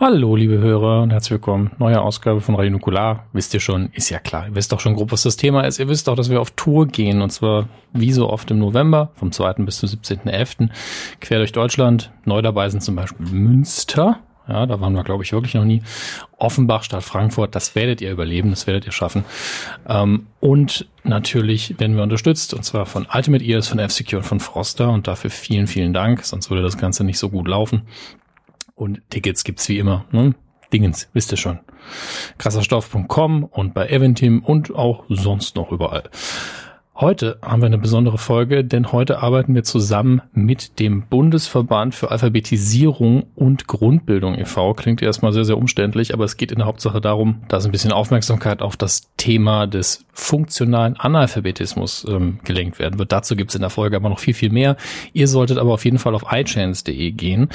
Hallo, liebe Hörer und herzlich willkommen. Neue Ausgabe von Radio Nukular. Wisst ihr schon, ist ja klar. Ihr wisst doch schon grob, was das Thema ist. Ihr wisst auch, dass wir auf Tour gehen und zwar wie so oft im November, vom 2. bis zum 17.11. quer durch Deutschland. Neu dabei sind zum Beispiel Münster. Ja, da waren wir, glaube ich, wirklich noch nie. Offenbach statt Frankfurt, das werdet ihr überleben, das werdet ihr schaffen. Ähm, und natürlich werden wir unterstützt, und zwar von Ultimate Ears, von F-Secure und von Froster. Und dafür vielen, vielen Dank, sonst würde das Ganze nicht so gut laufen. Und Tickets gibt's wie immer. Ne? Dingens, wisst ihr schon. Krasserstoff.com und bei Eventim und auch sonst noch überall. Heute haben wir eine besondere Folge, denn heute arbeiten wir zusammen mit dem Bundesverband für Alphabetisierung und Grundbildung e.V. Klingt erstmal sehr, sehr umständlich, aber es geht in der Hauptsache darum, dass ein bisschen Aufmerksamkeit auf das Thema des funktionalen Analphabetismus ähm, gelenkt werden wird. Dazu gibt es in der Folge aber noch viel, viel mehr. Ihr solltet aber auf jeden Fall auf iChance.de gehen.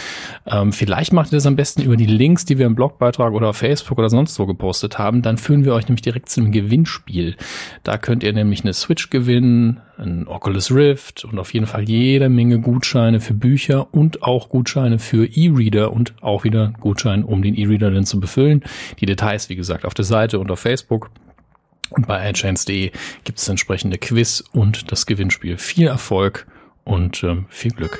Ähm, vielleicht macht ihr das am besten über die Links, die wir im Blogbeitrag oder auf Facebook oder sonst wo gepostet haben. Dann führen wir euch nämlich direkt zu einem Gewinnspiel. Da könnt ihr nämlich eine Switch gewinnen gewinnen, ein Oculus Rift und auf jeden Fall jede Menge Gutscheine für Bücher und auch Gutscheine für E-Reader und auch wieder Gutscheine, um den E-Reader dann zu befüllen. Die Details, wie gesagt, auf der Seite und auf Facebook. Und bei iChance.de gibt es entsprechende Quiz und das Gewinnspiel. Viel Erfolg und ähm, viel Glück.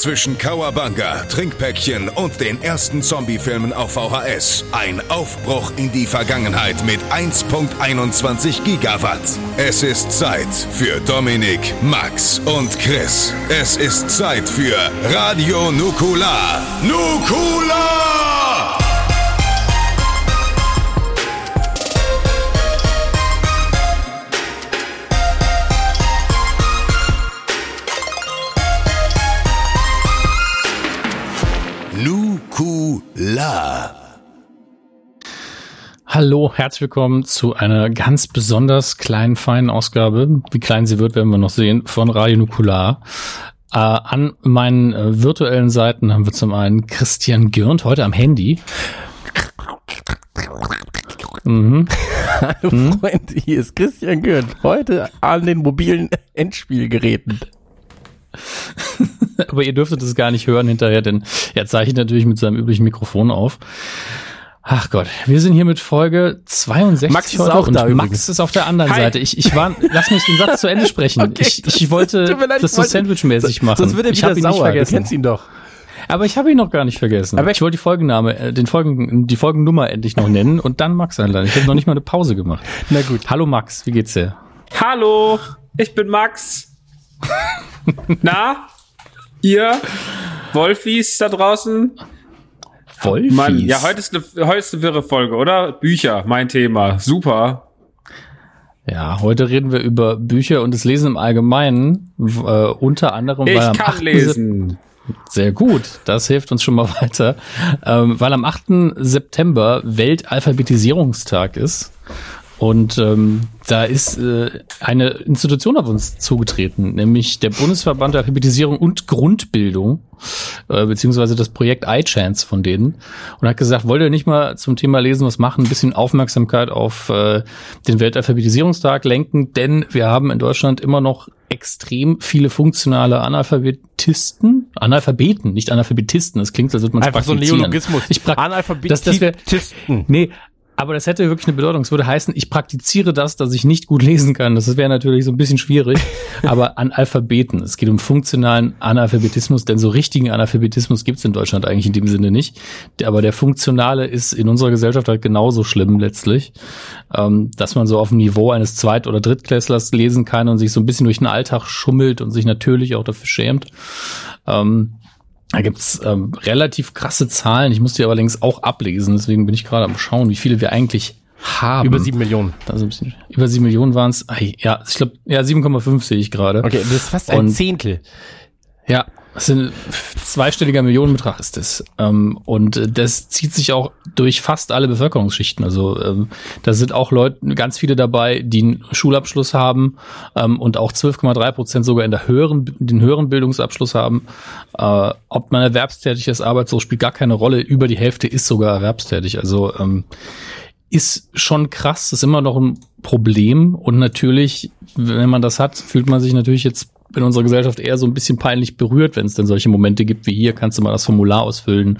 Zwischen Kawabanga, Trinkpäckchen und den ersten Zombie-Filmen auf VHS. Ein Aufbruch in die Vergangenheit mit 1.21 Gigawatt. Es ist Zeit für Dominik, Max und Chris. Es ist Zeit für Radio Nukular. Nukular! Nukula. Hallo, herzlich willkommen zu einer ganz besonders kleinen, feinen Ausgabe. Wie klein sie wird, werden wir noch sehen, von Radio Nukular. Äh, an meinen äh, virtuellen Seiten haben wir zum einen Christian Gürnt, heute am Handy. Mhm. Hallo mhm. Freunde, hier ist Christian Gürnt, heute an den mobilen Endspielgeräten. Aber ihr dürftet es gar nicht hören hinterher, denn er zeichnet natürlich mit seinem üblichen Mikrofon auf. Ach Gott, wir sind hier mit Folge 62 Max ist auch da Max übrigens. ist auf der anderen Hi. Seite. Ich, ich war, lass mich den Satz zu Ende sprechen. okay, ich, ich wollte leid, das so sandwichmäßig machen. Sonst wird er wieder ich sauer. Ihn nicht vergessen. Du kennst ihn doch. Aber ich habe ihn noch gar nicht vergessen. Aber ich wollte die Folgenname, äh, den Folgen, die Folgennummer endlich noch nennen und dann Max einladen. Ich habe noch nicht mal eine Pause gemacht. Na gut. Hallo Max, wie geht's dir? Hallo, ich bin Max. Na, ihr Wolfis da draußen? Wolfis? Mann, ja, heute ist, eine, heute ist eine wirre Folge, oder? Bücher, mein Thema. Super. Ja, heute reden wir über Bücher und das Lesen im Allgemeinen. Äh, unter anderem, ich weil kann 8. lesen. Sehr gut, das hilft uns schon mal weiter. Ähm, weil am 8. September Weltalphabetisierungstag ist. Und ähm, da ist äh, eine Institution auf uns zugetreten, nämlich der Bundesverband der Alphabetisierung und Grundbildung, äh, beziehungsweise das Projekt iChance von denen. Und hat gesagt, wollt ihr nicht mal zum Thema Lesen was machen, ein bisschen Aufmerksamkeit auf äh, den Weltalphabetisierungstag lenken, denn wir haben in Deutschland immer noch extrem viele funktionale Analphabetisten, Analphabeten, nicht Analphabetisten. Das klingt, als würde man Einfach so ein Neologismus. Ich Analphabetisten. Das, das wär, nee, aber das hätte wirklich eine Bedeutung. Es würde heißen, ich praktiziere das, dass ich nicht gut lesen kann. Das wäre natürlich so ein bisschen schwierig. Aber an Alphabeten. Es geht um funktionalen Analphabetismus, denn so richtigen Analphabetismus gibt es in Deutschland eigentlich in dem Sinne nicht. Aber der funktionale ist in unserer Gesellschaft halt genauso schlimm letztlich. Ähm, dass man so auf dem Niveau eines Zweit- oder Drittklässlers lesen kann und sich so ein bisschen durch den Alltag schummelt und sich natürlich auch dafür schämt. Ähm, da gibt's ähm, relativ krasse Zahlen. Ich muss die aber allerdings auch ablesen, deswegen bin ich gerade am schauen, wie viele wir eigentlich haben. Über sieben Millionen. Also ein bisschen, über sieben Millionen waren es. Ja, ich glaube, ja, 7,5 sehe ich gerade. Okay, das ist fast ein Und, Zehntel. Ja, es sind zweistelliger Millionenbetrag ist es. Ähm, und das zieht sich auch durch fast alle Bevölkerungsschichten. Also ähm, da sind auch Leute, ganz viele dabei, die einen Schulabschluss haben ähm, und auch 12,3 Prozent sogar in der höheren, den höheren Bildungsabschluss haben. Äh, ob man erwerbstätig ist, arbeitslos, spielt gar keine Rolle. Über die Hälfte ist sogar erwerbstätig. Also ist schon krass, ist immer noch ein Problem. Und natürlich, wenn man das hat, fühlt man sich natürlich jetzt in unserer Gesellschaft eher so ein bisschen peinlich berührt, wenn es dann solche Momente gibt wie hier, kannst du mal das Formular ausfüllen.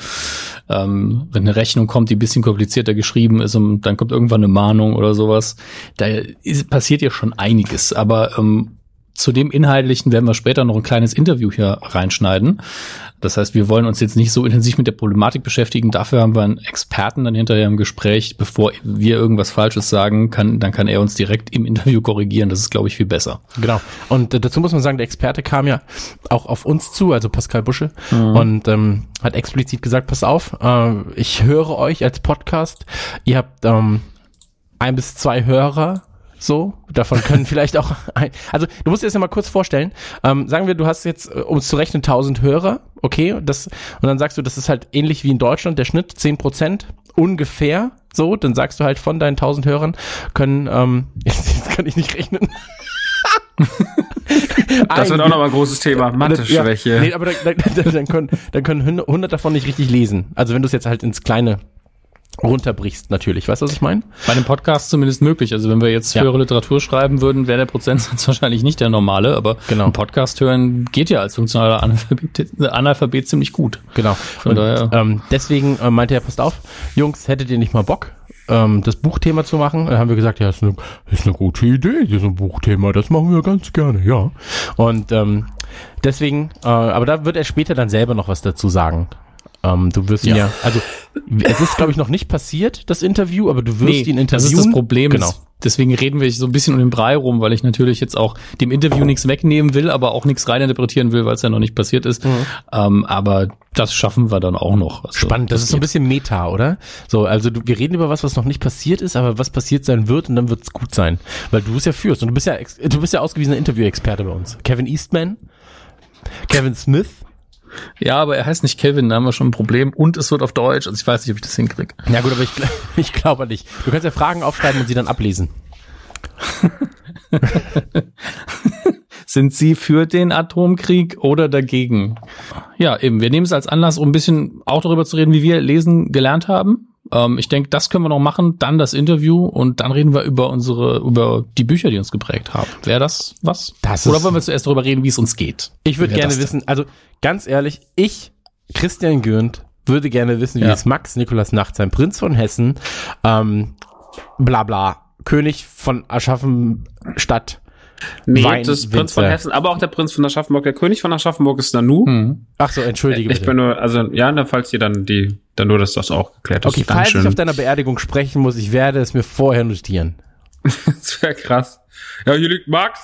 Ähm, wenn eine Rechnung kommt, die ein bisschen komplizierter geschrieben ist und dann kommt irgendwann eine Mahnung oder sowas. Da ist, passiert ja schon einiges. Aber ähm, zu dem Inhaltlichen werden wir später noch ein kleines Interview hier reinschneiden. Das heißt, wir wollen uns jetzt nicht so intensiv mit der Problematik beschäftigen. Dafür haben wir einen Experten dann hinterher im Gespräch. Bevor wir irgendwas Falsches sagen, kann, dann kann er uns direkt im Interview korrigieren. Das ist, glaube ich, viel besser. Genau. Und äh, dazu muss man sagen, der Experte kam ja auch auf uns zu, also Pascal Busche, mhm. und ähm, hat explizit gesagt, pass auf, äh, ich höre euch als Podcast. Ihr habt ähm, ein bis zwei Hörer so, davon können vielleicht auch ein, also du musst dir das ja mal kurz vorstellen. Ähm, sagen wir, du hast jetzt, äh, um es zu rechnen, 1000 Hörer, okay, das, und dann sagst du, das ist halt ähnlich wie in Deutschland, der Schnitt 10 Prozent ungefähr, so, dann sagst du halt von deinen 1000 Hörern können, ähm, jetzt, jetzt kann ich nicht rechnen. das wird auch nochmal ein großes Thema, Mathe-Schwäche. Ja, nee, aber dann, dann, dann, können, dann können 100 davon nicht richtig lesen. Also wenn du es jetzt halt ins kleine runterbrichst natürlich. Weißt du, was ich meine? Bei einem Podcast zumindest möglich. Also wenn wir jetzt ja. höhere Literatur schreiben würden, wäre der Prozentsatz wahrscheinlich nicht der normale, aber genau. ein Podcast hören geht ja als funktionaler Analphabet, Analphabet ziemlich gut. Genau. Von Und, daher. Ähm, deswegen äh, meinte er, passt auf, Jungs, hättet ihr nicht mal Bock, ähm, das Buchthema zu machen? Dann haben wir gesagt, ja, ist eine, ist eine gute Idee, so ein Buchthema, das machen wir ganz gerne, ja. Und ähm, deswegen, äh, aber da wird er später dann selber noch was dazu sagen. Ähm, du wirst ja. ja, also es ist, glaube ich, noch nicht passiert, das Interview, aber du wirst nee, ihn interviewen. Das ist das Problem. Genau. Deswegen reden wir so ein bisschen um den Brei rum, weil ich natürlich jetzt auch dem Interview nichts wegnehmen will, aber auch nichts reininterpretieren will, weil es ja noch nicht passiert ist. Mhm. Ähm, aber das schaffen wir dann auch noch. Also, Spannend, das, das ist so ein bisschen Meta, oder? So, also du, wir reden über was, was noch nicht passiert ist, aber was passiert sein wird und dann wird es gut sein. Weil du es ja führst und du bist ja, du bist ja ausgewiesener Interviewexperte bei uns. Kevin Eastman, Kevin Smith, ja, aber er heißt nicht Kevin, da haben wir schon ein Problem. Und es wird auf Deutsch, also ich weiß nicht, ob ich das hinkriege. Ja gut, aber ich, ich glaube nicht. Du kannst ja Fragen aufschreiben und sie dann ablesen. Sind Sie für den Atomkrieg oder dagegen? Ja, eben. Wir nehmen es als Anlass, um ein bisschen auch darüber zu reden, wie wir lesen gelernt haben. Ähm, ich denke, das können wir noch machen, dann das Interview und dann reden wir über unsere, über die Bücher, die uns geprägt haben. Wäre das was? Das Oder wollen wir zuerst darüber reden, wie es uns geht? Ich würde gerne wissen, also ganz ehrlich, ich, Christian Gürnt, würde gerne wissen, wie ja. es Max Nikolas Nacht, sein Prinz von Hessen, ähm, bla bla, König von Aschaffenstadt, Nee, Wein, das ist Prinz von Hessen, aber auch der Prinz von Aschaffenburg. Der König von Aschaffenburg ist Nanu. Hm. Ach so, entschuldige Ich bitte. bin nur, also ja, dann, falls ihr dann die, dann nur, dass das auch geklärt ist. Okay, falls ich auf deiner Beerdigung sprechen muss, ich werde es mir vorher notieren. das wäre krass. Ja, hier liegt Max.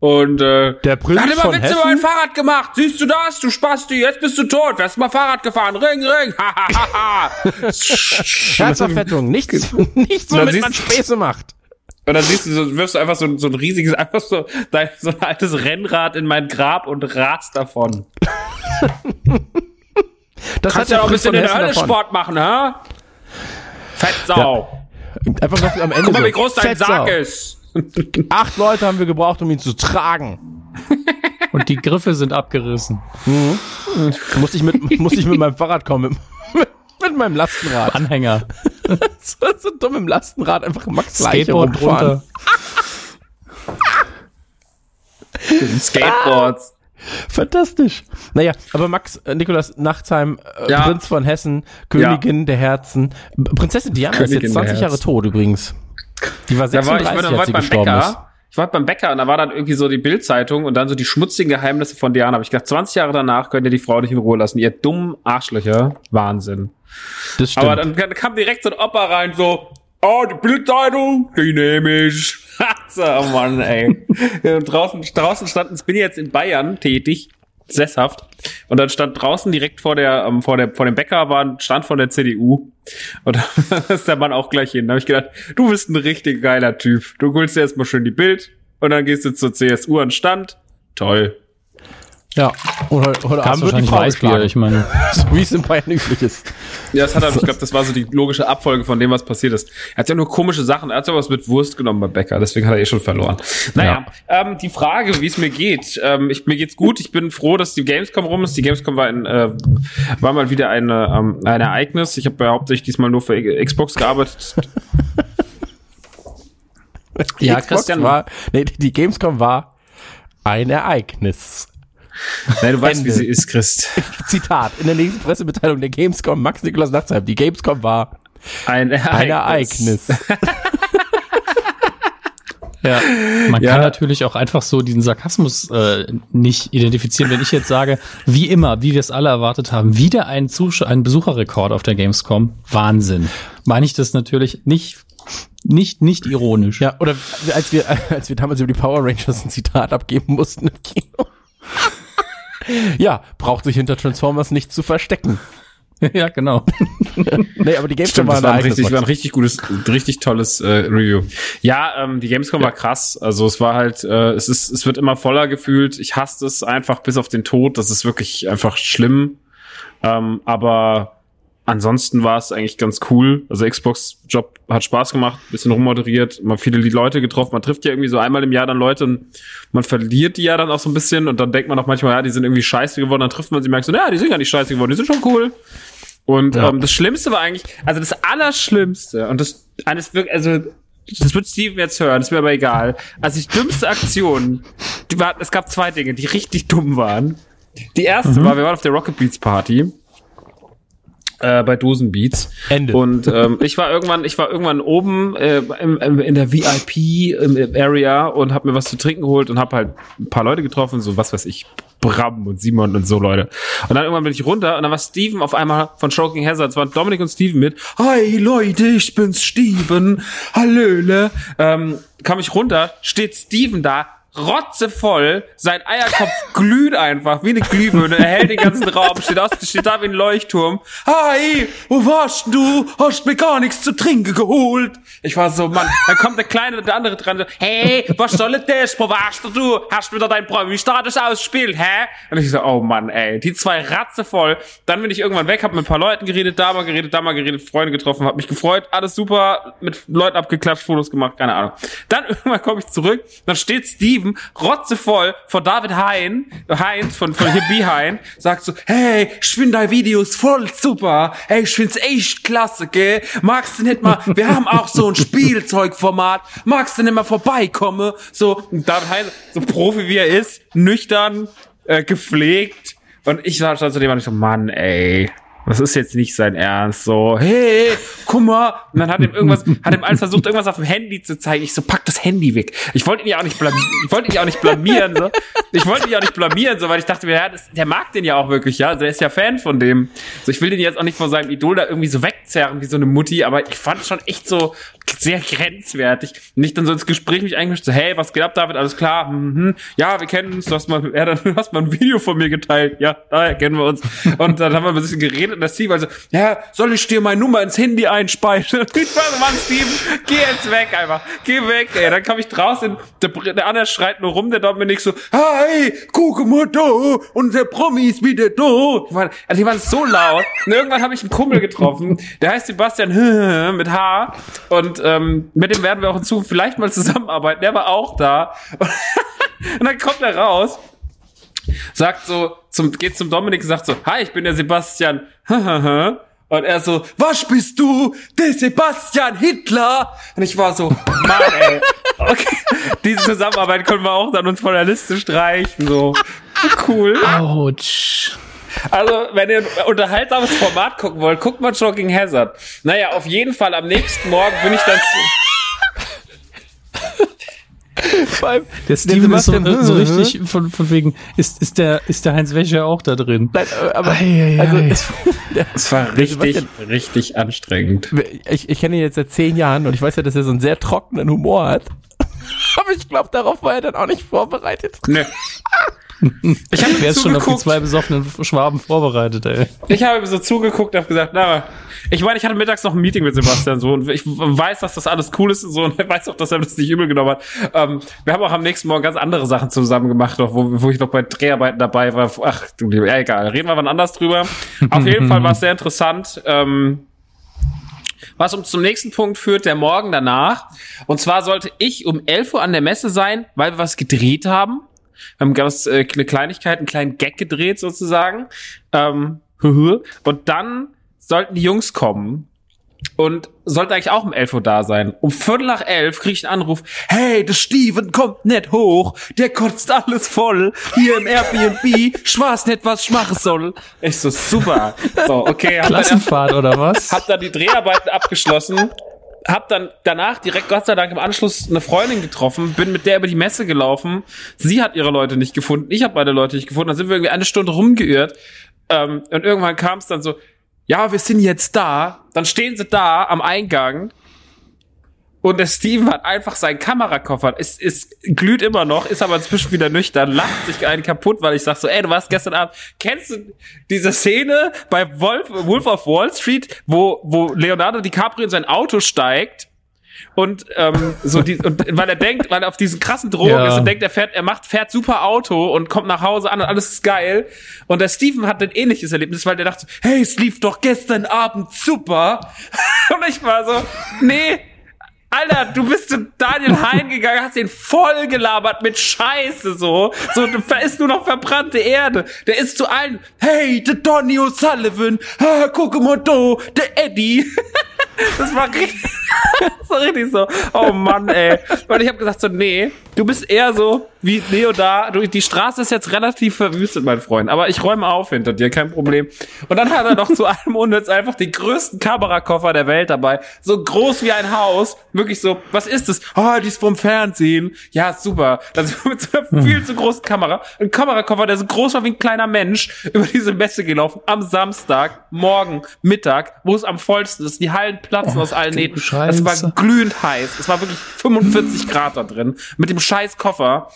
Und äh, der Prinz hat immer Witze über mein Fahrrad gemacht. Siehst du das? Du Spasti, jetzt bist du tot. Wärst mal Fahrrad gefahren. Ring, ring. Herzverfettung. Nichts, nichts, womit man Späße macht. Und dann siehst du, so, wirfst du einfach so, so ein riesiges, einfach so, so ein altes Rennrad in mein Grab und rast davon. Das Kannst ja auch ein bisschen in der Hölle Sport machen, ha? Fettsau. Ja. Einfach noch am Ende. Guck mal, wie groß dein Sarg ist. Acht Leute haben wir gebraucht, um ihn zu tragen. Und die Griffe sind abgerissen. Mhm. Muss ich mit, muss ich mit meinem Fahrrad kommen. Mit, mit meinem Lastenrad. Anhänger. so, so dumm im Lastenrad einfach Max Skateboard runter. Skateboards. Fantastisch. Naja, aber Max äh, Nikolas Nachtsheim, äh, ja. Prinz von Hessen, Königin ja. der Herzen. Prinzessin Diana Königin ist jetzt 20 Jahre tot übrigens. Die war 36, da war, ich war, als sie beim Bäcker. Ist. Ich war beim Bäcker und da war dann irgendwie so die Bildzeitung und dann so die schmutzigen Geheimnisse von Diana. Habe ich gedacht, 20 Jahre danach könnt ihr die Frau nicht in Ruhe lassen. Ihr dummen Arschlöcher. Wahnsinn. Das stimmt. Aber dann kam direkt so ein Opa rein, so, oh, die Bildzeitung, die nehme ich. so, oh Mann, ey. draußen, draußen standen, ich bin jetzt in Bayern tätig, sesshaft. Und dann stand draußen direkt vor der, ähm, vor der, vor dem Bäcker war ein Stand von der CDU. Und da ist der Mann auch gleich hin. Da habe ich gedacht, du bist ein richtig geiler Typ. Du holst dir erstmal schön die Bild und dann gehst du zur CSU an Stand. Toll. Ja, oder, oder Kam wird die Weißbier, ich meine. so wie es in Bayern üblich ist. Ja, das hat er, ich glaube, das war so die logische Abfolge von dem, was passiert ist. Er hat ja nur komische Sachen, er hat ja was mit Wurst genommen bei Bäcker, deswegen hat er eh schon verloren. Naja, ja. ähm, die Frage, wie es mir geht. Ähm, ich, mir geht's gut, ich bin froh, dass die Gamescom rum ist. Die Gamescom war, ein, äh, war mal wieder eine, ähm, ein Ereignis. Ich habe ja hauptsächlich diesmal nur für Xbox gearbeitet. ja, Xbox Christian war, nee, die Gamescom war ein Ereignis. Nein, du weißt, wie sie ist, Christ. Zitat. In der nächsten Pressemitteilung der Gamescom, Max Niklas Nachtsheim. Die Gamescom war ein Ereignis. Ein Ereignis. Ja, man ja. kann natürlich auch einfach so diesen Sarkasmus äh, nicht identifizieren, wenn ich jetzt sage, wie immer, wie wir es alle erwartet haben, wieder ein, Zus ein Besucherrekord auf der Gamescom. Wahnsinn. Meine ich das natürlich nicht nicht, nicht ironisch. Ja, oder als wir, als wir damals über die Power Rangers ein Zitat abgeben mussten im Kino. Ja, braucht sich hinter Transformers nicht zu verstecken. ja, genau. nee, aber die Gamescom Stimmt, war, war, ein richtig, war ein richtig gutes, richtig tolles äh, Review. Ja, ähm, die Gamescom ja. war krass. Also es war halt, äh, es ist, es wird immer voller gefühlt. Ich hasse es einfach bis auf den Tod. Das ist wirklich einfach schlimm. Ähm, aber ansonsten war es eigentlich ganz cool. Also Xbox-Job hat Spaß gemacht, bisschen rummoderiert, mal viele Leute getroffen. Man trifft ja irgendwie so einmal im Jahr dann Leute und man verliert die ja dann auch so ein bisschen und dann denkt man auch manchmal, ja, die sind irgendwie scheiße geworden. Dann trifft man sie merkt so, ja, die sind gar nicht scheiße geworden, die sind schon cool. Und ja. ähm, das Schlimmste war eigentlich, also das Allerschlimmste und das eines wirklich, also das wird Steven jetzt hören, ist mir aber egal. Also die dümmste Aktion, die war, es gab zwei Dinge, die richtig dumm waren. Die erste mhm. war, wir waren auf der Rocket Beats Party äh, bei Dosenbeats. Ende. Und ähm, ich war irgendwann, ich war irgendwann oben äh, im, im, in der VIP im, im Area und habe mir was zu trinken geholt und habe halt ein paar Leute getroffen, so was weiß ich, Bram und Simon und so Leute. Und dann irgendwann bin ich runter und dann war Steven auf einmal von Choking Hazards, waren Dominik und Steven mit. Hi Leute, ich bin's Steven. Hallöle. Ähm, kam ich runter, steht Steven da, rotzevoll, sein Eierkopf glüht einfach wie eine Glühbirne, er hält den ganzen Raum, steht, aus, steht da wie ein Leuchtturm. Hi, wo warst du? Hast mir gar nichts zu trinken geholt. Ich war so, Mann, dann kommt der Kleine, der andere dran, so, hey, was soll das? Wo warst du? Hast wieder dein Promi-Status ausspielt, hä? Und ich so, oh Mann, ey, die zwei ratzevoll. Dann bin ich irgendwann weg, hab mit ein paar Leuten geredet, da mal geredet, da mal geredet, Freunde getroffen, hab mich gefreut, alles super, mit Leuten abgeklatscht, Fotos gemacht, keine Ahnung. Dann irgendwann komme ich zurück, dann steht Steven geschrieben, rotzevoll von David Hein, Heinz von, von hier Behind, sagt so, hey, ich find deine Videos voll super, hey, ich find's echt klasse, gell, magst du nicht mal, wir haben auch so ein Spielzeugformat, magst du nicht mal vorbeikommen, so, David Hein, so Profi wie er ist, nüchtern, äh, gepflegt, und ich sag dann zu dem, ich so, Mann, ey, das ist jetzt nicht sein Ernst. So, hey, guck mal. Und dann hat ihm irgendwas, hat ihm alles versucht, irgendwas auf dem Handy zu zeigen. Ich so, pack das Handy weg. Ich wollte ihn ja auch nicht blamieren, ich wollte ihn ja auch nicht blamieren, so. Ich wollte ihn ja auch nicht blamieren, so, weil ich dachte mir, ja, das, der mag den ja auch wirklich, ja. Also, der ist ja Fan von dem. So, ich will den jetzt auch nicht vor seinem Idol da irgendwie so wegzerren wie so eine Mutti, aber ich fand schon echt so sehr grenzwertig. Nicht dann so ins Gespräch mich eingemischt, so, hey, was geht ab, David? Alles klar? Mhm. Ja, wir kennen uns. Du hast mal, ja, dann, hast mal ein Video von mir geteilt. Ja, daher kennen wir uns. Und dann haben wir ein bisschen geredet und das Steve also, ja, soll ich dir meine Nummer ins Handy einspeisen? ich war so, Mann, Steve, geh jetzt weg einfach. Geh weg, ey. Dann komme ich draußen, der, der andere schreit nur rum, der Dominik so, hey, guck mal da, unser Promi ist wieder da. Also die waren so laut. Und irgendwann habe ich einen Kumpel getroffen, der heißt Sebastian mit H. Und ähm, mit dem werden wir auch in Zukunft vielleicht mal zusammenarbeiten. Der war auch da. Und dann kommt er raus sagt so, zum, geht zum Dominik und sagt so, hi, ich bin der Sebastian. Und er so, was bist du? Der Sebastian Hitler? Und ich war so, Mann, ey. Okay. Diese Zusammenarbeit können wir auch dann uns von der Liste streichen, so. Cool. Autsch. Also, wenn ihr ein unterhaltsames Format gucken wollt, guckt mal Shocking Hazard. Naja, auf jeden Fall am nächsten Morgen bin ich dann zu der Steven ist so, so, richtig von, von wegen, ist, ist, der, ist der Heinz Wäscher auch da drin? Nein, aber, ei, ei, also, es, es war richtig, richtig anstrengend. Ich, ich kenne ihn jetzt seit zehn Jahren und ich weiß ja, dass er so einen sehr trockenen Humor hat. aber ich glaube, darauf war er dann auch nicht vorbereitet. Nee. Ich habe jetzt schon auf die zwei besoffenen Schwaben vorbereitet, ey. Ich habe so zugeguckt und habe gesagt, na, ich meine, ich hatte mittags noch ein Meeting mit Sebastian so und ich weiß, dass das alles cool ist und so und ich weiß auch, dass er das nicht übel genommen hat. Ähm, wir haben auch am nächsten Morgen ganz andere Sachen zusammen gemacht, noch, wo, wo ich noch bei Dreharbeiten dabei war. Ach, du lieber, ja, egal, reden wir wann anders drüber. Auf jeden Fall war es sehr interessant. Ähm, was uns zum nächsten Punkt führt, der Morgen danach. Und zwar sollte ich um 11 Uhr an der Messe sein, weil wir was gedreht haben. Wir haben ganz äh, eine Kleinigkeit, einen kleinen Gag gedreht sozusagen. Ähm, und dann sollten die Jungs kommen und sollte eigentlich auch um 11 Uhr da sein. Um Viertel nach elf kriege ich einen Anruf, hey, der Steven kommt nicht hoch, der kotzt alles voll, hier im Airbnb, schwarz nicht, was ich machen soll. Ich so, super. So, okay. Klassenfahrt oder was? Hab dann die Dreharbeiten abgeschlossen, hab dann danach direkt, Gott sei Dank, im Anschluss eine Freundin getroffen, bin mit der über die Messe gelaufen. Sie hat ihre Leute nicht gefunden, ich habe meine Leute nicht gefunden. Dann sind wir irgendwie eine Stunde rumgeirrt. Ähm, und irgendwann kam es dann so, ja, wir sind jetzt da. Dann stehen sie da am Eingang. Und der Steven hat einfach seinen Kamerakoffer. Es, es glüht immer noch, ist aber inzwischen wieder nüchtern, lacht sich einen kaputt, weil ich sag so, ey, du warst gestern Abend, kennst du diese Szene bei Wolf, Wolf of Wall Street, wo, wo Leonardo DiCaprio in sein Auto steigt und ähm, so die und weil er denkt, weil er auf diesen krassen Drogen ja. ist und denkt, er fährt, er macht fährt super Auto und kommt nach Hause an und alles ist geil. Und der Steven hat ein ähnliches Erlebnis, weil der dachte, hey, es lief doch gestern Abend super. und ich war so, nee, Alter, du bist zu Daniel Hein gegangen, hast ihn voll gelabert mit Scheiße so. So, da ist nur noch verbrannte Erde. Der ist zu allen, hey, der Donny O'Sullivan, guck mal da, der Eddie. Das war richtig, das war richtig so, oh Mann, ey. Und ich habe gesagt so, nee, du bist eher so wie Neo da. Du, die Straße ist jetzt relativ verwüstet, mein Freund. Aber ich räume auf hinter dir, kein Problem. Und dann hat er noch zu allem Unnütz einfach den größten Kamerakoffer der Welt dabei. So groß wie ein Haus. Wirklich so, was ist das? Oh, die ist vom Fernsehen. Ja, super. Das ist mit so einer viel zu großen Kamera. Ein Kamerakoffer, der so groß war wie ein kleiner Mensch, über diese Messe gelaufen. Am Samstag, morgen, Mittag, wo es am vollsten ist. Die Hallen platzen oh, aus allen Nähten. Es war glühend heiß. Es war wirklich 45 Grad da drin. Mit dem scheiß Koffer.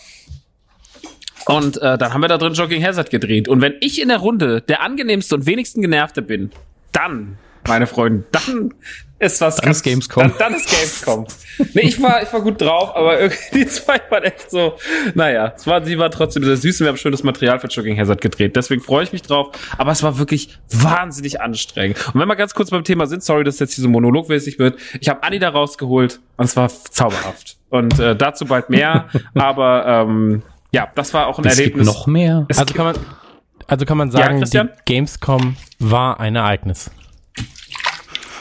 Und äh, dann haben wir da drin Jogging Hazard gedreht. Und wenn ich in der Runde der angenehmste und wenigsten genervte bin, dann, meine Freunde, dann ist was dann ganz, ist Gamescom. Dann, dann ist Gamescom. nee, ich war, ich war gut drauf, aber irgendwie die zwei waren echt so, naja, es war, sie war trotzdem sehr süß und wir haben schönes Material für Jogging Hazard gedreht. Deswegen freue ich mich drauf. Aber es war wirklich wahnsinnig anstrengend. Und wenn wir ganz kurz beim Thema sind, sorry, dass jetzt hier so monologmäßig wird. Ich habe Anni da rausgeholt und es war zauberhaft. Und äh, dazu bald mehr. aber ähm, ja, das war auch ein es Erlebnis. Gibt noch mehr. Es also kann man, also kann man sagen, ja, die Gamescom war ein Ereignis.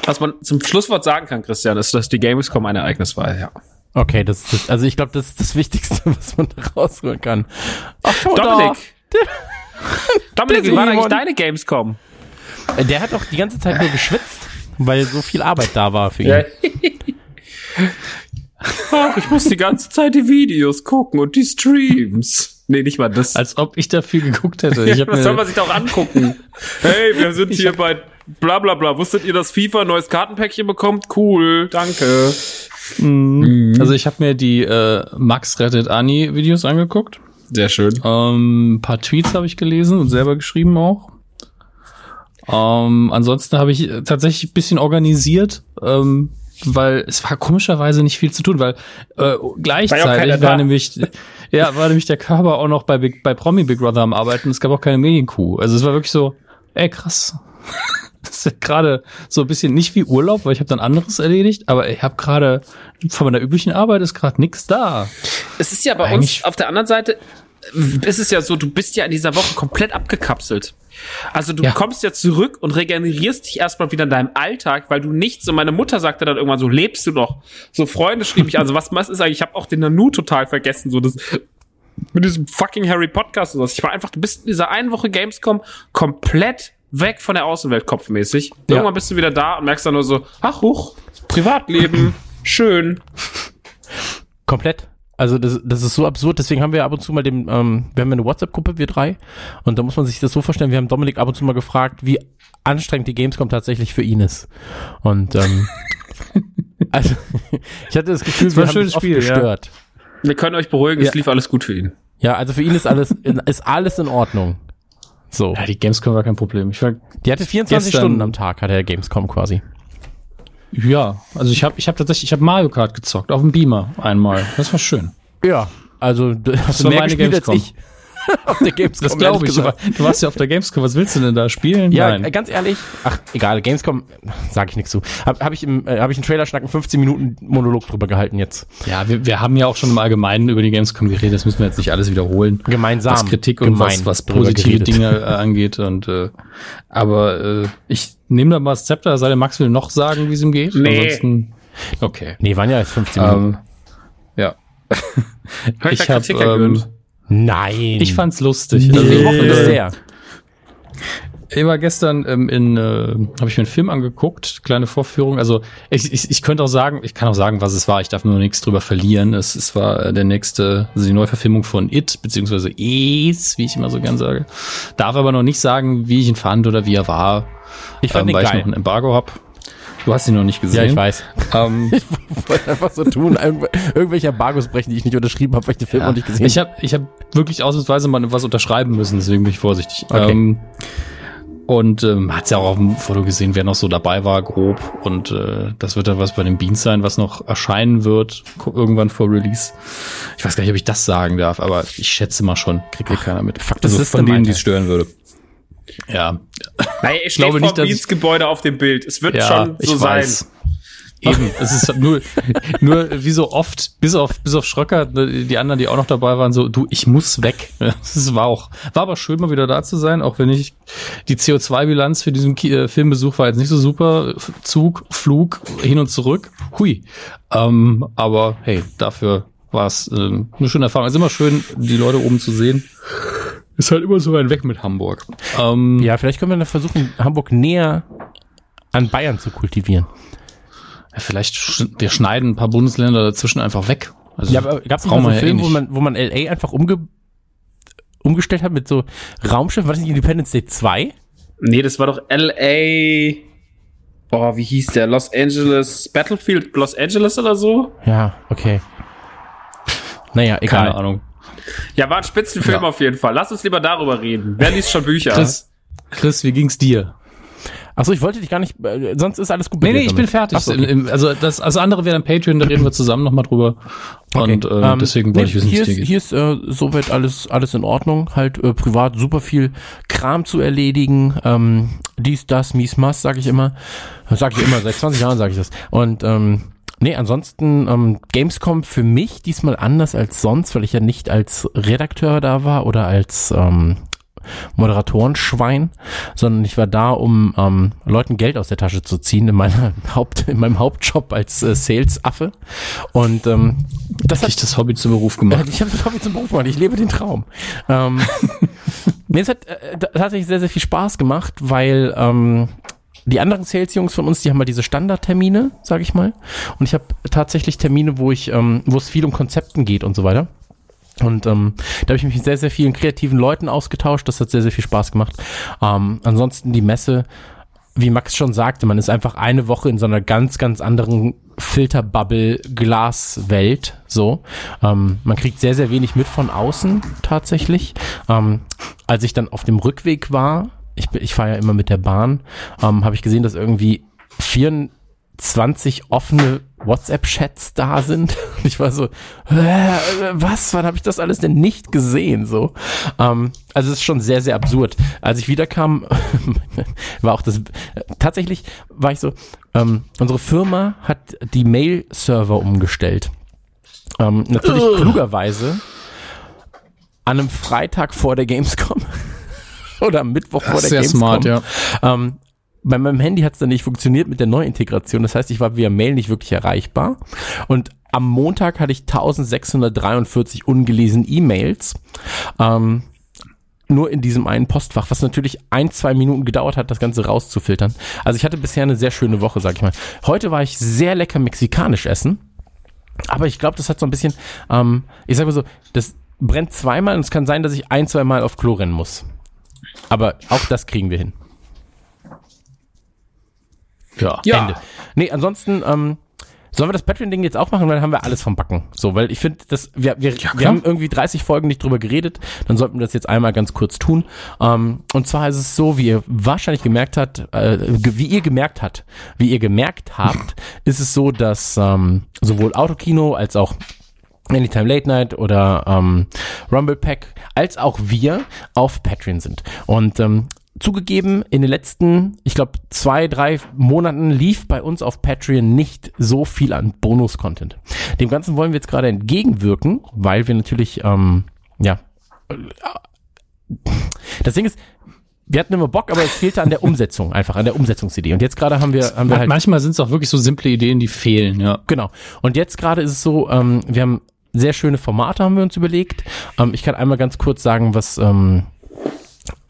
Was man zum Schlusswort sagen kann, Christian, ist, dass die Gamescom ein Ereignis war, ja. Okay, das ist, also ich glaube, das ist das Wichtigste, was man da rausholen kann. Ach, Dominik! Dominik, wie war eigentlich deine Gamescom? Äh, der hat doch die ganze Zeit nur geschwitzt, weil so viel Arbeit da war für ihn. Ja. Ach, ich muss die ganze Zeit die Videos gucken und die Streams. Nee, nicht mal das. Als ob ich da viel geguckt hätte. Ich das soll man sich doch angucken. Hey, wir sind hier bei bla bla bla. Wusstet ihr, dass FIFA ein neues Kartenpäckchen bekommt? Cool, danke. Mhm. Also ich habe mir die äh, Max rettet Ani Videos angeguckt. Sehr schön. Ähm, paar Tweets habe ich gelesen und selber geschrieben auch. Ähm, ansonsten habe ich tatsächlich ein bisschen organisiert. Ähm, weil es war komischerweise nicht viel zu tun, weil äh, gleichzeitig war, war nämlich ja war nämlich der Körper auch noch bei Big, bei Promi Big Brother am Arbeiten. Es gab auch keine Medienkuh. Also es war wirklich so, ey krass. das ist gerade so ein bisschen nicht wie Urlaub, weil ich habe dann anderes erledigt, aber ich habe gerade von meiner üblichen Arbeit ist gerade nichts da. Es ist ja bei Eigentlich uns auf der anderen Seite ist es ja so, du bist ja in dieser Woche komplett abgekapselt. Also du ja. kommst ja zurück und regenerierst dich erstmal wieder in deinem Alltag, weil du nichts, und meine Mutter sagte dann irgendwann so, lebst du noch? So Freunde schrieb mich, also was, was ist eigentlich, ich habe auch den Nanu total vergessen, so das mit diesem fucking Harry Podcast und so. Ich war einfach, du bist in dieser einen Woche Gamescom komplett weg von der Außenwelt kopfmäßig. Ja. Irgendwann bist du wieder da und merkst dann nur so, ach huch, Privatleben, schön. Komplett. Also das, das ist so absurd, deswegen haben wir ab und zu mal dem, ähm, wir haben eine WhatsApp-Gruppe, wir drei, und da muss man sich das so vorstellen, wir haben Dominik ab und zu mal gefragt, wie anstrengend die Gamescom tatsächlich für ihn ist. Und ähm, also ich hatte das Gefühl, das wir ein schönes Spiel, gestört. Ja. Wir können euch beruhigen, ja. es lief alles gut für ihn. Ja, also für ihn ist alles, ist alles in Ordnung. So. Ja, die Gamescom war kein Problem. Ich war die hatte 24 gestern, Stunden am Tag, hat der Gamescom quasi. Ja, also ich habe ich hab tatsächlich, ich habe Mario Kart gezockt auf dem Beamer einmal. Das war schön. Ja, also das hast du mehr gespielt Gamescom. als ich. auf der Gamescom. Das glaube ich. Du, du warst ja auf der Gamescom. Was willst du denn da spielen? Ja, Nein. ganz ehrlich. Ach, egal. Gamescom, sage ich nichts zu. Habe hab ich im, äh, habe ich einen Trailer schnacken 15 Minuten Monolog drüber gehalten jetzt. Ja, wir, wir haben ja auch schon im Allgemeinen über die Gamescom geredet. Das müssen wir jetzt nicht alles wiederholen. Gemeinsam. Was Kritik und was, was positive Dinge äh, angeht. Und äh, aber äh, ich nehme da mal das Zepter. Sei der Max will noch sagen, wie es ihm geht. Nee. Ansonsten, okay. Nee, waren ja jetzt 15 Minuten. Ähm, ja. ich habe ähm, Nein. Ich fand's lustig. Nee. Also ich mochte das sehr. Ich war gestern ähm, in, äh, habe ich mir einen Film angeguckt, kleine Vorführung. Also ich, ich, ich könnte auch sagen, ich kann auch sagen, was es war. Ich darf nur nichts drüber verlieren. Es, es war äh, der nächste, also die Neuverfilmung von It, beziehungsweise Es, wie ich immer so gern sage. Darf aber noch nicht sagen, wie ich ihn fand oder wie er war. Ich fand ähm, ihn weil geil. ich noch ein Embargo hab. Du hast ihn noch nicht gesehen. Ja, ich weiß. Ähm, ich wollte einfach so tun, irgendw irgendwelche Embargos brechen, die ich nicht unterschrieben habe, weil ich den Film ja. noch nicht gesehen habe. Ich habe ich hab wirklich ausnahmsweise mal was unterschreiben müssen, deswegen bin ich vorsichtig. Okay. Ähm, und ähm, hat ja auch auf dem Foto gesehen, wer noch so dabei war, grob. Und äh, das wird dann was bei den Beans sein, was noch erscheinen wird, irgendwann vor Release. Ich weiß gar nicht, ob ich das sagen darf, aber ich schätze mal schon, kriegt hier keiner mit. Fuck, das also ist von denen, die es stören würde. Ja. Naja, ich glaube nicht, dass Beats Gebäude auf dem Bild. Es wird ja, schon so sein. Weiß. Eben, es ist nur, nur wie so oft, bis auf, bis auf Schröcker, ne, die anderen, die auch noch dabei waren, so, du, ich muss weg. Das war auch, war aber schön, mal wieder da zu sein, auch wenn ich, die CO2-Bilanz für diesen äh, Filmbesuch war jetzt nicht so super. Zug, Flug, hin und zurück. Hui. Ähm, aber hey, dafür war es äh, eine schöne Erfahrung. Es ist immer schön, die Leute oben zu sehen. Ist halt immer so weit weg mit Hamburg. Ähm, ja, vielleicht können wir dann versuchen, Hamburg näher an Bayern zu kultivieren. Ja, vielleicht sch wir schneiden ein paar Bundesländer dazwischen einfach weg. Also, ja, aber gab es so einen Film, eh wo man, wo man LA einfach umge umgestellt hat mit so Raumschiff? War das nicht Independence Day 2? Nee, das war doch LA. Boah, wie hieß der? Los Angeles, Battlefield Los Angeles oder so? Ja, okay. Naja, egal. Keine Ahnung. Ja, war ein Spitzenfilm ja. auf jeden Fall. Lass uns lieber darüber reden. Wer liest schon Bücher? Chris, Chris wie ging's dir? Achso, ich wollte dich gar nicht, äh, sonst ist alles gut. Nee, nee, ich damit. bin fertig. So, okay. Also das also andere wäre dann Patreon, da reden wir zusammen nochmal drüber. Okay. Und äh, um, ähm, deswegen wollte nee, ich wissen, hier ist, hier ist äh, soweit alles alles in Ordnung. Halt äh, privat super viel Kram zu erledigen. Ähm, dies, das, mies, mas, sage ich immer. Sag ich immer, seit 20 Jahren sage ich das. Und ähm, Nee, ansonsten ähm, Gamescom für mich diesmal anders als sonst, weil ich ja nicht als Redakteur da war oder als ähm, Moderatorenschwein, sondern ich war da, um ähm, Leuten Geld aus der Tasche zu ziehen in meiner Haupt, in meinem Hauptjob als äh, Sales-Affe. Und ähm, das hat ich das Hobby zum Beruf gemacht. Äh, ich habe das Hobby zum Beruf gemacht. Ich lebe den Traum. ähm, nee, es hat äh, tatsächlich sehr, sehr viel Spaß gemacht, weil ähm, die anderen Sales-Jungs von uns, die haben mal diese Standardtermine, sage ich mal. Und ich habe tatsächlich Termine, wo ich, ähm, wo es viel um Konzepten geht und so weiter. Und ähm, da habe ich mich mit sehr, sehr vielen kreativen Leuten ausgetauscht. Das hat sehr, sehr viel Spaß gemacht. Ähm, ansonsten die Messe, wie Max schon sagte, man ist einfach eine Woche in so einer ganz, ganz anderen Filterbubble-Glaswelt. So, ähm, man kriegt sehr, sehr wenig mit von außen tatsächlich. Ähm, als ich dann auf dem Rückweg war ich, ich fahre ja immer mit der Bahn, ähm, habe ich gesehen, dass irgendwie 24 offene WhatsApp-Chats da sind. Und ich war so, äh, was, wann habe ich das alles denn nicht gesehen? So, ähm, also es ist schon sehr, sehr absurd. Als ich wiederkam, war auch das, tatsächlich war ich so, ähm, unsere Firma hat die Mail-Server umgestellt. Ähm, natürlich klugerweise an einem Freitag vor der Gamescom. oder am Mittwoch vor der sehr Gamescom. smart, ja. Ähm, bei meinem Handy hat es dann nicht funktioniert mit der Neuintegration. Das heißt, ich war via Mail nicht wirklich erreichbar. Und am Montag hatte ich 1643 ungelesen E-Mails. Ähm, nur in diesem einen Postfach, was natürlich ein, zwei Minuten gedauert hat, das Ganze rauszufiltern. Also ich hatte bisher eine sehr schöne Woche, sag ich mal. Heute war ich sehr lecker mexikanisch essen. Aber ich glaube, das hat so ein bisschen, ähm, ich sag mal so, das brennt zweimal und es kann sein, dass ich ein, zwei Mal auf Klo rennen muss. Aber auch das kriegen wir hin. Ja. ja. Ende. Nee, ansonsten, ähm, Sollen wir das Patreon-Ding jetzt auch machen, weil dann haben wir alles vom Backen. So, weil ich finde, dass wir, wir, ja, wir haben irgendwie 30 Folgen nicht drüber geredet, dann sollten wir das jetzt einmal ganz kurz tun. Ähm, und zwar ist es so, wie ihr wahrscheinlich gemerkt habt, äh, wie ihr gemerkt habt, wie ihr gemerkt habt, ist es so, dass ähm, sowohl Autokino als auch Anytime Late Night oder ähm, Rumble Pack, als auch wir auf Patreon sind. Und ähm, zugegeben, in den letzten, ich glaube, zwei, drei Monaten lief bei uns auf Patreon nicht so viel an Bonus-Content. Dem Ganzen wollen wir jetzt gerade entgegenwirken, weil wir natürlich, ähm, ja, das Ding ist, wir hatten immer Bock, aber es fehlte an der Umsetzung, einfach an der Umsetzungsidee. Und jetzt gerade haben wir, haben wir halt. Manchmal sind es auch wirklich so simple Ideen, die fehlen, ja. Genau. Und jetzt gerade ist es so, ähm, wir haben sehr schöne Formate haben wir uns überlegt. Ähm, ich kann einmal ganz kurz sagen, was ähm,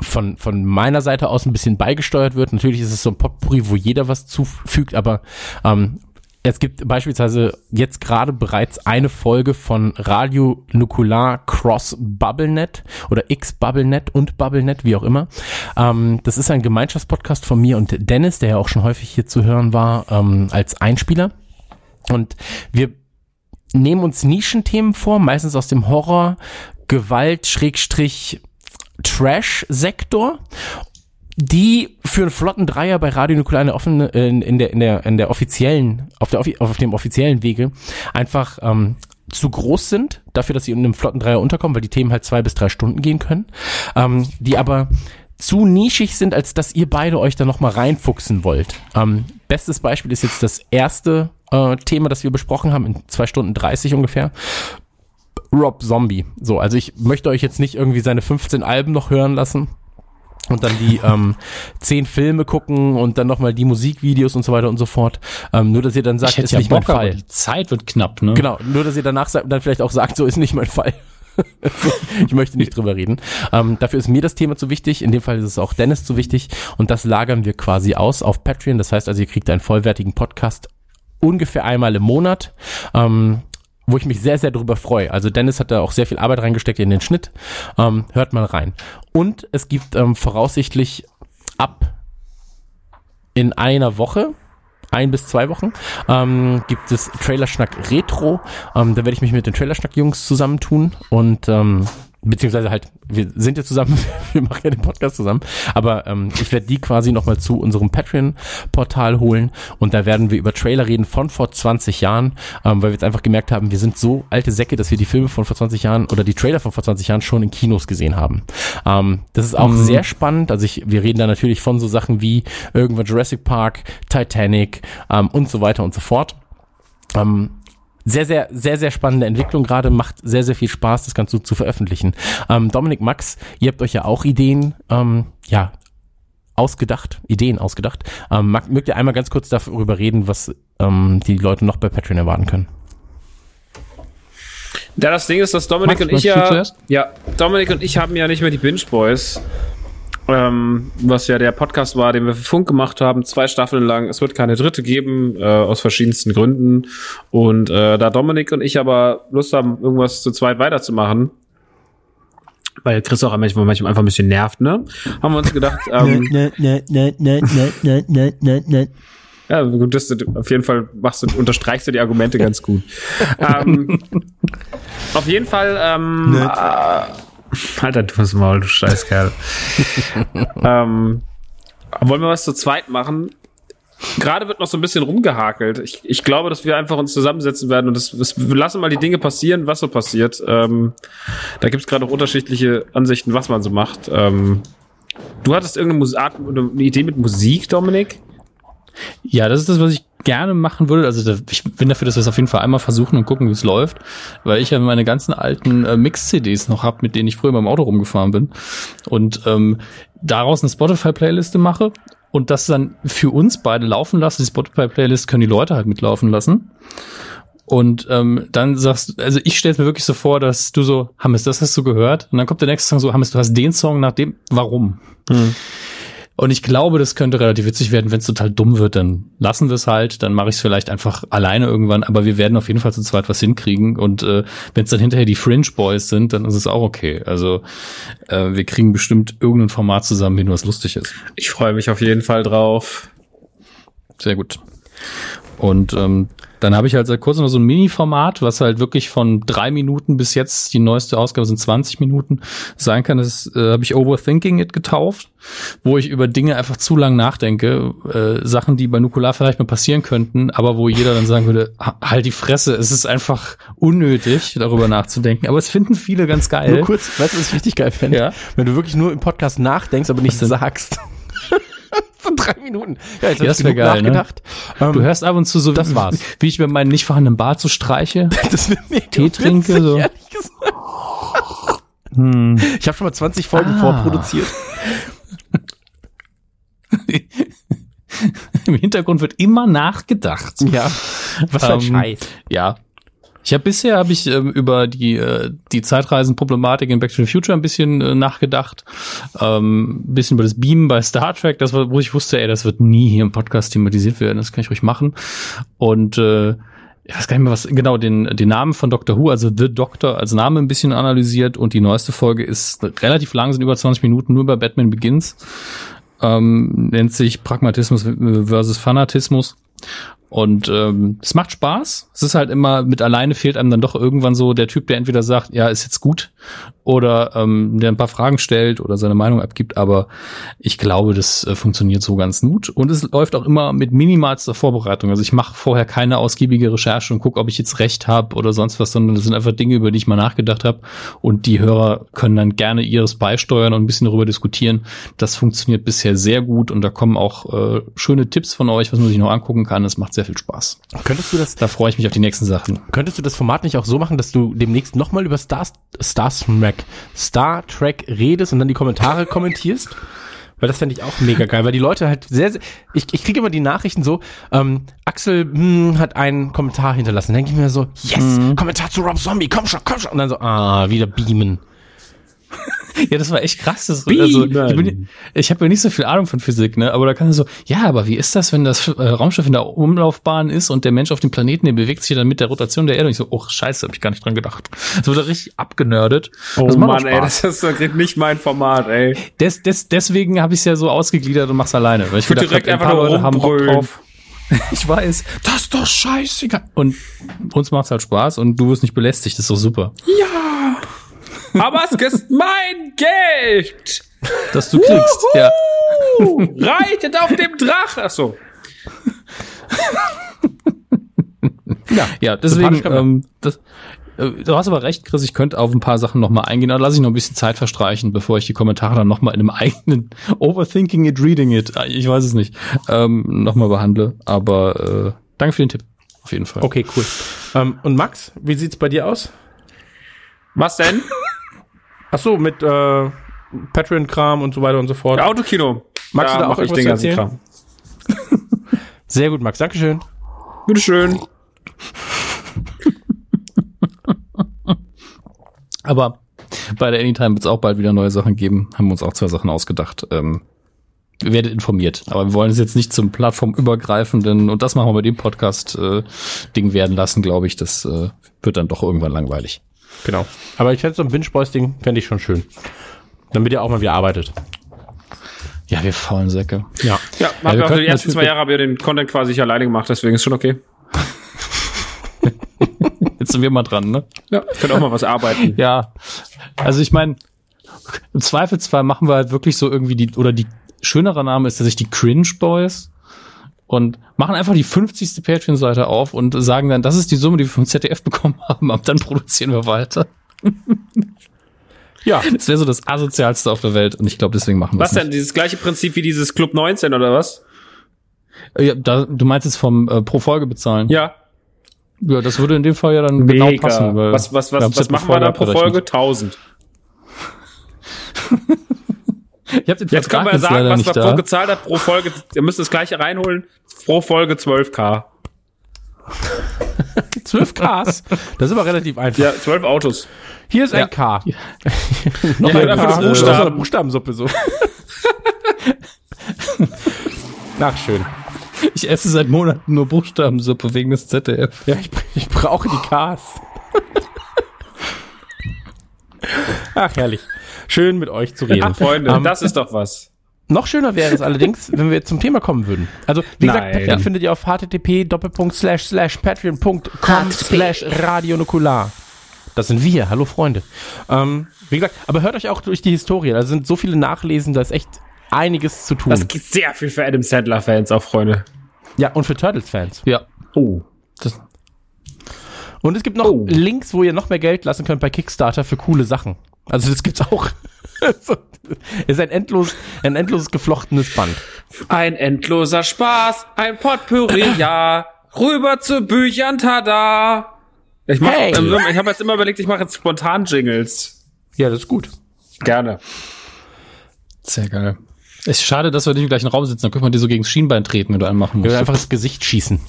von, von meiner Seite aus ein bisschen beigesteuert wird. Natürlich ist es so ein Potpourri, wo jeder was zufügt, aber ähm, es gibt beispielsweise jetzt gerade bereits eine Folge von Radio Nukular Cross BubbleNet oder X BubbleNet und BubbleNet, wie auch immer. Ähm, das ist ein Gemeinschaftspodcast von mir und Dennis, der ja auch schon häufig hier zu hören war, ähm, als Einspieler. Und wir nehmen uns Nischenthemen vor, meistens aus dem Horror, Gewalt, Schrägstrich, Trash-Sektor die für einen flotten Dreier bei Radio Nukular in der, offene, in, in, der, in, der, in der offiziellen, auf, der, auf dem offiziellen Wege einfach ähm, zu groß sind, dafür, dass sie in einem flotten Dreier unterkommen, weil die Themen halt zwei bis drei Stunden gehen können, ähm, die aber zu nischig sind, als dass ihr beide euch da nochmal reinfuchsen wollt. Ähm, bestes Beispiel ist jetzt das erste äh, Thema, das wir besprochen haben, in zwei Stunden 30 ungefähr. Rob Zombie. So, also ich möchte euch jetzt nicht irgendwie seine 15 Alben noch hören lassen und dann die ähm, zehn Filme gucken und dann nochmal die Musikvideos und so weiter und so fort. Ähm, nur, dass ihr dann sagt, ist ja nicht Bock, mein Fall. die Zeit wird knapp, ne? Genau, nur, dass ihr danach sagt, dann vielleicht auch sagt, so ist nicht mein Fall. ich möchte nicht drüber reden. Ähm, dafür ist mir das Thema zu wichtig. In dem Fall ist es auch Dennis zu wichtig. Und das lagern wir quasi aus auf Patreon. Das heißt also, ihr kriegt einen vollwertigen Podcast ungefähr einmal im Monat. Ähm, wo ich mich sehr, sehr drüber freue. Also Dennis hat da auch sehr viel Arbeit reingesteckt in den Schnitt. Ähm, hört mal rein. Und es gibt ähm, voraussichtlich ab in einer Woche, ein bis zwei Wochen, ähm, gibt es Trailerschnack Retro. Ähm, da werde ich mich mit den Trailerschnack-Jungs zusammentun und ähm, beziehungsweise halt, wir sind ja zusammen, wir machen ja den Podcast zusammen, aber ähm, ich werde die quasi nochmal zu unserem Patreon-Portal holen und da werden wir über Trailer reden von vor 20 Jahren, ähm, weil wir jetzt einfach gemerkt haben, wir sind so alte Säcke, dass wir die Filme von vor 20 Jahren oder die Trailer von vor 20 Jahren schon in Kinos gesehen haben. Ähm, das ist auch mhm. sehr spannend, also ich, wir reden da natürlich von so Sachen wie irgendwann Jurassic Park, Titanic ähm, und so weiter und so fort. Ähm, sehr, sehr, sehr, sehr spannende Entwicklung gerade, macht sehr, sehr viel Spaß, das Ganze zu veröffentlichen. Ähm, Dominik, Max, ihr habt euch ja auch Ideen, ähm, ja, ausgedacht, Ideen ausgedacht. Ähm, mögt ihr einmal ganz kurz darüber reden, was ähm, die Leute noch bei Patreon erwarten können? Ja, das Ding ist, dass Dominik Max, und ich ja, ja, Dominik und ich haben ja nicht mehr die Binge Boys ähm, was ja der Podcast war, den wir für Funk gemacht haben, zwei Staffeln lang. Es wird keine dritte geben, äh, aus verschiedensten Gründen. Und äh, da Dominik und ich aber Lust haben, irgendwas zu zweit weiterzumachen, weil Chris auch manchmal, manchmal einfach ein bisschen nervt, ne? Haben wir uns gedacht, ähm, ja, das, auf jeden Fall machst du, unterstreichst du die Argumente ganz gut. ähm, auf jeden Fall ähm, ne. äh, Alter, du bist Maul, du Scheißkerl. ähm, wollen wir was zu zweit machen? Gerade wird noch so ein bisschen rumgehakelt. Ich, ich glaube, dass wir einfach uns zusammensetzen werden und das, das, wir lassen mal die Dinge passieren, was so passiert. Ähm, da gibt es gerade auch unterschiedliche Ansichten, was man so macht. Ähm, du hattest irgendeine Art, eine Idee mit Musik, Dominik? Ja, das ist das, was ich gerne machen würde. Also ich bin dafür, dass wir es auf jeden Fall einmal versuchen und gucken, wie es läuft, weil ich ja meine ganzen alten äh, Mix-CDs noch habe, mit denen ich früher beim Auto rumgefahren bin und ähm, daraus eine Spotify-Playliste mache und das dann für uns beide laufen lasse. Die Spotify-Playlist können die Leute halt mitlaufen lassen. Und ähm, dann sagst also ich stelle mir wirklich so vor, dass du so, Hammes, das hast du gehört? Und dann kommt der nächste Song so, Hammes, du hast den Song nach dem, warum? Hm. Und ich glaube, das könnte relativ witzig werden, wenn es total dumm wird, dann lassen wir es halt, dann mache ich es vielleicht einfach alleine irgendwann, aber wir werden auf jeden Fall zu zweit was hinkriegen. Und äh, wenn es dann hinterher die Fringe Boys sind, dann ist es auch okay. Also äh, wir kriegen bestimmt irgendein Format zusammen, wie nur was lustig ist. Ich freue mich auf jeden Fall drauf. Sehr gut. Und ähm, Dann habe ich halt seit kurzem noch so ein Mini-Format, was halt wirklich von drei Minuten bis jetzt, die neueste Ausgabe sind 20 Minuten, sein kann. Das äh, habe ich Overthinking It getauft, wo ich über Dinge einfach zu lang nachdenke. Äh, Sachen, die bei Nukular vielleicht mal passieren könnten, aber wo jeder dann sagen würde, halt die Fresse, es ist einfach unnötig, darüber nachzudenken. Aber es finden viele ganz geil. Nur kurz, weißt du, was ich richtig geil fände? Ja? Wenn du wirklich nur im Podcast nachdenkst, aber nichts sagst. Von drei Minuten. Ja, jetzt ja, das wäre geil. Ne? Nachgedacht. Ne? Du ähm, hörst ab und zu so, das war's. wie ich mir meinen nicht vorhandenen Bart so streiche. das mir Tee trinke. So. Hm. Ich habe schon mal 20 Folgen ah. vorproduziert. Im Hintergrund wird immer nachgedacht. Ja. Was für ein ähm, Scheiß. Ja, ich habe bisher habe ich ähm, über die äh, die Zeitreisenproblematik in Back to the Future ein bisschen äh, nachgedacht, ähm, ein bisschen über das Beamen bei Star Trek, das war, wo ich wusste, ey, das wird nie hier im Podcast thematisiert werden, das kann ich ruhig machen. Und äh, ich weiß gar nicht mehr was genau den den Namen von Doctor Who, also The Doctor als Name ein bisschen analysiert. Und die neueste Folge ist relativ lang, sind über 20 Minuten nur über Batman Begins. Ähm, nennt sich Pragmatismus versus Fanatismus und ähm, es macht Spaß. Es ist halt immer, mit alleine fehlt einem dann doch irgendwann so der Typ, der entweder sagt, ja, ist jetzt gut, oder ähm, der ein paar Fragen stellt oder seine Meinung abgibt. Aber ich glaube, das äh, funktioniert so ganz gut. Und es läuft auch immer mit minimalster Vorbereitung. Also ich mache vorher keine ausgiebige Recherche und gucke, ob ich jetzt recht habe oder sonst was, sondern das sind einfach Dinge, über die ich mal nachgedacht habe. Und die Hörer können dann gerne ihres beisteuern und ein bisschen darüber diskutieren. Das funktioniert bisher sehr gut und da kommen auch äh, schöne Tipps von euch, was man sich noch angucken kann. Es macht sehr viel Spaß. Könntest du das? Da freue ich mich auf die nächsten Sachen. Könntest du das Format nicht auch so machen, dass du demnächst nochmal über Stars, Stars Trek, Star Trek redest und dann die Kommentare kommentierst. Weil das fände ich auch mega geil, weil die Leute halt sehr, sehr ich, ich kriege immer die Nachrichten so, ähm, Axel mh, hat einen Kommentar hinterlassen. Dann denke ich mir so, yes, mhm. Kommentar zu Rob Zombie, komm schon, komm schon. Und dann so, ah, wieder beamen. Ja, das war echt krass. Das, also, ich, ich habe ja nicht so viel Ahnung von Physik, ne? Aber da kann er so, ja, aber wie ist das, wenn das äh, Raumschiff in der Umlaufbahn ist und der Mensch auf dem Planeten, der bewegt sich dann mit der Rotation der Erde? Und ich so, oh scheiße, habe ich gar nicht dran gedacht. Das wurde richtig abgenördet. Oh das Mann, ey, das ist nicht mein Format, ey. Des, des, deswegen habe ich es ja so ausgegliedert und mach's alleine. Weil ich, ich direkt einfach nur Leute haben Bock drauf. Ich weiß, das ist doch scheißegal. Und uns macht's halt Spaß und du wirst nicht belästigt, das ist doch super. Ja. Aber es ist mein Geld. Das du kriegst, ja. Reitet auf dem Drach. Ach so. ja, ja, deswegen, ähm, das, äh, du hast aber recht, Chris, ich könnte auf ein paar Sachen nochmal eingehen, aber lasse ich noch ein bisschen Zeit verstreichen, bevor ich die Kommentare dann nochmal in einem eigenen Overthinking it, Reading it, äh, ich weiß es nicht, ähm, nochmal behandle. Aber äh, danke für den Tipp, auf jeden Fall. Okay, cool. Ähm, und Max, wie sieht's bei dir aus? Was denn? Ach so, mit äh, Patreon-Kram und so weiter und so fort. Ja, Autokino. Magst da du da auch ich den ganzen Kram? Sehr gut, Max. Dankeschön. Bitteschön. Aber bei der Anytime wird es auch bald wieder neue Sachen geben. Haben wir uns auch zwei Sachen ausgedacht. Ähm, ihr werdet informiert. Aber wir wollen es jetzt nicht zum plattformübergreifenden und das machen wir bei dem Podcast-Ding äh, werden lassen, glaube ich. Das äh, wird dann doch irgendwann langweilig. Genau. Aber ich fände so ein Binge-Boys-Ding, fände ich schon schön. Damit ihr auch mal wieder arbeitet. Ja, wir faulen Säcke. Ja. Ja, ja wir auch die ersten zwei Jahre habe ich den Content quasi nicht alleine gemacht, deswegen ist schon okay. Jetzt sind wir mal dran, ne? Ja, können auch mal was arbeiten. Ja. Also ich meine, im Zweifelsfall machen wir halt wirklich so irgendwie die, oder die schönere Name ist tatsächlich die Cringe Boys und machen einfach die 50. Patreon-Seite auf und sagen dann, das ist die Summe, die wir vom ZDF bekommen haben, ab dann produzieren wir weiter. ja. Das wäre so das asozialste auf der Welt und ich glaube, deswegen machen wir Was denn? Dieses gleiche Prinzip wie dieses Club 19 oder was? Äh, ja, da, du meinst jetzt vom äh, pro Folge bezahlen? Ja. Ja, das würde in dem Fall ja dann genau Mega. genau passen. Was was, was, was machen wir da pro Folge? 1000. Ich hab den Jetzt kann man ja sagen, was man pro gezahlt hat pro Folge. Ihr müsst das gleiche reinholen. Pro Folge 12k. 12 Ks? Das ist aber relativ einfach. Ja, 12 Autos. Hier ist ein ja. K. Noch ja, ein K. Buchstaben. Das eine Buchstabensuppe so. Ach, schön. Ich esse seit Monaten nur Buchstabensuppe wegen des ZDF. Ja, ich, ich brauche die Ks. Ach, herrlich. Schön mit euch zu reden. Ach, Freunde, um, das ist doch was. Noch schöner wäre es allerdings, wenn wir zum Thema kommen würden. Also, wie Nein. gesagt, Patreon findet ihr auf http patreon.com slash radionukular. Das sind wir. Hallo Freunde. Ähm, wie gesagt, aber hört euch auch durch die Historie. Da sind so viele Nachlesen, da ist echt einiges zu tun. Das gibt sehr viel für Adam Sandler-Fans auch, Freunde. Ja, und für Turtles-Fans. Ja. Oh. Das. Und es gibt noch oh. Links, wo ihr noch mehr Geld lassen könnt bei Kickstarter für coole Sachen. Also das gibt's auch. ist ein endlos, ein endlos geflochtenes Band. Ein endloser Spaß, ein Potpourri, ja. Rüber zu Büchern, tada. Ich mach, hey. ähm, ich habe jetzt immer überlegt, ich mache jetzt spontan Jingles. Ja, das ist gut. Gerne. Sehr geil. Es ist schade, dass wir nicht im gleichen Raum sitzen. Dann könnte man dir so gegen das Schienbein treten, wenn du einen machen musst. Ja, einfach das Gesicht schießen.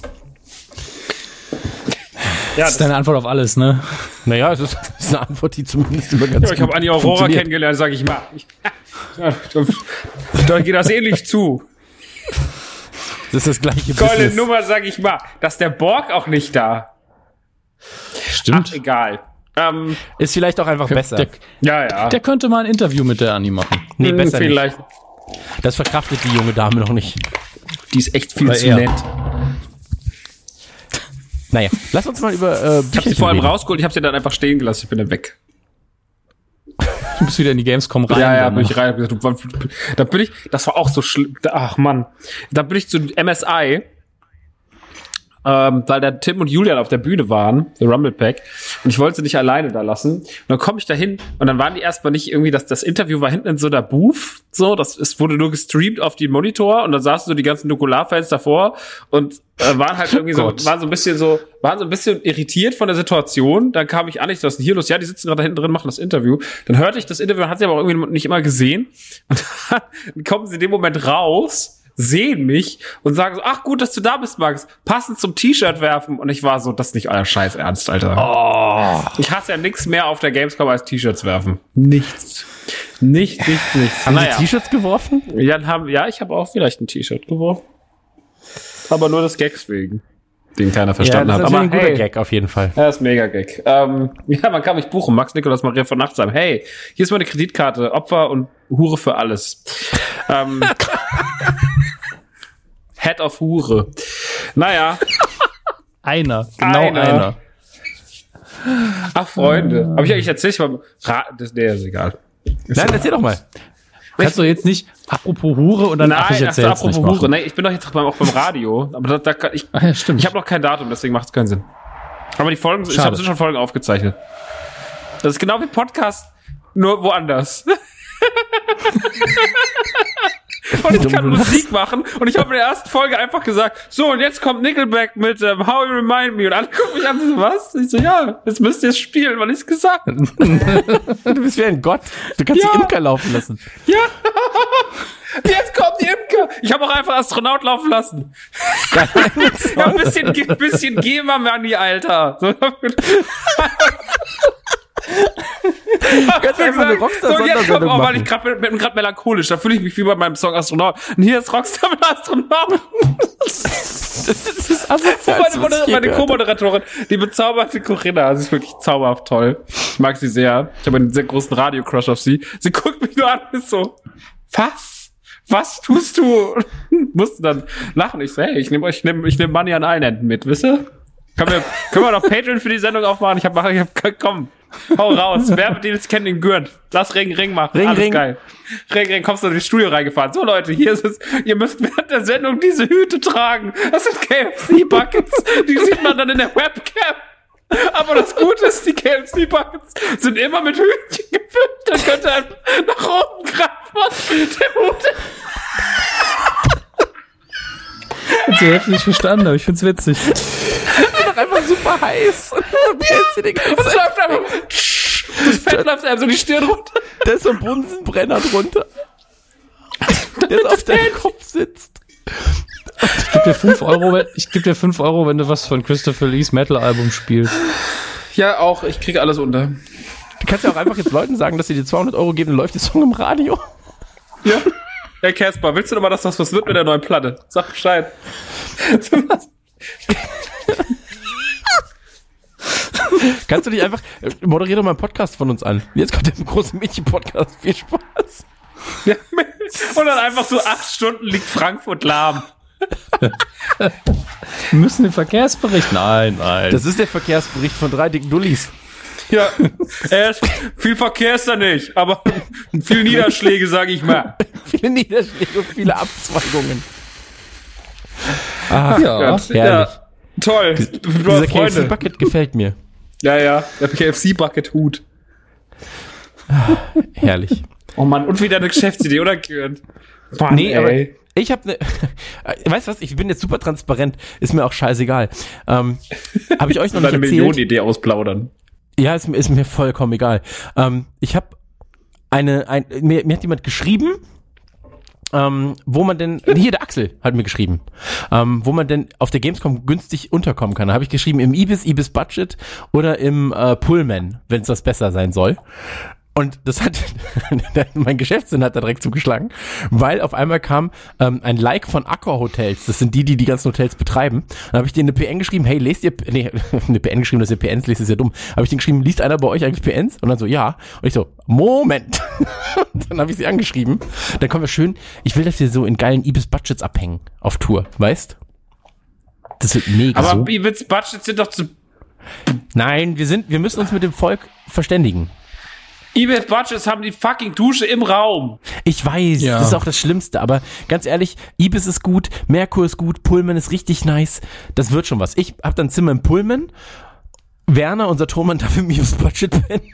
Ja, das ist deine Antwort auf alles, ne? Naja, es ist, es ist eine Antwort, die zumindest immer ganz ja, Ich habe Annie Aurora kennengelernt, sage ich mal. da geht das ähnlich zu. Das ist das gleiche Tolle Nummer, sag ich mal. Dass der Borg auch nicht da. Stimmt. Ach, egal. Ähm, ist vielleicht auch einfach besser. Der, ja, ja. Der könnte mal ein Interview mit der Annie machen. Nee, hm, besser vielleicht. Nicht. Das verkraftet die junge Dame noch nicht. Die ist echt viel Weil zu er. nett. Naja, lass uns mal über äh, Ich hab sie vor allem rausgeholt, ich hab sie dann einfach stehen gelassen, ich bin dann weg. Du bist wieder in die Gamescom rein. Ja, ja, bin ich rein. Da bin ich, das war auch so schlimm. Ach Mann. Da bin ich zu MSI ähm, weil da Tim und Julian auf der Bühne waren, The Rumble Pack, und ich wollte sie nicht alleine da lassen. Und dann komme ich da hin und dann waren die erstmal nicht irgendwie, das, das Interview war hinten in so einer Booth, so, das es wurde nur gestreamt auf die Monitor und dann saßen so die ganzen Nukular-Fans davor und äh, waren halt irgendwie oh so, waren so ein bisschen so, waren so ein bisschen irritiert von der Situation. Dann kam ich an, ich ist hier los? Ja, die sitzen gerade da hinten drin, machen das Interview. Dann hörte ich das Interview, hat sie aber auch irgendwie nicht immer gesehen. Und dann kommen sie in dem Moment raus sehen mich und sagen so, ach gut, dass du da bist, Max. Passend zum T-Shirt werfen. Und ich war so, das ist nicht euer Scheiß ernst, Alter. Oh. Ich hasse ja nichts mehr auf der Gamescom als T-Shirts werfen. Nichts. Nichts, nichts, nichts. Haben naja. T-Shirts geworfen? Ja, haben, ja, ich habe auch vielleicht ein T-Shirt geworfen. Aber nur des Gags wegen. Den keiner verstanden ja, das ist hat. Aber ein guter hey, Gag auf jeden Fall. Ja, ist mega Gag. Ähm, ja, man kann mich buchen. Max Nikolas Maria von Nachtsheim. Hey, hier ist meine Kreditkarte. Opfer und Hure für alles. ähm, Head of Hure. Naja. einer. Genau einer. einer. Ach, Freunde. Habe ich eigentlich erzählt? Beim Ra das, nee, ist egal. Ist Nein, erzähl doch mal. Kannst du jetzt nicht apropos Hure und dann Nein, ach, ich erzähl's ach, apropos Hure. Nein, ich bin doch jetzt auch beim Radio, aber da, da kann ich ach, ja, stimmt. Ich habe noch kein Datum, deswegen macht es keinen Sinn. Aber die Folgen, Schade. ich habe schon Folgen aufgezeichnet. Das ist genau wie Podcast, nur woanders. und ich kann Musik machen. Und ich habe in der ersten Folge einfach gesagt, so, und jetzt kommt Nickelback mit ähm, How You Remind Me. Und alle gucken mich an, so, was? Ich so, ja, jetzt müsst ihr es spielen, weil ich es gesagt habe. du bist wie ein Gott. Du kannst ja. die Imker laufen lassen. Ja. Jetzt kommt die Imker. Ich habe auch einfach Astronaut laufen lassen. ja, ein bisschen, bisschen GEMA-Money, Alter. So, Ganz einfach eine rockstar so, jetzt oh, weil ich gerade bin gerade melancholisch, da fühle ich mich wie bei meinem Song Astronaut. Und hier ist Rockstar mit Astronaut. das ist also meine, meine Co-Moderatorin, die bezauberte Corinna, sie ist wirklich zauberhaft toll. Ich mag sie sehr. Ich habe einen sehr großen Radio-Crush auf sie. Sie guckt mich nur an und ist so, was? Was tust du? Musste dann lachen. Ich so, hey, ich nehme euch, ich nehme ich nehm Money an allen Enden mit, wisst ihr? Können wir, können wir noch Patreon für die Sendung aufmachen? Ich hab, ich hab, komm, hau raus. Werbedeals kennen den Gürnt. Lass Ring, Ring machen. Ring, Alles Ring. geil. Ring, Ring, kommst du in das Studio reingefahren. So, Leute, hier ist es. Ihr müsst während der Sendung diese Hüte tragen. Das sind KFC-Buckets. Die sieht man dann in der Webcam. Aber das Gute ist, die KFC-Buckets sind immer mit Hühnchen gefüllt. Dann könnt ihr nach oben greifen und der Hut ich die Hälfte nicht verstanden, aber ich find's witzig. Doch einfach super heiß. Und du den ganzen Und es läuft einfach. Das Fett läuft einem so die Stirn runter. Da ist so ein Bunsenbrenner drunter. Der so auf deinem Kopf sitzt. Ich geb dir 5 Euro, ich geb dir 5 Euro, wenn du was von Christopher Lees Metal Album spielst. Ja, auch. Ich krieg alles unter. Du kannst ja auch einfach jetzt Leuten sagen, dass sie dir 200 Euro geben, dann läuft der Song im Radio. Ja. Hey Casper, willst du noch mal, dass das was wird mit der neuen Platte? Sag Bescheid. Kannst du dich einfach, moderier doch mal einen Podcast von uns an. Jetzt kommt der große Mädchen-Podcast. Viel Spaß. und dann einfach so acht Stunden liegt Frankfurt lahm. Wir müssen den Verkehrsbericht. Nein, nein. Das ist der Verkehrsbericht von drei dicken Dullis. Ja, äh, viel Verkehr ist da nicht, aber viel Niederschläge, sage ich mal. viele Niederschläge und viele Abzweigungen. Ah, ja, Gott, ja, toll. Dieser KFC-Bucket gefällt mir. Ja, ja, der KFC-Bucket-Hut. Herrlich. Oh Mann, und wieder eine Geschäftsidee, oder, Kürn? Mann, nee, ey. aber ich habe ne, weißt du was, ich bin jetzt super transparent, ist mir auch scheißegal. Ähm, habe ich euch noch nicht erzählt? eine Millionenidee ausplaudern. Ja, ist, ist mir vollkommen egal. Ähm, ich habe eine, ein, mir, mir hat jemand geschrieben, ähm, wo man denn, hier der Axel hat mir geschrieben, ähm, wo man denn auf der Gamescom günstig unterkommen kann. Da habe ich geschrieben im Ibis, Ibis Budget oder im äh, Pullman, wenn es das besser sein soll. Und das hat, mein Geschäftssinn hat da direkt zugeschlagen, weil auf einmal kam ähm, ein Like von Accor Hotels. Das sind die, die die ganzen Hotels betreiben. Dann habe ich denen eine PN geschrieben, hey, lest ihr, nee, eine PN geschrieben, dass ihr PNs lest, ist ja dumm. Habe ich denen geschrieben, liest einer bei euch eigentlich PNs? Und dann so, ja. Und ich so, Moment. dann habe ich sie angeschrieben. Dann kommen wir schön, ich will, dass wir so in geilen Ibis-Budgets abhängen auf Tour, weißt? Das wird mega Aber so. Ibis-Budgets sind doch zu... Nein, wir sind, wir müssen uns mit dem Volk verständigen. eBay Budgets haben die fucking Dusche im Raum. Ich weiß, ja. das ist auch das Schlimmste, aber ganz ehrlich, Ibis ist gut, Merkur ist gut, Pullman ist richtig nice. Das wird schon was. Ich hab dann Zimmer im Pullman. Werner, unser Tormann, darf im Ibis Budget pennen.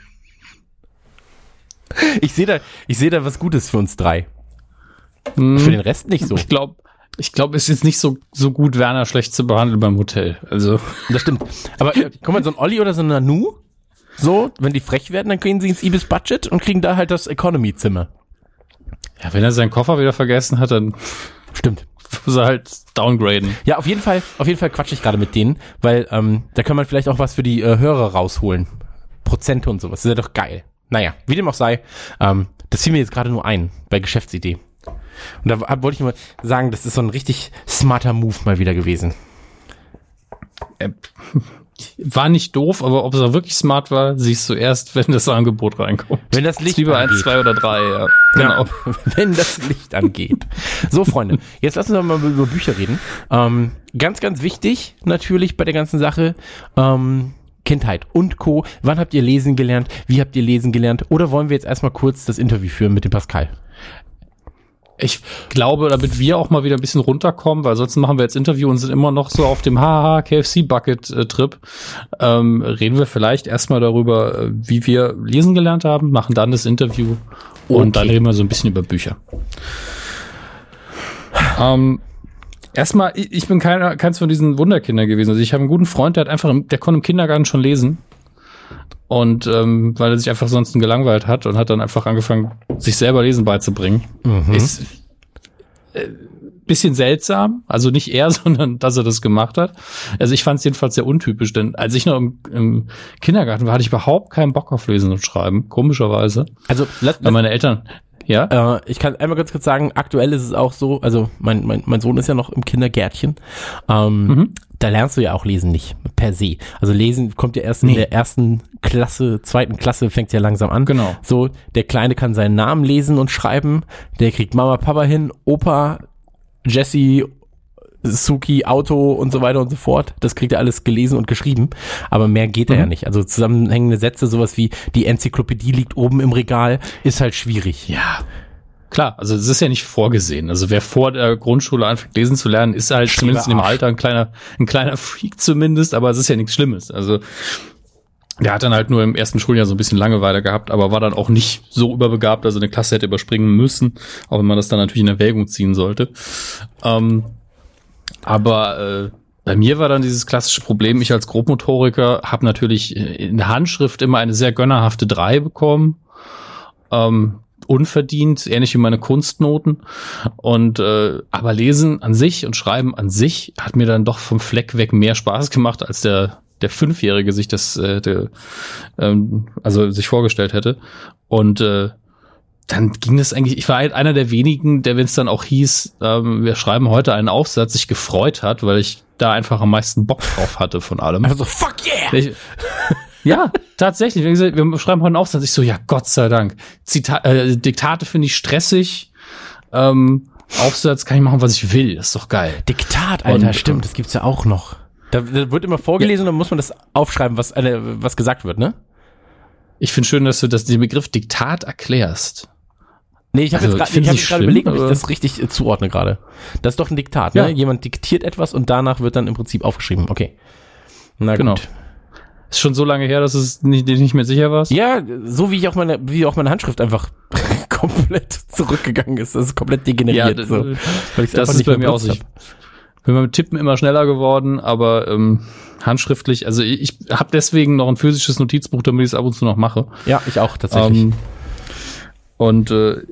Ich sehe da, ich sehe da was Gutes für uns drei. Hm. Für den Rest nicht so. Ich glaube, ich glaube, es ist jetzt nicht so, so gut, Werner schlecht zu behandeln beim Hotel. Also. Das stimmt. Aber äh, guck mal, so ein Olli oder so ein Nanu, so, wenn die frech werden, dann kriegen sie ins Ibis Budget und kriegen da halt das Economy-Zimmer. Ja, wenn er seinen Koffer wieder vergessen hat, dann stimmt. Muss er halt downgraden. Ja, auf jeden Fall, auf jeden Fall quatsch ich gerade mit denen, weil ähm, da kann man vielleicht auch was für die äh, Hörer rausholen. Prozente und sowas. Das ist ja doch geil. Naja, wie dem auch sei, ähm, das fiel mir jetzt gerade nur ein bei Geschäftsidee. Und da wollte ich mal sagen, das ist so ein richtig smarter Move mal wieder gewesen. Äh, war nicht doof, aber ob es auch wirklich smart war, siehst du erst, wenn das Angebot reinkommt. Wenn das Licht Lieber angeht. eins, zwei oder drei, ja. Genau. Ja, wenn das Licht angeht. So, Freunde, jetzt lassen wir mal über Bücher reden. Ähm, ganz, ganz wichtig natürlich bei der ganzen Sache. Ähm, Kindheit und Co. Wann habt ihr lesen gelernt? Wie habt ihr lesen gelernt? Oder wollen wir jetzt erstmal kurz das Interview führen mit dem Pascal? Ich glaube, damit wir auch mal wieder ein bisschen runterkommen, weil sonst machen wir jetzt Interview und sind immer noch so auf dem Haha KFC Bucket äh, Trip. Ähm, reden wir vielleicht erstmal darüber, äh, wie wir lesen gelernt haben, machen dann das Interview und okay. dann reden wir so ein bisschen über Bücher. ähm, erstmal, ich bin keiner, keins von diesen Wunderkindern gewesen. Also ich habe einen guten Freund, der hat einfach, im, der konnte im Kindergarten schon lesen. Und ähm, weil er sich einfach sonst gelangweilt hat und hat dann einfach angefangen, sich selber Lesen beizubringen. Mhm. Ist äh, bisschen seltsam, also nicht er, sondern dass er das gemacht hat. Also ich fand es jedenfalls sehr untypisch, denn als ich noch im, im, Kindergarten war, hatte ich überhaupt keinen Bock auf Lesen und Schreiben, komischerweise. Also weil meine Eltern, ja. Äh, ich kann einmal ganz kurz sagen, aktuell ist es auch so, also mein, mein, mein Sohn ist ja noch im Kindergärtchen. Ähm, mhm da lernst du ja auch lesen nicht per se. Also lesen kommt ja erst nee. in der ersten Klasse, zweiten Klasse fängt ja langsam an. Genau. So, der Kleine kann seinen Namen lesen und schreiben, der kriegt Mama, Papa hin, Opa, Jesse, Suki, Auto und so weiter und so fort. Das kriegt er alles gelesen und geschrieben. Aber mehr geht mhm. er ja nicht. Also zusammenhängende Sätze, sowas wie die Enzyklopädie liegt oben im Regal, ist halt schwierig. Ja. Klar, also es ist ja nicht vorgesehen. Also wer vor der Grundschule anfängt lesen zu lernen, ist halt Schieber zumindest in dem Alter ein kleiner, ein kleiner Freak zumindest, aber es ist ja nichts Schlimmes. Also der hat dann halt nur im ersten Schuljahr so ein bisschen Langeweile gehabt, aber war dann auch nicht so überbegabt, dass er eine Klasse hätte überspringen müssen, auch wenn man das dann natürlich in Erwägung ziehen sollte. Ähm, aber äh, bei mir war dann dieses klassische Problem, ich als Grobmotoriker habe natürlich in der Handschrift immer eine sehr gönnerhafte 3 bekommen. Ähm, unverdient, ähnlich wie meine Kunstnoten. Und äh, aber Lesen an sich und Schreiben an sich hat mir dann doch vom Fleck weg mehr Spaß gemacht, als der der Fünfjährige sich das äh, der, ähm, also sich vorgestellt hätte. Und äh, dann ging es eigentlich, ich war halt einer der wenigen, der, wenn es dann auch hieß, ähm, wir schreiben heute einen Aufsatz, sich gefreut hat, weil ich da einfach am meisten Bock drauf hatte von allem. Also fuck yeah! Ich, Ja, tatsächlich. Wir schreiben heute einen Aufsatz. Ich so, ja, Gott sei Dank. Zita äh, Diktate finde ich stressig. Ähm, Aufsatz kann ich machen, was ich will. Das ist doch geil. Diktat, Alter, und, stimmt. Das gibt's ja auch noch. Da, da wird immer vorgelesen ja. und dann muss man das aufschreiben, was, äh, was gesagt wird, ne? Ich finde schön, dass du das, den Begriff Diktat erklärst. Nee, ich habe also, jetzt gerade hab überlegt, ob ich das richtig äh, zuordne gerade. Das ist doch ein Diktat, ne? Jemand diktiert etwas und danach wird dann im Prinzip aufgeschrieben. Okay. Na genau. gut. Ist schon so lange her, dass es nicht, nicht mehr sicher warst? Ja, so wie ich auch meine, wie auch meine Handschrift einfach komplett zurückgegangen ist. Das ist komplett degeneriert. Ja, so, weil das ist bei mir auch bin beim Tippen immer schneller geworden, aber ähm, handschriftlich, also ich, ich habe deswegen noch ein physisches Notizbuch, damit ich es ab und zu noch mache. Ja, ich auch tatsächlich. Ähm, und äh,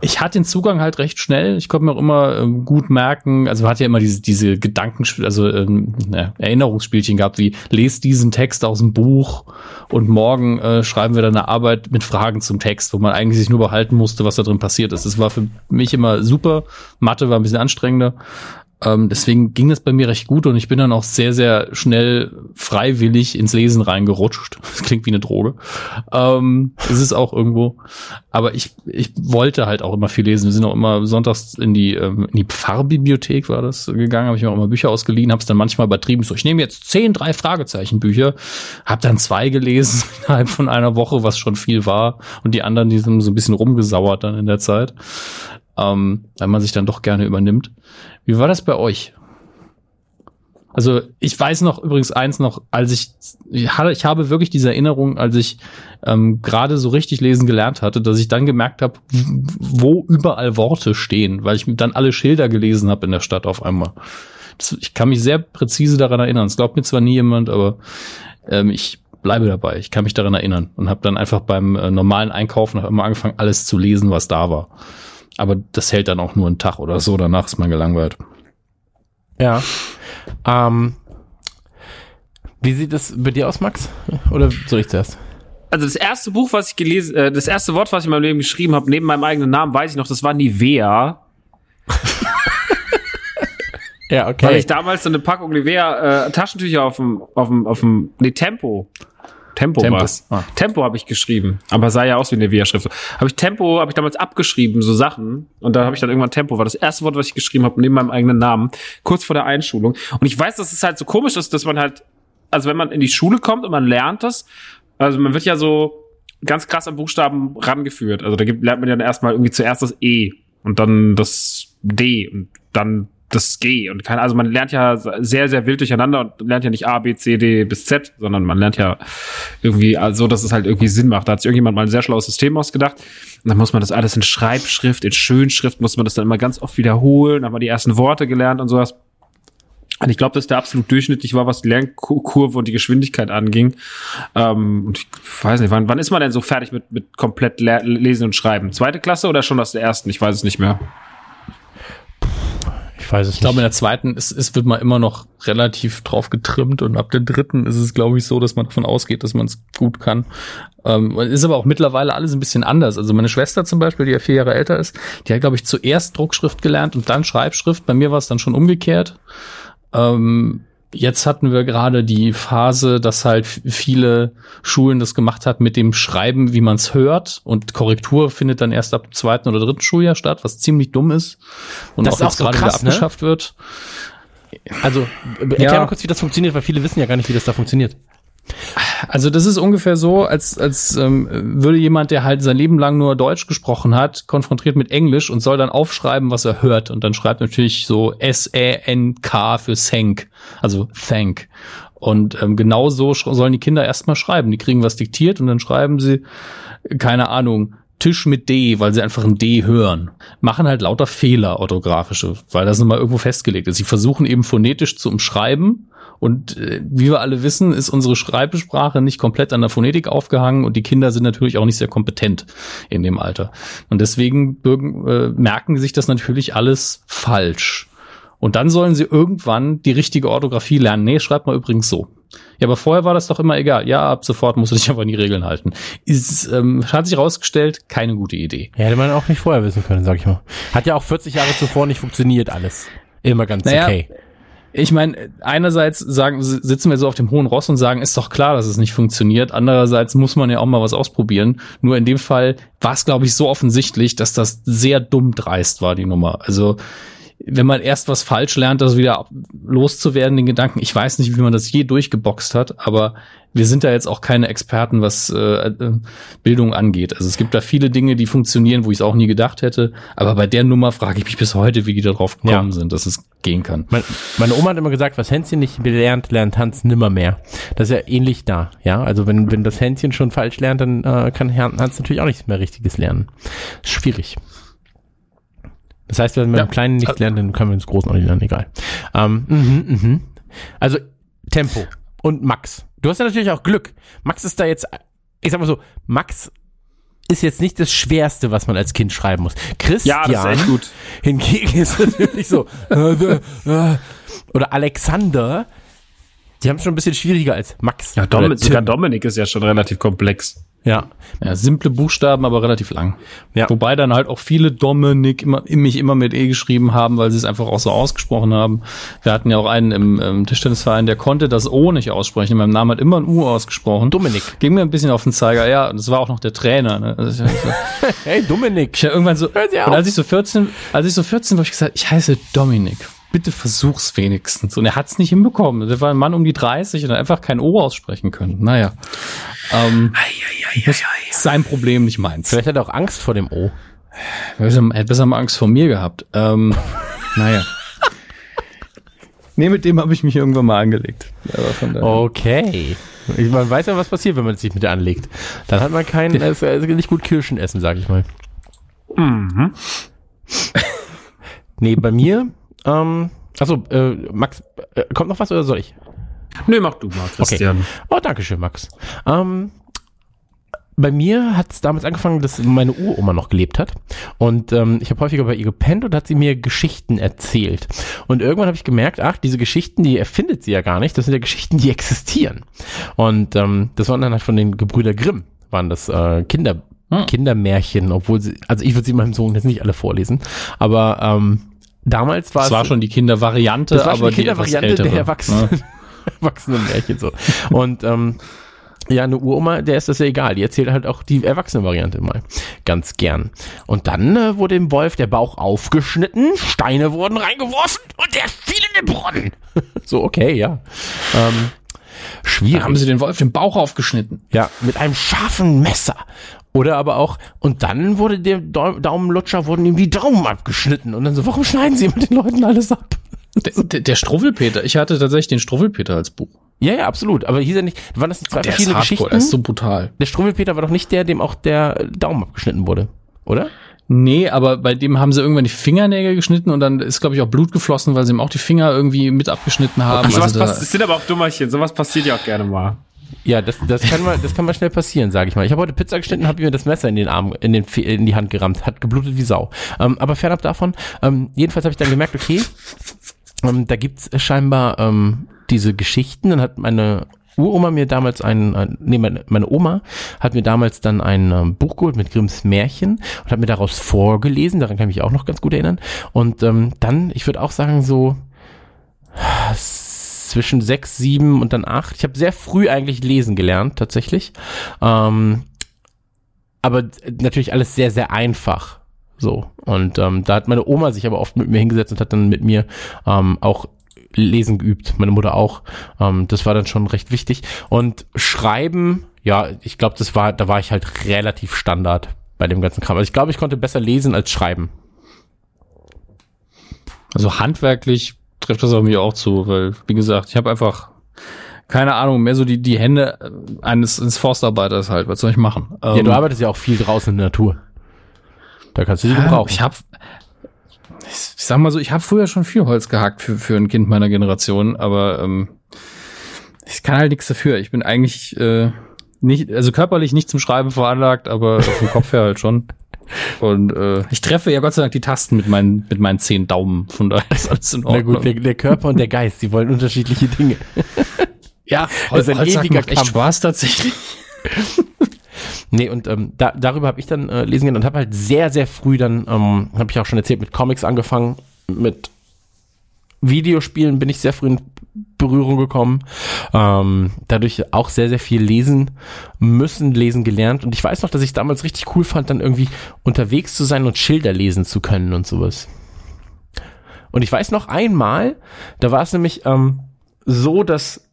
ich hatte den Zugang halt recht schnell. Ich konnte mir auch immer ähm, gut merken, also man hat ja immer diese, diese Gedanken, also ähm, ja, Erinnerungsspielchen gehabt, wie lest diesen Text aus dem Buch und morgen äh, schreiben wir dann eine Arbeit mit Fragen zum Text, wo man eigentlich sich nur behalten musste, was da drin passiert ist. Das war für mich immer super. Mathe war ein bisschen anstrengender. Ähm, deswegen ging das bei mir recht gut und ich bin dann auch sehr, sehr schnell freiwillig ins Lesen reingerutscht. Das klingt wie eine Droge. Ähm, ist es auch irgendwo. Aber ich, ich wollte halt auch immer viel lesen. Wir sind auch immer sonntags in die, ähm, in die Pfarrbibliothek war das gegangen, habe ich mir auch immer Bücher ausgeliehen, habe es dann manchmal übertrieben. So, ich nehme jetzt zehn, drei Fragezeichen Bücher, habe dann zwei gelesen innerhalb von einer Woche, was schon viel war. Und die anderen, die sind so ein bisschen rumgesauert dann in der Zeit. Ähm, weil man sich dann doch gerne übernimmt. Wie war das bei euch? Also ich weiß noch übrigens eins noch, als ich, ich, habe wirklich diese Erinnerung, als ich ähm, gerade so richtig lesen gelernt hatte, dass ich dann gemerkt habe, wo überall Worte stehen, weil ich dann alle Schilder gelesen habe in der Stadt auf einmal. Das, ich kann mich sehr präzise daran erinnern. Es glaubt mir zwar nie jemand, aber ähm, ich bleibe dabei. Ich kann mich daran erinnern und habe dann einfach beim äh, normalen Einkaufen immer angefangen, alles zu lesen, was da war. Aber das hält dann auch nur einen Tag oder so, danach ist man gelangweilt. Ja. Ähm, wie sieht es bei dir aus, Max? Oder soll ich zuerst? Also das erste Buch, was ich gelesen, äh, das erste Wort, was ich in meinem Leben geschrieben habe, neben meinem eigenen Namen, weiß ich noch, das war Nivea. ja, okay. Weil ich damals so eine Packung Nivea äh, Taschentücher auf dem, auf dem, auf dem, nee, Tempo Tempo, Tempo. was. Ah. Tempo habe ich geschrieben, aber sah ja aus wie eine Via-Schrift. Habe ich Tempo, habe ich damals abgeschrieben, so Sachen. Und da habe ich dann irgendwann Tempo, war das erste Wort, was ich geschrieben habe, neben meinem eigenen Namen, kurz vor der Einschulung. Und ich weiß, dass es halt so komisch ist, dass man halt, also wenn man in die Schule kommt und man lernt das, also man wird ja so ganz krass am Buchstaben rangeführt. Also da gibt, lernt man ja erstmal irgendwie zuerst das E und dann das D und dann das G und kann, also man lernt ja sehr, sehr wild durcheinander und lernt ja nicht A, B, C, D bis Z, sondern man lernt ja irgendwie so, also, dass es halt irgendwie Sinn macht. Da hat sich irgendjemand mal ein sehr schlaues System ausgedacht. Und dann muss man das alles in Schreibschrift, in Schönschrift, muss man das dann immer ganz oft wiederholen, hat man die ersten Worte gelernt und sowas. Und ich glaube, dass der absolut durchschnittlich war, was die Lernkurve und die Geschwindigkeit anging. Ähm, und ich weiß nicht, wann, wann ist man denn so fertig mit, mit komplett Lesen und Schreiben? Zweite Klasse oder schon aus der ersten? Ich weiß es nicht mehr. Ich weiß es ich glaube, in der zweiten ist, ist, wird man immer noch relativ drauf getrimmt und ab der dritten ist es, glaube ich, so, dass man davon ausgeht, dass man es gut kann. Ähm, ist aber auch mittlerweile alles ein bisschen anders. Also meine Schwester zum Beispiel, die ja vier Jahre älter ist, die hat, glaube ich, zuerst Druckschrift gelernt und dann Schreibschrift. Bei mir war es dann schon umgekehrt. Ähm, Jetzt hatten wir gerade die Phase, dass halt viele Schulen das gemacht hat mit dem Schreiben, wie man es hört. Und Korrektur findet dann erst ab zweiten oder dritten Schuljahr statt, was ziemlich dumm ist. Und das auch jetzt gerade so wieder ne? abgeschafft ne? wird. Also, erklär ja. mal kurz, wie das funktioniert, weil viele wissen ja gar nicht, wie das da funktioniert. Also das ist ungefähr so, als, als ähm, würde jemand, der halt sein Leben lang nur Deutsch gesprochen hat, konfrontiert mit Englisch und soll dann aufschreiben, was er hört. Und dann schreibt natürlich so S-E-N-K für Thank, also Thank. Und ähm, genau so sollen die Kinder erstmal schreiben. Die kriegen was diktiert und dann schreiben sie, keine Ahnung, Tisch mit D, weil sie einfach ein D hören. Machen halt lauter Fehler orthografische, weil das nun irgendwo festgelegt ist. Sie versuchen eben phonetisch zu umschreiben und äh, wie wir alle wissen, ist unsere Schreibsprache nicht komplett an der Phonetik aufgehangen und die Kinder sind natürlich auch nicht sehr kompetent in dem Alter. Und deswegen äh, merken sich das natürlich alles falsch. Und dann sollen sie irgendwann die richtige Orthographie lernen. Nee, schreibt mal übrigens so. Ja, aber vorher war das doch immer egal. Ja, ab sofort musst du dich aber an die Regeln halten. Ist, ähm, hat sich herausgestellt, keine gute Idee. Ja, hätte man auch nicht vorher wissen können, sag ich mal. Hat ja auch 40 Jahre zuvor nicht funktioniert alles. Immer ganz naja, okay ich meine, einerseits sagen, sitzen wir so auf dem hohen Ross und sagen, ist doch klar, dass es nicht funktioniert. Andererseits muss man ja auch mal was ausprobieren. Nur in dem Fall war es, glaube ich, so offensichtlich, dass das sehr dumm dreist war, die Nummer. Also, wenn man erst was falsch lernt, das wieder loszuwerden, den Gedanken, ich weiß nicht, wie man das je durchgeboxt hat, aber wir sind da jetzt auch keine Experten, was äh, äh, Bildung angeht. Also es gibt da viele Dinge, die funktionieren, wo ich es auch nie gedacht hätte. Aber bei der Nummer frage ich mich bis heute, wie die da drauf gekommen ja. sind, dass es gehen kann. Meine, meine Oma hat immer gesagt, was Hänschen nicht lernt, lernt Hans nimmer mehr. Das ist ja ähnlich da. Ja, also wenn, wenn das Hänschen schon falsch lernt, dann äh, kann Hans natürlich auch nichts mehr Richtiges lernen. Schwierig. Das heißt, wenn wir ja. im Kleinen nicht lernen, dann können wir ins Großen auch nicht lernen, egal. Ähm, mhm, mhm. Also Tempo und Max. Du hast ja natürlich auch Glück. Max ist da jetzt, ich sag mal so, Max ist jetzt nicht das Schwerste, was man als Kind schreiben muss. Christian ja, das ist echt gut. hingegen ist natürlich so, äh, äh, oder Alexander, die haben es schon ein bisschen schwieriger als Max. Ja, Dom sogar Dominik ist ja schon relativ komplex. Ja. Ja, simple Buchstaben, aber relativ lang. Ja. Wobei dann halt auch viele Dominik immer, mich immer mit E geschrieben haben, weil sie es einfach auch so ausgesprochen haben. Wir hatten ja auch einen im, im Tischtennisverein, der konnte das O nicht aussprechen. Mein Name hat immer ein U ausgesprochen. Dominik. Ging mir ein bisschen auf den Zeiger. Ja, das war auch noch der Trainer. Ne? Also so, hey, Dominik. Ich irgendwann so, und als ich so 14, als ich so 14 war, ich gesagt, ich heiße Dominik bitte versuch's wenigstens. Und er hat's nicht hinbekommen. Der war ein Mann um die 30 und einfach kein O aussprechen können. Naja. Ähm, ei, ei, ei, sein Problem, nicht meins. Vielleicht hat er auch Angst vor dem O. Er hätte besser mal Angst vor mir gehabt. Ähm, naja. Nee, mit dem habe ich mich irgendwann mal angelegt. Okay. Man weiß ja, was passiert, wenn man sich mit dir anlegt. Dann hat man kein, äh, nicht gut Kirschen essen, sag ich mal. Mhm. nee, bei mir ähm, achso, äh, Max, äh, kommt noch was oder soll ich? Nö, mach du mal, Christian. Okay. Oh, danke schön, Max. Ähm, bei mir hat es damals angefangen, dass meine Uroma noch gelebt hat. Und ähm, ich habe häufiger bei ihr gepennt und hat sie mir Geschichten erzählt. Und irgendwann habe ich gemerkt, ach, diese Geschichten, die erfindet sie ja gar nicht. Das sind ja Geschichten, die existieren. Und ähm, das waren dann halt von den Gebrüder Grimm, waren das äh, Kinder, hm. Kindermärchen, obwohl sie, also ich würde sie meinem Sohn jetzt nicht alle vorlesen, aber ähm, Damals war es. Das war schon die Kindervariante, das war schon aber die Kindervariante der Erwachsenen, ja. Erwachsenen Märchen so. Und ähm, ja, eine Uroma, der ist das ja egal. Die erzählt halt auch die Erwachsene-Variante mal ganz gern. Und dann äh, wurde dem Wolf der Bauch aufgeschnitten, Steine wurden reingeworfen und der fiel in den Brunnen. so, okay, ja. Ähm, schwierig. Da haben sie den Wolf den Bauch aufgeschnitten. Ja, mit einem scharfen Messer. Oder aber auch, und dann wurde dem Daumenlutscher, wurden ihm die Daumen abgeschnitten. Und dann so, warum schneiden sie mit den Leuten alles ab? Der, der, der Struwwelpeter, ich hatte tatsächlich den Struwwelpeter als Buch. Ja, ja, absolut. Aber hieß er nicht, waren das nicht zwei der verschiedene ist Geschichten? Der ist so brutal. Der Struwwelpeter war doch nicht der, dem auch der Daumen abgeschnitten wurde, oder? Nee, aber bei dem haben sie irgendwann die Fingernägel geschnitten und dann ist, glaube ich, auch Blut geflossen, weil sie ihm auch die Finger irgendwie mit abgeschnitten haben. Okay, also das sind aber auch Dummerchen, sowas passiert ja auch gerne mal. Ja, das, das, kann mal, das kann mal schnell passieren, sage ich mal. Ich habe heute Pizza geschnitten, habe mir das Messer in den Arm, in, den, in die Hand gerammt, hat geblutet wie Sau. Ähm, aber fernab davon, ähm, jedenfalls habe ich dann gemerkt, okay, ähm, da gibt's scheinbar ähm, diese Geschichten. Dann hat meine Uroma mir damals ein, ein nee, meine, meine Oma hat mir damals dann ein ähm, Buch geholt mit Grimms Märchen und hat mir daraus vorgelesen, daran kann ich mich auch noch ganz gut erinnern. Und ähm, dann, ich würde auch sagen, so zwischen sechs, sieben und dann acht. Ich habe sehr früh eigentlich lesen gelernt, tatsächlich. Ähm, aber natürlich alles sehr, sehr einfach. So. Und ähm, da hat meine Oma sich aber oft mit mir hingesetzt und hat dann mit mir ähm, auch Lesen geübt. Meine Mutter auch. Ähm, das war dann schon recht wichtig. Und Schreiben, ja, ich glaube, das war, da war ich halt relativ Standard bei dem ganzen Kram. Also ich glaube, ich konnte besser lesen als schreiben. Also handwerklich trifft das auf mich auch zu, weil, wie gesagt, ich habe einfach keine Ahnung, mehr so die, die Hände eines, eines Forstarbeiters halt. Was soll ich machen? Ja, ähm, du arbeitest ja auch viel draußen in der Natur. Da kannst du die gebrauchen. Ich habe ich sag mal so, ich habe früher schon viel Holz gehackt für, für ein Kind meiner Generation, aber ähm, ich kann halt nichts dafür. Ich bin eigentlich äh, nicht, also körperlich nicht zum Schreiben veranlagt, aber vom Kopf her halt schon. Und äh, ich treffe ja Gott sei Dank die Tasten mit meinen, mit meinen zehn Daumen. Von daher ist alles in Ordnung. Na gut, der, der Körper und der Geist, die wollen unterschiedliche Dinge. ja, das ist ein ewiger Kampf. echt Spaß tatsächlich. Nee, und ähm, da, darüber habe ich dann äh, lesen gelernt und habe halt sehr, sehr früh dann, ähm, habe ich auch schon erzählt, mit Comics angefangen, mit Videospielen bin ich sehr früh in Berührung gekommen. Ähm, dadurch auch sehr, sehr viel lesen müssen, lesen gelernt. Und ich weiß noch, dass ich damals richtig cool fand, dann irgendwie unterwegs zu sein und Schilder lesen zu können und sowas. Und ich weiß noch einmal, da war es nämlich ähm, so, dass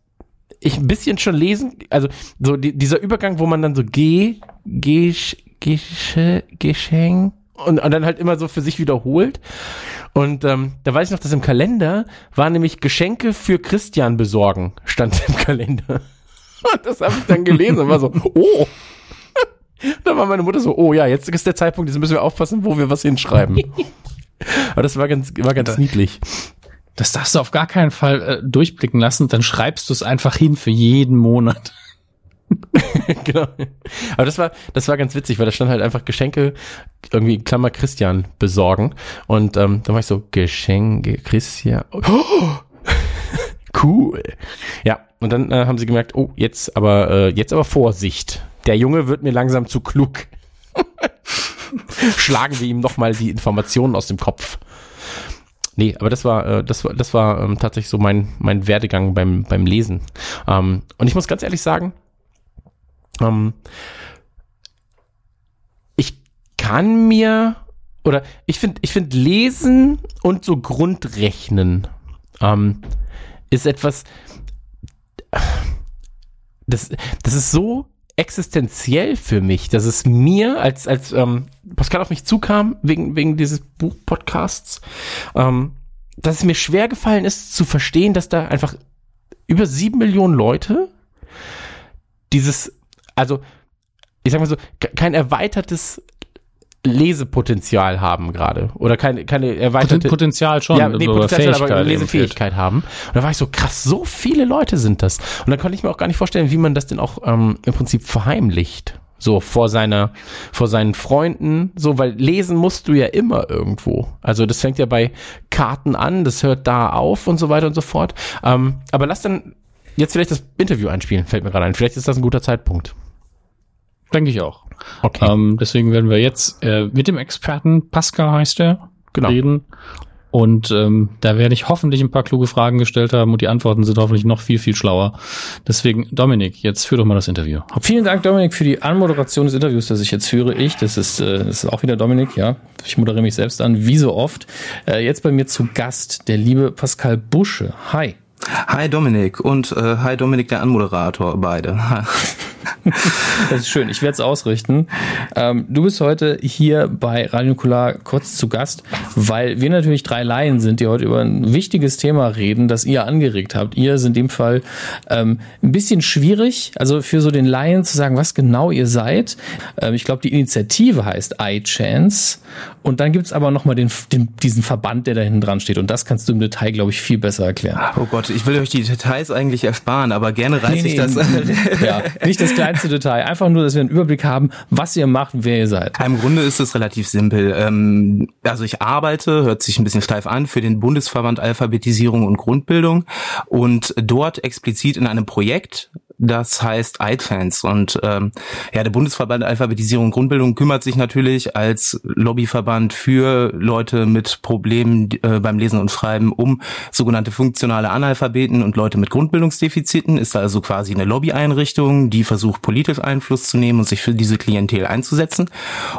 ich ein bisschen schon lesen, also so die, dieser Übergang, wo man dann so G, G, Geschenk und, und dann halt immer so für sich wiederholt. Und ähm, da weiß ich noch, dass im Kalender war nämlich Geschenke für Christian besorgen, stand im Kalender. Und das habe ich dann gelesen und war so, oh. Da war meine Mutter so, oh ja, jetzt ist der Zeitpunkt, jetzt müssen wir aufpassen, wo wir was hinschreiben. Aber das war ganz, war ganz niedlich. Das darfst du auf gar keinen Fall äh, durchblicken lassen, dann schreibst du es einfach hin für jeden Monat. genau. Aber das war, das war ganz witzig, weil da stand halt einfach Geschenke, irgendwie Klammer Christian besorgen. Und ähm, da war ich so, Geschenke Christian. Oh, cool. Ja, und dann äh, haben sie gemerkt, oh, jetzt aber, äh, jetzt aber Vorsicht. Der Junge wird mir langsam zu klug. Schlagen wir ihm nochmal die Informationen aus dem Kopf. Nee, aber das war, äh, das war, das war ähm, tatsächlich so mein, mein Werdegang beim, beim Lesen. Ähm, und ich muss ganz ehrlich sagen, ähm, ich kann mir oder ich finde, ich finde Lesen und so Grundrechnen ähm, ist etwas, das, das ist so existenziell für mich, dass es mir, als, als ähm, Pascal auf mich zukam, wegen, wegen dieses Buchpodcasts, ähm, dass es mir schwer gefallen ist zu verstehen, dass da einfach über sieben Millionen Leute dieses also ich sag mal so, kein erweitertes Lesepotenzial haben gerade oder keine keine erweiterte Potenzial schon, ja, nee, Potenzial, aber eine Lesefähigkeit haben. Und da war ich so krass, so viele Leute sind das. Und da konnte ich mir auch gar nicht vorstellen, wie man das denn auch ähm, im Prinzip verheimlicht. So vor seiner, vor seinen Freunden, so, weil lesen musst du ja immer irgendwo. Also das fängt ja bei Karten an, das hört da auf und so weiter und so fort. Ähm, aber lass dann jetzt vielleicht das Interview einspielen, fällt mir gerade ein. Vielleicht ist das ein guter Zeitpunkt. Denke ich auch. Okay. Ähm, deswegen werden wir jetzt äh, mit dem Experten, Pascal heißt er, genau. reden. Und ähm, da werde ich hoffentlich ein paar kluge Fragen gestellt haben und die Antworten sind hoffentlich noch viel, viel schlauer. Deswegen, Dominik, jetzt führ doch mal das Interview. Vielen Dank, Dominik, für die Anmoderation des Interviews, das ich jetzt führe. Ich, das ist, äh, das ist auch wieder Dominik, ja. Ich moderiere mich selbst an, wie so oft. Äh, jetzt bei mir zu Gast der liebe Pascal Busche. Hi. Hi Dominik und äh, hi Dominik der Anmoderator, beide. das ist schön, ich werde es ausrichten. Ähm, du bist heute hier bei Radio Nukular kurz zu Gast, weil wir natürlich drei Laien sind, die heute über ein wichtiges Thema reden, das ihr angeregt habt. Ihr sind in dem Fall ähm, ein bisschen schwierig, also für so den Laien zu sagen, was genau ihr seid. Ähm, ich glaube, die Initiative heißt iChance und dann gibt's aber nochmal den, den, diesen Verband, der da hinten dran steht und das kannst du im Detail, glaube ich, viel besser erklären. Oh Gott, ich will euch die Details eigentlich ersparen, aber gerne reiße nee, ich das. ja, nicht das kleinste Detail, einfach nur, dass wir einen Überblick haben, was ihr macht, wer ihr seid. Im Grunde ist es relativ simpel. Ähm, also ich arbeite, hört sich ein bisschen steif an, für den Bundesverband Alphabetisierung und Grundbildung und dort explizit in einem Projekt, das heißt iFans. Und ähm, ja, der Bundesverband Alphabetisierung und Grundbildung kümmert sich natürlich als Lobbyverband für Leute mit Problemen äh, beim Lesen und Schreiben um sogenannte funktionale Analphabeten und Leute mit Grundbildungsdefiziten. Ist also quasi eine Lobbyeinrichtung, die versucht, politisch Einfluss zu nehmen und sich für diese Klientel einzusetzen.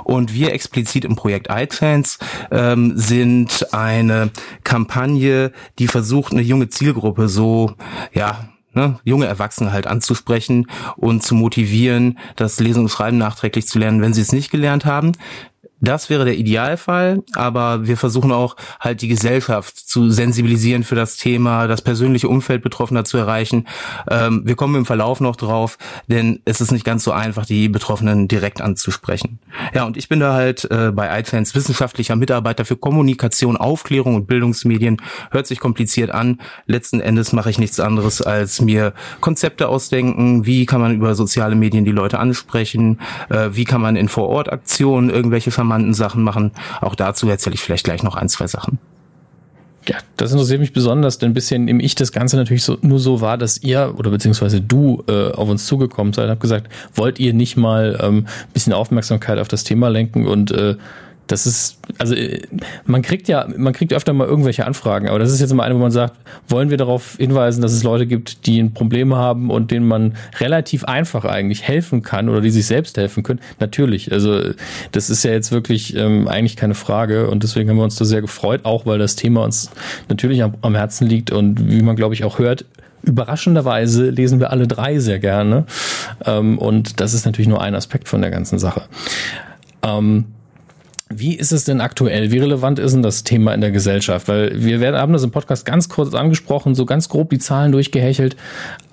Und wir explizit im Projekt iFans ähm, sind eine Kampagne, die versucht, eine junge Zielgruppe so, ja, ne, junge Erwachsene halt anzusprechen und zu motivieren, das Lesen und Schreiben nachträglich zu lernen, wenn sie es nicht gelernt haben. Das wäre der Idealfall, aber wir versuchen auch halt die Gesellschaft zu sensibilisieren für das Thema, das persönliche Umfeld Betroffener zu erreichen. Ähm, wir kommen im Verlauf noch drauf, denn es ist nicht ganz so einfach, die Betroffenen direkt anzusprechen. Ja, und ich bin da halt äh, bei iTrans wissenschaftlicher Mitarbeiter für Kommunikation, Aufklärung und Bildungsmedien. Hört sich kompliziert an. Letzten Endes mache ich nichts anderes, als mir Konzepte ausdenken. Wie kann man über soziale Medien die Leute ansprechen? Äh, wie kann man in Vorortaktionen irgendwelche charmanten Sachen machen. Auch dazu erzähle ich vielleicht gleich noch ein, zwei Sachen. Ja, das interessiert mich besonders, denn bisher nehme ich das Ganze natürlich so, nur so wahr, dass ihr oder beziehungsweise du äh, auf uns zugekommen seid und habt gesagt, wollt ihr nicht mal ähm, bisschen Aufmerksamkeit auf das Thema lenken und äh, das ist, also äh, man kriegt ja, man kriegt öfter mal irgendwelche Anfragen, aber das ist jetzt mal eine, wo man sagt, wollen wir darauf hinweisen, dass es Leute gibt, die ein Problem haben und denen man relativ einfach eigentlich helfen kann oder die sich selbst helfen können? Natürlich. Also das ist ja jetzt wirklich ähm, eigentlich keine Frage und deswegen haben wir uns da sehr gefreut, auch weil das Thema uns natürlich am, am Herzen liegt und wie man glaube ich auch hört, überraschenderweise lesen wir alle drei sehr gerne. Ähm, und das ist natürlich nur ein Aspekt von der ganzen Sache. Ähm, wie ist es denn aktuell? Wie relevant ist denn das Thema in der Gesellschaft? Weil wir werden, haben das im Podcast ganz kurz angesprochen, so ganz grob die Zahlen durchgehechelt.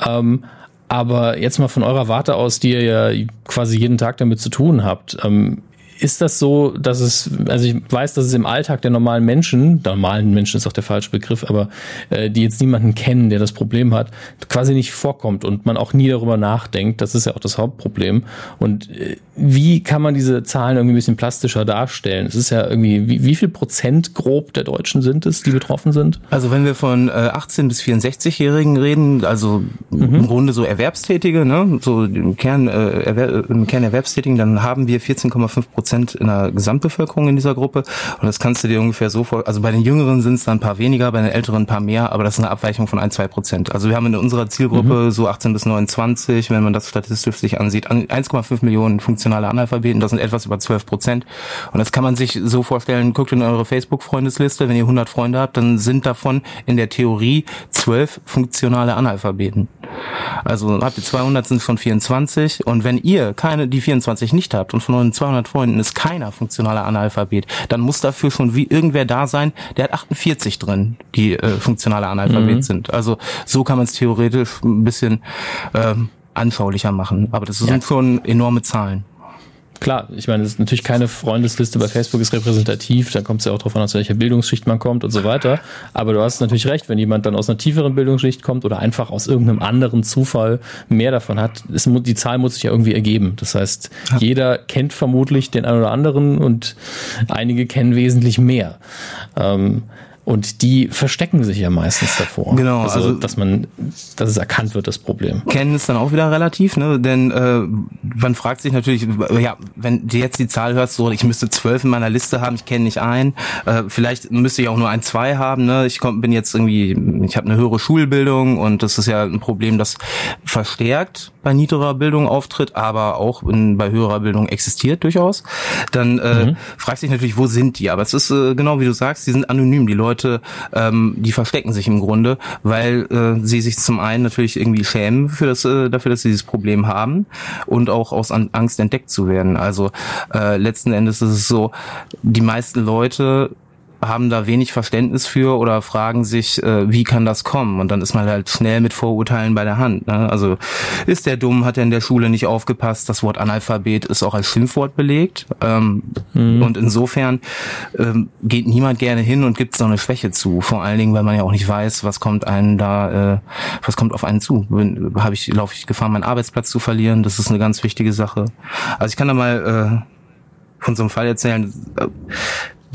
Ähm, aber jetzt mal von eurer Warte aus, die ihr ja quasi jeden Tag damit zu tun habt. Ähm, ist das so, dass es, also ich weiß, dass es im Alltag der normalen Menschen, der normalen Menschen ist auch der falsche Begriff, aber äh, die jetzt niemanden kennen, der das Problem hat, quasi nicht vorkommt und man auch nie darüber nachdenkt. Das ist ja auch das Hauptproblem. Und äh, wie kann man diese Zahlen irgendwie ein bisschen plastischer darstellen? Es ist ja irgendwie, wie, wie viel Prozent grob der Deutschen sind es, die betroffen sind? Also wenn wir von äh, 18 bis 64-Jährigen reden, also mhm. im Grunde so Erwerbstätige, ne, so im Kern, äh, Erwer im Kern Erwerbstätigen, dann haben wir 14,5 Prozent Prozent in der Gesamtbevölkerung in dieser Gruppe. Und das kannst du dir ungefähr so vor, also bei den Jüngeren sind es dann ein paar weniger, bei den Älteren ein paar mehr, aber das ist eine Abweichung von ein, zwei Prozent. Also wir haben in unserer Zielgruppe mhm. so 18 bis 29, wenn man das statistisch sich ansieht, 1,5 Millionen funktionale Analphabeten, das sind etwas über 12 Prozent. Und das kann man sich so vorstellen, guckt in eure Facebook-Freundesliste, wenn ihr 100 Freunde habt, dann sind davon in der Theorie 12 funktionale Analphabeten. Also habt ihr 200, sind schon 24. Und wenn ihr keine, die 24 nicht habt und von euren 200 Freunden ist keiner funktionaler Analphabet, dann muss dafür schon wie irgendwer da sein, der hat 48 drin, die äh, funktionale Analphabet mhm. sind. Also so kann man es theoretisch ein bisschen äh, anschaulicher machen. Aber das sind ja. schon enorme Zahlen. Klar, ich meine, es ist natürlich keine Freundesliste bei Facebook ist repräsentativ, da kommt es ja auch darauf an, aus welcher Bildungsschicht man kommt und so weiter. Aber du hast natürlich recht, wenn jemand dann aus einer tieferen Bildungsschicht kommt oder einfach aus irgendeinem anderen Zufall mehr davon hat, ist, die Zahl muss sich ja irgendwie ergeben. Das heißt, ja. jeder kennt vermutlich den einen oder anderen und einige kennen wesentlich mehr. Ähm, und die verstecken sich ja meistens davor. Genau, also, also dass man, dass es erkannt wird, das Problem. Kennen ist dann auch wieder relativ, ne? Denn äh, man fragt sich natürlich, ja, wenn du jetzt die Zahl hörst, so ich müsste zwölf in meiner Liste haben, ich kenne nicht ein, äh, vielleicht müsste ich auch nur ein, zwei haben, ne? Ich komm, bin jetzt irgendwie, ich habe eine höhere Schulbildung und das ist ja ein Problem, das verstärkt bei niedriger Bildung auftritt, aber auch in, bei höherer Bildung existiert durchaus. Dann äh, mhm. fragt sich natürlich, wo sind die? Aber es ist äh, genau wie du sagst, die sind anonym. Die Leute Leute, ähm, die verstecken sich im Grunde, weil äh, sie sich zum einen natürlich irgendwie schämen für das, äh, dafür, dass sie dieses Problem haben und auch aus Angst entdeckt zu werden. Also äh, letzten Endes ist es so, die meisten Leute haben da wenig Verständnis für oder fragen sich, äh, wie kann das kommen? Und dann ist man halt schnell mit Vorurteilen bei der Hand. Ne? Also ist der dumm, hat er in der Schule nicht aufgepasst? Das Wort Analphabet ist auch als Schimpfwort belegt. Ähm, mhm. Und insofern ähm, geht niemand gerne hin und gibt so eine Schwäche zu. Vor allen Dingen, weil man ja auch nicht weiß, was kommt einen da, äh, was kommt auf einen zu. Habe ich, laufe ich Gefahr, meinen Arbeitsplatz zu verlieren? Das ist eine ganz wichtige Sache. Also ich kann da mal äh, von so einem Fall erzählen.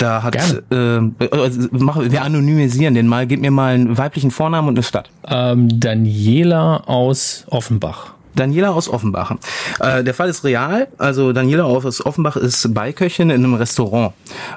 Da hat äh, äh, mach, wir anonymisieren den mal. Gib mir mal einen weiblichen Vornamen und eine Stadt. Ähm, Daniela aus Offenbach. Daniela aus Offenbach. Äh, der Fall ist real. Also Daniela aus Offenbach ist Beiköchin in einem Restaurant.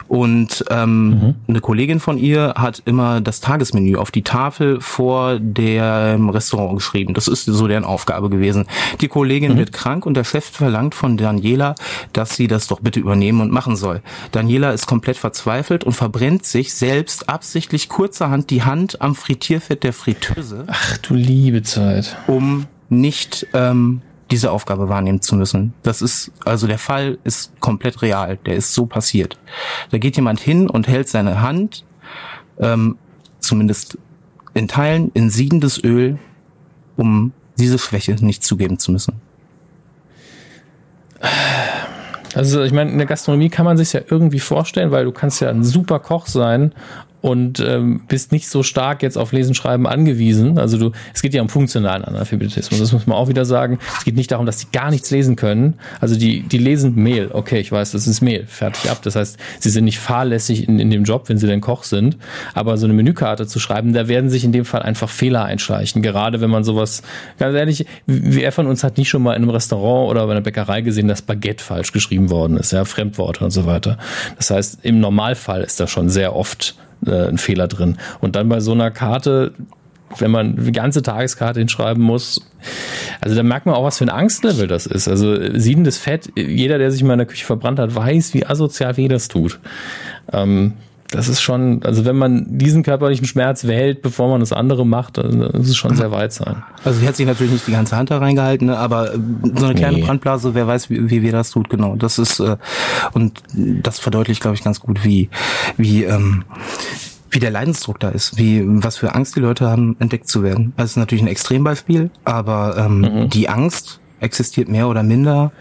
Und ähm, mhm. eine Kollegin von ihr hat immer das Tagesmenü auf die Tafel vor dem Restaurant geschrieben. Das ist so deren Aufgabe gewesen. Die Kollegin mhm. wird krank und der Chef verlangt von Daniela, dass sie das doch bitte übernehmen und machen soll. Daniela ist komplett verzweifelt und verbrennt sich selbst absichtlich kurzerhand die Hand am Frittierfett der Fritteuse. Ach du liebe Zeit. Um nicht ähm, diese Aufgabe wahrnehmen zu müssen. Das ist, also der Fall ist komplett real, der ist so passiert. Da geht jemand hin und hält seine Hand, ähm, zumindest in Teilen, in siedendes Öl, um diese Schwäche nicht zugeben zu müssen. Also ich meine, in der Gastronomie kann man sich ja irgendwie vorstellen, weil du kannst ja ein super Koch sein und ähm, bist nicht so stark jetzt auf Lesen, Schreiben angewiesen. Also du, es geht ja um funktionalen Analphabetismus, das muss man auch wieder sagen. Es geht nicht darum, dass sie gar nichts lesen können. Also die, die lesen Mehl. Okay, ich weiß, das ist Mehl. Fertig ab. Das heißt, sie sind nicht fahrlässig in, in dem Job, wenn sie denn Koch sind. Aber so eine Menükarte zu schreiben, da werden sich in dem Fall einfach Fehler einschleichen. Gerade wenn man sowas, ganz ehrlich, wer von uns hat nicht schon mal in einem Restaurant oder bei einer Bäckerei gesehen, dass Baguette falsch geschrieben worden ist, ja, Fremdworte und so weiter. Das heißt, im Normalfall ist da schon sehr oft äh, ein Fehler drin. Und dann bei so einer Karte, wenn man die ganze Tageskarte hinschreiben muss, also da merkt man auch, was für ein Angstlevel das ist. Also siedendes Fett, jeder, der sich mal in der Küche verbrannt hat, weiß, wie asozial weh das tut. Ähm, das ist schon, also wenn man diesen körperlichen Schmerz wählt, bevor man das andere macht, dann muss es schon sehr weit sein. Also sie hat sich natürlich nicht die ganze Hand da reingehalten, ne, aber so eine kleine nee. Brandblase, wer weiß, wie, wie wir das tut, genau. Das ist äh, und das verdeutlicht, glaube ich, ganz gut, wie wie ähm, wie der Leidensdruck da ist, wie was für Angst die Leute haben, entdeckt zu werden. Das ist natürlich ein Extrembeispiel, aber ähm, mhm. die Angst existiert mehr oder minder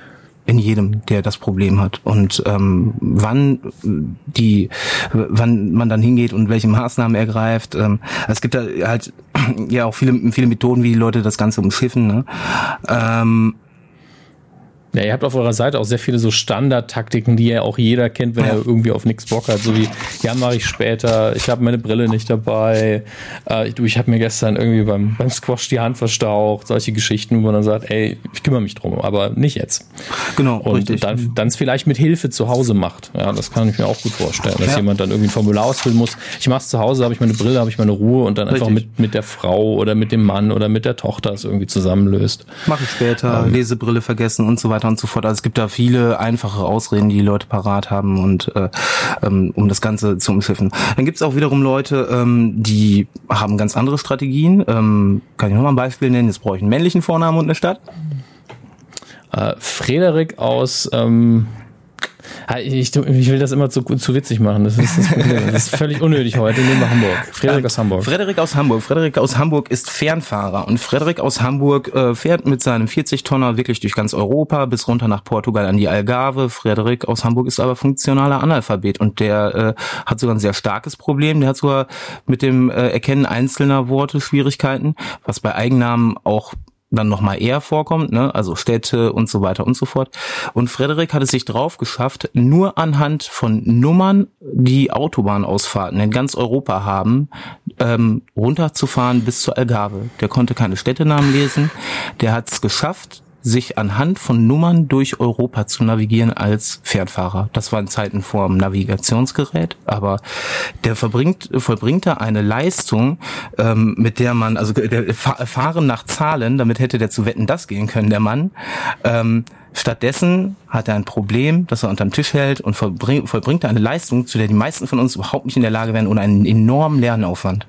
in jedem, der das Problem hat. Und ähm, wann die, wann man dann hingeht und welche Maßnahmen ergreift. Ähm, es gibt da halt ja auch viele, viele Methoden, wie die Leute das Ganze umschiffen. Ne? Ähm, ja, ihr habt auf eurer Seite auch sehr viele so Standardtaktiken, die ja auch jeder kennt, wenn er irgendwie auf nichts Bock hat. So wie, ja, mache ich später, ich habe meine Brille nicht dabei, äh, du, ich habe mir gestern irgendwie beim, beim Squash die Hand verstaucht, solche Geschichten, wo man dann sagt, ey, ich kümmere mich drum, aber nicht jetzt. Genau, Und richtig. dann dann es vielleicht mit Hilfe zu Hause macht. Ja, das kann ich mir auch gut vorstellen, dass ja. jemand dann irgendwie ein Formular ausfüllen muss. Ich mache es zu Hause, habe ich meine Brille, habe ich meine Ruhe und dann richtig. einfach mit, mit der Frau oder mit dem Mann oder mit der Tochter es irgendwie zusammenlöst. Mache ich später, ähm, Lesebrille vergessen und so weiter weiter und so fort. Also es gibt da viele einfache Ausreden, die, die Leute parat haben und äh, ähm, um das Ganze zu umschiffen. Dann gibt es auch wiederum Leute, ähm, die haben ganz andere Strategien. Ähm, kann ich noch mal ein Beispiel nennen? Jetzt brauche ich einen männlichen Vornamen und eine Stadt. Äh, Frederik aus ähm, ich, ich, will das immer zu, zu witzig machen. Das ist, das, das ist völlig unnötig heute. Nehmen wir Hamburg. Frederik aus Hamburg. Frederik aus Hamburg. Frederik aus Hamburg ist Fernfahrer und Frederik aus Hamburg äh, fährt mit seinem 40-Tonner wirklich durch ganz Europa bis runter nach Portugal an die Algarve. Frederik aus Hamburg ist aber funktionaler Analphabet und der äh, hat sogar ein sehr starkes Problem. Der hat sogar mit dem äh, Erkennen einzelner Worte Schwierigkeiten, was bei Eigennamen auch dann nochmal eher vorkommt, ne? also Städte und so weiter und so fort. Und Frederik hat es sich drauf geschafft, nur anhand von Nummern, die Autobahnausfahrten in ganz Europa haben, ähm, runterzufahren bis zur Algarve. Der konnte keine Städtenamen lesen. Der hat es geschafft, sich anhand von Nummern durch Europa zu navigieren als Fernfahrer. Das war in Zeiten vor dem Navigationsgerät, aber der verbringt, vollbringt da eine Leistung, ähm, mit der man, also der Fahren nach Zahlen, damit hätte der zu wetten das gehen können, der Mann. Ähm, Stattdessen hat er ein Problem, das er unterm Tisch hält und vollbringt, vollbringt eine Leistung, zu der die meisten von uns überhaupt nicht in der Lage wären, ohne einen enormen Lernaufwand.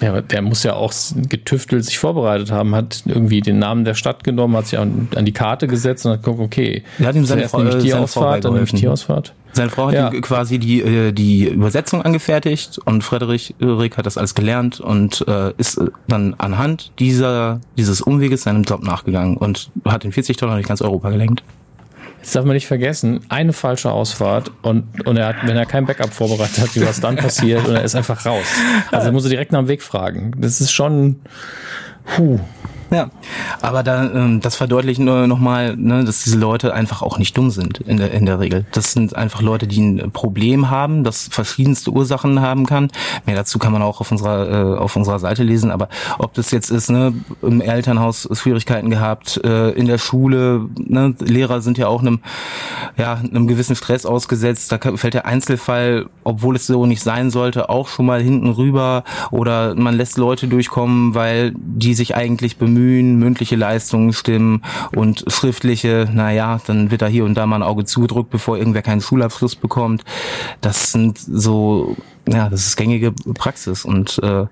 Ja, der muss ja auch getüftelt sich vorbereitet haben, hat irgendwie den Namen der Stadt genommen, hat sich an, an die Karte gesetzt und hat geguckt, okay, er hat ihm seine Frau, nehme ich die Ausfahrt, dann nehme ich die Ausfahrt. Seine Frau hat ja. ihm quasi die, äh, die Übersetzung angefertigt und Frederik Ulrich hat das alles gelernt und äh, ist dann anhand dieser, dieses Umweges seinem Job nachgegangen und hat den 40 Dollar durch ganz Europa gelenkt. Jetzt darf man nicht vergessen, eine falsche Ausfahrt und, und er hat, wenn er kein Backup vorbereitet hat, wie was dann passiert und er ist einfach raus. Also er muss er direkt nach dem Weg fragen. Das ist schon, puh. Ja, aber da, ähm, das verdeutlicht nur nochmal, ne, dass diese Leute einfach auch nicht dumm sind in der, in der Regel. Das sind einfach Leute, die ein Problem haben, das verschiedenste Ursachen haben kann. Mehr dazu kann man auch auf unserer, äh, auf unserer Seite lesen, aber ob das jetzt ist, ne, im Elternhaus Schwierigkeiten gehabt, äh, in der Schule, ne, Lehrer sind ja auch einem, ja, einem gewissen Stress ausgesetzt, da fällt der Einzelfall, obwohl es so nicht sein sollte, auch schon mal hinten rüber oder man lässt Leute durchkommen, weil die sich eigentlich bemühen, bemühen, mündliche Leistungen stimmen und schriftliche, naja, dann wird da hier und da mal ein Auge zugedrückt, bevor irgendwer keinen Schulabschluss bekommt. Das sind so ja, das ist gängige Praxis und äh,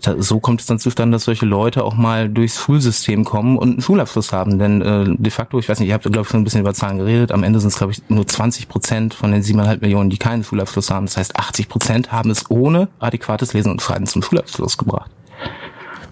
da, so kommt es dann zustande, dass solche Leute auch mal durchs Schulsystem kommen und einen Schulabschluss haben. Denn äh, de facto, ich weiß nicht, ihr habt glaube ich schon ein bisschen über Zahlen geredet, am Ende sind es glaube ich nur 20 Prozent von den 7,5 Millionen, die keinen Schulabschluss haben. Das heißt, 80 Prozent haben es ohne adäquates Lesen und Schreiben zum Schulabschluss gebracht.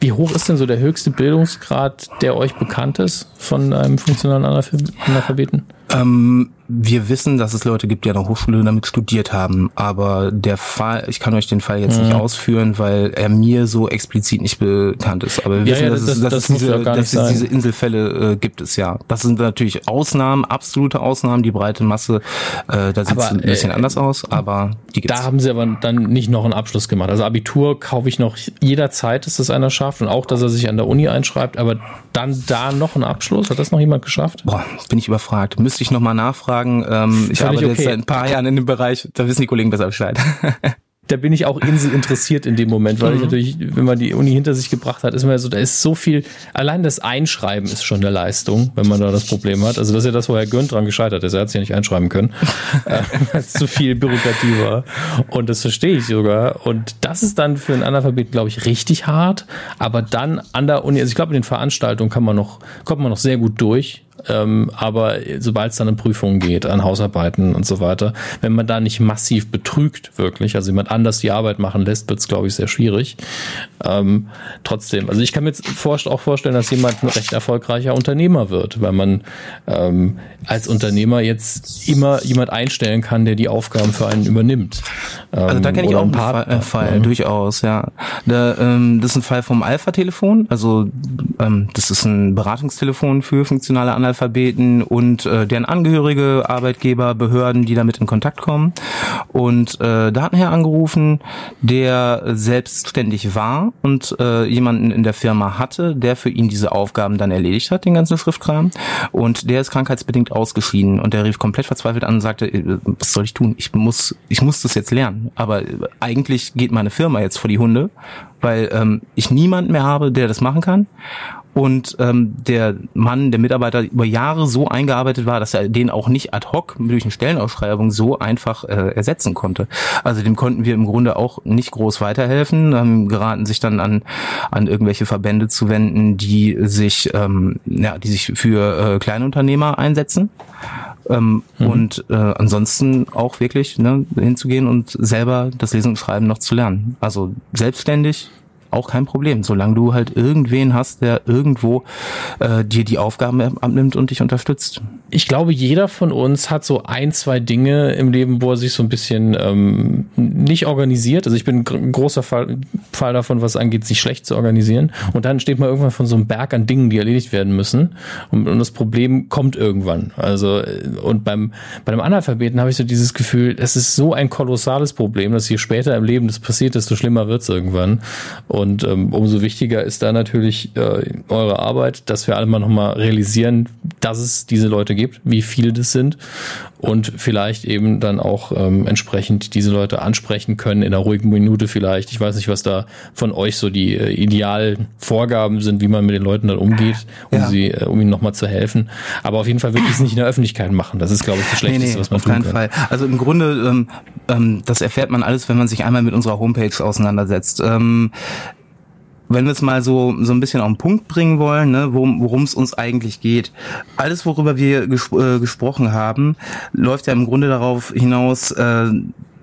Wie hoch ist denn so der höchste Bildungsgrad, der euch bekannt ist von einem funktionalen Analphabeten? Ähm, wir wissen, dass es Leute gibt, die an der Hochschule damit studiert haben, aber der Fall, ich kann euch den Fall jetzt mhm. nicht ausführen, weil er mir so explizit nicht bekannt ist. Aber wir ja, wissen, ja, dass, das, es, dass, das es diese, dass es diese Inselfälle äh, gibt es ja. Das sind natürlich Ausnahmen, absolute Ausnahmen, die breite Masse, äh, da sieht es ein bisschen äh, anders aus, aber die gibt's. Da haben sie aber dann nicht noch einen Abschluss gemacht. Also Abitur kaufe ich noch jederzeit, dass das einer schafft und auch, dass er sich an der Uni einschreibt, aber dann da noch einen Abschluss, hat das noch jemand geschafft? Boah, bin ich überfragt. Müsste ich nochmal nachfragen. Ähm, ich arbeite okay. jetzt seit ein paar Jahren in dem Bereich, da wissen die Kollegen besser Bescheid. da bin ich auch Insel interessiert in dem Moment, weil mhm. ich natürlich, wenn man die Uni hinter sich gebracht hat, ist man ja so, da ist so viel, allein das Einschreiben ist schon eine Leistung, wenn man da das Problem hat. Also das ist ja das, wo Herr Gönn dran gescheitert ist. Er hat es ja nicht einschreiben können, äh, weil es zu viel Bürokratie war. Und das verstehe ich sogar. Und das ist dann für einen Analphabeten, glaube ich, richtig hart. Aber dann an der Uni, also ich glaube, in den Veranstaltungen kann man noch, kommt man noch sehr gut durch. Ähm, aber sobald es dann in Prüfungen geht, an Hausarbeiten und so weiter, wenn man da nicht massiv betrügt, wirklich, also jemand anders die Arbeit machen lässt, wird es, glaube ich, sehr schwierig. Ähm, trotzdem, also ich kann mir jetzt auch vorstellen, dass jemand ein recht erfolgreicher Unternehmer wird, weil man ähm, als Unternehmer jetzt immer jemand einstellen kann, der die Aufgaben für einen übernimmt. also da kenne ich auch einen Fall, äh, Fall ja. durchaus, ja. Da, ähm, das ist ein Fall vom Alpha-Telefon, also ähm, das ist ein Beratungstelefon für funktionale Analyse Analphabeten und äh, deren Angehörige, Arbeitgeber, Behörden, die damit in Kontakt kommen. Und äh, da hat ein Herr angerufen, der selbstständig war und äh, jemanden in der Firma hatte, der für ihn diese Aufgaben dann erledigt hat, den ganzen Schriftkram. Und der ist krankheitsbedingt ausgeschieden und der rief komplett verzweifelt an und sagte, äh, was soll ich tun? Ich muss, ich muss das jetzt lernen. Aber eigentlich geht meine Firma jetzt vor die Hunde, weil ähm, ich niemanden mehr habe, der das machen kann und ähm, der Mann, der Mitarbeiter über Jahre so eingearbeitet war, dass er den auch nicht ad hoc durch eine Stellenausschreibung so einfach äh, ersetzen konnte. Also dem konnten wir im Grunde auch nicht groß weiterhelfen, ähm, geraten sich dann an an irgendwelche Verbände zu wenden, die sich ähm, ja, die sich für äh, Kleinunternehmer einsetzen. Ähm, mhm. Und äh, ansonsten auch wirklich ne, hinzugehen und selber das Lesen und Schreiben noch zu lernen. Also selbstständig auch kein Problem, solange du halt irgendwen hast, der irgendwo äh, dir die Aufgaben abnimmt und dich unterstützt. Ich glaube, jeder von uns hat so ein, zwei Dinge im Leben, wo er sich so ein bisschen ähm, nicht organisiert. Also ich bin ein großer Fall, Fall davon, was angeht, sich schlecht zu organisieren. Und dann steht man irgendwann von so einem Berg an Dingen, die erledigt werden müssen. Und, und das Problem kommt irgendwann. Also und beim bei einem Analphabeten habe ich so dieses Gefühl, es ist so ein kolossales Problem, dass je später im Leben das passiert, desto schlimmer wird es irgendwann. Ähm, umso wichtiger ist da natürlich äh, eure Arbeit, dass wir alle mal nochmal realisieren, dass es diese Leute gibt, wie viele das sind und vielleicht eben dann auch ähm, entsprechend diese Leute ansprechen können in einer ruhigen Minute vielleicht. Ich weiß nicht, was da von euch so die äh, idealen Vorgaben sind, wie man mit den Leuten dann umgeht, um ja. sie, äh, um ihnen nochmal zu helfen. Aber auf jeden Fall wirklich es nicht in der Öffentlichkeit machen. Das ist, glaube ich, das Schlechteste, nee, nee, was man auf tun keinen kann. Fall. Also im Grunde, ähm, ähm, das erfährt man alles, wenn man sich einmal mit unserer Homepage auseinandersetzt. Ähm, wenn wir es mal so, so ein bisschen auf den Punkt bringen wollen, ne, worum es uns eigentlich geht. Alles, worüber wir ges äh, gesprochen haben, läuft ja im Grunde darauf hinaus, äh,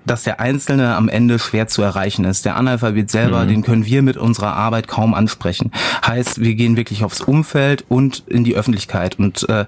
dass der Einzelne am Ende schwer zu erreichen ist. Der Analphabet selber, mhm. den können wir mit unserer Arbeit kaum ansprechen. Heißt, wir gehen wirklich aufs Umfeld und in die Öffentlichkeit. Und äh,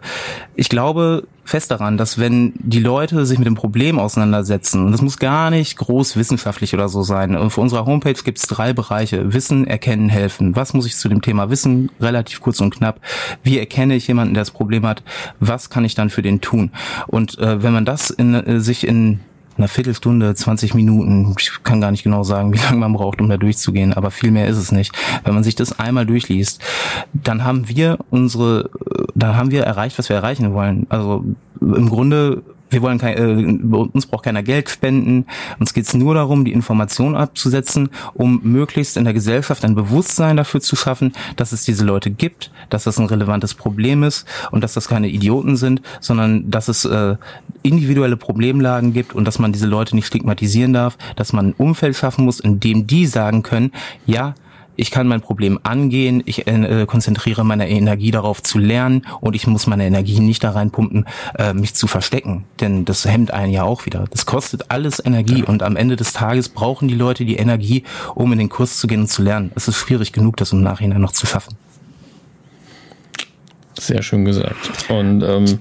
ich glaube fest daran, dass wenn die Leute sich mit dem Problem auseinandersetzen, und das muss gar nicht groß wissenschaftlich oder so sein, auf unserer Homepage gibt es drei Bereiche. Wissen, erkennen, helfen. Was muss ich zu dem Thema wissen? Relativ kurz und knapp. Wie erkenne ich jemanden, der das Problem hat? Was kann ich dann für den tun? Und äh, wenn man das in, äh, sich in einer Viertelstunde, 20 Minuten, ich kann gar nicht genau sagen, wie lange man braucht, um da durchzugehen, aber viel mehr ist es nicht. Wenn man sich das einmal durchliest, dann haben wir unsere, dann haben wir erreicht, was wir erreichen wollen. Also im Grunde wir wollen kein, äh, uns braucht keiner Geld spenden. Uns geht es nur darum, die Information abzusetzen, um möglichst in der Gesellschaft ein Bewusstsein dafür zu schaffen, dass es diese Leute gibt, dass das ein relevantes Problem ist und dass das keine Idioten sind, sondern dass es äh, individuelle Problemlagen gibt und dass man diese Leute nicht stigmatisieren darf, dass man ein Umfeld schaffen muss, in dem die sagen können, ja, ich kann mein Problem angehen, ich äh, konzentriere meine Energie darauf zu lernen und ich muss meine Energie nicht da reinpumpen, äh, mich zu verstecken, denn das hemmt einen ja auch wieder. Das kostet alles Energie ja. und am Ende des Tages brauchen die Leute die Energie, um in den Kurs zu gehen und zu lernen. Es ist schwierig genug, das im Nachhinein noch zu schaffen. Sehr schön gesagt. Und ähm,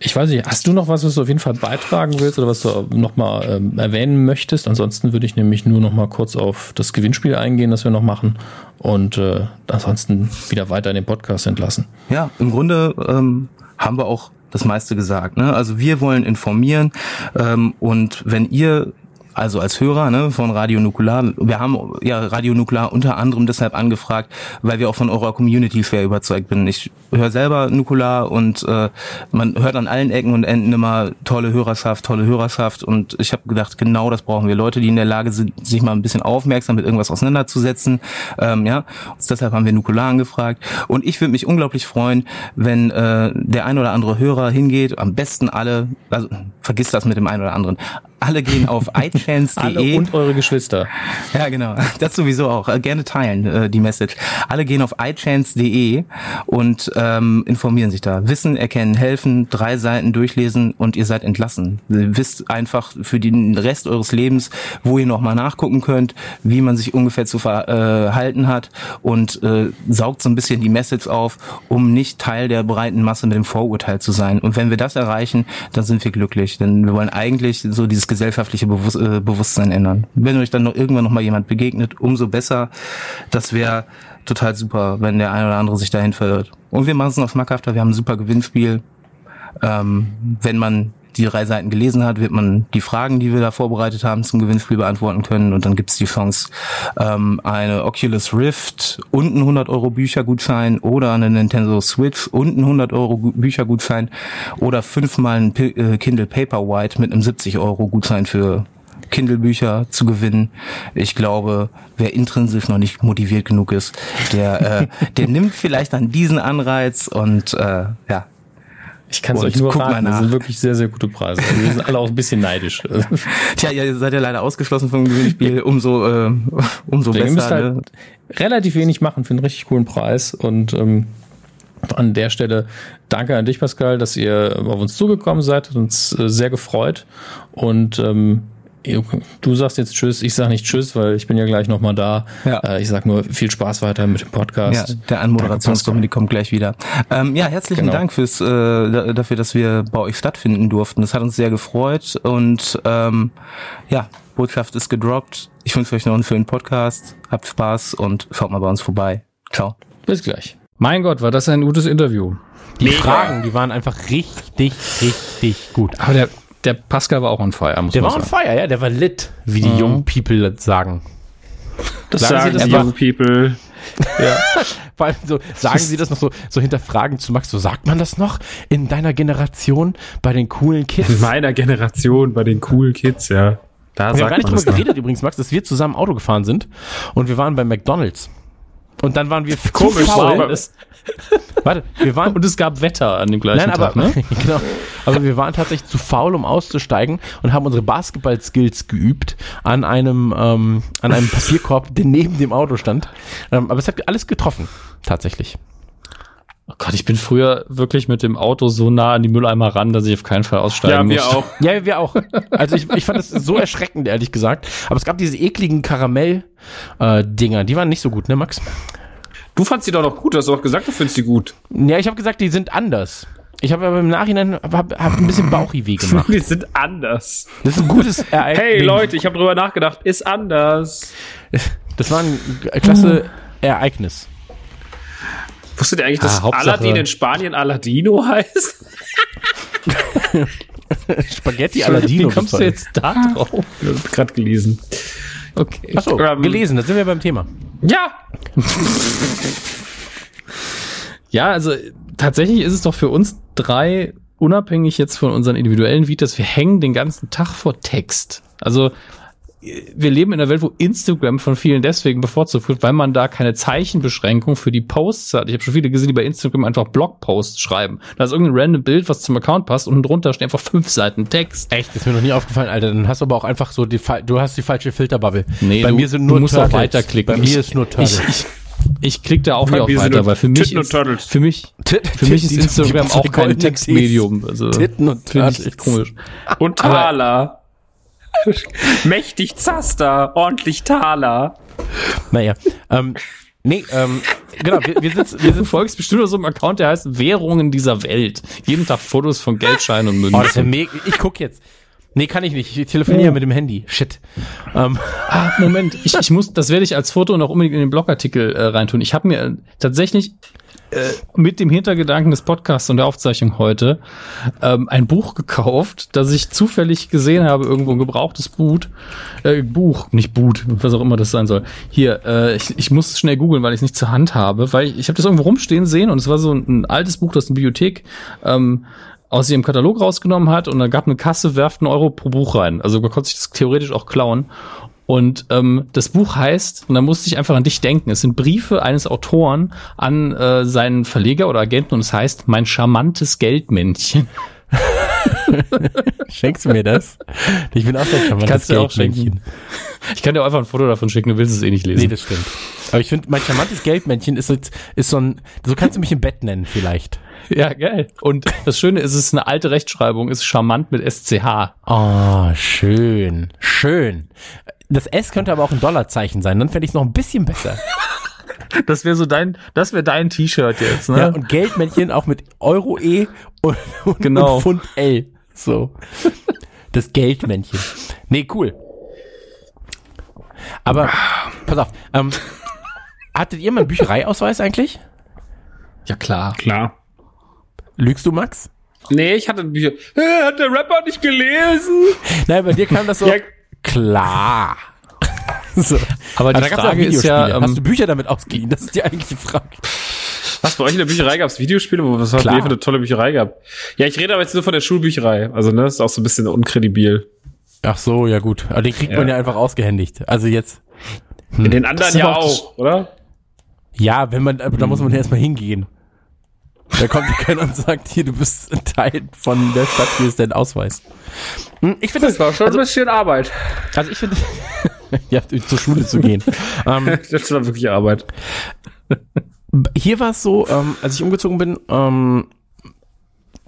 Ich weiß nicht, hast du noch was, was du auf jeden Fall beitragen willst oder was du nochmal ähm, erwähnen möchtest? Ansonsten würde ich nämlich nur nochmal kurz auf das Gewinnspiel eingehen, das wir noch machen und äh, ansonsten wieder weiter in den Podcast entlassen. Ja, im Grunde ähm, haben wir auch das meiste gesagt. Ne? Also wir wollen informieren ähm, und wenn ihr also als Hörer ne, von Radio Nukular. Wir haben ja Radio Nukular unter anderem deshalb angefragt, weil wir auch von eurer Community schwer überzeugt bin. Ich höre selber Nukular und äh, man hört an allen Ecken und Enden immer tolle Hörerschaft, tolle Hörerschaft und ich habe gedacht, genau das brauchen wir. Leute, die in der Lage sind, sich mal ein bisschen aufmerksam mit irgendwas auseinanderzusetzen. Ähm, ja, und deshalb haben wir Nukular angefragt und ich würde mich unglaublich freuen, wenn äh, der ein oder andere Hörer hingeht, am besten alle, also vergiss das mit dem einen oder anderen, alle gehen auf ichance.de. und eure Geschwister. Ja, genau. Das sowieso auch. Äh, gerne teilen, äh, die Message. Alle gehen auf ichance.de und ähm, informieren sich da. Wissen, erkennen, helfen, drei Seiten durchlesen und ihr seid entlassen. Ihr wisst einfach für den Rest eures Lebens, wo ihr nochmal nachgucken könnt, wie man sich ungefähr zu verhalten hat und äh, saugt so ein bisschen die Message auf, um nicht Teil der breiten Masse mit dem Vorurteil zu sein. Und wenn wir das erreichen, dann sind wir glücklich. Denn wir wollen eigentlich so dieses gesellschaftliche Bewusst äh, Bewusstsein ändern. Wenn euch dann noch irgendwann noch mal jemand begegnet, umso besser. Das wäre total super, wenn der eine oder andere sich dahin verirrt. Und wir machen es noch schmackhafter. Wir haben ein super Gewinnspiel. Ähm, wenn man die drei Seiten gelesen hat, wird man die Fragen, die wir da vorbereitet haben, zum Gewinnspiel beantworten können und dann gibt's die Chance, ähm, eine Oculus Rift und einen 100 Euro Büchergutschein oder eine Nintendo Switch und einen 100 Euro Büchergutschein oder fünfmal ein äh, Kindle Paperwhite mit einem 70 Euro Gutschein für Kindle-Bücher zu gewinnen. Ich glaube, wer intrinsisch noch nicht motiviert genug ist, der, äh, der nimmt vielleicht an diesen Anreiz und äh, ja, ich kann es euch nur raten, das sind wirklich sehr, sehr gute Preise. Also wir sind alle auch ein bisschen neidisch. Tja, ihr seid ja leider ausgeschlossen vom Gewinnspiel, umso, äh, umso besser. Ihr müsst halt ne? relativ wenig machen für einen richtig coolen Preis und ähm, an der Stelle danke an dich, Pascal, dass ihr auf uns zugekommen seid, hat uns äh, sehr gefreut und ähm, Du sagst jetzt Tschüss, ich sag nicht Tschüss, weil ich bin ja gleich nochmal da. Ja. Äh, ich sag nur viel Spaß weiter mit dem Podcast. Ja, der Anmoderationscomedy kommt gleich wieder. Ähm, ja, herzlichen genau. Dank fürs äh, dafür, dass wir bei euch stattfinden durften. Das hat uns sehr gefreut und ähm, ja, Botschaft ist gedroppt. Ich wünsche euch noch einen schönen Podcast. Habt Spaß und schaut mal bei uns vorbei. Ciao. Bis gleich. Mein Gott, war das ein gutes Interview. Die Mega. Fragen, die waren einfach richtig, richtig gut. Aber der der Pascal war auch on fire, muss der man sagen. Der war on fire, ja, der war lit, wie die mhm. jungen People sagen. Das sagen, sagen Sie das Young People. Ja. Vor allem so, sagen Sie das noch so, so hinterfragen zu Max, so sagt man das noch in deiner Generation bei den coolen Kids? In meiner Generation bei den coolen Kids, ja. Da wir haben gar nicht drüber geredet übrigens, Max, dass wir zusammen Auto gefahren sind und wir waren bei McDonalds. Und dann waren wir komisch, faul, Warte, wir waren. Und es gab Wetter an dem gleichen Nein, Tag, aber, ne? genau. Aber wir waren tatsächlich zu faul, um auszusteigen und haben unsere Basketball-Skills geübt an einem, ähm, an einem Papierkorb, der neben dem Auto stand. Ähm, aber es hat alles getroffen, tatsächlich. Oh Gott, ich bin früher wirklich mit dem Auto so nah an die Mülleimer ran, dass ich auf keinen Fall aussteigen ja, wir Auch. Ja, wir auch. Also ich, ich fand es so erschreckend, ehrlich gesagt. Aber es gab diese ekligen Karamell-Dinger, äh, die waren nicht so gut, ne, Max? Du fandst die doch noch gut, hast du auch gesagt, du findest die gut. Ja, ich habe gesagt, die sind anders. Ich habe aber im Nachhinein hab, hab ein bisschen Bauchweh gemacht. die sind anders. Das ist ein gutes Ereignis. Hey Leute, ich habe drüber nachgedacht, ist anders. Das war ein klasse Ereignis. Wusstet ihr eigentlich, dass ah, Aladdin in Spanien Aladino heißt? Spaghetti Aladino. Wie kommst du jetzt da drauf? Ich habe gerade gelesen. Okay. Achso, ähm, gelesen, da sind wir beim Thema. Ja! ja, also tatsächlich ist es doch für uns drei, unabhängig jetzt von unseren individuellen Vitas, wir hängen den ganzen Tag vor Text. Also wir leben in einer Welt, wo Instagram von vielen deswegen bevorzugt wird, weil man da keine Zeichenbeschränkung für die Posts hat. Ich habe schon viele gesehen, die bei Instagram einfach Blogposts schreiben. Da ist irgendein random Bild, was zum Account passt und drunter stehen einfach fünf Seiten Text. Echt? Das ist mir noch nie aufgefallen, Alter. Dann hast du aber auch einfach so die, du hast die falsche Filterbubble. Nee, bei du, mir sind nur du musst Turtles. auch weiterklicken. Bei mir ist nur Turtles. Ich, ich, ich klicke da auch nicht auf weiter, weil für mich, ist, für mich, für mich ist Instagram auch kein Textmedium. Also, Titten und Turtles. Echt komisch. Und Taler. Mächtig Zaster, ordentlich Taler. Naja, ähm, Nee, ähm, genau, wir, wir, sind, wir sind folgst bestimmt auf so einem Account, der heißt Währungen dieser Welt. Jeden Tag Fotos von Geldscheinen und Münzen. Oh, das ist ja mega. Ich guck jetzt. Nee, kann ich nicht. Ich telefoniere oh. mit dem Handy. Shit. Ähm. Ah, Moment. Ich, ich muss, das werde ich als Foto noch unbedingt in den Blogartikel äh, reintun. Ich habe mir tatsächlich äh, mit dem Hintergedanken des Podcasts und der Aufzeichnung heute ähm, ein Buch gekauft, das ich zufällig gesehen habe, irgendwo ein gebrauchtes Boot, äh, Buch, nicht Boot, was auch immer das sein soll. Hier, äh, ich, ich muss schnell googeln, weil ich es nicht zur Hand habe, weil ich, ich habe das irgendwo rumstehen sehen und es war so ein, ein altes Buch, das eine Bibliothek ähm, aus ihrem Katalog rausgenommen hat und da gab eine Kasse, werft einen Euro pro Buch rein. Also man konnte sich das theoretisch auch klauen. Und ähm, das Buch heißt, und da musste ich einfach an dich denken, es sind Briefe eines Autoren an äh, seinen Verleger oder Agenten und es heißt Mein charmantes Geldmännchen. Schenkst du mir das? Ich bin auch ein charmantes Geldmännchen. Ich kann dir auch einfach ein Foto davon schicken, du willst es eh nicht lesen. Nee, das stimmt. Aber ich finde, mein charmantes Geldmännchen ist, ist so ein, so kannst du mich im Bett nennen vielleicht. Ja, geil. Und das Schöne ist, es ist eine alte Rechtschreibung, ist charmant mit SCH. Oh, schön. Schön. Das S könnte aber auch ein Dollarzeichen sein, dann fände ich es noch ein bisschen besser. Das wäre so dein, das wäre dein T-Shirt jetzt, ne? Ja, und Geldmännchen auch mit Euro E und, und, genau. und Pfund L. So. Das Geldmännchen. Nee, cool. Aber, pass auf, ähm, hattet ihr mal einen Büchereiausweis eigentlich? Ja, klar. Klar. Lügst du, Max? Nee, ich hatte Bücher. Hat der Rapper nicht gelesen? Nein, bei dir kam das so. Ja. Klar. so. Aber die Aber Frage ist ja, ähm, hast du Bücher damit ausgeliehen? Das ist die eigentliche Frage. Was, bei euch in der Bücherei gab es Videospiele? Was habt ihr für eine tolle Bücherei gehabt? Ja, ich rede aber jetzt nur von der Schulbücherei. Also, ne, ist auch so ein bisschen unkredibil. Ach so, ja gut. Aber den kriegt ja. man ja einfach ausgehändigt. Also jetzt. Hm. In den anderen ja auch, oder? Ja, wenn man, da hm. muss man erstmal hingehen. Da kommt ja keiner und sagt, hier, du bist ein Teil von der Stadt, hier ist dein Ausweis. Hm, ich finde das, das war schon also, ein bisschen Arbeit. Also ich finde, ja, zur Schule zu gehen. ähm, das war wirklich Arbeit. Hier war es so, ähm, als ich umgezogen bin, ähm,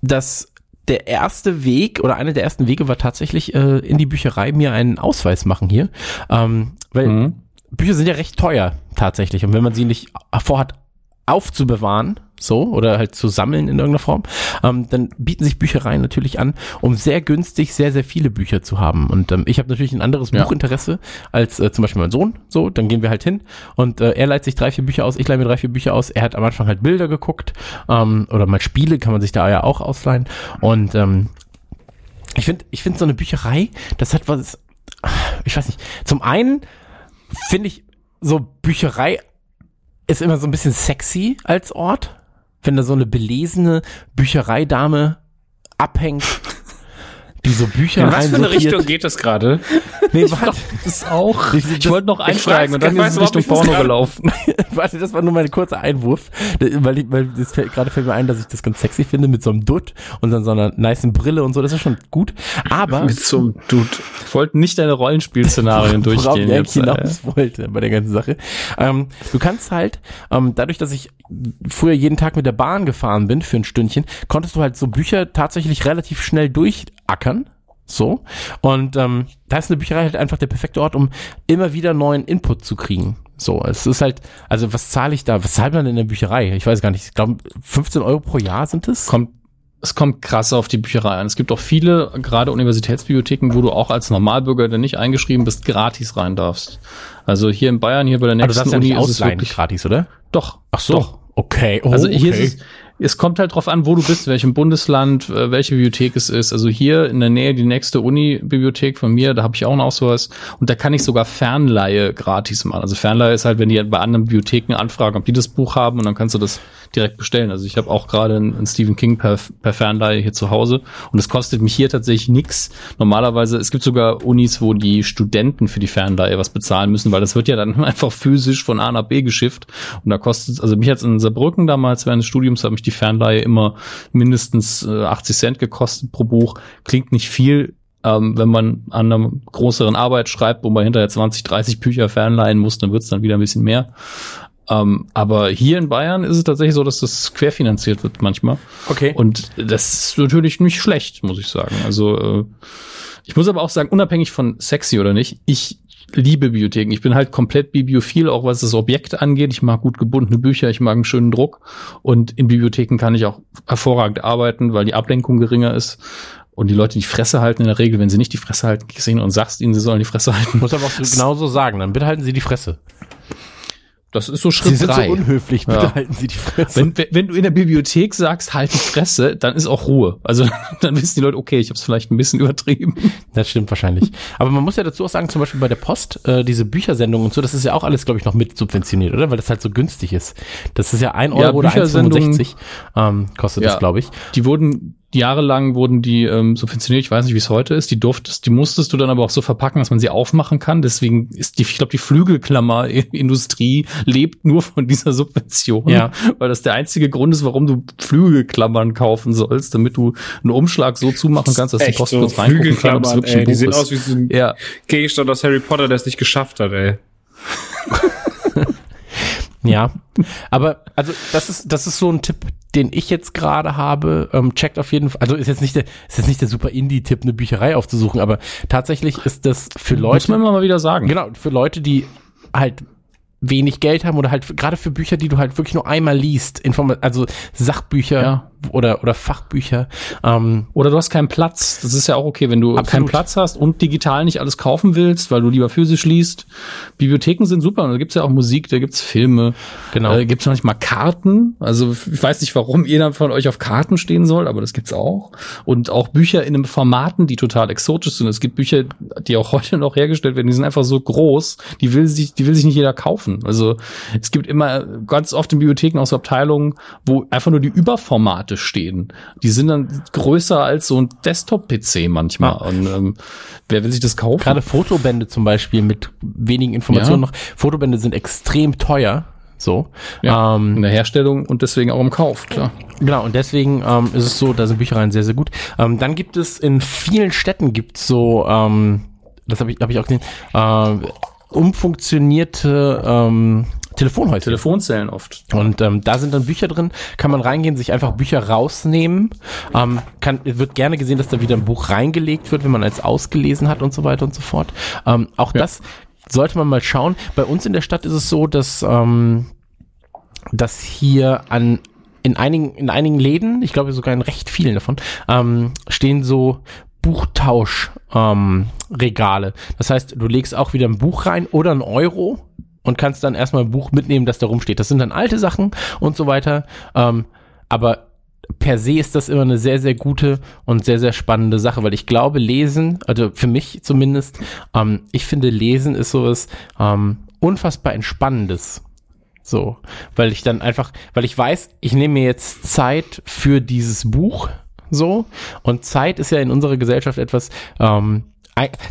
dass der erste Weg oder einer der ersten Wege war tatsächlich äh, in die Bücherei mir einen Ausweis machen hier, ähm, weil mhm. Bücher sind ja recht teuer tatsächlich und wenn man sie nicht vorhat aufzubewahren, so oder halt zu sammeln in irgendeiner Form, ähm, dann bieten sich Büchereien natürlich an, um sehr günstig sehr, sehr viele Bücher zu haben. Und ähm, ich habe natürlich ein anderes ja. Buchinteresse als äh, zum Beispiel mein Sohn. So, dann gehen wir halt hin und äh, er leiht sich drei, vier Bücher aus, ich leihe mir drei, vier Bücher aus. Er hat am Anfang halt Bilder geguckt ähm, oder mal Spiele kann man sich da ja auch ausleihen. Und ähm, ich finde, ich finde so eine Bücherei, das hat was, ich weiß nicht. Zum einen finde ich so Bücherei ist immer so ein bisschen sexy als Ort wenn da so eine belesene Büchereidame abhängt die so Bücher In was für eine Richtung geht das gerade? Nee, warte, das auch. Ich, ich wollte noch einsteigen und dann ist es Richtung Porno gelaufen. warte, das war nur mein kurzer Einwurf, weil, ich, weil das fällt, gerade fällt mir ein, dass ich das ganz sexy finde mit so einem Dutt und dann so einer niceen Brille und so, das ist schon gut. Aber mit so einem Dutt. Ich wollte nicht deine Rollenspielszenarien durchgehen worauf ich hinaus ja. wollte bei der ganzen Sache. Ähm, du kannst halt ähm, dadurch, dass ich früher jeden Tag mit der Bahn gefahren bin für ein Stündchen, konntest du halt so Bücher tatsächlich relativ schnell durchackern. So. Und ähm, da ist eine Bücherei halt einfach der perfekte Ort, um immer wieder neuen Input zu kriegen. So, es ist halt, also was zahle ich da? Was zahlt man in der Bücherei? Ich weiß gar nicht. Ich glaube, 15 Euro pro Jahr sind es. Kommt, es kommt krass auf die Bücherei an. Es gibt auch viele, gerade Universitätsbibliotheken, wo du auch als Normalbürger, der nicht eingeschrieben bist, gratis rein darfst. Also hier in Bayern, hier bei der nächsten Aber du Uni ja nicht ist es wirklich gratis, oder? Doch. Ach so. Doch. Okay. Oh, also hier okay. ist es, es kommt halt drauf an, wo du bist, welchem Bundesland, äh, welche Bibliothek es ist. Also hier in der Nähe die nächste Uni-Bibliothek von mir, da habe ich auch einen Ausweis und da kann ich sogar Fernleihe gratis machen. Also Fernleihe ist halt, wenn die bei anderen Bibliotheken anfragen, ob die das Buch haben und dann kannst du das direkt bestellen. Also ich habe auch gerade einen Stephen King per, per Fernleihe hier zu Hause und es kostet mich hier tatsächlich nichts. Normalerweise, es gibt sogar Unis, wo die Studenten für die Fernleihe was bezahlen müssen, weil das wird ja dann einfach physisch von A nach B geschifft und da kostet, also mich jetzt in Saarbrücken damals während des Studiums hat mich die Fernleihe immer mindestens äh, 80 Cent gekostet pro Buch. Klingt nicht viel, ähm, wenn man an einer größeren Arbeit schreibt, wo man hinterher 20, 30 Bücher fernleihen muss, dann wird's dann wieder ein bisschen mehr. Ähm, aber hier in Bayern ist es tatsächlich so, dass das querfinanziert wird manchmal. Okay. Und das ist natürlich nicht schlecht, muss ich sagen. Also äh, ich muss aber auch sagen, unabhängig von sexy oder nicht, ich liebe Bibliotheken. Ich bin halt komplett bibliophil, auch was das Objekt angeht. Ich mag gut gebundene Bücher, ich mag einen schönen Druck. Und in Bibliotheken kann ich auch hervorragend arbeiten, weil die Ablenkung geringer ist. Und die Leute die Fresse halten in der Regel, wenn sie nicht die Fresse halten, gesehen und sagst ihnen, sie sollen die Fresse halten. Muss aber auch so genauso sagen, dann bitte halten sie die Fresse. Das ist so Schritt Sie sind drei. so unhöflich, bitte Ja. halten Sie die Fresse. Wenn, wenn- du in der Bibliothek sagst, halt die Fresse, dann ist auch Ruhe. Also dann wissen die Leute, okay, ich habe es vielleicht ein bisschen übertrieben. Das stimmt wahrscheinlich. Aber man muss ja dazu auch sagen, zum Beispiel bei der Post, äh, diese Büchersendungen und so, das ist ja auch alles, glaube ich, noch mit subventioniert, oder? Weil das halt so günstig ist. Das ist ja ein Euro Ja, oder Büchersendungen- 1,65 ähm, kostet Ja. das, glaube ich. Die wurden jahrelang wurden die ähm, subventioniert. Ich weiß nicht, wie es heute ist. Die durftest, die musstest du dann aber auch so verpacken, dass man sie aufmachen kann. Deswegen ist die, ich glaube, die Flügelklammerindustrie lebt nur von dieser Subvention, Ja. weil das der einzige Grund ist, warum du Flügelklammern kaufen sollst, damit du einen Umschlag so zumachen kannst, dass die Post so kurz reingucken kann, ob es Flügelklammern, wirklich ein ey, die Buch sehen ist. aus wie so ein ja, Gegenstand aus Harry Potter, der es nicht geschafft hat, ey. Ja, aber also das ist das ist so ein Tipp, den ich jetzt gerade habe. Ähm, checkt auf jeden Fall. Also ist jetzt nicht der ist jetzt nicht der super Indie-Tipp, eine Bücherei aufzusuchen, aber tatsächlich ist das für muss Leute, man immer mal wieder sagen. genau für Leute, die halt wenig Geld haben oder halt gerade für Bücher, die du halt wirklich nur einmal liest, Informa also Sachbücher Ja. Oder oder Fachbücher. Ähm, Oder du hast keinen Platz. Das ist ja auch okay, wenn du Absolut. keinen Platz hast und digital nicht alles kaufen willst, weil du lieber physisch liest. Bibliotheken sind super. Und da gibt's ja auch Musik, da gibt's Filme. Genau. Äh, gibt's manchmal Karten. Also ich weiß nicht, warum jeder von euch auf Karten stehen soll, aber das gibt's auch. Und auch Bücher in einem Formaten, die total exotisch sind. Es gibt Bücher, die auch heute noch hergestellt werden, die sind einfach so groß, die will sich, die will sich nicht jeder kaufen. Also es gibt immer ganz oft in Bibliotheken auch so Abteilungen, wo einfach nur die Überformate stehen. Die sind dann größer als so ein Desktop-PC manchmal. Ja. Und ähm, wer will sich das kaufen? Gerade Fotobände zum Beispiel mit wenigen Informationen Ja. noch. Fotobände sind extrem teuer. So. ja, Ähm, in der Herstellung und deswegen auch im Kauf, klar. Genau, und deswegen ähm, ist es so, da sind Büchereien sehr, sehr gut. Ähm, dann gibt es in vielen Städten gibt's so, ähm, das habe ich, hab ich auch gesehen, äh, umfunktionierte ähm, Telefonhäuser. Telefonzellen oft. Und ähm, da sind dann Bücher drin, kann man reingehen, sich einfach Bücher rausnehmen. Ähm, kann, wird gerne gesehen, dass da wieder ein Buch reingelegt wird, wenn man als ausgelesen hat und so weiter und so fort. Ähm, auch Ja. das sollte man mal schauen. Bei uns in der Stadt ist es so, dass, ähm, dass hier an in einigen, in einigen Läden, ich glaube sogar in recht vielen davon, ähm, stehen so Buchtausch ähm, Regale. Das heißt, du legst auch wieder ein Buch rein oder ein Euro und kannst dann erstmal ein Buch mitnehmen, das da rumsteht. Das sind dann alte Sachen und so weiter. Ähm, aber per se ist das immer eine sehr, sehr gute und sehr, sehr spannende Sache, weil ich glaube, Lesen, also für mich zumindest, ähm, ich finde, Lesen ist sowas ähm, unfassbar Entspannendes. So, weil ich dann einfach, weil ich weiß, ich nehme mir jetzt Zeit für dieses Buch, so, und Zeit ist ja in unserer Gesellschaft etwas, ähm,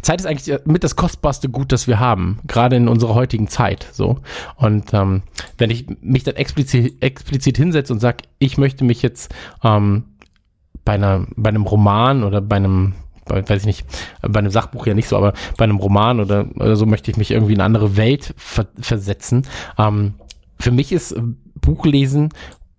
Zeit ist eigentlich mit das kostbarste Gut, das wir haben, gerade in unserer heutigen Zeit, so. Und ähm, wenn ich mich dann explizit, explizit hinsetze und sage, ich möchte mich jetzt ähm, bei, einer, bei einem Roman oder bei einem bei, weiß ich nicht, bei einem Sachbuch ja nicht so, aber bei einem Roman oder, oder so möchte ich mich irgendwie in eine andere Welt ver versetzen. Ähm, für mich ist äh, Buchlesen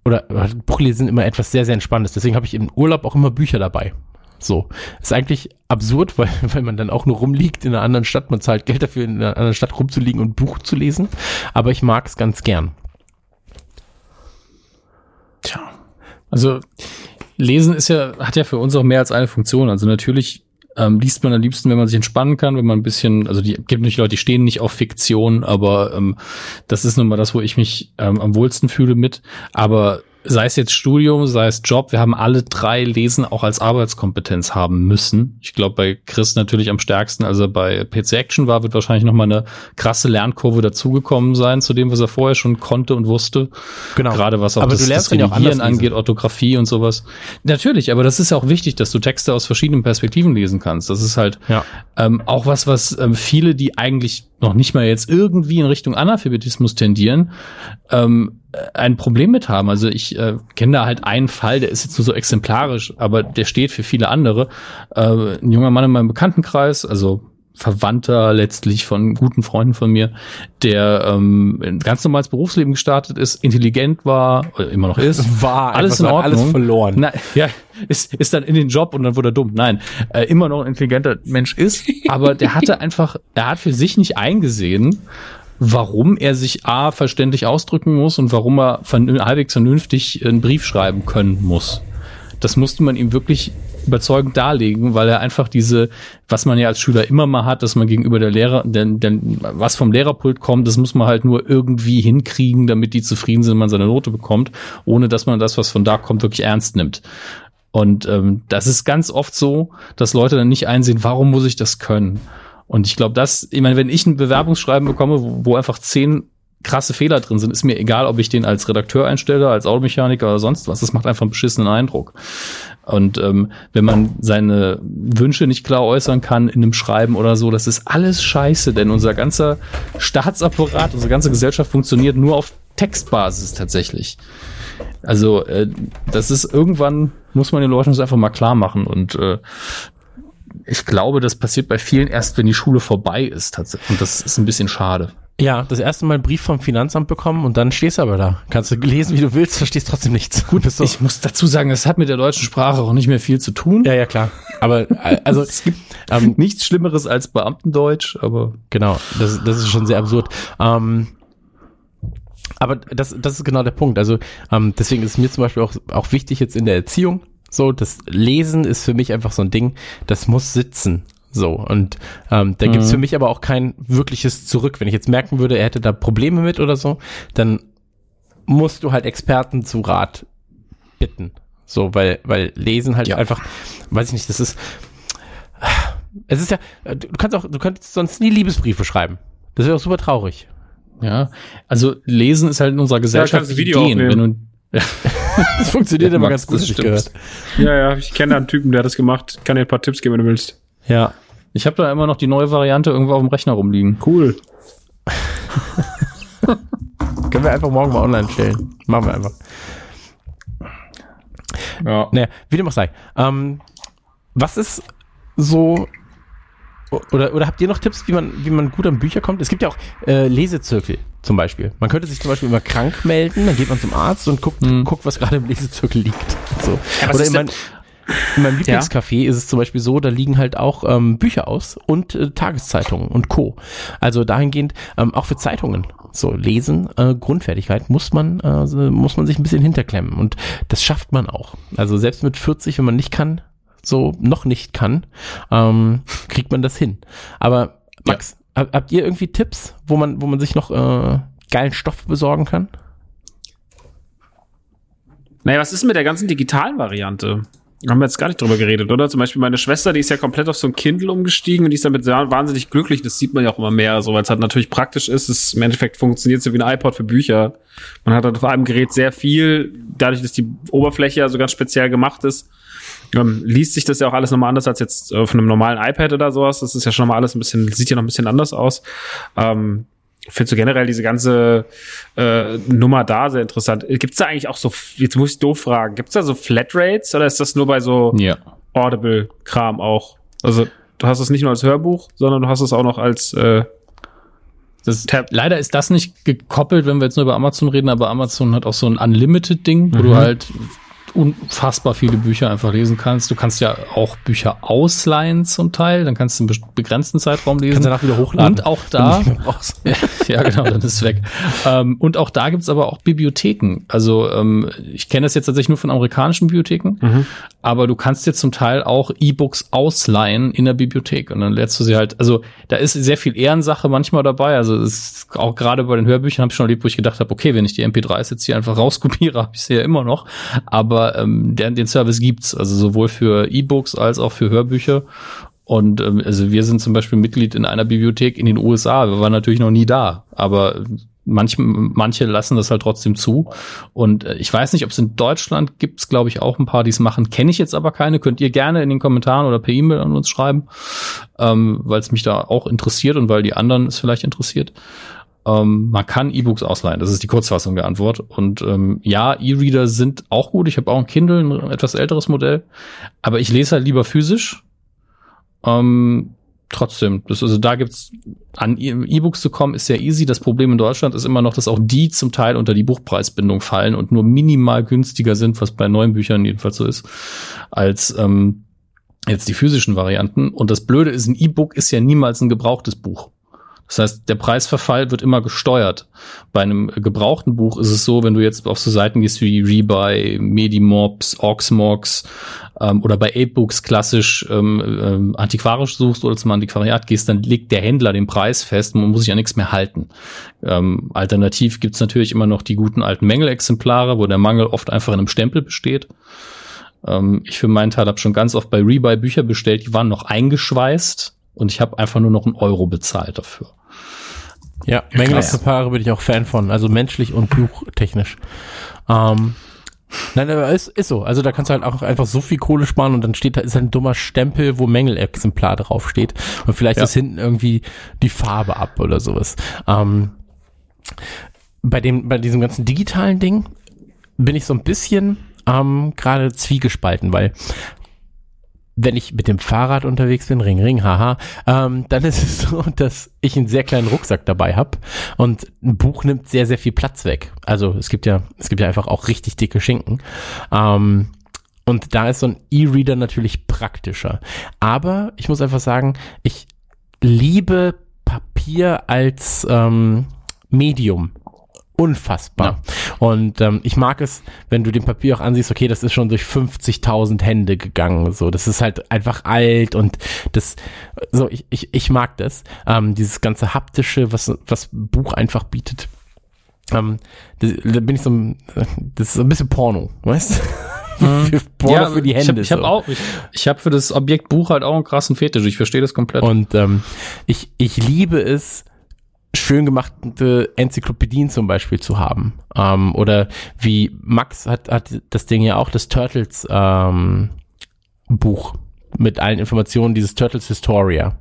oder äh, Buchlesen immer etwas sehr, sehr Entspannendes. Deswegen habe ich im Urlaub auch immer Bücher dabei. So. Ist eigentlich absurd, weil, weil man dann auch nur rumliegt in einer anderen Stadt. Man zahlt Geld dafür, in einer anderen Stadt rumzuliegen und Buch zu lesen. Aber ich mag es ganz gern. Tja. Also Lesen ist ja, hat ja für uns auch mehr als eine Funktion. Also natürlich ähm, liest man am liebsten, wenn man sich entspannen kann, wenn man ein bisschen, also die gibt nicht Leute, die stehen nicht auf Fiktion, aber ähm, das ist nun mal das, wo ich mich ähm, am wohlsten fühle mit. Aber sei es jetzt Studium, sei es Job, wir haben alle drei Lesen auch als Arbeitskompetenz haben müssen. Ich glaube, bei Chris natürlich am stärksten, also bei PC Action war, wird wahrscheinlich noch mal eine krasse Lernkurve dazugekommen sein zu dem, was er vorher schon konnte und wusste. Genau. Gerade was auch Aber das, du lernst das Redigieren angeht, Orthographie und sowas. Natürlich, aber das ist ja auch wichtig, dass du Texte aus verschiedenen Perspektiven lesen kannst. Das ist halt Ja. ähm, auch was, was ähm, viele, die eigentlich noch nicht mal jetzt irgendwie in Richtung Analphabetismus tendieren, ähm, ein Problem mit haben. Also ich äh, kenne da halt einen Fall, der ist jetzt nur so exemplarisch, aber der steht für viele andere. Äh, ein junger Mann in meinem Bekanntenkreis, also Verwandter letztlich von guten Freunden von mir, der ähm, ganz normales Berufsleben gestartet ist, intelligent war, immer noch ist, war alles in Ordnung, alles verloren. Na, ja, ist, ist dann in den Job und dann wurde er dumm. Nein, äh, immer noch ein intelligenter Mensch ist, aber der hatte einfach, er hat für sich nicht eingesehen, warum er sich A verständlich ausdrücken muss und warum er halbwegs vernünftig einen Brief schreiben können muss. Das musste man ihm wirklich überzeugend darlegen, weil er einfach diese, was man ja als Schüler immer mal hat, dass man gegenüber der Lehrer, denn, denn was vom Lehrerpult kommt, das muss man halt nur irgendwie hinkriegen, damit die zufrieden sind, man seine Note bekommt, ohne dass man das, was von da kommt, wirklich ernst nimmt. Und ähm, das ist ganz oft so, dass Leute dann nicht einsehen, warum muss ich das können? Und ich glaube, das, ich meine, wenn ich ein Bewerbungsschreiben bekomme, wo, wo einfach zehn krasse Fehler drin sind, ist mir egal, ob ich den als Redakteur einstelle, als Automechaniker oder sonst was. Das macht einfach einen beschissenen Eindruck. Und ähm, wenn man seine Wünsche nicht klar äußern kann in einem Schreiben oder so, das ist alles scheiße, denn unser ganzer Staatsapparat, unsere ganze Gesellschaft funktioniert nur auf Textbasis tatsächlich. Also äh, das ist irgendwann, muss man den Leuten das einfach mal klar machen. Und äh, ich glaube, das passiert bei vielen erst, wenn die Schule vorbei ist. Und das ist ein bisschen schade. Ja, das erste Mal einen Brief vom Finanzamt bekommen und dann stehst du aber da. Kannst du lesen, wie du willst, verstehst trotzdem nichts. Gut, so. ich muss dazu sagen, das hat mit der deutschen Sprache auch nicht mehr viel zu tun. Ja, ja, klar. Aber äh, also es gibt ähm, nichts Schlimmeres als Beamtendeutsch, aber genau, das, das ist schon sehr absurd. Ähm, aber das, das ist genau der Punkt. Also ähm, deswegen ist mir zum Beispiel auch, auch wichtig jetzt in der Erziehung, so, das Lesen ist für mich einfach so ein Ding, das muss sitzen. So, und ähm, da mhm. gibt's für mich aber auch kein wirkliches Zurück. Wenn ich jetzt merken würde, er hätte da Probleme mit oder so, dann musst du halt Experten zu Rat bitten. So, weil, weil Lesen halt ja. einfach, weiß ich nicht, das ist. Es ist ja, du kannst auch, du könntest sonst nie Liebesbriefe schreiben. Das wäre auch super traurig. Ja, also Lesen ist halt in unserer Gesellschaft ja, Video gehen. Wenn du, ja. das funktioniert immer ganz gut, gehört. Ja, ja, ich kenne da einen Typen, der hat das gemacht. Kann dir ein paar Tipps geben, wenn du willst. Ja. Ich habe da immer noch die neue Variante irgendwo auf dem Rechner rumliegen. Cool. Können wir einfach morgen mal online stellen. Machen wir einfach. Ja. Naja, wie dem auch sei. Ähm, was ist so oder, oder habt ihr noch Tipps, wie man, wie man gut an Bücher kommt? Es gibt ja auch äh, Lesezirkel zum Beispiel. Man könnte sich zum Beispiel immer krank melden, dann geht man zum Arzt und guckt, mhm. guckt was gerade im Lesezirkel liegt. So. Ja, oder in, mein, in meinem Lieblingscafé ja. ist es zum Beispiel so, da liegen halt auch ähm, Bücher aus und äh, Tageszeitungen und Co. Also dahingehend ähm, auch für Zeitungen. So lesen, äh, Grundfertigkeit muss man äh, muss man sich ein bisschen hinterklemmen und das schafft man auch. Also selbst mit 40, wenn man nicht kann, so noch nicht kann, ähm, kriegt man das hin. Aber Max, ja. Habt ihr irgendwie Tipps, wo man, wo man sich noch äh, geilen Stoff besorgen kann? Naja, was ist mit der ganzen digitalen Variante? Haben wir jetzt gar nicht drüber geredet, oder? Zum Beispiel meine Schwester, die ist ja komplett auf so ein Kindle umgestiegen und die ist damit wahnsinnig glücklich. Das sieht man ja auch immer mehr, so weil es halt natürlich praktisch ist. Es im Endeffekt funktioniert so wie ein iPod für Bücher. Man hat halt auf einem Gerät sehr viel, dadurch, dass die Oberfläche ja so ganz speziell gemacht ist, ähm, liest sich das ja auch alles nochmal anders als jetzt auf einem normalen iPad oder sowas. Das ist ja schon mal alles ein bisschen, sieht ja noch ein bisschen anders aus. Ähm, Findest du generell diese ganze äh, Nummer da sehr interessant? Gibt es da eigentlich auch so, jetzt muss ich doof fragen, gibt es da so Flatrates oder ist das nur bei so ja. Audible-Kram auch? Also du hast es nicht nur als Hörbuch, sondern du hast es auch noch als äh, das, leider ist das nicht gekoppelt, wenn wir jetzt nur über Amazon reden, aber Amazon hat auch so ein Unlimited-Ding, wo mhm. du halt unfassbar viele Bücher einfach lesen kannst. Du kannst ja auch Bücher ausleihen zum Teil, dann kannst du einen begrenzten Zeitraum lesen. Kannst danach wieder hochladen. Und auch da, ja, genau, dann ist es weg. Ähm, und auch da gibt's aber auch Bibliotheken. Also ähm, ich kenne das jetzt tatsächlich nur von amerikanischen Bibliotheken, mhm. aber du kannst jetzt zum Teil auch E-Books ausleihen in der Bibliothek und dann lädst du sie halt, also da ist sehr viel Ehrensache manchmal dabei. Also es ist auch gerade bei den Hörbüchern habe ich schon erlebt, wo ich gedacht habe, okay, wenn ich die MP3s jetzt hier einfach rauskopiere, habe ich sie ja immer noch. Aber aber ähm, der, den Service gibt's, also sowohl für E-Books als auch für Hörbücher. Und ähm, also wir sind zum Beispiel Mitglied in einer Bibliothek in den USA. Wir waren natürlich noch nie da, aber manche, manche lassen das halt trotzdem zu. Und äh, ich weiß nicht, ob es in Deutschland gibt's, glaube ich, auch ein paar, die es machen. Kenne ich jetzt aber keine. Könnt ihr gerne in den Kommentaren oder per E-Mail an uns schreiben, ähm, weil es mich da auch interessiert und weil die anderen es vielleicht interessiert. Ähm, man kann E-Books ausleihen. Das ist die Kurzfassung der Antwort. Und ähm, ja, E-Reader sind auch gut. Ich habe auch ein Kindle, ein etwas älteres Modell. Aber ich lese halt lieber physisch. Ähm, trotzdem, das, also da gibt's an e- E-Books zu kommen, ist sehr easy. Das Problem in Deutschland ist immer noch, dass auch die zum Teil unter die Buchpreisbindung fallen und nur minimal günstiger sind, was bei neuen Büchern jedenfalls so ist, als ähm, jetzt die physischen Varianten. Und das Blöde ist, ein E-Book ist ja niemals ein gebrauchtes Buch. Das heißt, der Preisverfall wird immer gesteuert. Bei einem gebrauchten Buch ist es so, wenn du jetzt auf so Seiten gehst wie Rebuy, Medimobs, Oxmox ähm, oder bei A-Books klassisch ähm, ähm, antiquarisch suchst oder zum Antiquariat gehst, dann legt der Händler den Preis fest und man muss sich an nichts mehr halten. Ähm, alternativ gibt's natürlich immer noch die guten alten Mängelexemplare, wo der Mangel oft einfach in einem Stempel besteht. Ähm, ich für meinen Teil habe schon ganz oft bei Rebuy Bücher bestellt, die waren noch eingeschweißt und ich habe einfach nur noch einen Euro bezahlt dafür. Ja, Mängelexemplare bin ich auch Fan von, also menschlich und buchtechnisch. Ähm, Nein, aber ist, ist so. Also da kannst du halt auch einfach so viel Kohle sparen und dann steht da ist halt ein dummer Stempel, wo Mängelexemplar drauf steht. Und vielleicht ja. ist hinten irgendwie die Farbe ab oder sowas. Ähm, bei dem, bei diesem ganzen digitalen Ding bin ich so ein bisschen ähm, gerade zwiegespalten, weil wenn ich mit dem Fahrrad unterwegs bin, Ring, Ring, haha, ähm, dann ist es so, dass ich einen sehr kleinen Rucksack dabei habe und ein Buch nimmt sehr, sehr viel Platz weg. Also es gibt ja, es gibt ja einfach auch richtig dicke Schinken. Ähm, und da ist so ein E-Reader natürlich praktischer. Aber ich muss einfach sagen, ich liebe Papier als ähm, Medium unfassbar. Ja. Und ähm, ich mag es, wenn du dem Papier auch ansiehst, okay, das ist schon durch 50.000 Hände gegangen. So, das ist halt einfach alt und das, so, ich, ich, ich mag das. Ähm, dieses ganze haptische, was, was Buch einfach bietet. Ähm, das, da bin ich so, das ist so ein bisschen Porno, weißt du? Mhm. für Porno ja, für die Hände. Ich habe hab auch, ich, ich habe für das Objekt Buch halt auch einen krassen Fetisch. Ich verstehe das komplett. Und ähm, ich, ich liebe es, schön gemachte Enzyklopädien zum Beispiel zu haben. Ähm, oder wie Max hat, hat das Ding ja auch, das Turtles ähm, Buch mit allen Informationen, dieses Turtles Historia,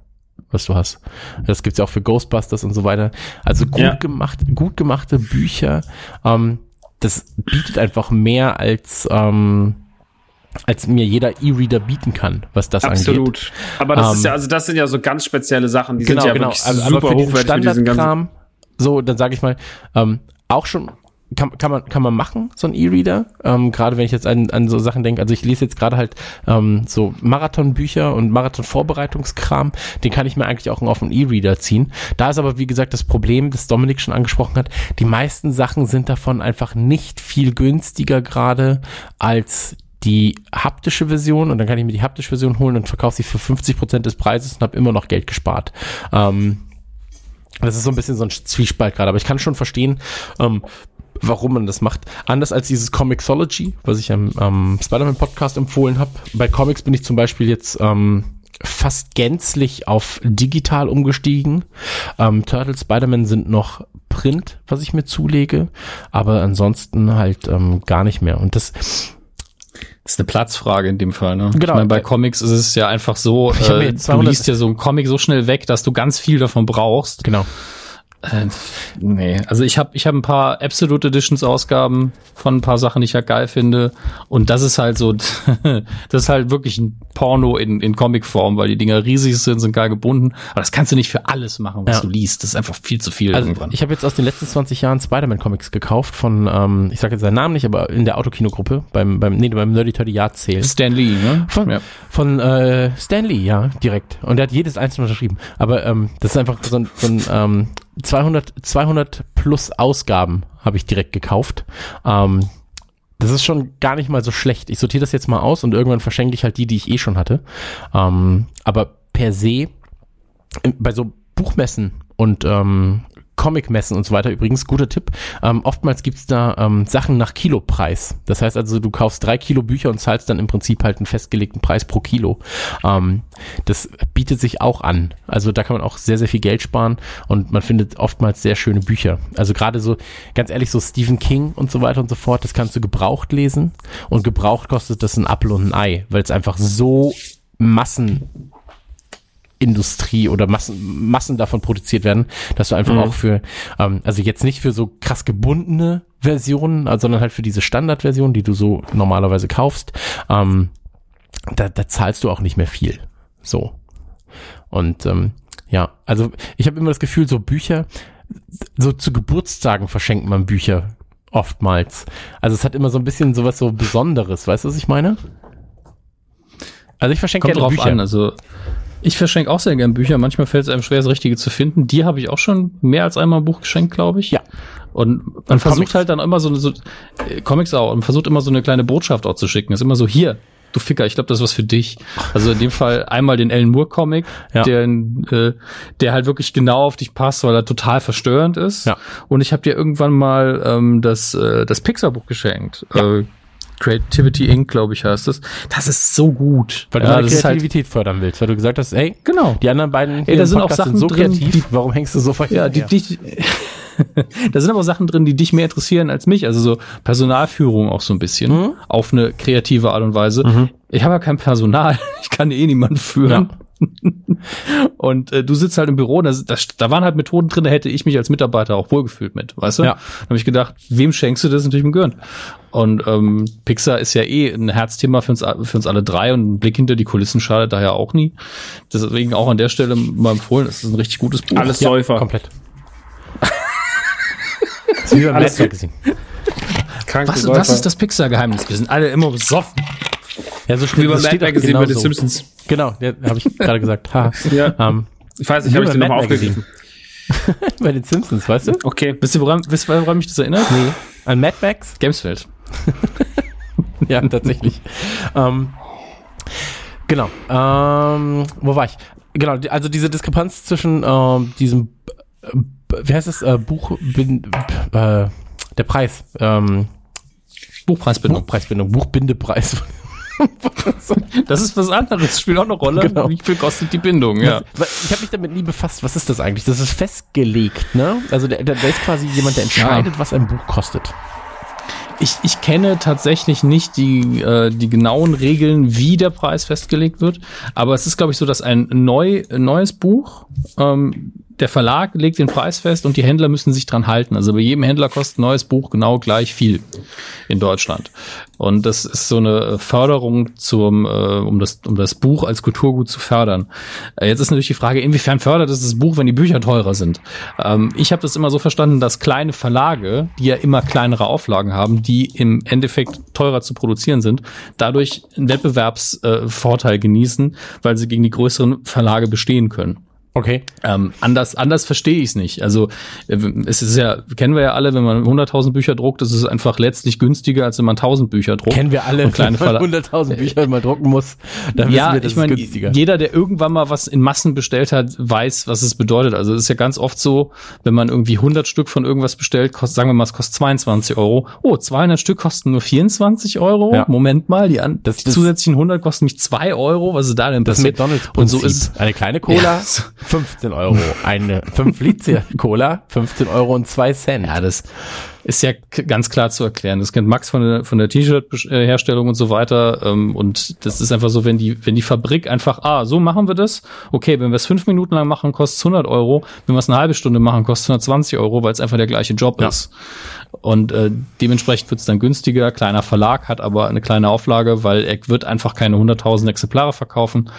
was du hast. Das gibt's ja auch für Ghostbusters und so weiter. Also gut ja. gemacht, gut gemachte Bücher. Ähm, das bietet einfach mehr als ähm, als mir jeder E-Reader bieten kann, was das Absolut. angeht. Absolut. Aber das um, ist ja, ähm, also das sind ja so ganz spezielle Sachen, die genau, sind ja genau. wirklich also, super aber für hochwertig. Standardkram, so, dann sage ich mal, ähm, auch schon kann, kann man kann man machen so ein E-Reader ähm, gerade wenn ich jetzt an, an so Sachen denke also ich lese jetzt gerade halt ähm, so Marathonbücher und Marathon-Vorbereitungskram den kann ich mir eigentlich auch auf einen E-Reader ziehen da ist aber wie gesagt das Problem das Dominik schon angesprochen hat die meisten Sachen sind davon einfach nicht viel günstiger gerade als die haptische Version und dann kann ich mir die haptische Version holen und verkaufe sie für 50 Prozent des Preises und habe immer noch Geld gespart. Ähm, das ist so ein bisschen so ein Zwiespalt gerade, aber ich kann schon verstehen, ähm, warum man das macht. Anders als dieses Comixology, was ich am ähm, Spider-Man-Podcast empfohlen habe. Bei Comics bin ich zum Beispiel jetzt ähm, fast gänzlich auf digital umgestiegen. Ähm, Turtle Spider-Man sind noch Print, was ich mir zulege, aber ansonsten halt ähm, gar nicht mehr. Und das ist eine Platzfrage in dem Fall, ne? Genau. Ich meine, bei Comics ist es ja einfach so, äh, du liest ja so ein Comic so schnell weg, dass du ganz viel davon brauchst. Genau. Äh, nee, also ich habe ich hab ein paar Absolute Editions Ausgaben von ein paar Sachen, die ich ja geil finde. Und das ist halt so, das ist halt wirklich ein Porno in, in Comicform, weil die Dinger riesig sind, sind geil gebunden. Aber das kannst du nicht für alles machen, was ja. du liest. Das ist einfach viel zu viel also irgendwann. Ich habe jetzt aus den letzten 20 Jahren Spider-Man-Comics gekauft von, ähm, ich sage jetzt seinen Namen nicht, aber in der Autokinogruppe, beim, beim, nee, beim Nerdy Turdy Yard Sale. Stan Lee, ne? Von, ja. von äh, Stan Lee, ja, direkt. Und der hat jedes einzelne unterschrieben. Aber ähm, das ist einfach so ein, so ein ähm, 200, 200 plus Ausgaben habe ich direkt gekauft. Ähm, das ist schon gar nicht mal so schlecht. Ich sortiere das jetzt mal aus und irgendwann verschenke ich halt die, die ich eh schon hatte. Ähm, aber per se, bei so Buchmessen und ähm, Comic-Messen und so weiter. Übrigens, guter Tipp. Ähm, oftmals gibt's da ähm, Sachen nach Kilopreis. Das heißt also, du kaufst drei Kilo Bücher und zahlst dann im Prinzip halt einen festgelegten Preis pro Kilo. Ähm, das bietet sich auch an. Also da kann man auch sehr, sehr viel Geld sparen und man findet oftmals sehr schöne Bücher. Also gerade so, ganz ehrlich, so Stephen King und so weiter und so fort, das kannst du gebraucht lesen und gebraucht kostet das ein Apfel und ein Ei, weil es einfach so Massen Industrie oder Massen, Massen davon produziert werden, dass du einfach mhm. auch für, ähm, also jetzt nicht für so krass gebundene Versionen, also, sondern halt für diese Standardversion, die du so normalerweise kaufst, ähm, da, da zahlst du auch nicht mehr viel. So. Und ähm, ja, also ich habe immer das Gefühl, so Bücher, so zu Geburtstagen verschenkt man Bücher oftmals. Also es hat immer so ein bisschen sowas so Besonderes, weißt du, was ich meine? Also ich verschenke gerne Bücher. An, also ich verschenke auch sehr gerne Bücher. Manchmal fällt es einem schwer, das Richtige zu finden. Die habe ich auch schon mehr als einmal ein Buch geschenkt, glaube ich. Ja. Und man und versucht Comics. halt dann immer so, so äh, Comics auch und versucht immer so eine kleine Botschaft auch zu schicken. ist immer so hier, du Ficker, ich glaube, das ist was für dich. Also in dem Fall einmal den Alan Moore Comic, ja. der, äh, der halt wirklich genau auf dich passt, weil er total verstörend ist. Ja. Und ich habe dir irgendwann mal ähm, das, äh, das Pixar-Buch geschenkt. Ja. Äh, Creativity Inc., glaube ich, heißt das. Das ist so gut. Weil du ja, deine halt Kreativität halt fördern willst, weil du gesagt hast, ey, genau. die anderen beiden ey, da sind auch Sachen sind so drin, kreativ, die, warum hängst du so verkehrt? Ja, die, die, da sind aber auch Sachen drin, die dich mehr interessieren als mich. Also so Personalführung auch so ein bisschen. Mhm. Auf eine kreative Art und Weise. Mhm. Ich habe ja kein Personal. Ich kann eh niemanden führen. Ja. und äh, du sitzt halt im Büro, da, da, da waren halt Methoden drin, da hätte ich mich als Mitarbeiter auch wohlgefühlt mit, weißt du? Ja. Da habe ich gedacht, wem schenkst du das? Natürlich im Gehirn. Und ähm, Pixar ist ja eh ein Herzthema für uns, für uns alle drei und ein Blick hinter die Kulissen schadet daher auch nie. Deswegen auch an der Stelle mal empfohlen, es ist ein richtig gutes Buch. Alles Säufer. Ja, komplett. Wie beim Alles Magazine. Was, was ist das Pixar-Geheimnis? Wir sind alle immer besoffen. Ja, so wie beim Mad Magazine genau bei den so. Simpsons. Genau, ja, habe ich gerade gesagt. Ha. ja. Um, ähm, ich weiß nicht, habe ich den nochmal aufgegriffen. bei den Simpsons, weißt du? Okay. Wisst ihr, woran, wisst woran mich das erinnert? Nee. An Mad Max? Gamesfeld. ja, tatsächlich. ähm, genau. Ähm, wo war ich? Genau, also diese Diskrepanz zwischen ähm, diesem, äh, wie heißt es, äh, Buch, bin, äh, der Preis, ähm, Buchpreisbindung. Buchpreisbindung, Buchbindepreis. das ist was anderes, spielt auch eine Rolle. Genau. Wie viel kostet die Bindung? Ja. Ich habe mich damit nie befasst. Was ist das eigentlich? Das ist festgelegt, ne? Also der, der ist quasi jemand, der entscheidet, ja. was ein Buch kostet. Ich, ich kenne tatsächlich nicht die, äh, die genauen Regeln, wie der Preis festgelegt wird, aber es ist, glaube ich, so, dass ein neu, neues Buch ähm, der Verlag legt den Preis fest und die Händler müssen sich dran halten. Also bei jedem Händler kostet ein neues Buch genau gleich viel in Deutschland. Und das ist so eine Förderung zum, äh, um das, um das Buch als Kulturgut zu fördern. Äh, jetzt ist natürlich die Frage, inwiefern fördert es das Buch, wenn die Bücher teurer sind? Ähm, ich habe das immer so verstanden, dass kleine Verlage, die ja immer kleinere Auflagen haben, die im Endeffekt teurer zu produzieren sind, dadurch einen Wettbewerbsvorteil äh, genießen, weil sie gegen die größeren Verlage bestehen können. Okay. Ähm, anders, anders verstehe ich es nicht. Also äh, es ist ja, kennen wir ja alle, wenn man 100.000 Bücher druckt, ist es einfach letztlich günstiger, als wenn man 1.000 Bücher druckt. Kennen wir alle, wenn man 100.000 Bücher mal drucken muss, dann ja, wir, das ich meine, jeder, der irgendwann mal was in Massen bestellt hat, weiß, was es bedeutet. Also es ist ja ganz oft so, wenn man irgendwie 100 Stück von irgendwas bestellt, kostet, sagen wir mal, es kostet 22 Euro. Oh, 200 Stück kosten nur 24 Euro. Ja. Moment mal, die, an, das, die zusätzlichen 100 kosten mich 2 Euro. Was ist da denn passiert? Das McDonald's und so ist eine kleine Cola. Ja. 15 Euro. Eine 5 Liter Cola, 15 Euro und 2 Cent. Ja, das ist ja ganz klar zu erklären. Das kennt Max von der, von der T-Shirt-Herstellung und so weiter. Ähm, und das ist einfach so, wenn die, wenn die Fabrik einfach, ah, so machen wir das. Okay, wenn wir es fünf Minuten lang machen, kostet es 100 Euro. Wenn wir es eine halbe Stunde machen, kostet es 120 Euro, weil es einfach der gleiche Job ja. ist. Und äh, dementsprechend wird es dann günstiger. Kleiner Verlag hat aber eine kleine Auflage, weil er wird einfach keine 100.000 Exemplare verkaufen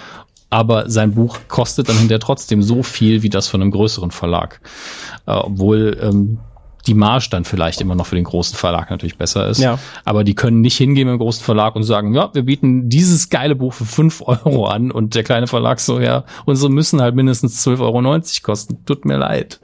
aber sein Buch kostet dann hinterher trotzdem so viel wie das von einem größeren Verlag. Äh, obwohl ähm, die Marge dann vielleicht immer noch für den großen Verlag natürlich besser ist. Ja. Aber die können nicht hingehen mit dem großen Verlag und sagen, ja, wir bieten dieses geile Buch für fünf Euro an und der kleine Verlag so, ja, unsere müssen halt mindestens 12,90 Euro kosten. Tut mir leid.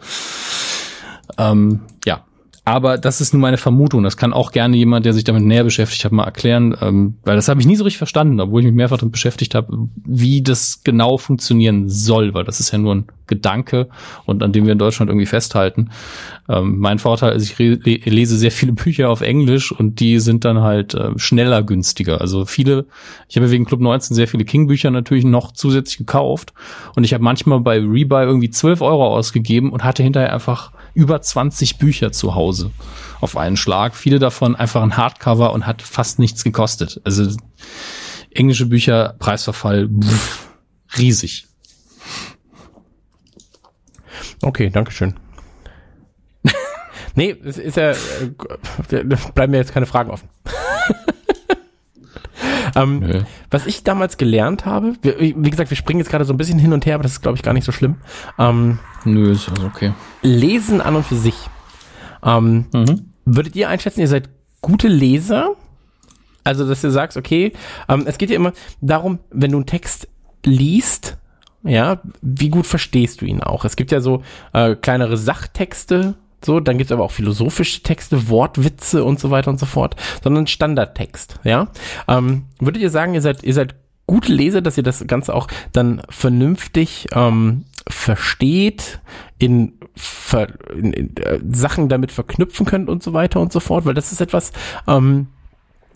Ähm, ja, aber das ist nur meine Vermutung. Das kann auch gerne jemand, der sich damit näher beschäftigt hat, mal erklären, ähm, weil das habe ich nie so richtig verstanden, obwohl ich mich mehrfach damit beschäftigt habe, wie das genau funktionieren soll, weil das ist ja nur ein Gedanke und an dem wir in Deutschland irgendwie festhalten. Ähm, mein Vorteil ist, ich lese sehr viele Bücher auf Englisch und die sind dann halt äh, schneller günstiger. Also viele, ich habe wegen Club 19 sehr viele King-Bücher natürlich noch zusätzlich gekauft und ich habe manchmal bei Rebuy irgendwie 12 Euro ausgegeben und hatte hinterher einfach über 20 Bücher zu Hause auf einen Schlag. Viele davon einfach ein Hardcover und hat fast nichts gekostet. Also englische Bücher, Preisverfall, pff, riesig. Okay, Dankeschön. nee, es ist ja, äh, bleiben mir jetzt keine Fragen offen. Ähm, was ich damals gelernt habe, wie, wie, gesagt, wir springen jetzt gerade so ein bisschen hin und her, aber das ist, glaube ich, gar nicht so schlimm. Ähm, Nö, ist also okay. Lesen an und für sich. Ähm, mhm. Würdet ihr einschätzen, ihr seid gute Leser? Also, dass du sagst, okay, ähm, es geht ja immer darum, wenn du einen Text liest, ja, wie gut verstehst du ihn auch? Es gibt ja so äh, kleinere Sachtexte, so, dann gibt es aber auch philosophische Texte, Wortwitze und so weiter und so fort, sondern Standardtext, ja. Ähm, würdet ihr sagen, ihr seid, ihr seid gute Leser, dass ihr das Ganze auch dann vernünftig ähm, versteht, in, ver, in, in äh, Sachen damit verknüpfen könnt und so weiter und so fort, weil das ist etwas, ähm,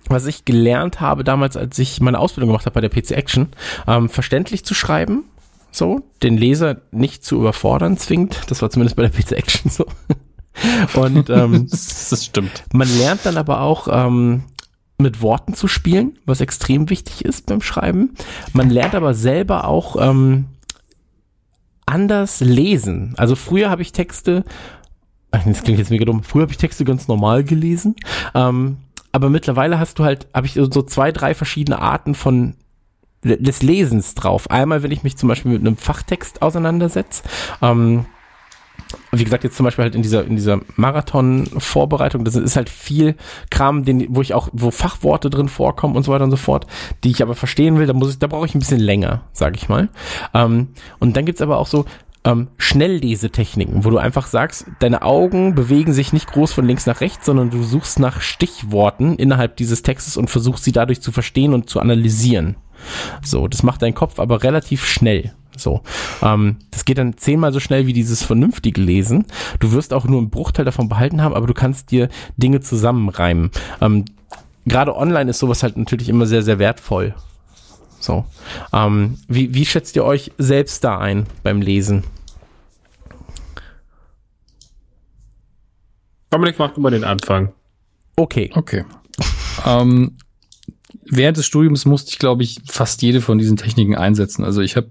was ich gelernt habe damals, als ich meine Ausbildung gemacht habe bei der PC Action, ähm, verständlich zu schreiben, so, den Leser nicht zu überfordern zwingt. Das war zumindest bei der PC Action so. Und ähm, das stimmt. Man lernt dann aber auch ähm, mit Worten zu spielen, was extrem wichtig ist beim Schreiben. Man lernt aber selber auch ähm, anders lesen. Also früher habe ich Texte, das klingt jetzt mega dumm, früher habe ich Texte ganz normal gelesen. Ähm, aber mittlerweile hast du halt, habe ich so zwei, drei verschiedene Arten von des Lesens drauf. Einmal, wenn ich mich zum Beispiel mit einem Fachtext auseinandersetze, ähm, wie gesagt, jetzt zum Beispiel halt in dieser, in dieser Marathon-Vorbereitung, das ist halt viel Kram, den, wo ich auch, wo Fachworte drin vorkommen und so weiter und so fort, die ich aber verstehen will, da muss ich, da brauche ich ein bisschen länger, sage ich mal. Ähm, und dann gibt's aber auch so ähm, Schnelllesetechniken, wo du einfach sagst, deine Augen bewegen sich nicht groß von links nach rechts, sondern du suchst nach Stichworten innerhalb dieses Textes und versuchst sie dadurch zu verstehen und zu analysieren. So, das macht dein Kopf aber relativ schnell. So, ähm, das geht dann zehnmal so schnell wie dieses vernünftige Lesen. Du wirst auch nur einen Bruchteil davon behalten haben, aber du kannst dir Dinge zusammenreimen. Ähm, Gerade online ist sowas halt natürlich immer sehr, sehr wertvoll. So, ähm, wie, wie schätzt ihr euch selbst da ein beim Lesen? Dominik macht immer den Anfang. Okay. Okay. ähm, während des Studiums musste ich, glaube ich, fast jede von diesen Techniken einsetzen. Also ich habe,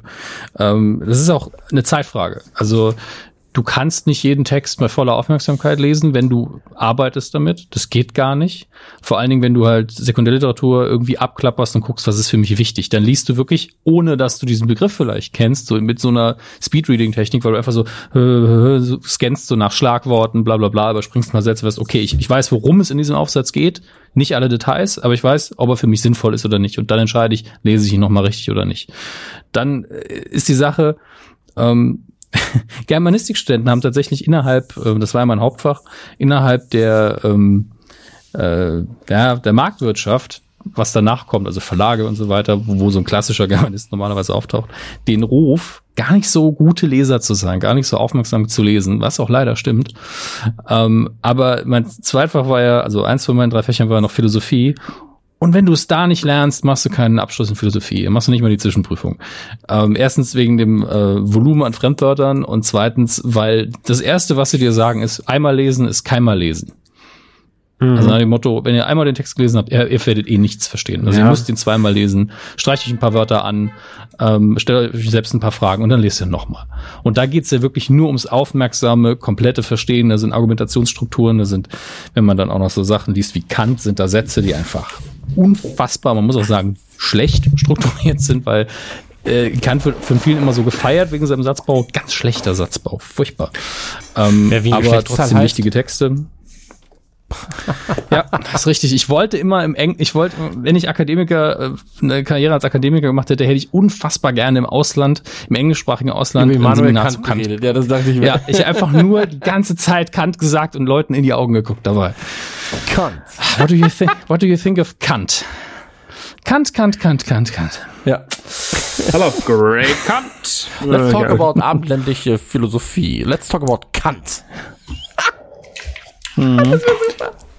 ähm, das ist auch eine Zeitfrage. Also du kannst nicht jeden Text bei voller Aufmerksamkeit lesen, wenn du arbeitest damit. Das geht gar nicht. Vor allen Dingen, wenn du halt Sekundärliteratur irgendwie abklapperst und guckst, was ist für mich wichtig. Dann liest du wirklich, ohne dass du diesen Begriff vielleicht kennst, so mit so einer Speedreading-Technik, weil du einfach so, äh, so scannst so nach Schlagworten, bla bla bla, überspringst mal Sätze, was okay, ich, ich weiß, worum es in diesem Aufsatz geht, nicht alle Details, aber ich weiß, ob er für mich sinnvoll ist oder nicht. Und dann entscheide ich, lese ich ihn nochmal richtig oder nicht. Dann äh, ist die Sache, ähm, Germanistikstudenten haben tatsächlich innerhalb, äh, das war ja mein Hauptfach, innerhalb der, ähm, äh, ja, der Marktwirtschaft, was danach kommt, also Verlage und so weiter, wo, so ein klassischer Germanist normalerweise auftaucht, den Ruf, gar nicht so gute Leser zu sein, gar nicht so aufmerksam zu lesen, was auch leider stimmt. Ähm, aber mein Zweitfach war ja, also eins von meinen drei Fächern war ja noch Philosophie und wenn du es da nicht lernst, machst du keinen Abschluss in Philosophie. Machst du nicht mal die Zwischenprüfung. Ähm, erstens wegen dem äh, Volumen an Fremdwörtern und zweitens, weil das Erste, was sie dir sagen, ist, einmal lesen ist keinmal lesen. Mhm. Also nach dem Motto, wenn ihr einmal den Text gelesen habt, ihr, ihr werdet eh nichts verstehen. Also ja. ihr müsst ihn zweimal lesen, streicht euch ein paar Wörter an, ähm, stellt euch selbst ein paar Fragen und dann lest ihr nochmal. Und da geht's ja wirklich nur ums aufmerksame, komplette Verstehen. Da sind Argumentationsstrukturen, da sind, wenn man dann auch noch so Sachen liest wie Kant, sind da Sätze, die einfach unfassbar, man muss auch sagen, schlecht strukturiert sind, weil äh, Kant wird von vielen immer so gefeiert wegen seinem Satzbau. Ganz schlechter Satzbau, furchtbar. Ähm, ja, aber trotzdem heißt. wichtige Texte. Ja, das ist richtig. Ich wollte immer im Eng, ich wollte, wenn ich Akademiker, äh, eine Karriere als Akademiker gemacht hätte, hätte ich unfassbar gerne im Ausland, im englischsprachigen Ausland, ein Seminar Kant zu Kant. Geredet. Ja, das dachte ich mir. Ja, ich einfach nur die ganze Zeit Kant gesagt und Leuten in die Augen geguckt dabei. Kant. What do you think, what do you think of Kant? Kant, Kant, Kant, Kant, Kant. Ja. Hello, great Kant. Let's talk about abendländische Philosophie. Let's talk about Kant. Mhm.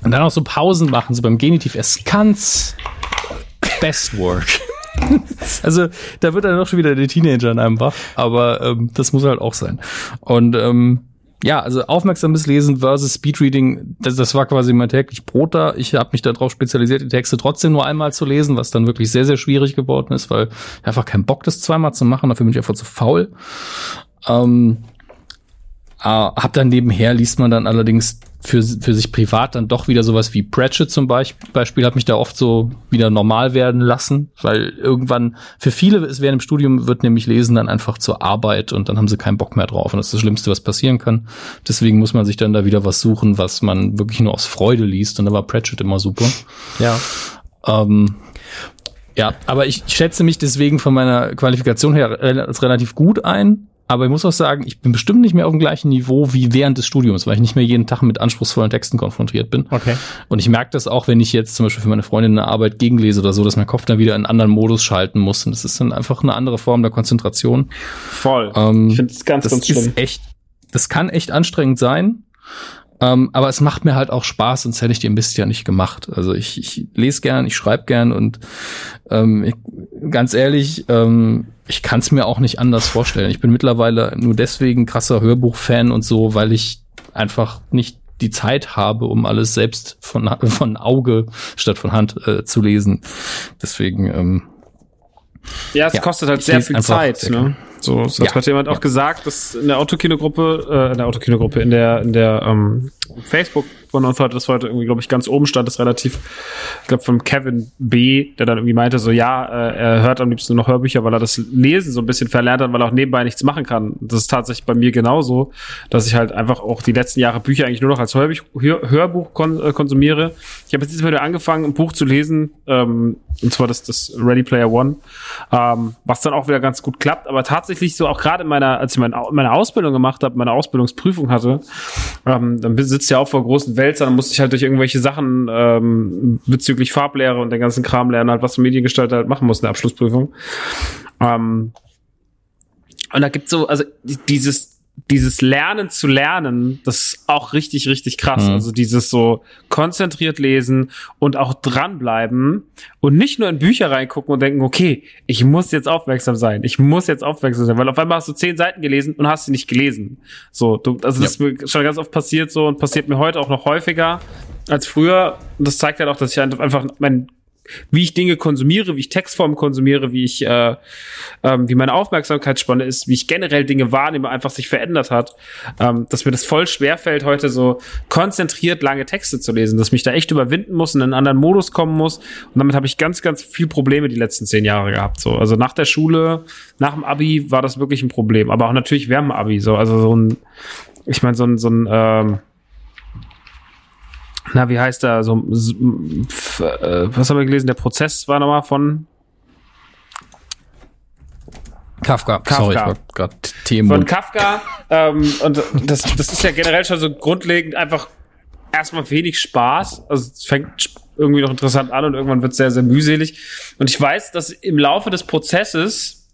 Und dann auch so Pausen machen, so beim Genitiv. Es kann's. Best work. also da wird dann noch schon wieder der Teenager in einem wach, aber ähm, das muss halt auch sein. Und ähm, ja, also aufmerksames Lesen versus Speedreading, das, das war quasi mein täglich Brot da. Ich habe mich darauf spezialisiert, die Texte trotzdem nur einmal zu lesen, was dann wirklich sehr, sehr schwierig geworden ist, weil ich einfach keinen Bock, das zweimal zu machen. Dafür bin ich einfach zu faul. Ähm, Äh, hab dann nebenher liest man dann allerdings für, für sich privat dann doch wieder sowas wie Pratchett zum Beispiel, Beispiel hat mich da oft so wieder normal werden lassen, weil irgendwann für viele ist während dem Studium wird nämlich Lesen dann einfach zur Arbeit und dann haben sie keinen Bock mehr drauf und das ist das Schlimmste, was passieren kann. Deswegen muss man sich dann da wieder was suchen, was man wirklich nur aus Freude liest und da war Pratchett immer super. Ja. Ähm, ja, aber ich schätze mich deswegen von meiner Qualifikation her als relativ gut ein. Aber ich muss auch sagen, ich bin bestimmt nicht mehr auf dem gleichen Niveau wie während des Studiums, weil ich nicht mehr jeden Tag mit anspruchsvollen Texten konfrontiert bin. Okay. Und ich merke das auch, wenn ich jetzt zum Beispiel für meine Freundin eine Arbeit gegenlese oder so, dass mein Kopf dann wieder in einen anderen Modus schalten muss. Und das ist dann einfach eine andere Form der Konzentration. Voll. Ähm, ich finde es ganz, das ganz schlimm. ist echt, das kann echt anstrengend sein. Ähm, aber es macht mir halt auch Spaß, sonst hätte ich den Mist ja nicht gemacht. Also ich, ich lese gern, ich schreibe gern und ähm, ich, ganz ehrlich, ähm, ich kann es mir auch nicht anders vorstellen. Ich bin mittlerweile nur deswegen krasser Hörbuch-Fan und so, weil ich einfach nicht die Zeit habe, um alles selbst von, von Auge statt von Hand äh, zu lesen. Deswegen, ähm, ja, es ja, kostet halt sehr viel Zeit. sehr Ne? So, das Ja. hat jemand auch gesagt, dass in der Autokinogruppe, äh, in der Autokinogruppe, in der, in der ähm, Facebook von uns heute, das heute irgendwie, glaube ich, ganz oben stand, das relativ, ich glaube, von Kevin B., der dann irgendwie meinte, so, ja, äh, er hört am liebsten nur noch Hörbücher, weil er das Lesen so ein bisschen verlernt hat, weil er auch nebenbei nichts machen kann. Das ist tatsächlich bei mir genauso, dass ich halt einfach auch die letzten Jahre Bücher eigentlich nur noch als Hörbuch, Hör, Hörbuch kon äh, konsumiere. Ich habe jetzt dieses Mal wieder angefangen, ein Buch zu lesen, ähm, und zwar das, das Ready Player One, ähm, was dann auch wieder ganz gut klappt, aber tatsächlich so auch gerade in meiner, als ich meine, meine Ausbildung gemacht habe, meine Ausbildungsprüfung hatte, ähm, dann sitzt ja auch vor großen Wälzern, dann musste ich halt durch irgendwelche Sachen ähm, bezüglich Farblehre und den ganzen Kram lernen, halt was Mediengestalter halt machen muss in Abschlussprüfung. Ähm, und da gibt's so, also dieses, dieses Lernen zu lernen, das ist auch richtig, richtig krass. Mhm. Also dieses so konzentriert lesen und auch dranbleiben und nicht nur in Bücher reingucken und denken, okay, ich muss jetzt aufmerksam sein, ich muss jetzt aufmerksam sein, weil auf einmal hast du zehn Seiten gelesen und hast sie nicht gelesen. So, du, also das ist mir schon ganz oft passiert so und passiert mir heute auch noch häufiger als früher. Und das zeigt halt auch, dass ich einfach mein wie ich Dinge konsumiere, wie ich Textformen konsumiere, wie ich, äh, ähm, wie meine Aufmerksamkeitsspanne ist, wie ich generell Dinge wahrnehme, einfach sich verändert hat, ähm, dass mir das voll schwer fällt, heute so konzentriert lange Texte zu lesen, dass mich da echt überwinden muss, in einen anderen Modus kommen muss. Und damit habe ich ganz, ganz viel Probleme die letzten zehn Jahre gehabt. So, also nach der Schule, nach dem Abi war das wirklich ein Problem, aber auch natürlich während dem Abi. So, also so ein, ich meine so ein, so ein ähm, na, wie heißt er? So, äh, was haben wir gelesen? Der Prozess war nochmal von Kafka. Kafka. Sorry, ich war gerade Themen. von Kafka. ähm, und das, das ist ja generell schon so grundlegend einfach erstmal wenig Spaß. Also es fängt irgendwie noch interessant an und irgendwann wird es sehr, sehr mühselig. Und ich weiß, dass im Laufe des Prozesses,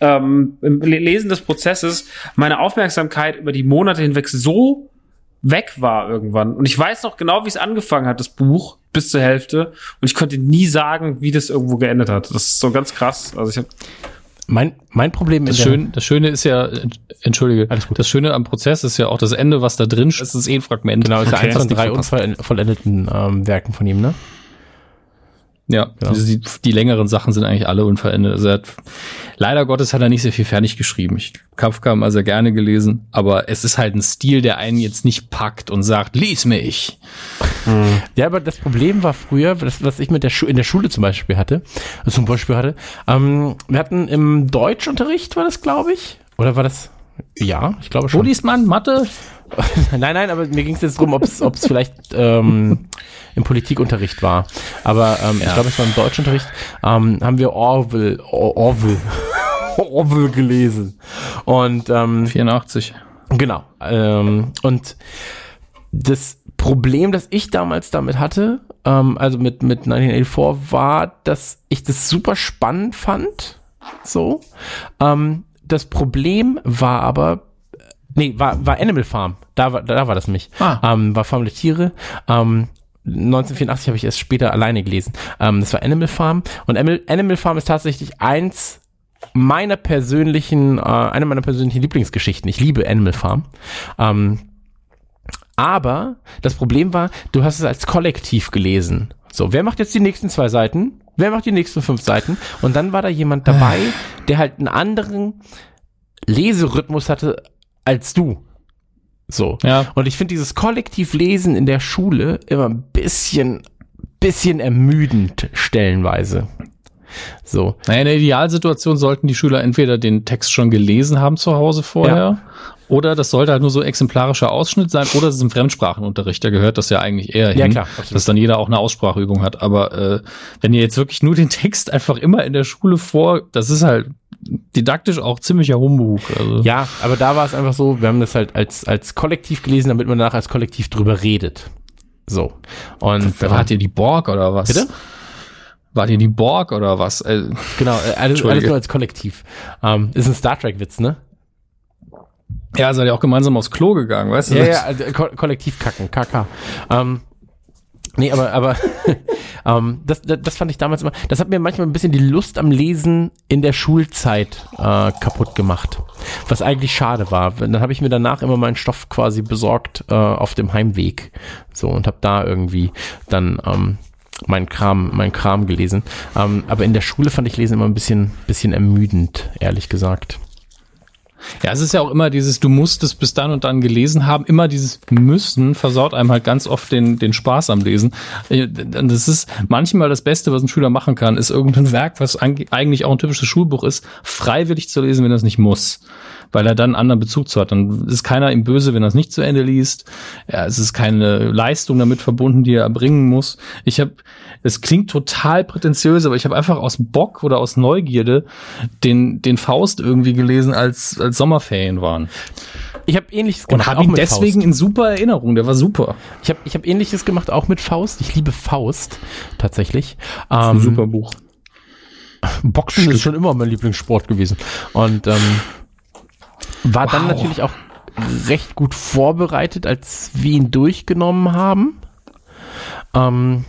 ähm, im Le- Lesen des Prozesses, meine Aufmerksamkeit über die Monate hinweg so weg war irgendwann. Und ich weiß noch genau, wie es angefangen hat, das Buch, bis zur Hälfte. Und ich konnte nie sagen, wie das irgendwo geendet hat. Das ist so ganz krass. Also ich habe Mein, mein Problem Das, der- Schön, das Schöne ist ja, ent- entschuldige, Alles gut. das Schöne am Prozess ist ja auch das Ende, was da drin steht. Es ist eh ein Fragment. Genau, ist ja Okay. eins von Das drei unvollendeten ähm, Werken von ihm, ne? Ja, Genau. also die, die längeren Sachen sind eigentlich alle unverendet. Also er hat, leider Gottes hat er nicht sehr viel fertig geschrieben. Ich Kafka mal sehr gerne gelesen, aber es ist halt ein Stil, der einen jetzt nicht packt und sagt, lies mich. Ja, aber das Problem war früher, das, was ich mit der Schu in der Schule zum Beispiel hatte, zum Beispiel hatte, ähm, wir hatten im Deutschunterricht, war das, glaube ich? Oder war das? Ja, ich glaube Wo schon. liest man Mathe? nein, nein, aber mir ging es jetzt darum, ob es vielleicht ähm, im Politikunterricht war. Aber ähm, ich glaube, es war im Deutschunterricht. Ähm, haben wir Orwell, Or Orwell, Orwell gelesen. Und ähm, 84. Genau. Ähm, und das Problem, das ich damals damit hatte, ähm, also mit, mit 1984, war, dass ich das super spannend fand. So. Ähm, das Problem war aber, nee, war, war Animal Farm. Da war, da war das nicht. Ah. Ähm, war Farm der Tiere. Ähm, 1984 habe ich erst später alleine gelesen. Ähm, das war Animal Farm. Und Animal, Animal Farm ist tatsächlich eins meiner persönlichen, äh, eine meiner persönlichen Lieblingsgeschichten. Ich liebe Animal Farm. Ähm, aber das Problem war, du hast es als Kollektiv gelesen. So, wer macht jetzt die nächsten zwei Seiten? Wer macht die nächsten fünf Seiten? Und dann war da jemand dabei, der halt einen anderen Leserhythmus hatte als du. So. Ja. Und ich finde dieses Kollektivlesen in der Schule immer ein bisschen, bisschen ermüdend stellenweise. So. Naja, in der Idealsituation sollten die Schüler entweder den Text schon gelesen haben zu Hause vorher ja. oder das sollte halt nur so exemplarischer Ausschnitt sein oder es ist im Fremdsprachenunterricht, da gehört das ja eigentlich eher hin, ja, klar, dass dann jeder auch eine Ausspracheübung hat. Aber äh, wenn ihr jetzt wirklich nur den Text einfach immer in der Schule vor, das ist halt didaktisch auch ziemlicher Humbug. Also. Ja, aber da war es einfach so, wir haben das halt als, als Kollektiv gelesen, damit man danach als Kollektiv drüber redet. So. Und. Wart ihr die Borg oder was? Bitte? War ihr die Borg oder was? Äh, genau, äh, alles, alles nur als Kollektiv. Ähm, ist ein Star Trek-Witz, ne? Ja, seid ihr auch gemeinsam aufs Klo gegangen, weißt du? Ja, ja, also, ko Kollektiv kacken, KK. Ähm, Nee, aber, aber ähm, das, das, das fand ich damals immer, das hat mir manchmal ein bisschen die Lust am Lesen in der Schulzeit äh, kaputt gemacht. Was eigentlich schade war. Dann habe ich mir danach immer meinen Stoff quasi besorgt äh, auf dem Heimweg. So und habe da irgendwie dann ähm, mein Kram, mein Kram gelesen. Ähm, aber in der Schule fand ich Lesen immer ein bisschen, bisschen ermüdend, ehrlich gesagt. Ja, es ist ja auch immer dieses, du musst es bis dann und dann gelesen haben. Immer dieses Müssen versaut einem halt ganz oft den, den Spaß am Lesen. Äh, das ist manchmal das Beste, was ein Schüler machen kann, ist irgendein Werk, was eigentlich auch ein typisches Schulbuch ist, freiwillig zu lesen, wenn er es nicht muss weil er dann einen anderen Bezug zu hat. Dann ist keiner ihm böse, wenn er es nicht zu Ende liest. Ja, es ist keine Leistung damit verbunden, die er erbringen muss. Ich habe, es klingt total prätentiös, aber ich habe einfach aus Bock oder aus Neugierde den, den Faust irgendwie gelesen, als, als Sommerferien waren. Ich habe ähnliches gemacht. Und habe ihn deswegen Faust. in super Erinnerung. Der war super. Ich habe ich hab ähnliches gemacht, auch mit Faust. Ich liebe Faust tatsächlich. Das ist ein ähm, super Buch. Boxen Stimmt. ist schon immer mein Lieblingssport gewesen. Und ähm, war wow. dann natürlich auch recht gut vorbereitet, als wir ihn durchgenommen haben. Ähm,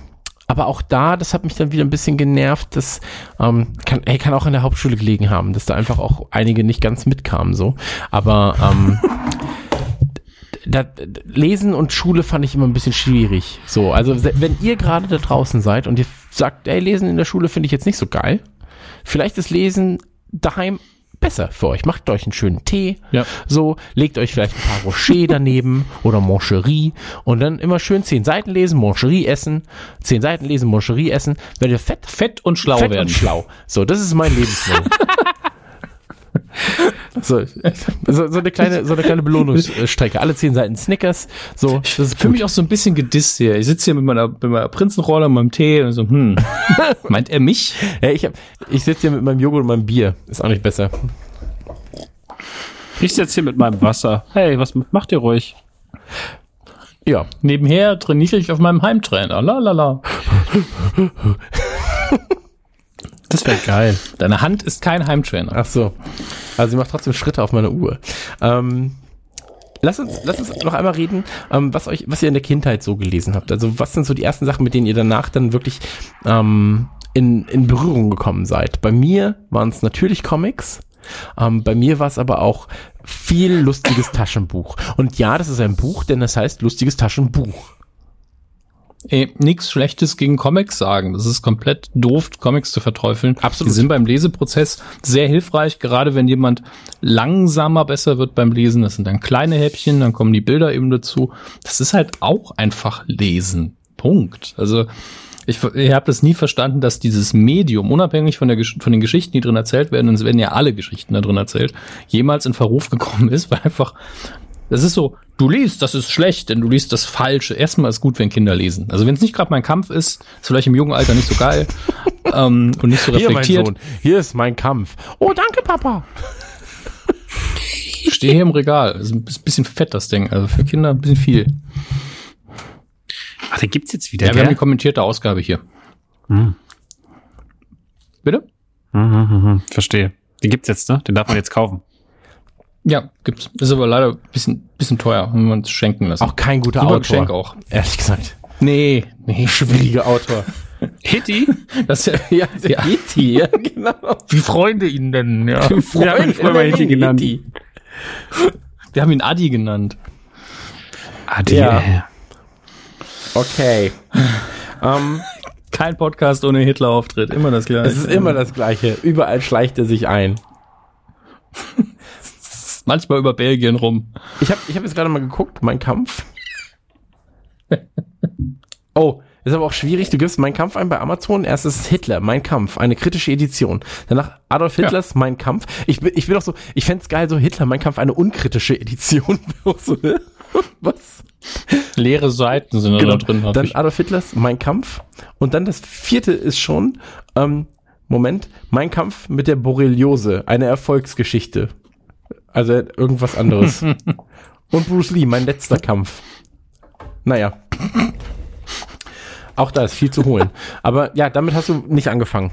aber auch da, das hat mich dann wieder ein bisschen genervt, das ähm, kann, ey, kann auch in der Hauptschule gelegen haben, dass da einfach auch einige nicht ganz mitkamen so. Aber ähm, da, Lesen und Schule fand ich immer ein bisschen schwierig. So, also wenn ihr gerade da draußen seid und ihr sagt, ey, Lesen in der Schule finde ich jetzt nicht so geil, vielleicht ist Lesen daheim besser für euch. Macht euch einen schönen Tee. Ja. So, legt euch vielleicht ein paar Rocher daneben oder Moncherie und dann immer schön zehn Seiten lesen, Moncherie essen, zehn Seiten lesen, Moncherie essen. Werdet ihr fett, fett und schlau fett werden. Und schlau. So, das ist mein Lebensmodell. So, so, so, eine kleine, so eine kleine Belohnungsstrecke. Alle zehn Seiten Snickers. So, das ist für mich auch so ein bisschen gedisst hier. Ich sitze hier mit meiner, mit meiner Prinzenrolle und meinem Tee und so, hm. Meint er mich? Ja, ich hab, ich sitze hier mit meinem Joghurt und meinem Bier. Ist auch nicht besser. Ich sitze hier mit meinem Wasser. Hey, was macht ihr ruhig? Ja. Nebenher trainiere ich auf meinem Heimtrainer. La la la. Das wäre geil. Deine Hand ist kein Heimtrainer. Ach so. Also sie macht trotzdem Schritte auf meiner Uhr. Ähm, lass uns, lass uns noch einmal reden, ähm, was euch, was ihr in der Kindheit so gelesen habt. Also was sind so die ersten Sachen, mit denen ihr danach dann wirklich ähm, in, in Berührung gekommen seid? Bei mir waren es natürlich Comics. Ähm, bei mir war es aber auch viel lustiges Taschenbuch. Und ja, das ist ein Buch, denn das heißt lustiges Taschenbuch eh, nichts Schlechtes gegen Comics sagen. Das ist komplett doof, Comics zu verteufeln. Absolut. Die sind beim Leseprozess sehr hilfreich, gerade wenn jemand langsamer besser wird beim Lesen. Das sind dann kleine Häppchen, dann kommen die Bilder eben dazu. Das ist halt auch einfach Lesen. Punkt. Also ich, ich habe das nie verstanden, dass dieses Medium, unabhängig von, der, von den Geschichten, die drin erzählt werden, und es werden ja alle Geschichten da drin erzählt, jemals in Verruf gekommen ist, weil einfach das ist so, du liest, das ist schlecht, denn du liest das Falsche. Erstmal ist gut, wenn Kinder lesen. Also wenn es nicht gerade mein Kampf ist, ist vielleicht im jungen Alter nicht so geil ähm, und nicht so reflektiert. Hier, mein Sohn, hier ist mein Kampf. Oh, danke, Papa. Stehe hier im Regal. Das ist ein bisschen fett, das Ding. Also für Kinder ein bisschen viel. Ach, den gibt's jetzt wieder. Ja, wir haben die kommentierte Ausgabe hier. Hm. Bitte? Hm, hm, hm, hm. Verstehe. Den gibt's jetzt, ne? Den darf man jetzt kaufen. Ja, gibt's. Ist aber leider ein bisschen, bisschen teuer, wenn man es schenken lässt. Auch kein guter Autor. Geschenk auch. Ehrlich gesagt. Nee, nee. Schwieriger Autor. Hitty? Das ist ja, ja, ja. Hitty, ja, genau. Wie Freunde ihn nennen, ja. Wir haben ihn früher mal Hitty genannt. Hitty. Wir haben ihn Adi genannt. Adi. Ja. Okay. um, Kein Podcast ohne Hitler-Auftritt. Immer das Gleiche. Es ist immer das Gleiche. Überall schleicht er sich ein. Fast manchmal über Belgien rum. Ich habe ich hab jetzt gerade mal geguckt, mein Kampf. Oh, ist aber auch schwierig. Du gibst Mein Kampf ein bei Amazon. Erstes Hitler, Mein Kampf, eine kritische Edition. Danach Adolf Hitlers ja. Mein Kampf. Ich, ich will auch so, ich fände geil, so Hitler, Mein Kampf, eine unkritische Edition. Was? Leere Seiten sind genau. da drin. Dann ich. Adolf Hitlers Mein Kampf. Und dann das vierte ist schon, ähm, Moment, Mein Kampf mit der Borreliose, eine Erfolgsgeschichte. Also irgendwas anderes. Und Bruce Lee, mein letzter Kampf. Naja. Auch da ist viel zu holen. aber ja, damit hast du nicht angefangen.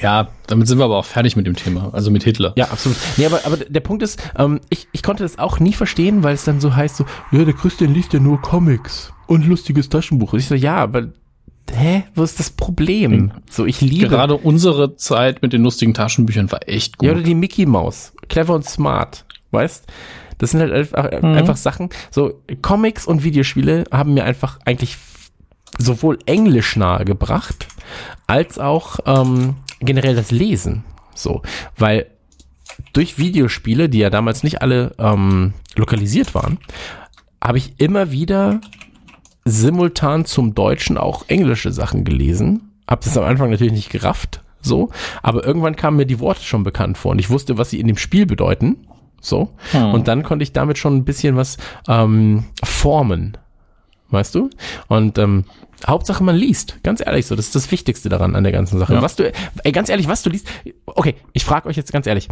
Ja, damit sind wir aber auch fertig mit dem Thema, also mit Hitler. Ja, absolut. Nee, aber, aber der Punkt ist, ähm, ich, ich konnte das auch nie verstehen, weil es dann so heißt, so, ja, der Christian liest ja nur Comics und lustiges Taschenbuch. Und ich so, ja, aber hä, wo ist das Problem? So, ich liebe. Gerade unsere Zeit mit den lustigen Taschenbüchern war echt gut. Ja, oder die Mickey Maus. Clever und smart. Weißt? Das sind halt einfach, mhm. einfach Sachen. So, Comics und Videospiele haben mir einfach eigentlich sowohl Englisch nahegebracht, als auch ähm, generell das Lesen. So, weil durch Videospiele, die ja damals nicht alle ähm, lokalisiert waren, habe ich immer wieder simultan zum Deutschen auch englische Sachen gelesen. Hab das am Anfang natürlich nicht gerafft, so, aber irgendwann kamen mir die Worte schon bekannt vor und ich wusste, was sie in dem Spiel bedeuten. So. Hm. Und dann konnte ich damit schon ein bisschen was ähm, formen. Weißt du? Und ähm, Hauptsache man liest, ganz ehrlich so, das ist das Wichtigste daran an der ganzen Sache. Ja. Was du, ey, ganz ehrlich, was du liest, okay, ich frage euch jetzt ganz ehrlich,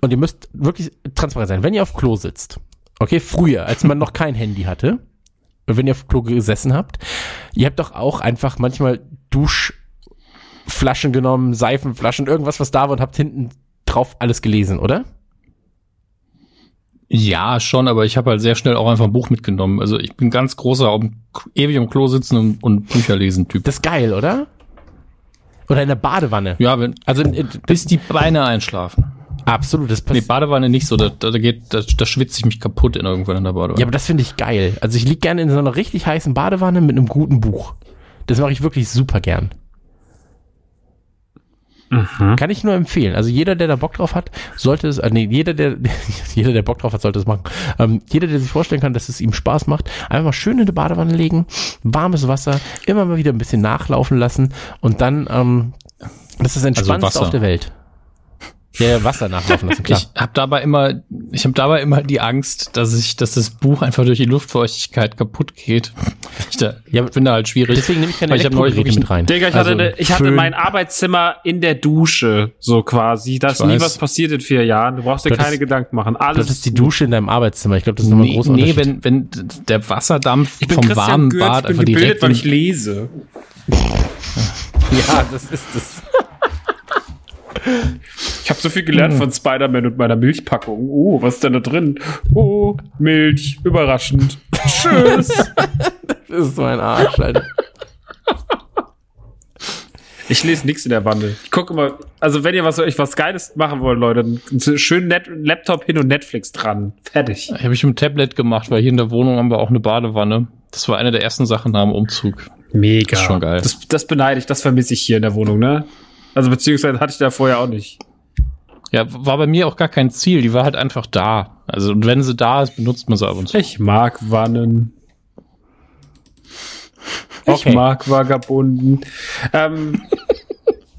und ihr müsst wirklich transparent sein, wenn ihr auf Klo sitzt, okay, früher, als man noch kein Handy hatte, wenn ihr auf Klo gesessen habt, ihr habt doch auch einfach manchmal Duschflaschen genommen, Seifenflaschen, irgendwas, was da war und habt hinten drauf alles gelesen, oder? Ja, schon, aber ich habe halt sehr schnell auch einfach ein Buch mitgenommen. Also ich bin ganz großer, um, ewig im Klo sitzen und, und Bücher lesen Typ. Das ist geil, oder? Oder in der Badewanne. Ja, wenn, also bis die Beine einschlafen. Absolut, das passt. Nee, Badewanne nicht so, da, da geht, da, da schwitze ich mich kaputt in irgendwann in der Badewanne. Ja, aber das finde ich geil. Also ich lieg gerne in so einer richtig heißen Badewanne mit einem guten Buch. Das mache ich wirklich super gern. Mhm. Kann ich nur empfehlen. Also jeder, der da Bock drauf hat, sollte es, äh, nee, jeder, der, jeder, der Bock drauf hat, sollte es machen. Ähm, jeder, der sich vorstellen kann, dass es ihm Spaß macht, einfach mal schön in die Badewanne legen, warmes Wasser, immer mal wieder ein bisschen nachlaufen lassen und dann, ähm, das ist das Entspannendste also auf der Welt. Ja, Wasser nachlaufen lassen, klar. Ich habe dabei immer, ich habe dabei immer die Angst, dass ich, dass das Buch einfach durch die Luftfeuchtigkeit kaputt geht. Ich da, ja, bin da halt schwierig. Deswegen nehme ich keine Elektrogeräte mit rein. Digga, ich also, hatte, ich hatte mein Arbeitszimmer in der Dusche, so quasi. Da ist nie was passiert in vier Jahren. Du brauchst dir keine ist, Gedanken machen. Alles. Das ist die Dusche in deinem Arbeitszimmer. Ich glaube, das ist nochmal nee, ein großer Nee, wenn, wenn der Wasserdampf vom Christian warmen Gürtz, Bad einfach gebildet, direkt weil ich lese. ja, das ist es. Ich habe so viel gelernt hm. von Spider-Man und meiner Milchpackung. Oh, was ist denn da drin? Oh, Milch. Überraschend. Tschüss. das ist so ein Arsch, Alter. Ich lese nichts in der Wandel. Ich gucke mal, also wenn ihr was euch was Geiles machen wollt, Leute, dann schön Net Laptop hin und Netflix dran. Fertig. Habe ich mit dem Tablet gemacht, weil hier in der Wohnung haben wir auch eine Badewanne. Das war eine der ersten Sachen nach dem Umzug. Mega. Das ist schon geil. Das, das beneide ich, das vermisse ich hier in der Wohnung, ne? Also beziehungsweise hatte ich da vorher auch nicht. Ja, war bei mir auch gar kein Ziel. Die war halt einfach da. Also und wenn sie da ist, benutzt man sie ab und zu. Ich mag Wannen. Okay. Ich mag Vagabunden. Ähm,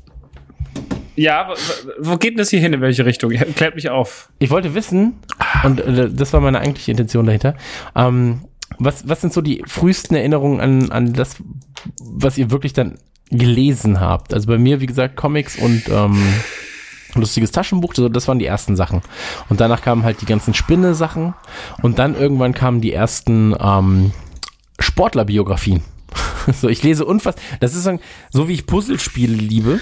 ja, wo geht denn das hier hin? In welche Richtung? Klärt mich auf. Ich wollte wissen, und äh, das war meine eigentliche Intention dahinter, ähm, was, was sind so die frühesten Erinnerungen an, an das, was ihr wirklich dann gelesen habt. Also bei mir, wie gesagt, Comics und ähm, lustiges Taschenbuch, also das waren die ersten Sachen. Und danach kamen halt die ganzen Spinne-Sachen und dann irgendwann kamen die ersten ähm, Sportlerbiografien. so, ich lese unfassbar. Das ist so, so wie ich Puzzlespiele liebe,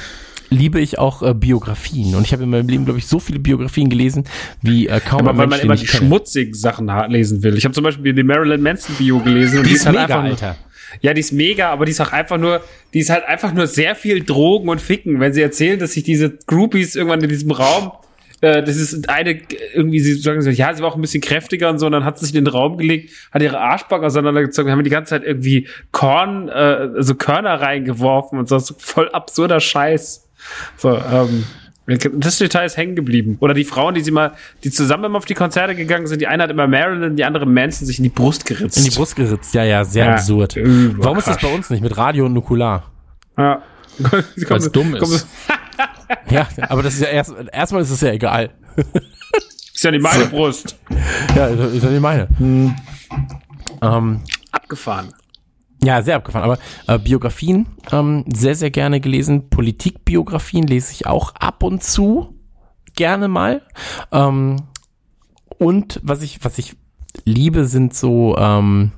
liebe ich auch äh, Biografien. Und ich habe in meinem Leben, glaube ich, so viele Biografien gelesen, wie äh, kaum Aber weil Mensch, man immer die schmutzigen Sachen lesen will. Ich habe zum Beispiel die Marilyn Manson Bio gelesen. Und die, die ist, halt mega, einfach, Alter. Ja, die ist mega, aber die ist auch einfach nur, die ist halt einfach nur sehr viel Drogen und Ficken. Wenn sie erzählen, dass sich diese Groupies irgendwann in diesem Raum, äh, das ist eine, irgendwie, sie sagen so, ja, sie war auch ein bisschen kräftiger und so, und dann hat sie sich in den Raum gelegt, hat ihre Arschbacken auseinandergezogen, haben die ganze Zeit irgendwie Korn, äh, also Körner reingeworfen und so, so voll absurder Scheiß. So, ähm, Das Detail ist hängen geblieben. Oder die Frauen, die sie mal, die zusammen immer auf die Konzerte gegangen sind, die eine hat immer Marilyn, die andere Manson sich in die Brust geritzt. In die Brust geritzt, ja, ja, sehr ja, absurd. Warum ist das bei uns nicht mit Radio und Nukular? Ja. Weil es dumm ist. ja, aber das ist ja erst, erstmal ist es ja egal. ist ja nicht meine Brust. Ja, ist ja nicht meine. Hm. Ähm, Abgefahren. Ja, sehr abgefahren. Aber äh, Biografien ähm, sehr, sehr gerne gelesen. Politikbiografien lese ich auch ab und zu gerne mal. Ähm, und was ich, was ich liebe, sind so ähm,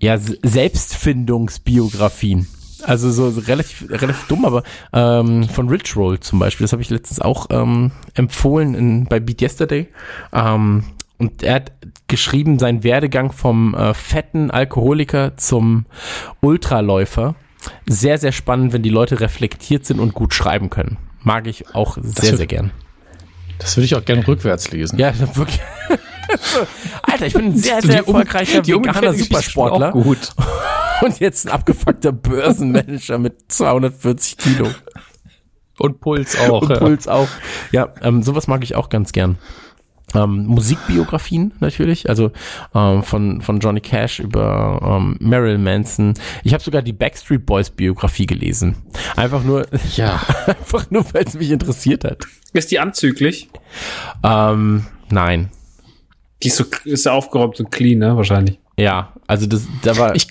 ja Selbstfindungsbiografien. Also so relativ, relativ dumm, aber ähm, von Rich Roll zum Beispiel, das habe ich letztens auch ähm, empfohlen in, bei Beat Yesterday. Ähm, und er hat geschrieben, sein Werdegang vom äh, fetten Alkoholiker zum Ultraläufer. Sehr, sehr spannend, wenn die Leute reflektiert sind und gut schreiben können. Mag ich auch sehr, wird, sehr gern. Das würde ich auch gerne rückwärts lesen. Ja, wirklich. Alter, ich bin ein sehr, sehr erfolgreicher die veganer Supersportler. Gut. Und jetzt ein abgefuckter Börsenmanager mit 240 Kilo. Und Puls auch. Und ja. Puls auch. Ja, ähm, sowas mag ich auch ganz gern. Ähm, Musikbiografien natürlich, also ähm, von, von Johnny Cash über ähm, Marilyn Manson. Ich habe sogar die Backstreet Boys Biografie gelesen. Einfach nur, ja, einfach nur, weil es mich interessiert hat. Ist die anzüglich? Ähm, nein. Die ist so ist aufgeräumt und clean, ne? Wahrscheinlich. Ja, also das, da war. Ich,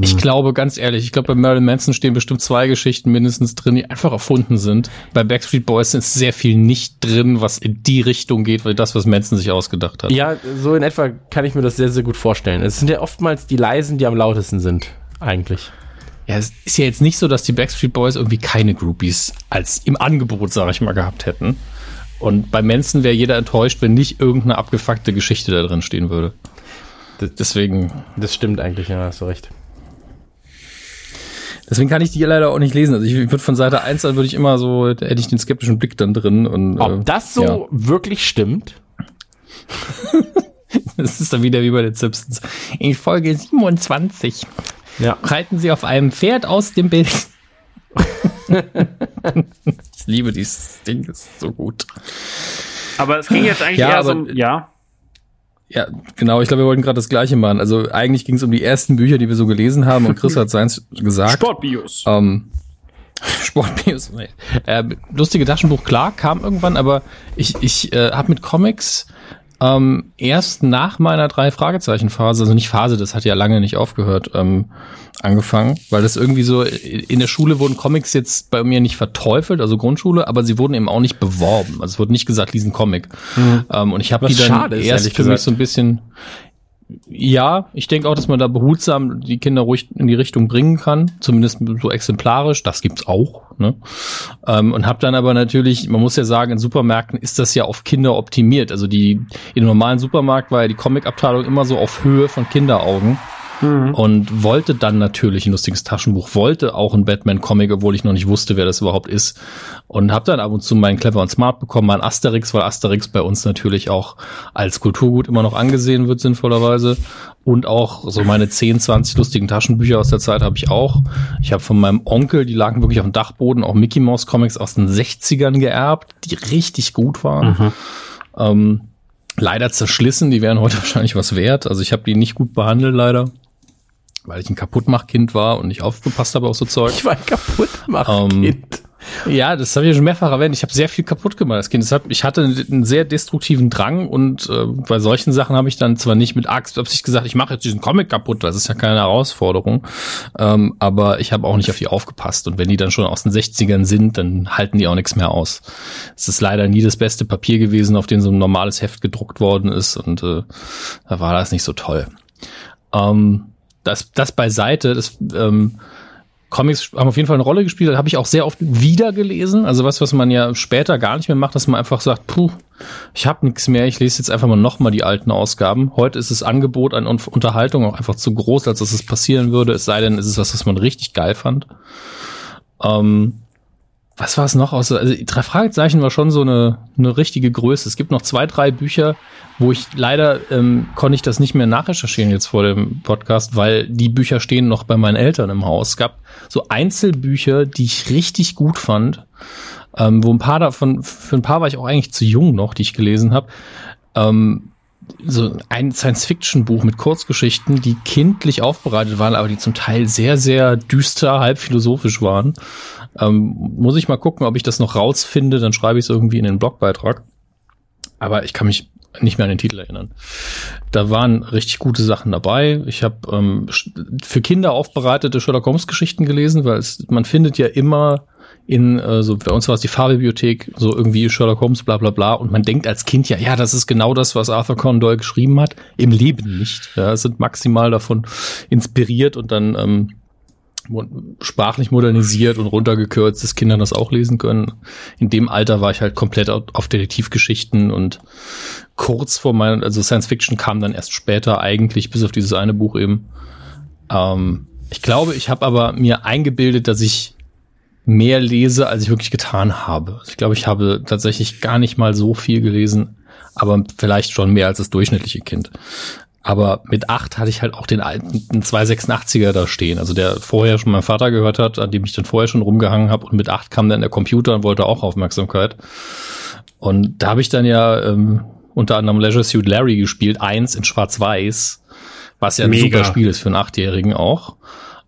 ich hm. glaube, ganz ehrlich, ich glaube, bei Marilyn Manson stehen bestimmt zwei Geschichten mindestens drin, die einfach erfunden sind. Bei Backstreet Boys ist sehr viel nicht drin, was in die Richtung geht, weil das, was Manson sich ausgedacht hat. Ja, so in etwa kann ich mir das sehr, sehr gut vorstellen. Es sind ja oftmals die leisen, die am lautesten sind, eigentlich. Ja, es ist ja jetzt nicht so, dass die Backstreet Boys irgendwie keine Groupies als im Angebot, sag ich mal, gehabt hätten. Und bei Manson wäre jeder enttäuscht, wenn nicht irgendeine abgefuckte Geschichte da drin stehen würde. Deswegen. Das stimmt eigentlich, ja, hast du recht. Deswegen kann ich die leider auch nicht lesen. Also ich würde von Seite 1 an würde ich immer so, hätte ich den skeptischen Blick dann drin. Und, Ob äh, das so ja. wirklich stimmt? das ist dann wieder wie bei den Simpsons. In Folge 27 ja. reiten sie auf einem Pferd aus dem Bild. ich liebe dieses Ding, das ist so gut. Aber es ging jetzt eigentlich ja, eher so, ja. Ja, genau. Ich glaube, wir wollten gerade das Gleiche machen. Also eigentlich ging es um die ersten Bücher, die wir so gelesen haben und Chris hat seins gesagt. Sportbios. Ähm, Sportbios. Nee. Äh, lustige Taschenbuch, klar, kam irgendwann, aber ich, ich äh, habe mit Comics ähm, erst nach meiner drei Fragezeichen Phase, also nicht Phase, das hat ja lange nicht aufgehört, ähm, angefangen, weil das irgendwie so in der Schule wurden Comics jetzt bei mir nicht verteufelt, also Grundschule, aber sie wurden eben auch nicht beworben. Also es wurde nicht gesagt, diesen Comic. Mhm. Ähm, und ich habe die dann ist, erst für gesagt. mich so ein bisschen ja, ich denke auch, dass man da behutsam die Kinder ruhig in die Richtung bringen kann, zumindest so exemplarisch. Das gibt's auch. Ne? Ähm, und habe dann aber natürlich, man muss ja sagen, in Supermärkten ist das ja auf Kinder optimiert. Also die in normalen Supermarkt war ja die Comicabteilung immer so auf Höhe von Kinderaugen. Mhm. Und wollte dann natürlich ein lustiges Taschenbuch, wollte auch ein Batman-Comic, obwohl ich noch nicht wusste, wer das überhaupt ist. Und habe dann ab und zu meinen Clever und Smart bekommen, mein Asterix, weil Asterix bei uns natürlich auch als Kulturgut immer noch angesehen wird, sinnvollerweise. Und auch so meine 10, 20 lustigen Taschenbücher aus der Zeit habe ich auch. Ich habe von meinem Onkel, die lagen wirklich auf dem Dachboden, auch Mickey Mouse Comics aus den 60ern geerbt, die richtig gut waren. Mhm. Ähm, leider zerschlissen, die wären heute wahrscheinlich was wert. Also ich habe die nicht gut behandelt, leider weil ich ein Kaputtmachkind war und nicht aufgepasst habe auf so Zeug. Ich war ein Kaputtmachkind. Ähm, ja, das habe ich schon mehrfach erwähnt. Ich habe sehr viel kaputt gemacht als Kind. Deshalb, ich hatte einen sehr destruktiven Drang und äh, bei solchen Sachen habe ich dann zwar nicht mit Axt Absicht gesagt, ich mache jetzt diesen Comic kaputt, das ist ja keine Herausforderung. Ähm, aber ich habe auch nicht auf die aufgepasst. Und wenn die dann schon aus den 60ern sind, dann halten die auch nichts mehr aus. Es ist leider nie das beste Papier gewesen, auf dem so ein normales Heft gedruckt worden ist. Und äh, da war das nicht so toll. Ähm, das, das beiseite, das, ähm, Comics haben auf jeden Fall eine Rolle gespielt, habe ich auch sehr oft wieder gelesen. Also was, was man ja später gar nicht mehr macht, dass man einfach sagt, puh, ich habe nichts mehr, ich lese jetzt einfach mal nochmal die alten Ausgaben. Heute ist das Angebot an Unterhaltung auch einfach zu groß, als dass es passieren würde, es sei denn, es ist was, was man richtig geil fand. Ähm, was war es noch? Also, also drei Fragezeichen war schon so eine, eine richtige Größe. Es gibt noch zwei, drei Bücher, wo ich leider ähm, konnte ich das nicht mehr nachrecherchieren jetzt vor dem Podcast, weil die Bücher stehen noch bei meinen Eltern im Haus. Es gab so Einzelbücher, die ich richtig gut fand. ähm, wo ein paar davon, für ein paar war ich auch eigentlich zu jung noch, die ich gelesen habe. Ähm, so ein Science-Fiction-Buch mit Kurzgeschichten, die kindlich aufbereitet waren, aber die zum Teil sehr, sehr düster, halb philosophisch waren. Ähm, muss ich mal gucken, ob ich das noch rausfinde, dann schreibe ich es irgendwie in den Blogbeitrag. Aber ich kann mich nicht mehr an den Titel erinnern. Da waren richtig gute Sachen dabei. Ich habe ähm, für Kinder aufbereitete Sherlock Holmes Geschichten gelesen, weil es, man findet ja immer in, äh, so bei uns war es die Fahrbibliothek, so irgendwie Sherlock Holmes, bla bla bla. Und man denkt als Kind ja, ja, das ist genau das, was Arthur Conan Doyle geschrieben hat. Im Leben nicht. Ja, es sind maximal davon inspiriert und dann ähm, sprachlich modernisiert und runtergekürzt, dass Kinder das auch lesen können. In dem Alter war ich halt komplett auf Detektivgeschichten und kurz vor meinem, also Science Fiction kam dann erst später eigentlich, bis auf dieses eine Buch eben. Ähm, ich glaube, ich habe aber mir eingebildet, dass ich mehr lese, als ich wirklich getan habe. Ich glaube, ich habe tatsächlich gar nicht mal so viel gelesen, aber vielleicht schon mehr als das durchschnittliche Kind. Aber mit acht hatte ich halt auch den alten 286er da stehen, also der vorher schon mein Vater gehört hat, an dem ich dann vorher schon rumgehangen habe. Und mit acht kam dann der Computer und wollte auch Aufmerksamkeit. Und da habe ich dann ja ähm, unter anderem Leisure Suit Larry gespielt, eins in Schwarz-Weiß, was ja ein Mega. super Spiel ist für einen Achtjährigen auch.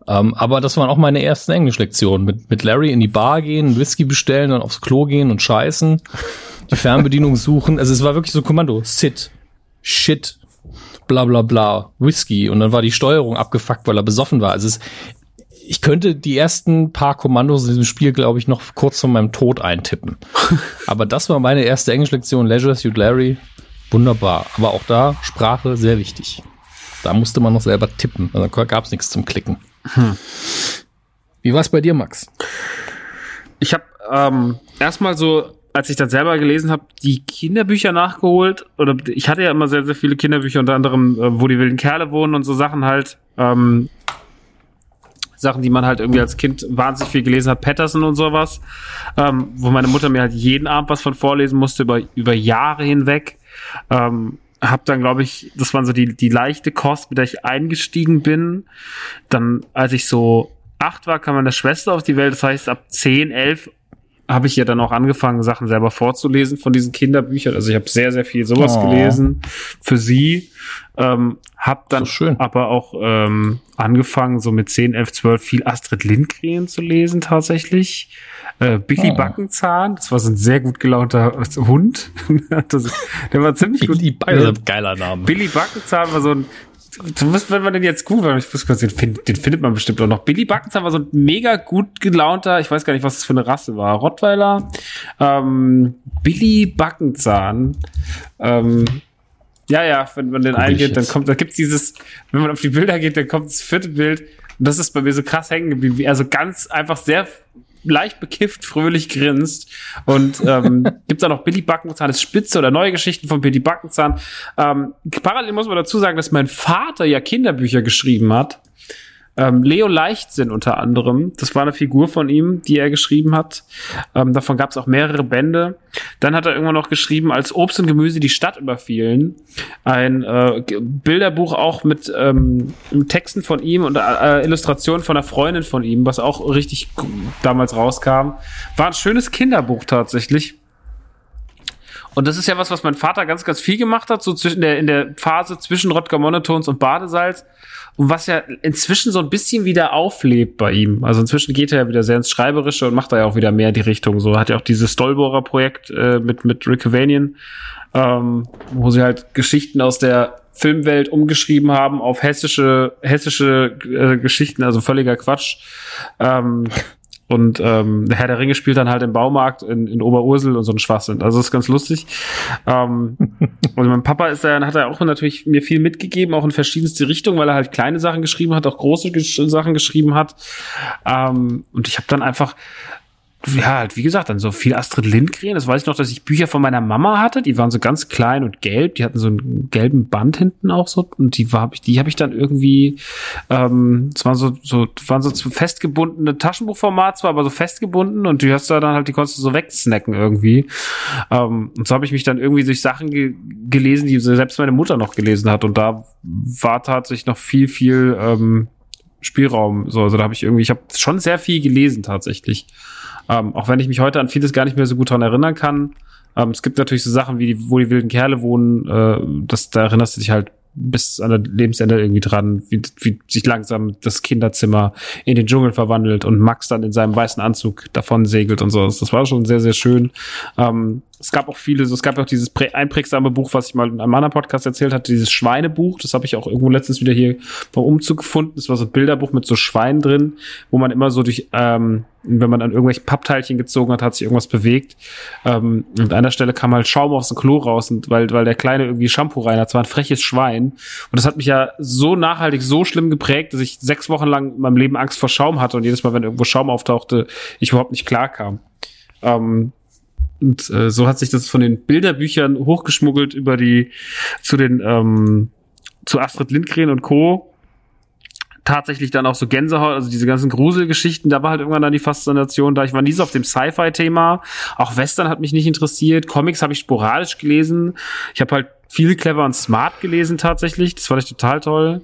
Ähm, aber das waren auch meine ersten Englischlektionen. Mit, mit Larry in die Bar gehen, Whisky bestellen, dann aufs Klo gehen und scheißen, die Fernbedienung suchen. Also es war wirklich so Kommando. Sit, shit, bla bla bla, Whisky. Und dann war die Steuerung abgefuckt, weil er besoffen war. Also es, ich könnte die ersten paar Kommandos in diesem Spiel, glaube ich, noch kurz vor meinem Tod eintippen. Aber das war meine erste Englischlektion, Leisure Suit Larry. Wunderbar. Aber auch da Sprache sehr wichtig. Da musste man noch selber tippen. Also gab es nichts zum Klicken. Hm. Wie war es bei dir, Max? Ich habe ähm, erstmal so, als ich das selber gelesen habe, die Kinderbücher nachgeholt. Oder ich hatte ja immer sehr, sehr viele Kinderbücher, unter anderem, äh, wo die wilden Kerle wohnen und so Sachen halt. Ähm, Sachen, die man halt irgendwie als Kind wahnsinnig viel gelesen hat, Patterson und sowas, ähm, wo meine Mutter mir halt jeden Abend was von vorlesen musste, über, über Jahre hinweg. Ähm, hab dann, glaube ich, das waren so die, die leichte Kost, mit der ich eingestiegen bin. Dann, als ich so acht war, kam meine Schwester auf die Welt. Das heißt, ab zehn, elf habe ich ja dann auch angefangen, Sachen selber vorzulesen von diesen Kinderbüchern. Also ich habe sehr, sehr viel sowas oh. gelesen für sie. Ähm, hab dann so aber auch ähm, angefangen, so mit 10, 11, 12 viel Astrid Lindgren zu lesen tatsächlich. Äh, Billy oh. Backenzahn, das war so ein sehr gut gelaunter Hund. der war ziemlich gut. Billy, also geiler Name. Billy Backenzahn war so ein Wirst, wenn man den jetzt googelt, ich muss kurz, den, find, den findet man bestimmt auch noch. Billy Backenzahn war so ein mega gut gelaunter, ich weiß gar nicht, was das für eine Rasse war. Rottweiler. Ähm, Billy Backenzahn. Ähm, ja, ja, wenn man den Guck eingeht, dann kommt, da gibt's dieses, wenn man auf die Bilder geht, dann kommt das vierte Bild. Und das ist bei mir so krass hängen geblieben, wie er so ganz einfach sehr leicht bekifft, fröhlich grinst. Und ähm, gibt da noch Billy Backenzahn, das Spitze oder neue Geschichten von Billy Backenzahn. Ähm, parallel muss man dazu sagen, dass mein Vater ja Kinderbücher geschrieben hat. Ähm, Leo Leichtsinn unter anderem. Das war eine Figur von ihm, die er geschrieben hat. Ähm, davon gab es auch mehrere Bände. Dann hat er irgendwann noch geschrieben, als Obst und Gemüse die Stadt überfielen. Ein äh, Bilderbuch auch mit ähm, Texten von ihm und äh, Illustrationen von einer Freundin von ihm, was auch richtig damals rauskam. War ein schönes Kinderbuch tatsächlich. Und das ist ja was, was mein Vater ganz, ganz viel gemacht hat, so zwischen der, in der Phase zwischen Rodger Monotons und Badesalz und was ja inzwischen so ein bisschen wieder auflebt bei ihm. Also inzwischen geht er ja wieder sehr ins Schreiberische und macht da ja auch wieder mehr die Richtung. So hat ja auch dieses Stolborer Projekt äh, mit, mit Rick Avanian, ähm, wo sie halt Geschichten aus der Filmwelt umgeschrieben haben auf hessische, hessische äh, Geschichten, also völliger Quatsch. Ähm, und ähm, der Herr der Ringe spielt dann halt im Baumarkt in, in Oberursel und so ein Schwachsinn. Also das ist ganz lustig. ähm, und mein Papa ist da, hat er auch natürlich mir viel mitgegeben, auch in verschiedenste Richtungen, weil er halt kleine Sachen geschrieben hat, auch große Sachen geschrieben hat. Ähm, und ich habe dann einfach ja, halt, wie gesagt, dann so viel Astrid Lindgren. Das weiß ich noch, dass ich Bücher von meiner Mama hatte. Die waren so ganz klein und gelb. Die hatten so einen gelben Band hinten auch so. Und die war, die habe ich dann irgendwie, ähm, es waren so, so, waren so festgebundene Taschenbuchformat zwar, aber so festgebunden und die hast du dann halt, die konntest du so wegsnacken irgendwie. Ähm, und so habe ich mich dann irgendwie durch Sachen ge gelesen, die selbst meine Mutter noch gelesen hat. Und da war tatsächlich noch viel, viel, ähm, Spielraum. So, also da habe ich irgendwie, ich habe schon sehr viel gelesen tatsächlich. Ähm, auch wenn ich mich heute an vieles gar nicht mehr so gut dran erinnern kann. Ähm, es gibt natürlich so Sachen wie die, wo die wilden Kerle wohnen, äh, das, da erinnerst du dich halt bis an der Lebensende irgendwie dran, wie, wie sich langsam das Kinderzimmer in den Dschungel verwandelt und Max dann in seinem weißen Anzug davon segelt und so. Das war schon sehr, sehr schön. Ähm, es gab auch viele, es gab auch dieses einprägsame Buch, was ich mal in einem anderen Podcast erzählt hatte, dieses Schweinebuch. Das habe ich auch irgendwo letztens wieder hier beim Umzug gefunden. Das war so ein Bilderbuch mit so Schweinen drin, wo man immer so durch, ähm, wenn man an irgendwelche Pappteilchen gezogen hat, hat sich irgendwas bewegt. Ähm, und an einer Stelle kam halt Schaum aus dem Klo raus, und weil, weil der Kleine irgendwie Shampoo rein hat. Es war ein freches Schwein. Und das hat mich ja so nachhaltig, so schlimm geprägt, dass ich sechs Wochen lang in meinem Leben Angst vor Schaum hatte und jedes Mal, wenn irgendwo Schaum auftauchte, ich überhaupt nicht klar kam. Ähm, und äh, so hat sich das von den Bilderbüchern hochgeschmuggelt über die zu den ähm, zu Astrid Lindgren und Co. Tatsächlich dann auch so Gänsehaut, also diese ganzen Gruselgeschichten, da war halt irgendwann dann die Faszination da. Ich war nie so auf dem Sci-Fi-Thema. Auch Western hat mich nicht interessiert. Comics habe ich sporadisch gelesen. Ich habe halt viel clever und smart gelesen tatsächlich. Das fand ich total toll.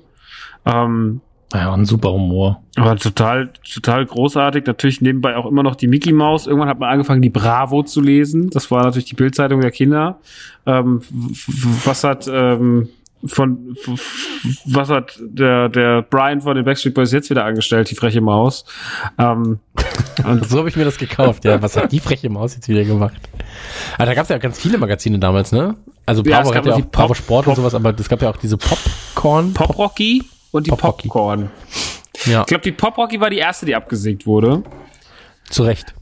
Ähm, ja, ein super Humor. Aber total, total großartig. Natürlich nebenbei auch immer noch die Mickey Mouse. Irgendwann hat man angefangen, die Bravo zu lesen. Das war natürlich die Bildzeitung der Kinder. Ähm, was hat ähm, von was hat der der Brian von den Backstreet Boys jetzt wieder angestellt? Die freche Maus. Ähm, und so habe ich mir das gekauft. Ja, was hat die freche Maus jetzt wieder gemacht? Aber da gab es ja ganz viele Magazine damals, ne? Also Bravo ja, hat ja auch Bravo Sport Pop, und sowas, aber es gab ja auch diese Popcorn. Pop Rocky und die Pop Popcorn. Ja. Ich glaube, die Pop Rocky war die erste, die abgesägt wurde. Zu Recht.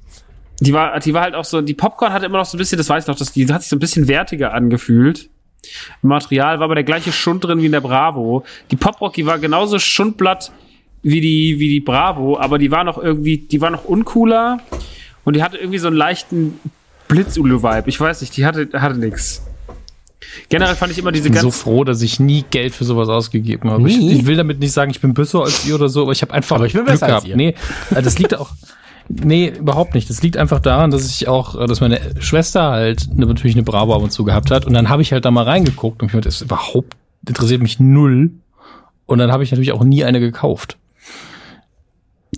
Die war, die war halt auch so, die Popcorn hatte immer noch so ein bisschen, das weiß ich noch, dass die hat sich so ein bisschen wertiger angefühlt. Im Material war aber der gleiche Schund drin wie in der Bravo. Die Pop Rocky war genauso Schundblatt wie die, wie die Bravo, aber die war noch irgendwie, die war noch uncooler und die hatte irgendwie so einen leichten Blitzulu-Vibe. Ich weiß nicht, die hatte, hatte nix. Generell fand ich immer diese ganzen. so froh, dass ich nie Geld für sowas ausgegeben habe. Ich, ich, will damit nicht sagen, ich bin besser als ihr oder so, aber ich habe einfach aber ich bin Glück gehabt. Nee, äh, das liegt auch. Nee, überhaupt nicht. Das liegt einfach daran, dass ich auch, äh, dass meine Schwester halt eine, natürlich eine Bravo ab und zu gehabt hat. Und dann habe ich halt da mal reingeguckt und ich mir das überhaupt interessiert mich null. Und dann habe ich natürlich auch nie eine gekauft.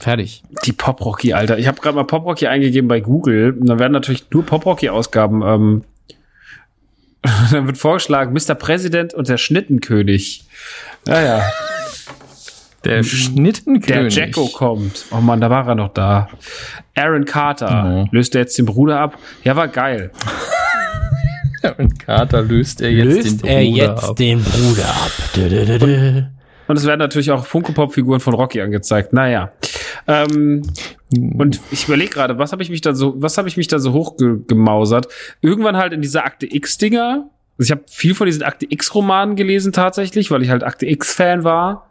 Fertig. Die Pop Rocky, Alter. Ich habe gerade mal Pop Rocky eingegeben bei Google. Und dann werden natürlich nur Pop Rocky Ausgaben ähm, dann wird vorgeschlagen, Mr. Präsident und der Schnittenkönig. Naja. Der Schnittenkönig. Der Jacko kommt. Oh man, da war er noch da. Aaron Carter. Mhm. Löst er jetzt den Bruder ab? Ja, war geil. Aaron Carter löst er jetzt löst den Bruder er jetzt ab. den Bruder ab. Dö, dö, dö, und es werden natürlich auch Funko-Pop-Figuren von Rocky angezeigt. Naja. Ähm, und ich überlege gerade, was habe ich mich da so, was habe ich mich da so hochgemausert? Irgendwann halt in dieser Akte X-Dinger. Also ich habe viel von diesen Akte X-Romanen gelesen tatsächlich, weil ich halt Akte X-Fan war.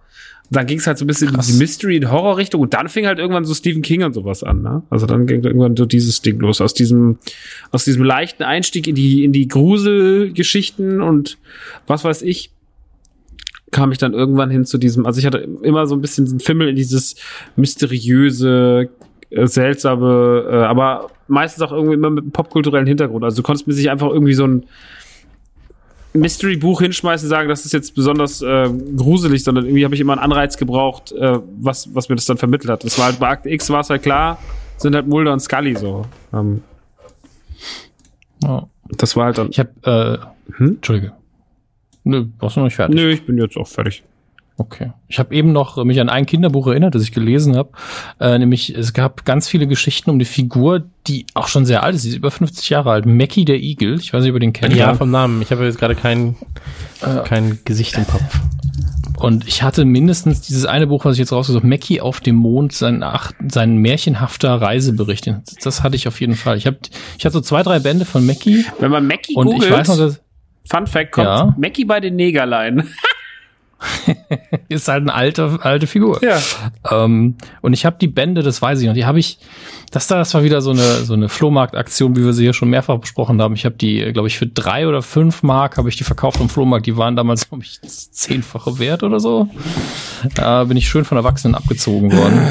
dann ging es halt so ein bisschen Krass. in die Mystery- und Horror-Richtung und dann fing halt irgendwann so Stephen King und sowas an. Ne? Also dann ging irgendwann so dieses Ding los aus diesem aus diesem leichten Einstieg in die in die Gruselgeschichten und was weiß ich kam ich dann irgendwann hin zu diesem, also ich hatte immer so ein bisschen den Fimmel in dieses mysteriöse, äh, seltsame, äh, aber meistens auch irgendwie immer mit einem popkulturellen Hintergrund. Also du konntest mir sich einfach irgendwie so ein Mystery-Buch hinschmeißen, sagen, das ist jetzt besonders äh, gruselig, sondern irgendwie habe ich immer einen Anreiz gebraucht, äh, was, was mir das dann vermittelt hat. Das war halt bei Akt X war es halt klar, sind halt Mulder und Scully so. Ähm, ja. Das war halt dann. Ich habe, äh, hm? Entschuldige. Nö, warst du noch nicht fertig? Nö, ich bin jetzt auch fertig. Okay. Ich habe eben noch mich an ein Kinderbuch erinnert, das ich gelesen habe. Äh, nämlich, es gab ganz viele Geschichten um die Figur, die auch schon sehr alt ist. Sie ist über 50 Jahre alt. Mackie der Igel. Ich weiß nicht, ob ihr den kennt. Ja, vom Namen. Ich habe jetzt gerade kein, äh, kein Gesicht im Kopf. Und ich hatte mindestens dieses eine Buch, was ich jetzt rausgesucht habe, Mackie auf dem Mond, sein, ach, sein märchenhafter Reisebericht. Das hatte ich auf jeden Fall. Ich, hab, ich hatte so zwei, drei Bände von Mackie. Wenn man Mackie und googelt, ich weiß noch, dass, Fun Fact kommt ja. Mackie bei den Negerlein. ist halt eine alte, alte Figur. Ja. Ähm, und ich habe die Bände, das weiß ich noch, die habe ich, das da, das war wieder so eine, so eine Flohmarktaktion, wie wir sie hier schon mehrfach besprochen haben. Ich habe die, glaube ich, für drei oder fünf Mark habe ich die verkauft im Flohmarkt. Die waren damals, glaube ich, zehnfache wert oder so. Da bin ich schön von Erwachsenen abgezogen worden.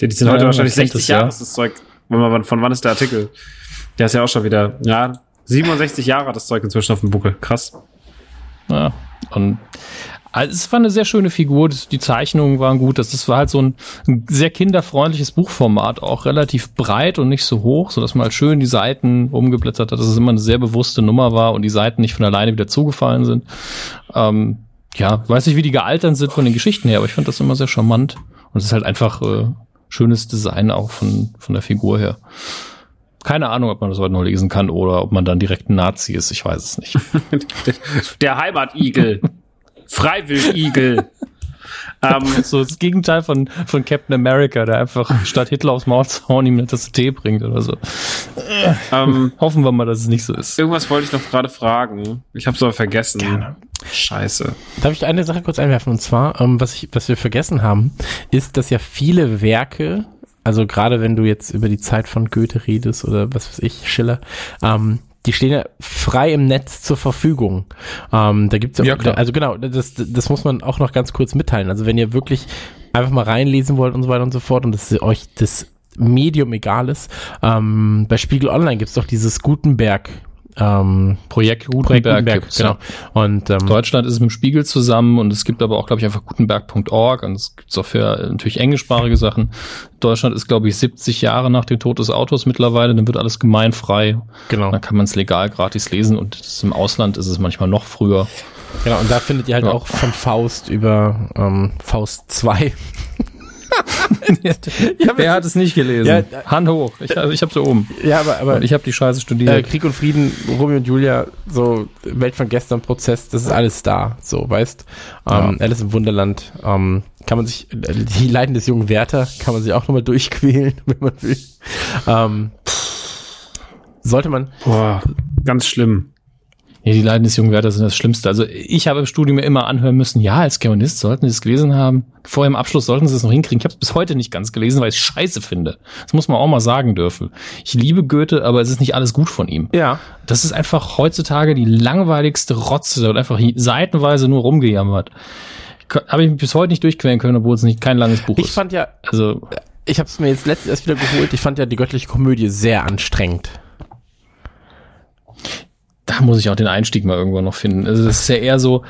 Die sind heute ja, wahrscheinlich 60 Jahre, das, das Zeug. Von wann ist der Artikel? Der ist ja auch schon wieder, ja, 67 Jahre hat das Zeug inzwischen auf dem Buckel. Krass. Ja, und Also es war eine sehr schöne Figur, die Zeichnungen waren gut. Das, das war halt so ein, ein sehr kinderfreundliches Buchformat, auch relativ breit und nicht so hoch, so dass man halt schön die Seiten umgeblättert hat, dass es immer eine sehr bewusste Nummer war und die Seiten nicht von alleine wieder zugefallen sind. Ähm, ja, weiß nicht, wie die gealtert sind von den Geschichten her, aber ich fand das immer sehr charmant. Und es ist halt einfach äh, schönes Design auch von, von der Figur her. Keine Ahnung, ob man das heute noch lesen kann oder ob man dann direkt ein Nazi ist. Ich weiß es nicht. der Heimatigel. Freiwilligel. ähm, so das Gegenteil von, von Captain America, der einfach statt Hitler aufs Maul zu hauen ihm eine Tasse Tee bringt oder so. Ähm, Hoffen wir mal, dass es nicht so ist. Irgendwas wollte ich noch gerade fragen. Ich habe es aber vergessen. Gerne. Scheiße. Darf ich eine Sache kurz einwerfen? Und zwar, ähm, was, ich, was wir vergessen haben, ist, dass ja viele Werke, also gerade wenn du jetzt über die Zeit von Goethe redest oder was weiß ich, Schiller, ähm, die stehen ja frei im Netz zur Verfügung. Ähm, da gibt's ja, ja klar. also genau, das, das muss man auch noch ganz kurz mitteilen. Also wenn ihr wirklich einfach mal reinlesen wollt und so weiter und so fort und das euch das Medium egal ist, ähm, bei Spiegel Online gibt's doch dieses Gutenberg ähm, Projekt Gutenberg, Projekt Gutenberg genau. Und ähm, Deutschland ist mit dem Spiegel zusammen und es gibt aber auch, glaube ich, einfach gutenberg.org und es gibt auch für natürlich englischsprachige Sachen. Deutschland ist, glaube ich, 70 Jahre nach dem Tod des Autors mittlerweile, dann wird alles gemeinfrei. Genau. Dann kann man es legal gratis lesen und im Ausland ist es manchmal noch früher. Genau, und da findet ihr halt ja. auch von Faust über ähm, Faust 2 Wer hat es nicht gelesen? Ja, Hand hoch. Ich, also ich habe so oben. Ja, aber, aber und ich habe die Scheiße studiert. Äh, Krieg und Frieden, Romeo und Julia, so Welt von gestern, Prozess, das ist alles da. So, weißt? Ähm, ja. Alice im Wunderland. Ähm, kann man sich, die Leiden des jungen Werther kann man sich auch nochmal durchquälen, wenn man will. Ähm, sollte man. Boah, ganz schlimm. Ja, die Leiden des jungen Werthers sind das Schlimmste. Also ich habe im Studium immer anhören müssen, ja, als Germanist sollten Sie es gelesen haben. Vor dem Abschluss sollten Sie es noch hinkriegen. Ich habe es bis heute nicht ganz gelesen, weil ich es scheiße finde. Das muss man auch mal sagen dürfen. Ich liebe Goethe, aber es ist nicht alles gut von ihm. Ja. Das ist einfach heutzutage die langweiligste Rotze. Da wird einfach seitenweise nur rumgejammert. Habe ich mich bis heute nicht durchqueren können, obwohl es nicht kein langes Buch ich ist. Ich fand ja, also ich habe es mir jetzt letztens erst wieder geholt. Ich fand ja die göttliche Komödie sehr anstrengend da muss ich auch den Einstieg mal irgendwo noch finden. Also das ist ja eher so,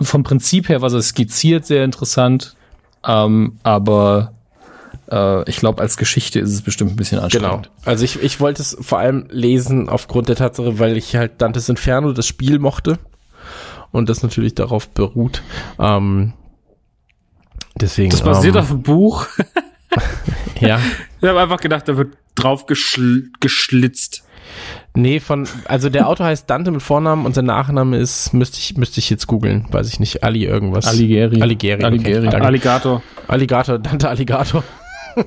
vom Prinzip her, was er skizziert, sehr interessant. Ähm, aber äh, ich glaube, als Geschichte ist es bestimmt ein bisschen anstrengend. Genau. Also ich, ich wollte es vor allem lesen aufgrund der Tatsache, weil ich halt Dantes Inferno, das Spiel mochte. Und das natürlich darauf beruht. Ähm, deswegen. Das basiert ähm, auf dem Buch. ja. Ich habe einfach gedacht, da wird drauf geschl geschlitzt. Nee, von, also der Autor heißt Dante mit Vornamen und sein Nachname ist, müsste ich, müsste ich jetzt googeln, weiß ich nicht, Ali irgendwas. Alighieri. Alighieri. Alighieri. Okay, Alligator. Alligator, Dante Alligator.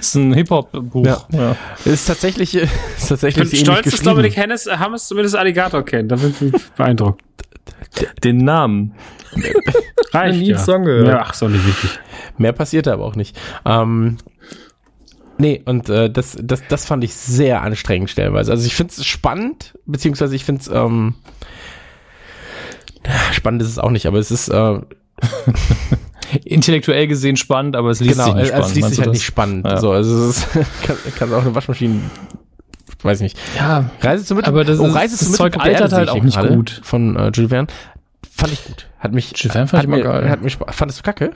ist ein Hip-Hop-Buch. Ja. ja. Ist tatsächlich, ist tatsächlich ich bin stolz, dass Dominik Hennes, Hammes zumindest Alligator kennt. Da bin ich beeindruckt. Den Namen. Reicht, nie ja. Song gehört. Ja, ach, so nicht wichtig. Mehr passiert aber auch nicht. Ähm, Nee, und äh, das, das, das fand ich sehr anstrengend stellenweise. Also ich finde es spannend, beziehungsweise ich finde es, ähm, spannend ist es auch nicht, aber es ist äh, intellektuell gesehen spannend, aber es liest genau, sich nicht spannend. Es liest sich halt das? nicht spannend. Ja. So, also es ist, kann, kann auch eine Waschmaschine weiß ich nicht. Ja, Reise zum Mitte. Aber das, oh, Reise das Zeug altert halt auch nicht gut. Von äh, Jules Verne. Fand ich gut. Hat mich, Jules Verne fand ich immer geil. Hat mich, fandest du kacke?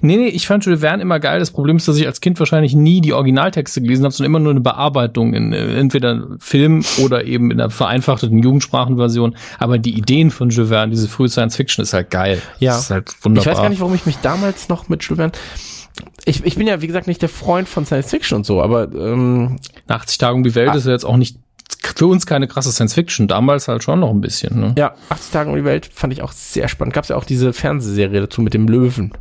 Nee, nee, ich fand Jules Verne immer geil. Das Problem ist, dass ich als Kind wahrscheinlich nie die Originaltexte gelesen habe, sondern immer nur eine Bearbeitung in äh, entweder Film oder eben in der vereinfachten Jugendsprachenversion. Aber die Ideen von Jules Verne, diese frühe Science Fiction, ist halt geil. Ja. Das ist halt wunderbar. Ich weiß gar nicht, warum ich mich damals noch mit Jules Verne ich, ich bin ja, wie gesagt, nicht der Freund von Science Fiction und so, aber ähm, 80 Tage um die Welt ah. ist ja jetzt auch nicht für uns keine krasse Science Fiction, damals halt schon noch ein bisschen. Ne? Ja, 80 Tage um die Welt fand ich auch sehr spannend. Gab es ja auch diese Fernsehserie dazu mit dem Löwen.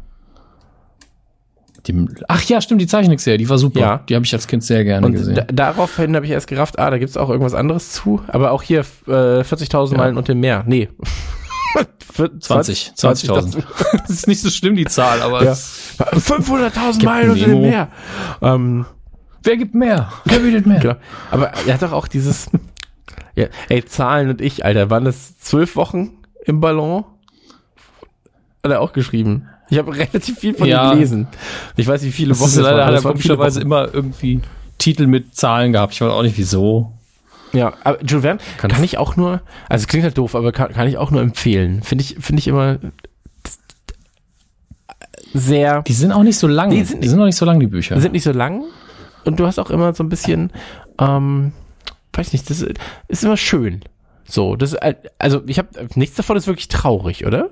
Die, ach ja, stimmt, die Zeichentrickserie, die war super. Ja. Die habe ich als Kind sehr gerne und gesehen. Da, daraufhin habe ich erst gerafft, ah, da gibt's auch irgendwas anderes zu. Aber auch hier äh, 40.000 ja. Meilen und dem Meer. Nee. 20, 20.000. das ist nicht so schlimm, die Zahl, aber ja. 500.000 Meilen unter dem Meer. Ähm, Wer gibt mehr? Wer bietet mehr? Genau. Aber er hat doch auch dieses, ja, ey, Zahlen und ich, Alter, waren das zwölf Wochen im Ballon? Hat er auch geschrieben. Ich habe relativ viel von ja. ihm gelesen. Ich weiß, wie viele Wochen. Das ist leider hat er komischerweise immer irgendwie Titel mit Zahlen gehabt. Ich weiß auch nicht wieso. Ja, aber Jules Verne kann, kann ich auch nur, also es klingt halt doof, aber kann, kann ich auch nur empfehlen. Finde ich, finde ich immer sehr. Die sind auch nicht so lang. Die sind, die sind auch nicht so lang, die Bücher. Die sind nicht so lang. Und du hast auch immer so ein bisschen, ähm, weiß nicht, das ist immer schön. So, das also ich habe nichts davon ist wirklich traurig, oder?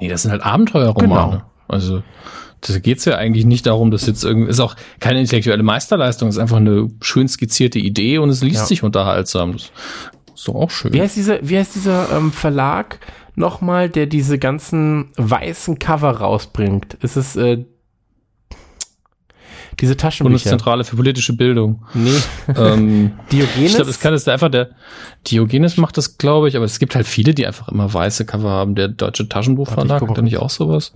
Nee, das sind halt Abenteuerromane. Genau. Also da geht's ja eigentlich nicht darum, dass jetzt irgendwie, ist auch keine intellektuelle Meisterleistung, ist einfach eine schön skizzierte Idee und es liest ja. sich unterhaltsam. Das ist doch auch schön. Wie heißt dieser, wie heißt dieser ähm, Verlag nochmal, der diese ganzen weißen Cover rausbringt? Ist es äh, diese Taschenbücher. Bundeszentrale für politische Bildung. Nee. Ähm, Diogenes? Ich glaube, das kann es einfach der Diogenes macht das, glaube ich, aber es gibt halt viele, die einfach immer weiße Cover haben. Der Deutsche Taschenbuchverlag hat da nicht auch sowas?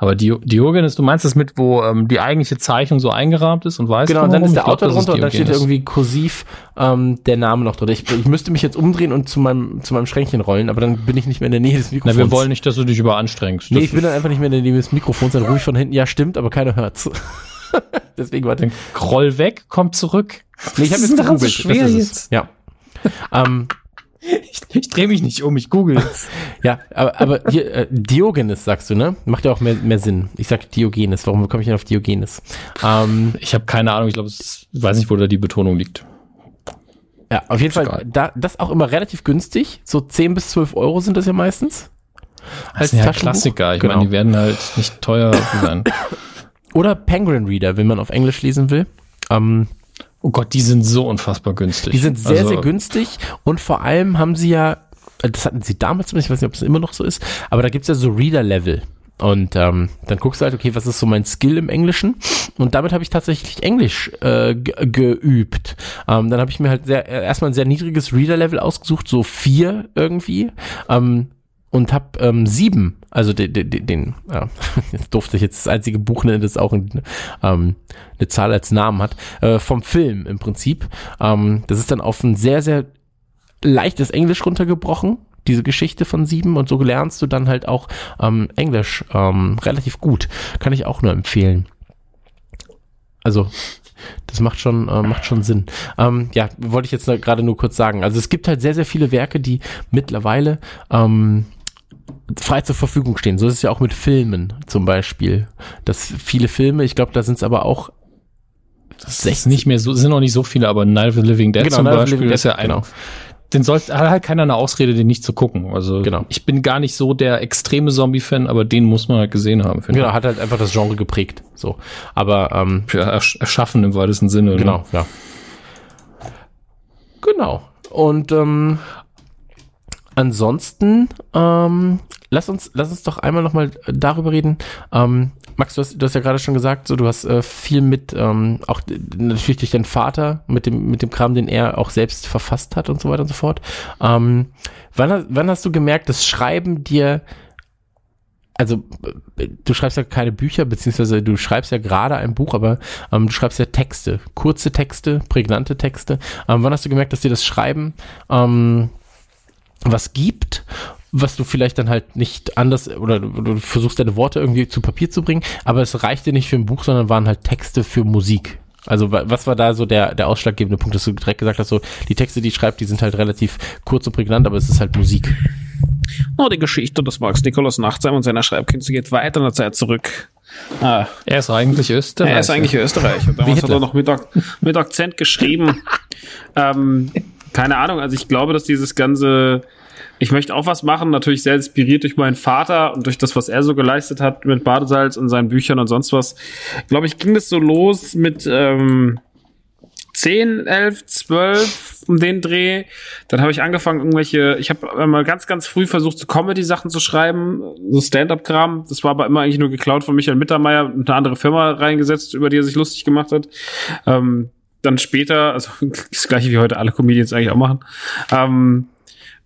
Aber Diogenes, du meinst das mit, wo ähm, die eigentliche Zeichnung so eingerahmt ist und weiß Genau, und dann ist der glaub, Autor drunter und dann steht irgendwie kursiv ähm, der Name noch drunter. Ich, ich müsste mich jetzt umdrehen und zu meinem, zu meinem Schränkchen rollen, aber dann bin ich nicht mehr in der Nähe des Mikrofons. Na, wir wollen nicht, dass du dich überanstrengst. Nee, ich bin dann einfach nicht mehr in der Nähe des Mikrofons, dann rufe ich von hinten, ja stimmt, aber keiner hört's. Deswegen warte. Kroll weg, kommt zurück. Nee, ich habe jetzt gegoogelt. So schwer jetzt. Ja. ähm, ich, ich drehe mich nicht um, ich google. ja, aber, aber hier, äh, Diogenes sagst du, ne? Macht ja auch mehr, mehr Sinn. Ich sag Diogenes. Warum komme ich denn auf Diogenes? Ähm, ich habe keine Ahnung. Ich glaube, ich weiß nicht, wo da die Betonung liegt. Ja, auf jeden Fall, da, das auch immer relativ günstig. So 10 bis 12 Euro sind das ja meistens. Das sind ja Klassiker. Ich genau. meine, die werden halt nicht teuer sein. Oder Penguin Reader, wenn man auf Englisch lesen will. Ähm, Oh Gott, die sind so unfassbar günstig. Die sind sehr, also, sehr günstig und vor allem haben sie ja, das hatten sie damals, ich weiß nicht, ob es immer noch so ist, aber da gibt's ja so Reader-Level. Und ähm, dann guckst du halt, okay, was ist so mein Skill im Englischen? Und damit habe ich tatsächlich Englisch äh, geübt. Ähm, dann habe ich mir halt sehr, äh, erstmal ein sehr niedriges Reader-Level ausgesucht, so vier irgendwie. Ähm, und habe ähm, sieben, also den, den, den ja, jetzt durfte ich jetzt das einzige Buch nennen, das auch ein, ähm, eine Zahl als Namen hat, äh, vom Film im Prinzip. Ähm, das ist dann auf ein sehr, sehr leichtes Englisch runtergebrochen, diese Geschichte von sieben und so lernst du dann halt auch ähm, Englisch ähm, relativ gut. Kann ich auch nur empfehlen. Also das macht schon, äh, macht schon Sinn. Ähm, ja, wollte ich jetzt gerade nur kurz sagen. Also es gibt halt sehr, sehr viele Werke, die mittlerweile ähm, frei zur Verfügung stehen. So ist es ja auch mit Filmen zum Beispiel. Dass viele Filme, ich glaube, da sind es aber auch das ist nicht mehr so, sind noch nicht so viele, aber Night of the Living Dead genau, zum Night Beispiel Living ist ja ein, genau. den sollte, hat halt keiner eine Ausrede, den nicht zu gucken. Also genau. ich bin gar nicht so der extreme Zombie-Fan, aber den muss man halt gesehen haben. Genau, hat halt einfach das Genre geprägt. So, aber ähm, ja, erschaffen im weitesten Sinne. Ne? Genau, ne? ja. Genau. Und ähm, Ansonsten, ähm, lass uns, lass uns doch einmal nochmal darüber reden. Ähm, Max, du hast, du hast ja gerade schon gesagt, so du hast äh, viel mit, ähm, auch natürlich durch deinen Vater, mit dem, mit dem Kram, den er auch selbst verfasst hat und so weiter und so fort. Ähm, wann, wann hast du gemerkt, dass Schreiben dir also du schreibst ja keine Bücher, beziehungsweise du schreibst ja gerade ein Buch, aber ähm, du schreibst ja Texte, kurze Texte, prägnante Texte. Ähm, wann hast du gemerkt, dass dir das Schreiben ähm, was gibt, was du vielleicht dann halt nicht anders oder du, du, versuchst deine Worte irgendwie zu Papier zu bringen, aber es reichte nicht für ein Buch, sondern waren halt Texte für Musik. Also was war da so der, der ausschlaggebende Punkt, dass du direkt gesagt hast, so die Texte, die ich schreibe, die sind halt relativ kurz und prägnant, aber es ist halt Musik. Oh, die Geschichte des Max Nikolaus Nachtsheim und seiner Schreibkünste geht weiter in der Zeit zurück. Ah. Er ist eigentlich Österreicher. Er ist eigentlich Österreicher. Damals hat er noch mit, mit Akzent geschrieben. ähm, keine Ahnung, also ich glaube, dass dieses ganze, ich möchte auch was machen, natürlich sehr inspiriert durch meinen Vater und durch das, was er so geleistet hat mit Badesalz und seinen Büchern und sonst was. Glaube ich, ging das so los mit ähm, 10, 11, 12 um den Dreh. Dann habe ich angefangen, irgendwelche, ich habe mal ganz, ganz früh versucht, so Comedy-Sachen zu schreiben, so Stand-up-Kram. Das war aber immer eigentlich nur geklaut von Michael Mittermeier und eine andere Firma reingesetzt, über die er sich lustig gemacht hat. Ähm, dann später, also das gleiche wie heute alle Comedians eigentlich auch machen. Ähm,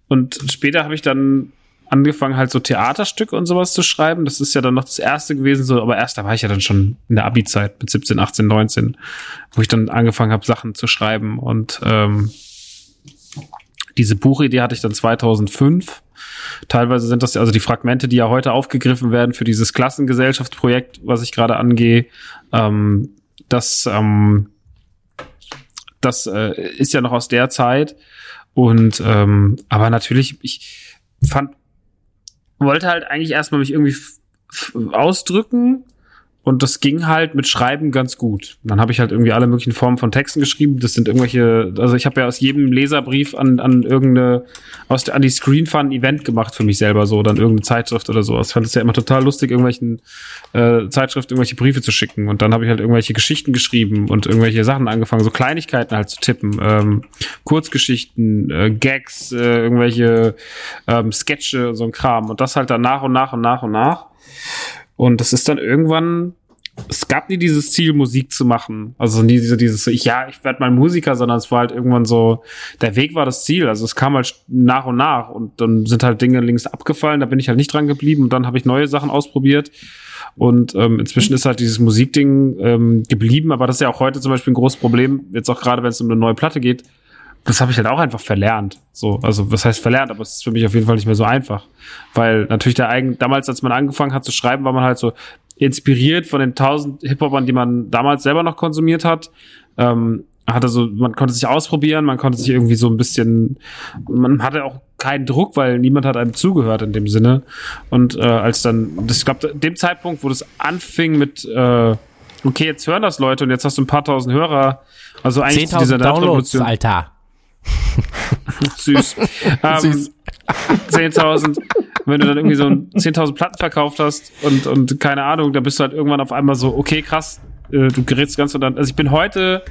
und später habe ich dann angefangen, halt so Theaterstücke und sowas zu schreiben. Das ist ja dann noch das erste gewesen, so, aber erst da war ich ja dann schon in der Abi-Zeit mit 17, 18, 19, wo ich dann angefangen habe, Sachen zu schreiben. Und ähm, diese Buchidee hatte ich dann 2005. Teilweise sind das also die Fragmente, die ja heute aufgegriffen werden für dieses Klassengesellschaftsprojekt, was ich gerade angehe. Ähm, das ähm, das äh, ist ja noch aus der Zeit. Und ähm, aber natürlich, ich fand, wollte halt eigentlich erstmal mich irgendwie ausdrücken und das ging halt mit Schreiben ganz gut. Dann habe ich halt irgendwie alle möglichen Formen von Texten geschrieben. Das sind irgendwelche, also ich habe ja aus jedem Leserbrief an, an irgendeine, aus an die Screen Fun ein Event gemacht für mich selber, so, dann irgendeine Zeitschrift oder so. Ich fand es ja immer total lustig, irgendwelchen äh, Zeitschriften irgendwelche Briefe zu schicken. Und dann habe ich halt irgendwelche Geschichten geschrieben und irgendwelche Sachen angefangen, so Kleinigkeiten halt zu tippen. Ähm, Kurzgeschichten, äh, Gags, äh, irgendwelche ähm, Sketche, so ein Kram. Und das halt dann nach und nach und nach und nach. Und das ist dann irgendwann, es gab nie dieses Ziel, Musik zu machen. Also nie diese, dieses, ja, ich werde mal Musiker, sondern es war halt irgendwann so, der Weg war das Ziel. Also es kam halt nach und nach und dann sind halt Dinge links abgefallen, da bin ich halt nicht dran geblieben und dann habe ich neue Sachen ausprobiert. Und ähm, inzwischen ist halt dieses Musikding ähm, geblieben, aber das ist ja auch heute zum Beispiel ein großes Problem, jetzt auch gerade wenn es um eine neue Platte geht das habe ich halt auch einfach verlernt. So, also was heißt verlernt, aber es ist für mich auf jeden Fall nicht mehr so einfach. Weil natürlich der eigen, damals, als man angefangen hat zu schreiben, war man halt so inspiriert von den tausend Hip-Hopern, die man damals selber noch konsumiert hat. Ähm, hatte so, man konnte sich ausprobieren, man konnte sich irgendwie so ein bisschen, man hatte auch keinen Druck, weil niemand hat einem zugehört in dem Sinne. Und äh, als dann, das, ich glaube, dem Zeitpunkt, wo das anfing mit äh, okay, jetzt hören das Leute und jetzt hast du ein paar tausend Hörer. Also eigentlich dieser Downloads, Alter. Süß. ähm, Süß. 10.000, wenn du dann irgendwie so 10.000 Platten verkauft hast und, und keine Ahnung, da bist du halt irgendwann auf einmal so, okay, krass, äh, du gerätst ganz und dann, also ich bin heute,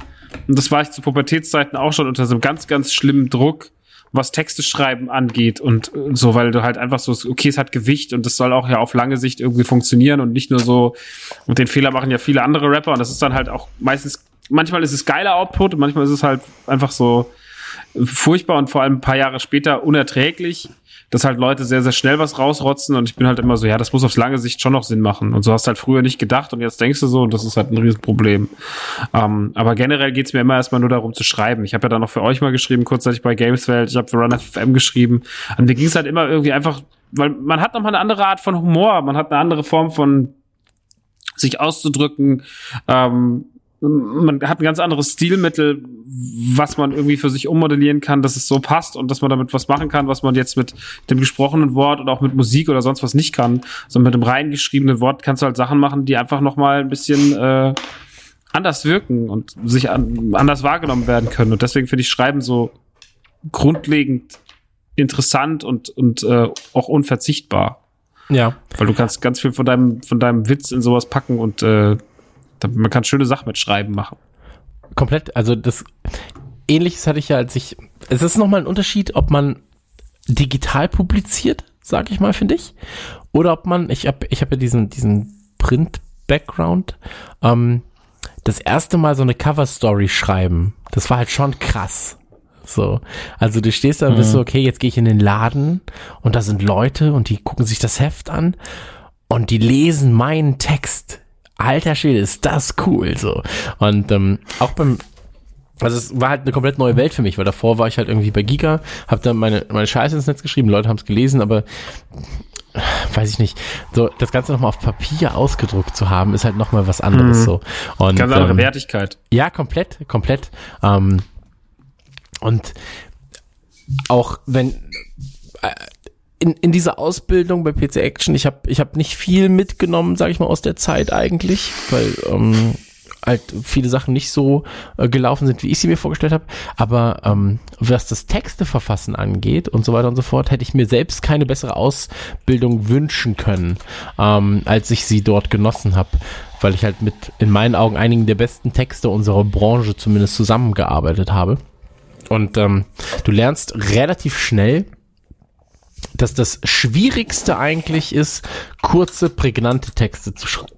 und das war ich zu Pubertätszeiten auch schon unter so einem ganz, ganz schlimmen Druck, was Texte schreiben angeht und so, weil du halt einfach so, okay, es hat Gewicht und das soll auch ja auf lange Sicht irgendwie funktionieren und nicht nur so, und den Fehler machen ja viele andere Rapper und das ist dann halt auch meistens, manchmal ist es geiler Output und manchmal ist es halt einfach so, furchtbar und vor allem ein paar Jahre später unerträglich, dass halt Leute sehr, sehr schnell was rausrotzen und ich bin halt immer so, ja, das muss auf lange Sicht schon noch Sinn machen. Und so hast du halt früher nicht gedacht und jetzt denkst du so und das ist halt ein Riesenproblem. Ähm, aber generell geht's mir immer erstmal nur darum zu schreiben. Ich habe ja dann noch für euch mal geschrieben, kurzzeitig bei Gameswelt, ich habe für Run FM geschrieben. Und mir ging's halt immer irgendwie einfach, weil man hat nochmal eine andere Art von Humor, man hat eine andere Form von sich auszudrücken. Ähm, man hat ein ganz anderes Stilmittel, was man irgendwie für sich ummodellieren kann, dass es so passt und dass man damit was machen kann, was man jetzt mit dem gesprochenen Wort oder auch mit Musik oder sonst was nicht kann. Sondern mit dem rein geschriebenen Wort kannst du halt Sachen machen, die einfach noch mal ein bisschen äh, anders wirken und sich an, anders wahrgenommen werden können. Und deswegen finde ich Schreiben so grundlegend interessant und, und äh, auch unverzichtbar. Ja. Weil du kannst ganz viel von deinem, von deinem Witz in sowas packen und äh, man kann schöne Sachen mit Schreiben machen. Komplett, also das ähnliches hatte ich ja, als ich. Es ist nochmal ein Unterschied, ob man digital publiziert, sag ich mal, finde ich. Oder ob man, ich habe ich hab ja diesen, diesen Print-Background, ähm, das erste Mal so eine Cover-Story schreiben, das war halt schon krass. So. Also du stehst da und bist so, mhm. okay, jetzt gehe ich in den Laden und da sind Leute und die gucken sich das Heft an und die lesen meinen Text alter Schwede, ist das cool so. Und ähm, auch beim also es war halt eine komplett neue Welt für mich, weil davor war ich halt irgendwie bei Giga, habe dann meine, meine Scheiße ins Netz geschrieben, Leute haben es gelesen, aber weiß ich nicht, so das Ganze nochmal auf Papier ausgedruckt zu haben, ist halt nochmal was anderes mhm. so. Und, Ganz andere ähm, Wertigkeit. Ja, komplett, komplett. Ähm, und auch wenn äh, in, in dieser Ausbildung bei PC Action, ich habe ich hab nicht viel mitgenommen, sage ich mal, aus der Zeit eigentlich, weil ähm, halt viele Sachen nicht so äh, gelaufen sind, wie ich sie mir vorgestellt habe. Aber ähm, was das Texte verfassen angeht und so weiter und so fort, hätte ich mir selbst keine bessere Ausbildung wünschen können, ähm, als ich sie dort genossen habe, weil ich halt mit in meinen Augen einigen der besten Texte unserer Branche zumindest zusammengearbeitet habe. Und ähm, du lernst relativ schnell dass das Schwierigste eigentlich ist, kurze, prägnante Texte zu schreiben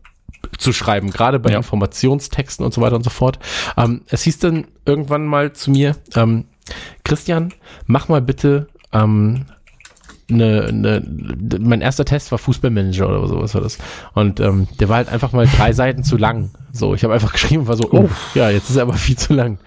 zu schreiben, gerade bei ja. Informationstexten und so weiter und so fort. Ähm, es hieß dann irgendwann mal zu mir, ähm, Christian, mach mal bitte ähm, ne, ne, mein erster Test war Fußballmanager oder sowas war das. Und ähm, der war halt einfach mal drei Seiten zu lang So, ich habe einfach geschrieben, war so, oh, ja, jetzt ist er aber viel zu lang.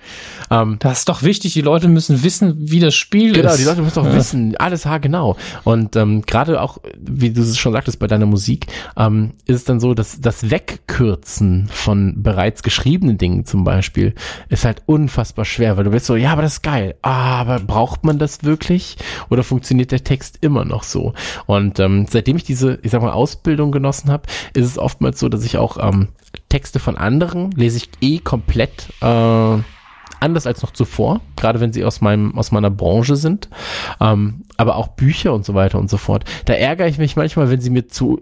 Ähm, das ist doch wichtig, die Leute müssen wissen, wie das Spiel genau, ist. Genau, die Leute müssen doch ja. wissen, alles ha, genau. Und ähm, gerade auch, wie du es schon sagtest bei deiner Musik, ähm, ist es dann so, dass das Wegkürzen von bereits geschriebenen Dingen zum Beispiel ist halt unfassbar schwer, weil du bist so, ja, aber das ist geil. Ah, aber braucht man das wirklich? Oder funktioniert der Text immer noch so? Und ähm, seitdem ich diese, ich sag mal, Ausbildung genossen habe, ist es oftmals so, dass ich auch ähm, Texte von anderen lese ich eh komplett äh, anders als noch zuvor, gerade wenn sie aus meinem aus meiner Branche sind, ähm, aber auch Bücher und so weiter und so fort. Da ärgere ich mich manchmal, wenn sie mir zu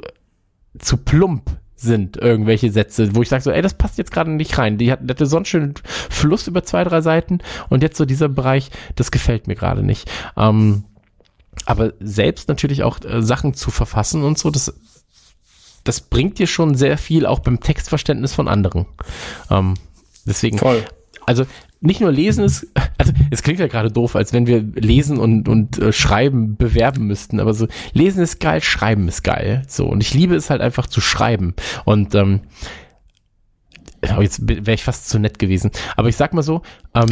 zu plump sind irgendwelche Sätze, wo ich sage so, ey, das passt jetzt gerade nicht rein. Die, hat, hatte so einen schönen Fluss über zwei, drei Seiten und jetzt so dieser Bereich, das gefällt mir gerade nicht. Ähm, aber selbst natürlich auch äh, Sachen zu verfassen und so, das, das bringt dir schon sehr viel auch beim Textverständnis von anderen. Ähm, deswegen, Voll. also nicht nur lesen ist, also es klingt ja gerade doof, als wenn wir lesen und, und äh, schreiben bewerben müssten, aber so lesen ist geil, schreiben ist geil. So, und ich liebe es halt einfach zu schreiben. Und ähm, oh, jetzt wäre ich fast zu nett gewesen. Aber ich sag mal so, ähm,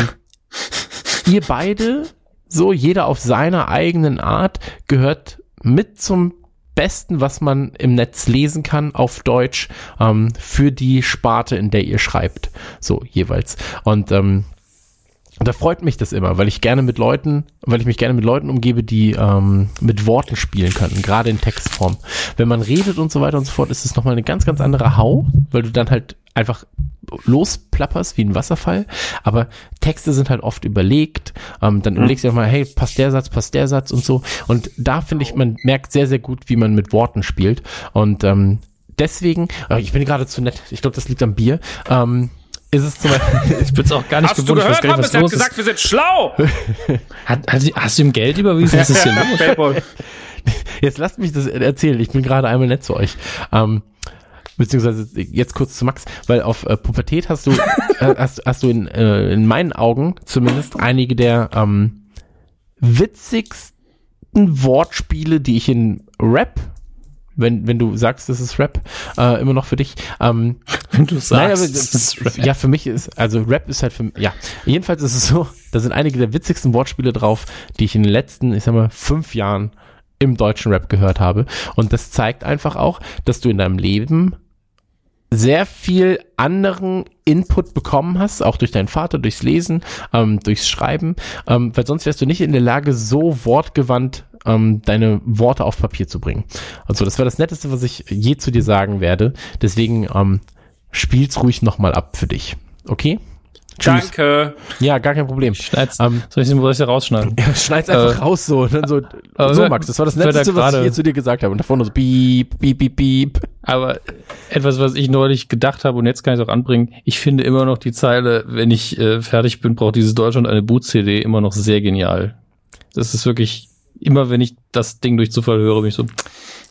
ihr beide, so jeder auf seiner eigenen Art, gehört mit zum Besten, was man im Netz lesen kann auf Deutsch ähm, für die Sparte, in der ihr schreibt. So jeweils. Und ähm, und da freut mich das immer, weil ich gerne mit Leuten, weil ich mich gerne mit Leuten umgebe, die ähm, mit Worten spielen können, gerade in Textform. Wenn man redet und so weiter und so fort, ist es nochmal eine ganz, ganz andere Hau, weil du dann halt einfach losplapperst wie ein Wasserfall. Aber Texte sind halt oft überlegt. Ähm, dann mhm. überlegst du auch mal, hey, passt der Satz, passt der Satz und so. Und da finde ich, man merkt sehr, sehr gut, wie man mit Worten spielt. Und ähm, deswegen, äh, ich bin gerade zu nett, ich glaube, das liegt am Bier. Ähm, ist es zum Beispiel, ich bin es auch gar nicht hast gewohnt. Du gehört, was los hat gesagt, wir sind schlau. hat, hast, hast du ihm Geld überwiesen? Was ist hier los? Jetzt lasst mich das erzählen. Ich bin gerade einmal nett zu euch. Ähm, beziehungsweise jetzt kurz zu Max, weil auf äh, Pubertät hast du, äh, hast, hast du in, äh, in meinen Augen zumindest einige der ähm, witzigsten Wortspiele, die ich in Rap wenn, wenn du sagst, das ist Rap, äh, immer noch für dich. Ähm, wenn du sagst, naja, das ist Rap. Ja, für mich ist, also Rap ist halt für ja. Jedenfalls ist es so, da sind einige der witzigsten Wortspiele drauf, die ich in den letzten, ich sag mal, fünf Jahren im deutschen Rap gehört habe. Und das zeigt einfach auch, dass du in deinem Leben sehr viel anderen Input bekommen hast, auch durch deinen Vater, durchs Lesen, ähm, durchs Schreiben, ähm, weil sonst wärst du nicht in der Lage, so wortgewandt ähm, deine Worte auf Papier zu bringen. Also das wäre das Netteste, was ich je zu dir sagen werde. Deswegen ähm, spiel's ruhig nochmal ab für dich. Okay? Tschüss. Danke. Ja, gar kein Problem. Schneid's, ähm, soll ich den soll rausschneiden? Ja, schneid's einfach äh, raus so. Und dann so, so Max, das war das Netteste, was ich je zu dir gesagt habe. Und davor nur so piep, piep, piep, piep. Aber etwas, was ich neulich gedacht habe und jetzt kann ich es auch anbringen, ich finde immer noch die Zeile, wenn ich äh, fertig bin, braucht dieses Deutschland eine Boot-CD immer noch sehr genial. Das ist wirklich immer wenn ich das Ding durch Zufall höre, bin ich so,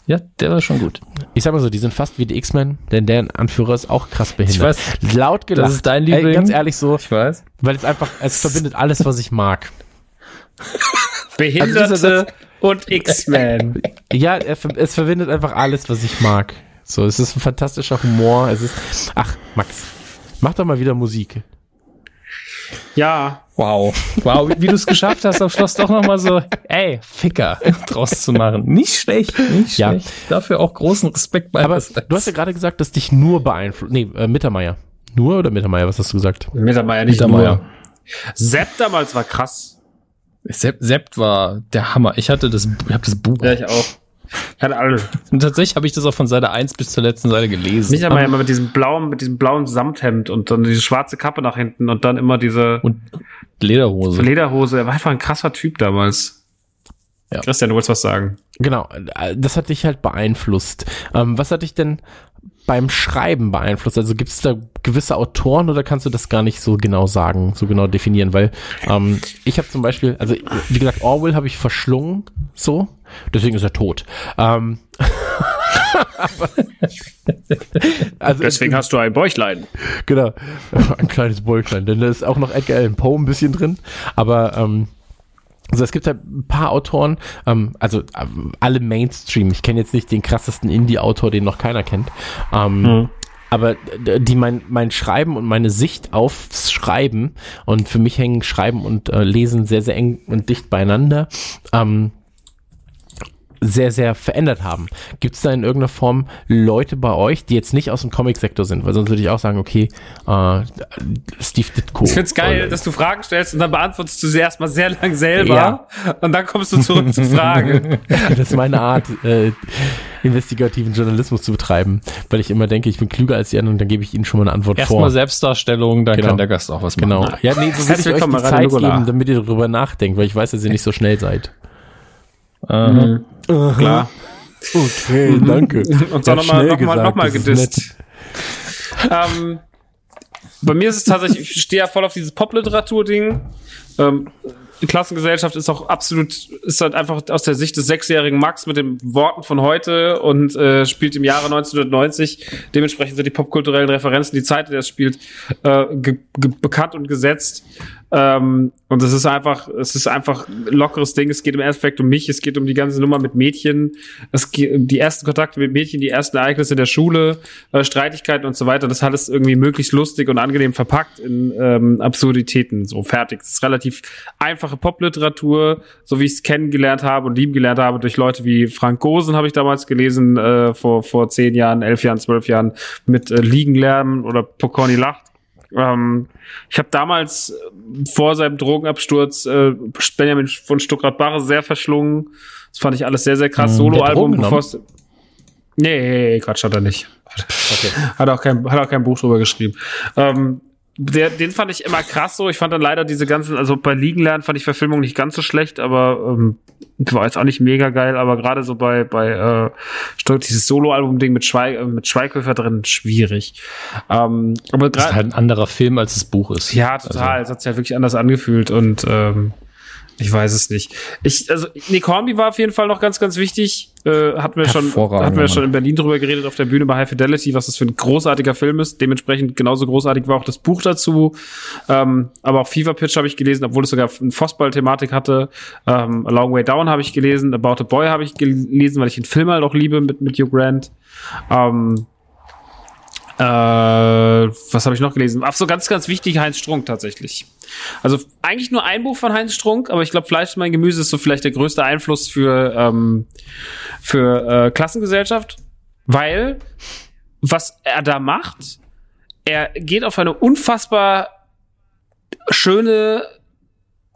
ja, der war schon gut. Ich sag mal so, die sind fast wie die X-Men, denn deren Anführer ist auch krass behindert. Ich weiß, laut gelacht. Das ist dein Liebling. Ey, ganz ehrlich so. Ich weiß. Weil es einfach, es verbindet alles, was ich mag. Behinderte also und X-Men. Ja, es verbindet einfach alles, was ich mag. So, es ist ein fantastischer Humor. Es ist, ach, Max, mach doch mal wieder Musik. Ja. Wow. Wow, wie, du es geschafft hast, am Schluss doch nochmal so, ey, Ficker draus zu machen. Nicht schlecht, nicht ja. schlecht. Dafür auch großen Respekt bei Aber du hast ja gerade gesagt, dass dich nur beeinflusst. Nee, äh, Mittermeier. Nur oder Mittermeier, was hast du gesagt? Mittermeier, nicht Mittermeier. nur. Sepp damals war krass. Sepp, Sepp war der Hammer. Ich hatte das, ich habe das Buch. Ja, ich auch. Hat alle. Und tatsächlich habe ich das auch von Seite 1 bis zur letzten Seite gelesen. Mich aber immer mit diesem blauen, mit diesem blauen Samthemd und dann diese schwarze Kappe nach hinten und dann immer diese und Lederhose. Lederhose. Er war einfach ein krasser Typ damals. Ja. Christian, du wolltest was sagen. Genau, das hat dich halt beeinflusst. Ähm, was hat dich denn beim Schreiben beeinflusst? Also gibt es da gewisse Autoren oder kannst du das gar nicht so genau sagen, so genau definieren? Weil ähm, ich habe zum Beispiel, also wie gesagt, Orwell habe ich verschlungen, so, deswegen ist er tot. Ähm, also Deswegen hast du ein Bäuchlein. Genau, ein kleines Bäuchlein, denn da ist auch noch Edgar Allan Poe ein bisschen drin, aber ähm, also es gibt halt ein paar Autoren, ähm, also ähm, alle Mainstream. Ich kenne jetzt nicht den krassesten Indie-Autor, den noch keiner kennt. Ähm, mhm. aber die mein, mein Schreiben und meine Sicht aufs Schreiben und für mich hängen Schreiben und äh, Lesen sehr, sehr eng und dicht beieinander. Ähm, sehr, sehr verändert haben. Gibt es da in irgendeiner Form Leute bei euch, die jetzt nicht aus dem Comic-Sektor sind? Weil sonst würde ich auch sagen, okay, äh, Steve Ditko. Ich finde es geil, dass du Fragen stellst und dann beantwortest du sie erstmal sehr lang selber ja. und dann kommst du zurück zur Frage. das ist meine Art, äh, investigativen Journalismus zu betreiben, weil ich immer denke, ich bin klüger als die anderen und dann gebe ich ihnen schon mal eine Antwort Erst vor. Erstmal Selbstdarstellung, dann genau. kann der Gast auch was machen. Genau. Ja, nee, so will ich euch die Zeit geben, damit ihr darüber nachdenkt, weil ich weiß, dass ihr nicht so schnell seid. Mhm. Klar. Okay, mhm. danke. Und so nochmal noch mal, noch mal gedisst. Ähm, bei mir ist es tatsächlich, ich stehe ja voll auf dieses Popliteratur-Ding. Ähm, die Klassengesellschaft ist auch absolut, ist halt einfach aus der Sicht des sechsjährigen Max mit den Worten von heute und äh, spielt im Jahre 1990. Dementsprechend sind die popkulturellen Referenzen, die Zeit, in der es spielt, äh, bekannt und gesetzt. Ähm, und es ist einfach, es ist einfach ein lockeres Ding. Es geht im Endeffekt um mich. Es geht um die ganze Nummer mit Mädchen. Es geht die ersten Kontakte mit Mädchen, die ersten Ereignisse der Schule, äh, Streitigkeiten und so weiter. Das alles irgendwie möglichst lustig und angenehm verpackt in ähm, Absurditäten. So fertig. Es ist relativ einfache Popliteratur, so wie ich es kennengelernt habe und lieben gelernt habe durch Leute wie Frank Gosen habe ich damals gelesen, äh, vor, vor zehn Jahren, elf Jahren, zwölf Jahren mit äh, Liegen lernen oder Pokorny lacht ähm, ich habe damals äh, vor seinem Drogenabsturz äh, Benjamin von Stuckrad-Barre sehr verschlungen. Das fand ich alles sehr, sehr krass. Mhm, Soloalbum, bevor Nee, Quatsch hat er nicht. Okay. Hat auch kein, hat auch kein Buch drüber geschrieben. Ähm, der, den fand ich immer krass so. Ich fand dann leider diese ganzen, also bei Liegen lernen fand ich Verfilmung nicht ganz so schlecht, aber ähm, war jetzt auch nicht mega geil, aber gerade so bei, bei äh, dieses Solo-Album-Ding mit, Schweig, äh, mit Schweighöfer drin, schwierig. Ähm, aber das ist halt ein anderer Film, als das Buch ist. Ja, total. Also. Es hat sich ja wirklich anders angefühlt und ähm, ich weiß es nicht. Ich, also Nick Hornby war auf jeden Fall noch ganz, ganz wichtig. Äh, hatten wir schon, hatten wir schon in Berlin drüber geredet auf der Bühne bei High Fidelity, was das für ein großartiger Film ist. Dementsprechend genauso großartig war auch das Buch dazu. Ähm, aber auch Fever Pitch habe ich gelesen, obwohl es sogar eine Fußball-Thematik hatte. Ähm, A Long Way Down habe ich gelesen. About a Boy habe ich gelesen, weil ich den Film halt auch liebe mit, mit Hugh Grant. Ähm, äh, was habe ich noch gelesen? Ach so, ganz, ganz wichtig, Heinz Strunk tatsächlich. Also eigentlich nur ein Buch von Heinz Strunk, aber ich glaube, Fleisch mein Gemüse ist so vielleicht der größte Einfluss für, ähm, für äh, Klassengesellschaft, weil was er da macht, er geht auf eine unfassbar schöne,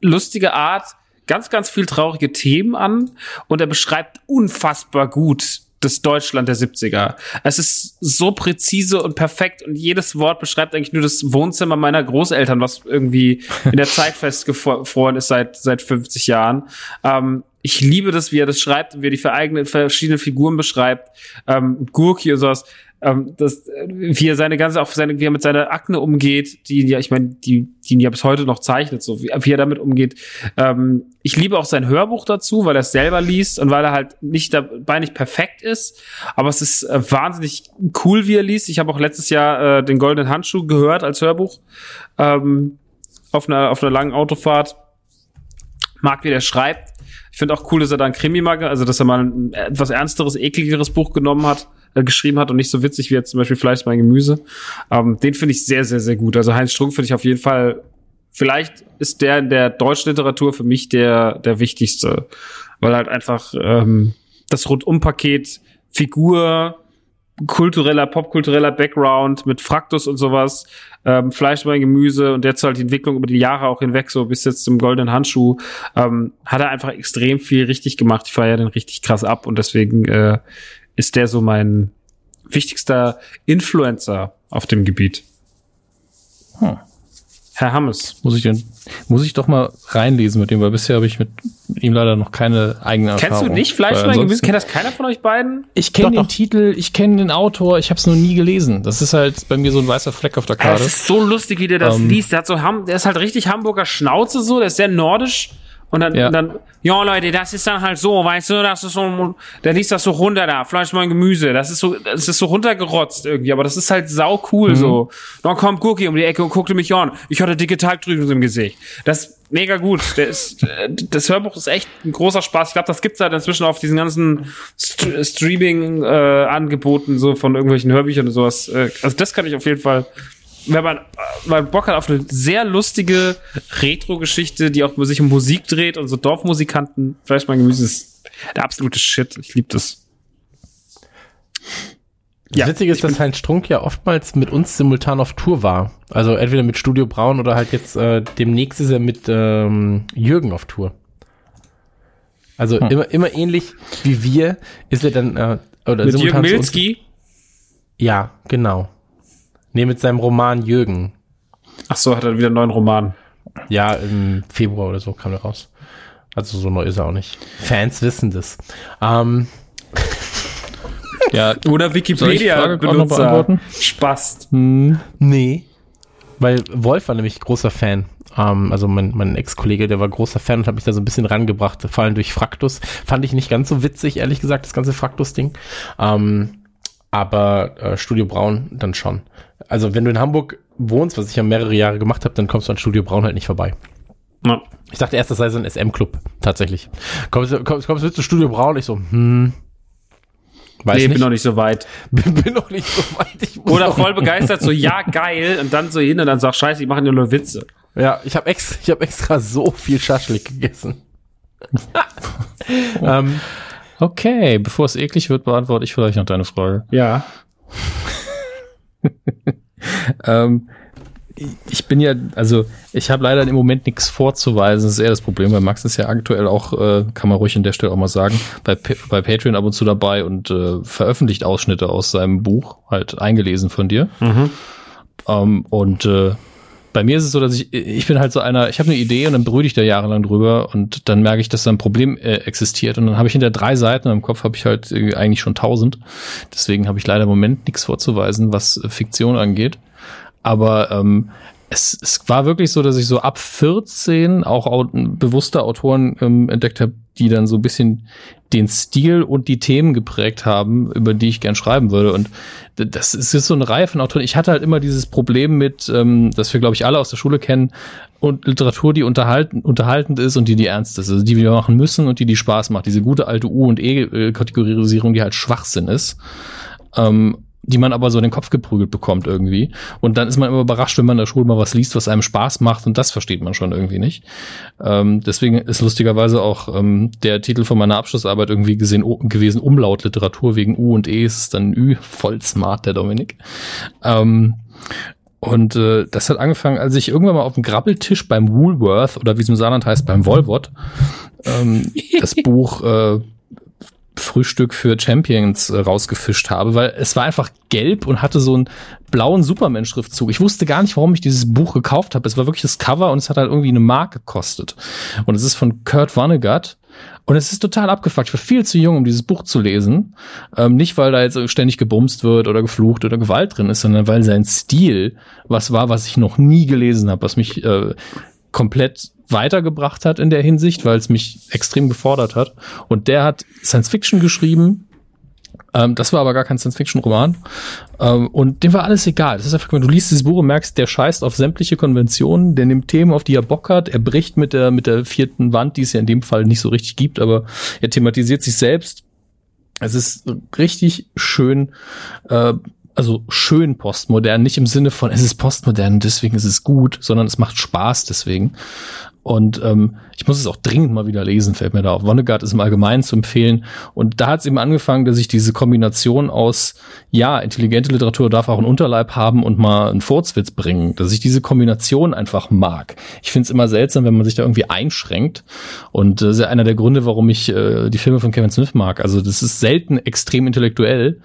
lustige Art ganz, ganz viel traurige Themen an und er beschreibt unfassbar gut das Deutschland der 70er. Es ist so präzise und perfekt und jedes Wort beschreibt eigentlich nur das Wohnzimmer meiner Großeltern, was irgendwie in der Zeit festgefroren ist seit, seit 50 Jahren. Ähm, ich liebe das, wie er das schreibt und wie er die verschiedenen Figuren beschreibt. Ähm, Gurki und sowas ähm, das, wie er seine ganze, auch seine, wie er mit seiner Akne umgeht, die ja, ich meine, die, die ihn ja bis heute noch zeichnet, so wie, wie er damit umgeht. Ähm, ich liebe auch sein Hörbuch dazu, weil er es selber liest und weil er halt nicht dabei nicht perfekt ist, aber es ist äh, wahnsinnig cool, wie er liest. Ich habe auch letztes Jahr äh, den Goldenen Handschuh gehört als Hörbuch ähm, auf einer auf einer langen Autofahrt. Mag, wie der schreibt. Ich finde auch cool, dass er da ein Krimi mag, also dass er mal ein etwas ernsteres, ekligeres Buch genommen hat äh, geschrieben hat und nicht so witzig wie jetzt zum Beispiel Fleisch mein Gemüse. Ähm, den finde ich sehr, sehr, sehr gut. Also Heinz Strunk finde ich auf jeden Fall, vielleicht ist der in der deutschen Literatur für mich der, der wichtigste, weil halt einfach ähm, das Rundumpaket Figur, kultureller, popkultureller Background mit Fraktus und sowas, ähm, Fleisch mein Gemüse und jetzt halt die Entwicklung über die Jahre auch hinweg, so bis jetzt zum goldenen Handschuh, ähm, hat er einfach extrem viel richtig gemacht. Ich feiere den richtig krass ab und deswegen äh, ist der so mein wichtigster Influencer auf dem Gebiet. Hm. Herr Hammes. Muss ich, denn, muss ich doch mal reinlesen mit dem, weil bisher habe ich mit ihm leider noch keine eigene Kennst Erfahrung. Kennst du nicht Fleisch mein Gemüse? Kennt das keiner von euch beiden? Ich kenne den doch. Titel, ich kenne den Autor, ich habe es noch nie gelesen. Das ist halt bei mir so ein weißer Fleck auf der Karte. Es ist so lustig, wie der das ähm. liest. Der hat so, der ist halt richtig Hamburger Schnauze so, der ist sehr nordisch Und dann, ja. dann, ja Leute, das ist dann halt so, weißt du, das ist so, der liest das so runter da, Fleisch, mein Gemüse, das ist so, das ist so runtergerotzt irgendwie, aber das ist halt sau cool mhm. so. Dann kommt Cookie um die Ecke und guckte mich an. Ich hatte dicke Talgdrüsen im Gesicht. Das ist mega gut. Der ist, das Hörbuch ist echt ein großer Spaß. Ich glaube, das gibt's halt inzwischen auf diesen ganzen St Streaming-Angeboten äh, so von irgendwelchen Hörbüchern und sowas. Äh, also das kann ich auf jeden Fall wenn man, man Bock hat auf eine sehr lustige Retro-Geschichte, die auch sich um Musik dreht und so Dorfmusikanten, vielleicht mein Gemüse ist der absolute Shit. Ich liebe das. Das ja, Witzige ist, dass Heinz Strunk ja oftmals mit uns simultan auf Tour war. Also entweder mit Studio Braun oder halt jetzt äh, demnächst ist er mit ähm, Jürgen auf Tour. Also hm. immer, immer ähnlich wie wir ist er dann äh, oder mit simultan Jürgen Milski? Ja, genau. Nee, mit seinem Roman Jürgen. Ach so, hat er wieder einen neuen Roman. Ja, im Februar oder so kam er raus. Also so neu ist er auch nicht. Fans wissen das. Ähm. ja, oder Wikipedia-Benutzer. Spaß. Hm, nee. Weil Wolf war nämlich großer Fan. Ähm, also mein, mein Ex-Kollege, der war großer Fan und hat mich da so ein bisschen rangebracht, vor allem durch Fraktus. Fand ich nicht ganz so witzig, ehrlich gesagt, das ganze Fraktus-Ding. Ähm, aber äh, Studio Braun dann schon also wenn du in Hamburg wohnst, was ich ja mehrere Jahre gemacht habe, dann kommst du an Studio Braun halt nicht vorbei. Ja. Ich dachte erst, das sei so ein SM-Club, tatsächlich. Kommst, du kommst, kommst du zu Studio Braun? Ich so, hm, Weiß nee, nicht. bin noch nicht so weit. Bin, bin noch nicht so weit. Oder voll begeistert, so ja, geil, und dann so hin und dann sag, scheiße, ich mache ja nur Witze. Ja, ich habe extra, ich hab extra so viel Schaschlik gegessen. ähm, okay, bevor es eklig wird, beantworte ich vielleicht noch deine Frage. Ja. ähm, ich bin ja, also ich habe leider im Moment nichts vorzuweisen. Das ist eher das Problem, weil Max ist ja aktuell auch, äh, kann man ruhig an der Stelle auch mal sagen, bei, bei Patreon ab und zu dabei und äh, veröffentlicht Ausschnitte aus seinem Buch, halt eingelesen von dir. Mhm. Ähm, und äh, bei mir ist es so, dass ich, ich bin halt so einer, ich habe eine Idee und dann brüte ich da jahrelang drüber und dann merke ich, dass da ein Problem äh, existiert und dann habe ich hinter drei Seiten im Kopf habe ich halt eigentlich schon tausend. Deswegen habe ich leider im Moment nichts vorzuweisen, was äh, Fiktion angeht. Aber ähm, es, es war wirklich so, dass ich so ab 14 auch au bewusste Autoren ähm, entdeckt habe, die dann so ein bisschen den Stil und die Themen geprägt haben, über die ich gern schreiben würde. Und das ist so eine Reihe von Autoren. Ich hatte halt immer dieses Problem mit, ähm, das wir, glaube ich, alle aus der Schule kennen, und Literatur, die unterhalten, unterhaltend ist und die, die ernst ist. Also die wir machen müssen und die, die Spaß macht. Diese gute alte U- und E-Kategorisierung, die halt Schwachsinn ist. Ähm, die man aber so in den Kopf geprügelt bekommt irgendwie. Und dann ist man immer überrascht, wenn man in der Schule mal was liest, was einem Spaß macht und das versteht man schon irgendwie nicht. Ähm, deswegen ist lustigerweise auch ähm, der Titel von meiner Abschlussarbeit irgendwie gesehen gewesen, Umlautliteratur wegen U und E ist es dann Ü, voll smart, der Dominik. Ähm, und äh, das hat angefangen, als ich irgendwann mal auf dem Grabbeltisch beim Woolworth oder wie es im Saarland heißt, beim Volvot, ähm, das Buch äh, Frühstück für Champions äh, rausgefischt habe, weil es war einfach gelb und hatte so einen blauen Superman-Schriftzug. Ich wusste gar nicht, warum ich dieses Buch gekauft habe. Es war wirklich das Cover und es hat halt irgendwie eine Mark gekostet. Und es ist von Kurt Vonnegut. Und es ist total abgefuckt. Ich war viel zu jung, um dieses Buch zu lesen. Ähm, nicht, weil da jetzt ständig gebumst wird oder geflucht oder Gewalt drin ist, sondern weil sein Stil was war, was ich noch nie gelesen habe, was mich äh, komplett weitergebracht hat in der Hinsicht, weil es mich extrem gefordert hat. Und der hat Science Fiction geschrieben. Ähm, das war aber gar kein Science Fiction Roman. Ähm, und dem war alles egal. Das ist einfach, du liest dieses Buch und merkst, der scheißt auf sämtliche Konventionen, der nimmt Themen, auf die er Bock hat, er bricht mit der, mit der vierten Wand, die es ja in dem Fall nicht so richtig gibt, aber er thematisiert sich selbst. Es ist richtig schön äh, also schön postmodern, nicht im Sinne von, es ist postmodern, deswegen ist es gut, sondern es macht Spaß deswegen. Und ähm, ich muss es auch dringend mal wieder lesen, fällt mir da auf. Vonnegut ist im Allgemeinen zu empfehlen. Und da hat es eben angefangen, dass ich diese Kombination aus, ja, intelligente Literatur darf auch einen Unterleib haben und mal einen Furzwitz bringen, dass ich diese Kombination einfach mag. Ich finde es immer seltsam, wenn man sich da irgendwie einschränkt. Und das ist ja einer der Gründe, warum ich äh, die Filme von Kevin Smith mag. Also das ist selten extrem intellektuell,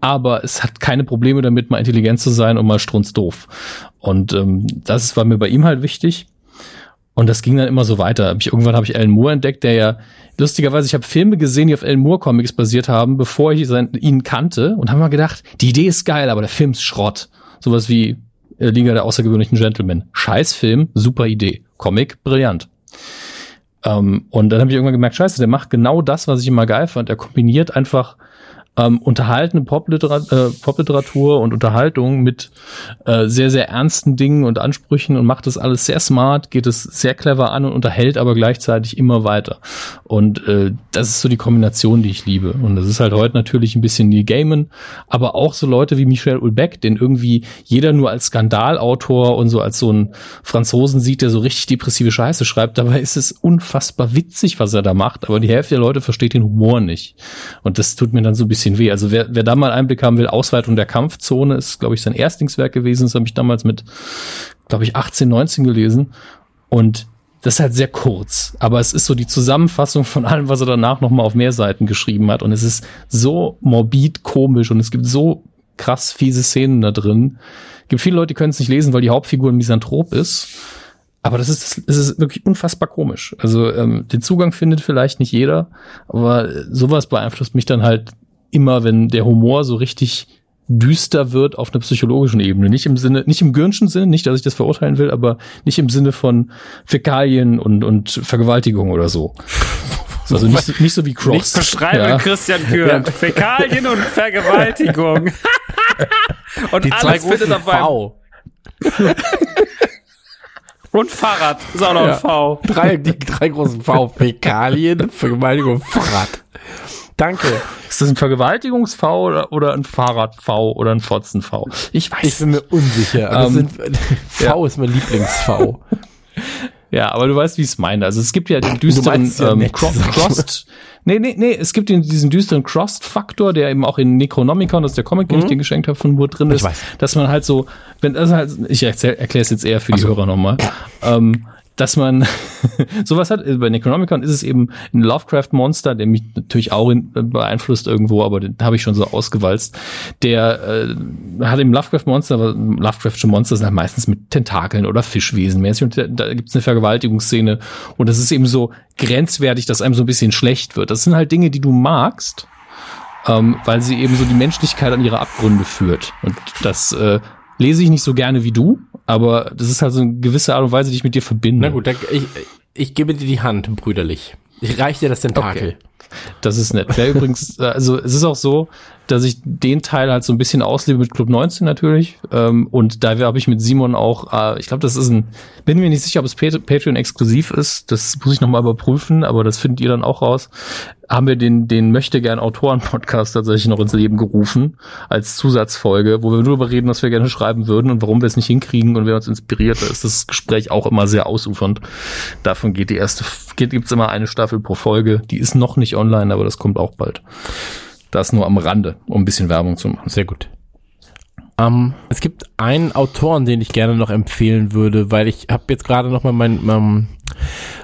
aber es hat keine Probleme damit, mal intelligent zu sein und mal strunzdoof. Und ähm, das war mir bei ihm halt wichtig. Und das ging dann immer so weiter. Ich, irgendwann habe ich Alan Moore entdeckt, der ja lustigerweise, ich habe Filme gesehen, die auf Alan Moore Comics basiert haben, bevor ich sein, ihn kannte und habe mal gedacht, die Idee ist geil, aber der Film ist Schrott. Sowas wie äh, Liga der außergewöhnlichen Gentlemen. Scheiß Film, super Idee. Comic, brillant. Ähm, und dann habe ich irgendwann gemerkt, scheiße, der macht genau das, was ich immer geil fand. Er kombiniert einfach ähm, unterhaltende Popliteratur, äh, Popliteratur und Unterhaltung mit äh, sehr, sehr ernsten Dingen und Ansprüchen und macht das alles sehr smart, geht es sehr clever an und unterhält aber gleichzeitig immer weiter. Und äh, das ist so die Kombination, die ich liebe. Und das ist halt heute natürlich ein bisschen Neil Gaiman, aber auch so Leute wie Michel Ulbeck, den irgendwie jeder nur als Skandalautor und so als so ein Franzosen sieht, der so richtig depressive Scheiße schreibt. Dabei ist es unfassbar witzig, was er da macht, aber die Hälfte der Leute versteht den Humor nicht. Und das tut mir dann so ein bisschen bisschen weh. Also wer, wer da mal Einblick haben will, Ausweitung der Kampfzone ist, glaube ich, sein Erstlingswerk gewesen. Das habe ich damals mit, glaube ich, 18, 19 gelesen. Und das ist halt sehr kurz, aber es ist so die Zusammenfassung von allem, was er danach nochmal auf mehr Seiten geschrieben hat. Und es ist so morbid komisch und es gibt so krass fiese Szenen da drin. Es gibt viele Leute, die können es nicht lesen, weil die Hauptfigur ein Misanthrop ist. Aber das ist, das ist wirklich unfassbar komisch. Also ähm, den Zugang findet vielleicht nicht jeder, aber sowas beeinflusst mich dann halt immer, wenn der Humor so richtig düster wird auf einer psychologischen Ebene. Nicht im Sinne, nicht im Gürnschen Sinne, nicht, dass ich das verurteilen will, aber nicht im Sinne von Fäkalien und, und Vergewaltigung oder so. Also nicht, nicht so wie Cross. Nicht beschreibe ja. Christian Gürnt. Fäkalien und Vergewaltigung. und Die alles findet auf V. und Fahrrad. Ist auch noch ja. ein V. Drei, die drei großen V. Fäkalien, Vergewaltigung, Fahrrad. Danke. Ist das ein Vergewaltigungs-V oder, oder ein Fahrrad-V oder ein Fotzen-V? Ich weiß. Ich bin mir unsicher. Also ähm, sind, v ja. ist mein Lieblings-V. Ja, aber du weißt, wie ich es meine. Also es gibt ja den düsteren ja ähm, Crossed. Nee, nee, nee, es gibt den, diesen düsteren Crossed-Faktor, der eben auch in Necronomicon, das ist der Comic, den mhm. ich dir geschenkt habe, von Wood drin ist. Ich weiß. Dass man halt so, wenn das halt, ich erkläre es jetzt eher für die so. Hörer nochmal. Ähm, dass man sowas hat. Bei Necronomicon ist es eben ein Lovecraft-Monster, der mich natürlich auch in, äh, beeinflusst irgendwo, aber den habe ich schon so ausgewalzt. Der äh, hat eben Lovecraft-Monster, aber Lovecraftsche Monster sind halt meistens mit Tentakeln oder Fischwesen mäßig und da, da gibt es eine Vergewaltigungsszene und das ist eben so grenzwertig, dass einem so ein bisschen schlecht wird. Das sind halt Dinge, die du magst, ähm, weil sie eben so die Menschlichkeit an ihre Abgründe führt und das äh, lese ich nicht so gerne wie du, aber das ist halt so eine gewisse Art und Weise, die ich mit dir verbinde. Na gut, dann, ich, ich gebe dir die Hand, brüderlich. Ich reiche dir das Tentakel. Okay. Das ist nett. Wer übrigens, äh, also es ist auch so, dass ich den Teil halt so ein bisschen auslebe mit Club 19 natürlich. Ähm, und da habe ich mit Simon auch, äh, ich glaube, das ist ein, bin mir nicht sicher, ob es Patreon exklusiv ist. Das muss ich nochmal überprüfen, aber das findet ihr dann auch raus. Haben wir den, den möchte gern Autoren-Podcast tatsächlich noch ins Leben gerufen, als Zusatzfolge, wo wir nur darüber reden, was wir gerne schreiben würden und warum wir es nicht hinkriegen und wer uns inspiriert. Da ist das Gespräch auch immer sehr ausufernd. Davon geht die erste, gibt es immer eine Staffel pro Folge. Die ist noch nicht online, aber das kommt auch bald. Das nur am Rande, um ein bisschen Werbung zu machen. Sehr gut. Ähm, es gibt einen Autoren, den ich gerne noch empfehlen würde, weil ich habe jetzt gerade noch mal mein ähm,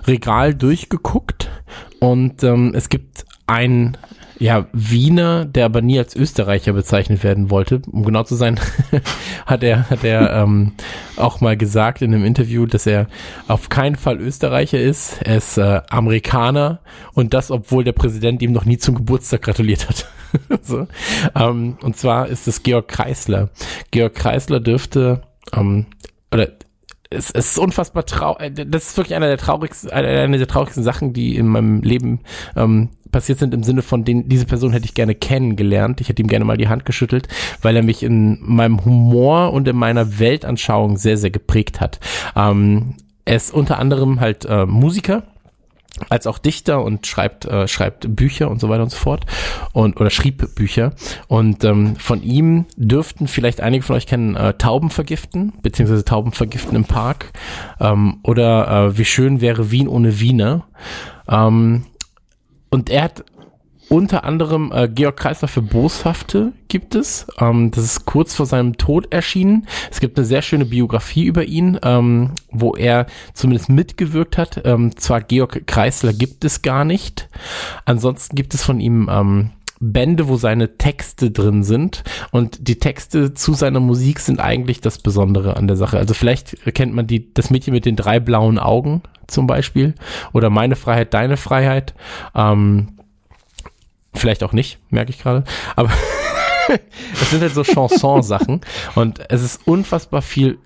Regal durchgeguckt und ähm, es gibt einen ja, Wiener, der aber nie als Österreicher bezeichnet werden wollte. Um genau zu sein, hat er, hat er ähm, auch mal gesagt in einem Interview, dass er auf keinen Fall Österreicher ist. Er ist äh, Amerikaner und das, obwohl der Präsident ihm noch nie zum Geburtstag gratuliert hat. so. ähm, und zwar ist es Georg Kreisler. Georg Kreisler dürfte, ähm, oder es, es ist unfassbar traurig. Äh, das ist wirklich einer der traurigsten, eine der traurigsten Sachen, die in meinem Leben ähm, passiert sind im Sinne von, den, diese Person hätte ich gerne kennengelernt. Ich hätte ihm gerne mal die Hand geschüttelt, weil er mich in meinem Humor und in meiner Weltanschauung sehr, sehr geprägt hat. Ähm, er ist unter anderem halt äh, Musiker als auch Dichter und schreibt äh, schreibt Bücher und so weiter und so fort und oder schrieb Bücher. Und ähm, von ihm dürften vielleicht einige von euch kennen äh, Tauben vergiften beziehungsweise Tauben vergiften im Park ähm, oder äh, wie schön wäre Wien ohne Wiener. Ähm, und er hat unter anderem äh, Georg Kreisler für Boshafte gibt es. Ähm, das ist kurz vor seinem Tod erschienen. Es gibt eine sehr schöne Biografie über ihn, ähm, wo er zumindest mitgewirkt hat. Ähm, zwar Georg Kreisler gibt es gar nicht. Ansonsten gibt es von ihm ähm, Bände, wo seine Texte drin sind. Und die Texte zu seiner Musik sind eigentlich das Besondere an der Sache. Also vielleicht kennt man die, das Mädchen mit den drei blauen Augen zum Beispiel. Oder Meine Freiheit, Deine Freiheit. Ähm, vielleicht auch nicht, merke ich gerade. Aber es sind halt so Chanson-Sachen. Und es ist unfassbar viel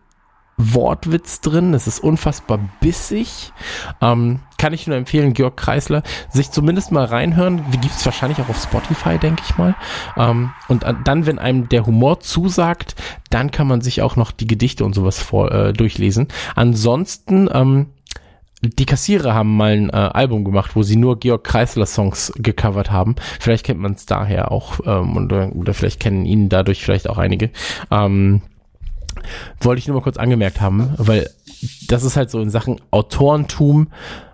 Wortwitz drin, es ist unfassbar bissig. Ähm, kann ich nur empfehlen, Georg Kreisler, sich zumindest mal reinhören. Gibt es wahrscheinlich auch auf Spotify, denke ich mal. Ähm, und dann, wenn einem der Humor zusagt, dann kann man sich auch noch die Gedichte und sowas vor, äh, durchlesen. Ansonsten, ähm, die Kassierer haben mal ein äh, Album gemacht, wo sie nur Georg Kreisler Songs gecovert haben. Vielleicht kennt man es daher auch ähm, oder, oder vielleicht kennen ihn dadurch vielleicht auch einige. Ähm, wollte ich nur mal kurz angemerkt haben, weil das ist halt so in Sachen Autorentum,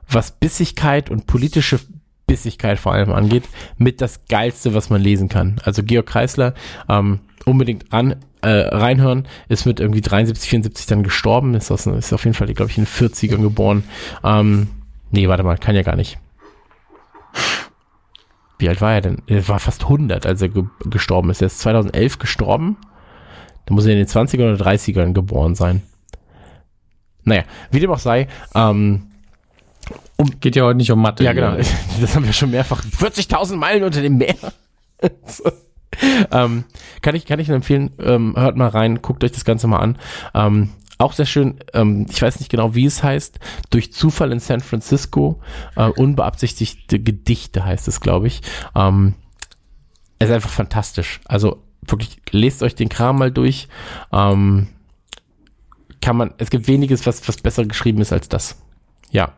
was Bissigkeit und politische Bissigkeit vor allem angeht, mit das Geilste, was man lesen kann. Also Georg Kreisler, ähm, unbedingt an, äh, reinhören, ist mit irgendwie 73, 74 dann gestorben, ist, aus, ist auf jeden Fall, glaube ich, in den 40ern geboren. Ähm, nee, warte mal, kann ja gar nicht. Wie alt war er denn? Er war fast 100, als er ge gestorben ist. Er ist 2011 gestorben. Da muss er in den 20ern oder 30ern geboren sein. Naja, wie dem auch sei, ähm, um, Geht ja heute nicht um Mathe. Ja, genau. Das haben wir schon mehrfach. 40.000 Meilen unter dem Meer. ähm, kann ich, kann ich empfehlen, ähm, hört mal rein, guckt euch das Ganze mal an. Ähm, auch sehr schön, ähm, ich weiß nicht genau, wie es heißt, durch Zufall in San Francisco, äh, unbeabsichtigte Gedichte heißt es, glaube ich. Ähm, es ist einfach fantastisch. Also wirklich, lest euch den Kram mal durch. Ähm, kann man, es gibt weniges, was, was besser geschrieben ist als das. Ja.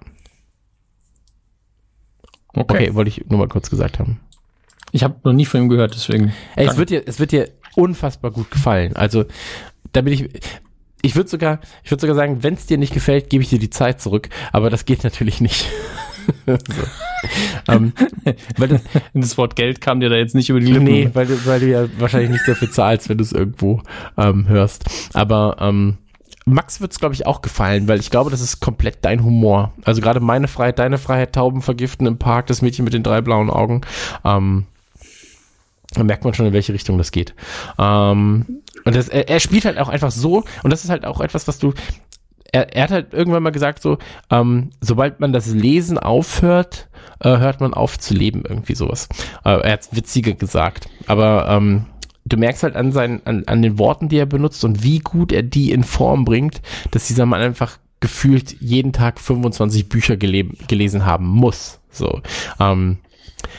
Okay, okay wollte ich nur mal kurz gesagt haben. Ich habe noch nie von ihm gehört, deswegen. Ey, es wird dir, es wird dir unfassbar gut gefallen. Also, da bin ich, ich würde sogar, ich würde sogar sagen, wenn es dir nicht gefällt, gebe ich dir die Zeit zurück. Aber das geht natürlich nicht. so. ähm, weil das, das, Wort Geld kam dir da jetzt nicht über die Lippen. Nee, weil du, weil du ja wahrscheinlich nicht dafür zahlst, wenn du es irgendwo ähm, hörst. Aber ähm, Max wird es, glaube ich, auch gefallen, weil ich glaube, das ist komplett dein Humor. Also gerade meine Freiheit, deine Freiheit, Tauben vergiften im Park, das Mädchen mit den drei blauen Augen. Ähm, da merkt man schon, in welche Richtung das geht. Ähm, und das, er, er, spielt halt auch einfach so, und das ist halt auch etwas, was du. Er, er hat halt irgendwann mal gesagt, so, ähm, sobald man das Lesen aufhört, äh, hört man auf zu leben, irgendwie sowas. Äh, er hat witziger gesagt. Aber ähm, du merkst halt an, seinen, an, an den Worten, die er benutzt und wie gut er die in Form bringt, dass dieser Mann einfach gefühlt jeden Tag 25 Bücher gelesen haben muss. So. Ähm,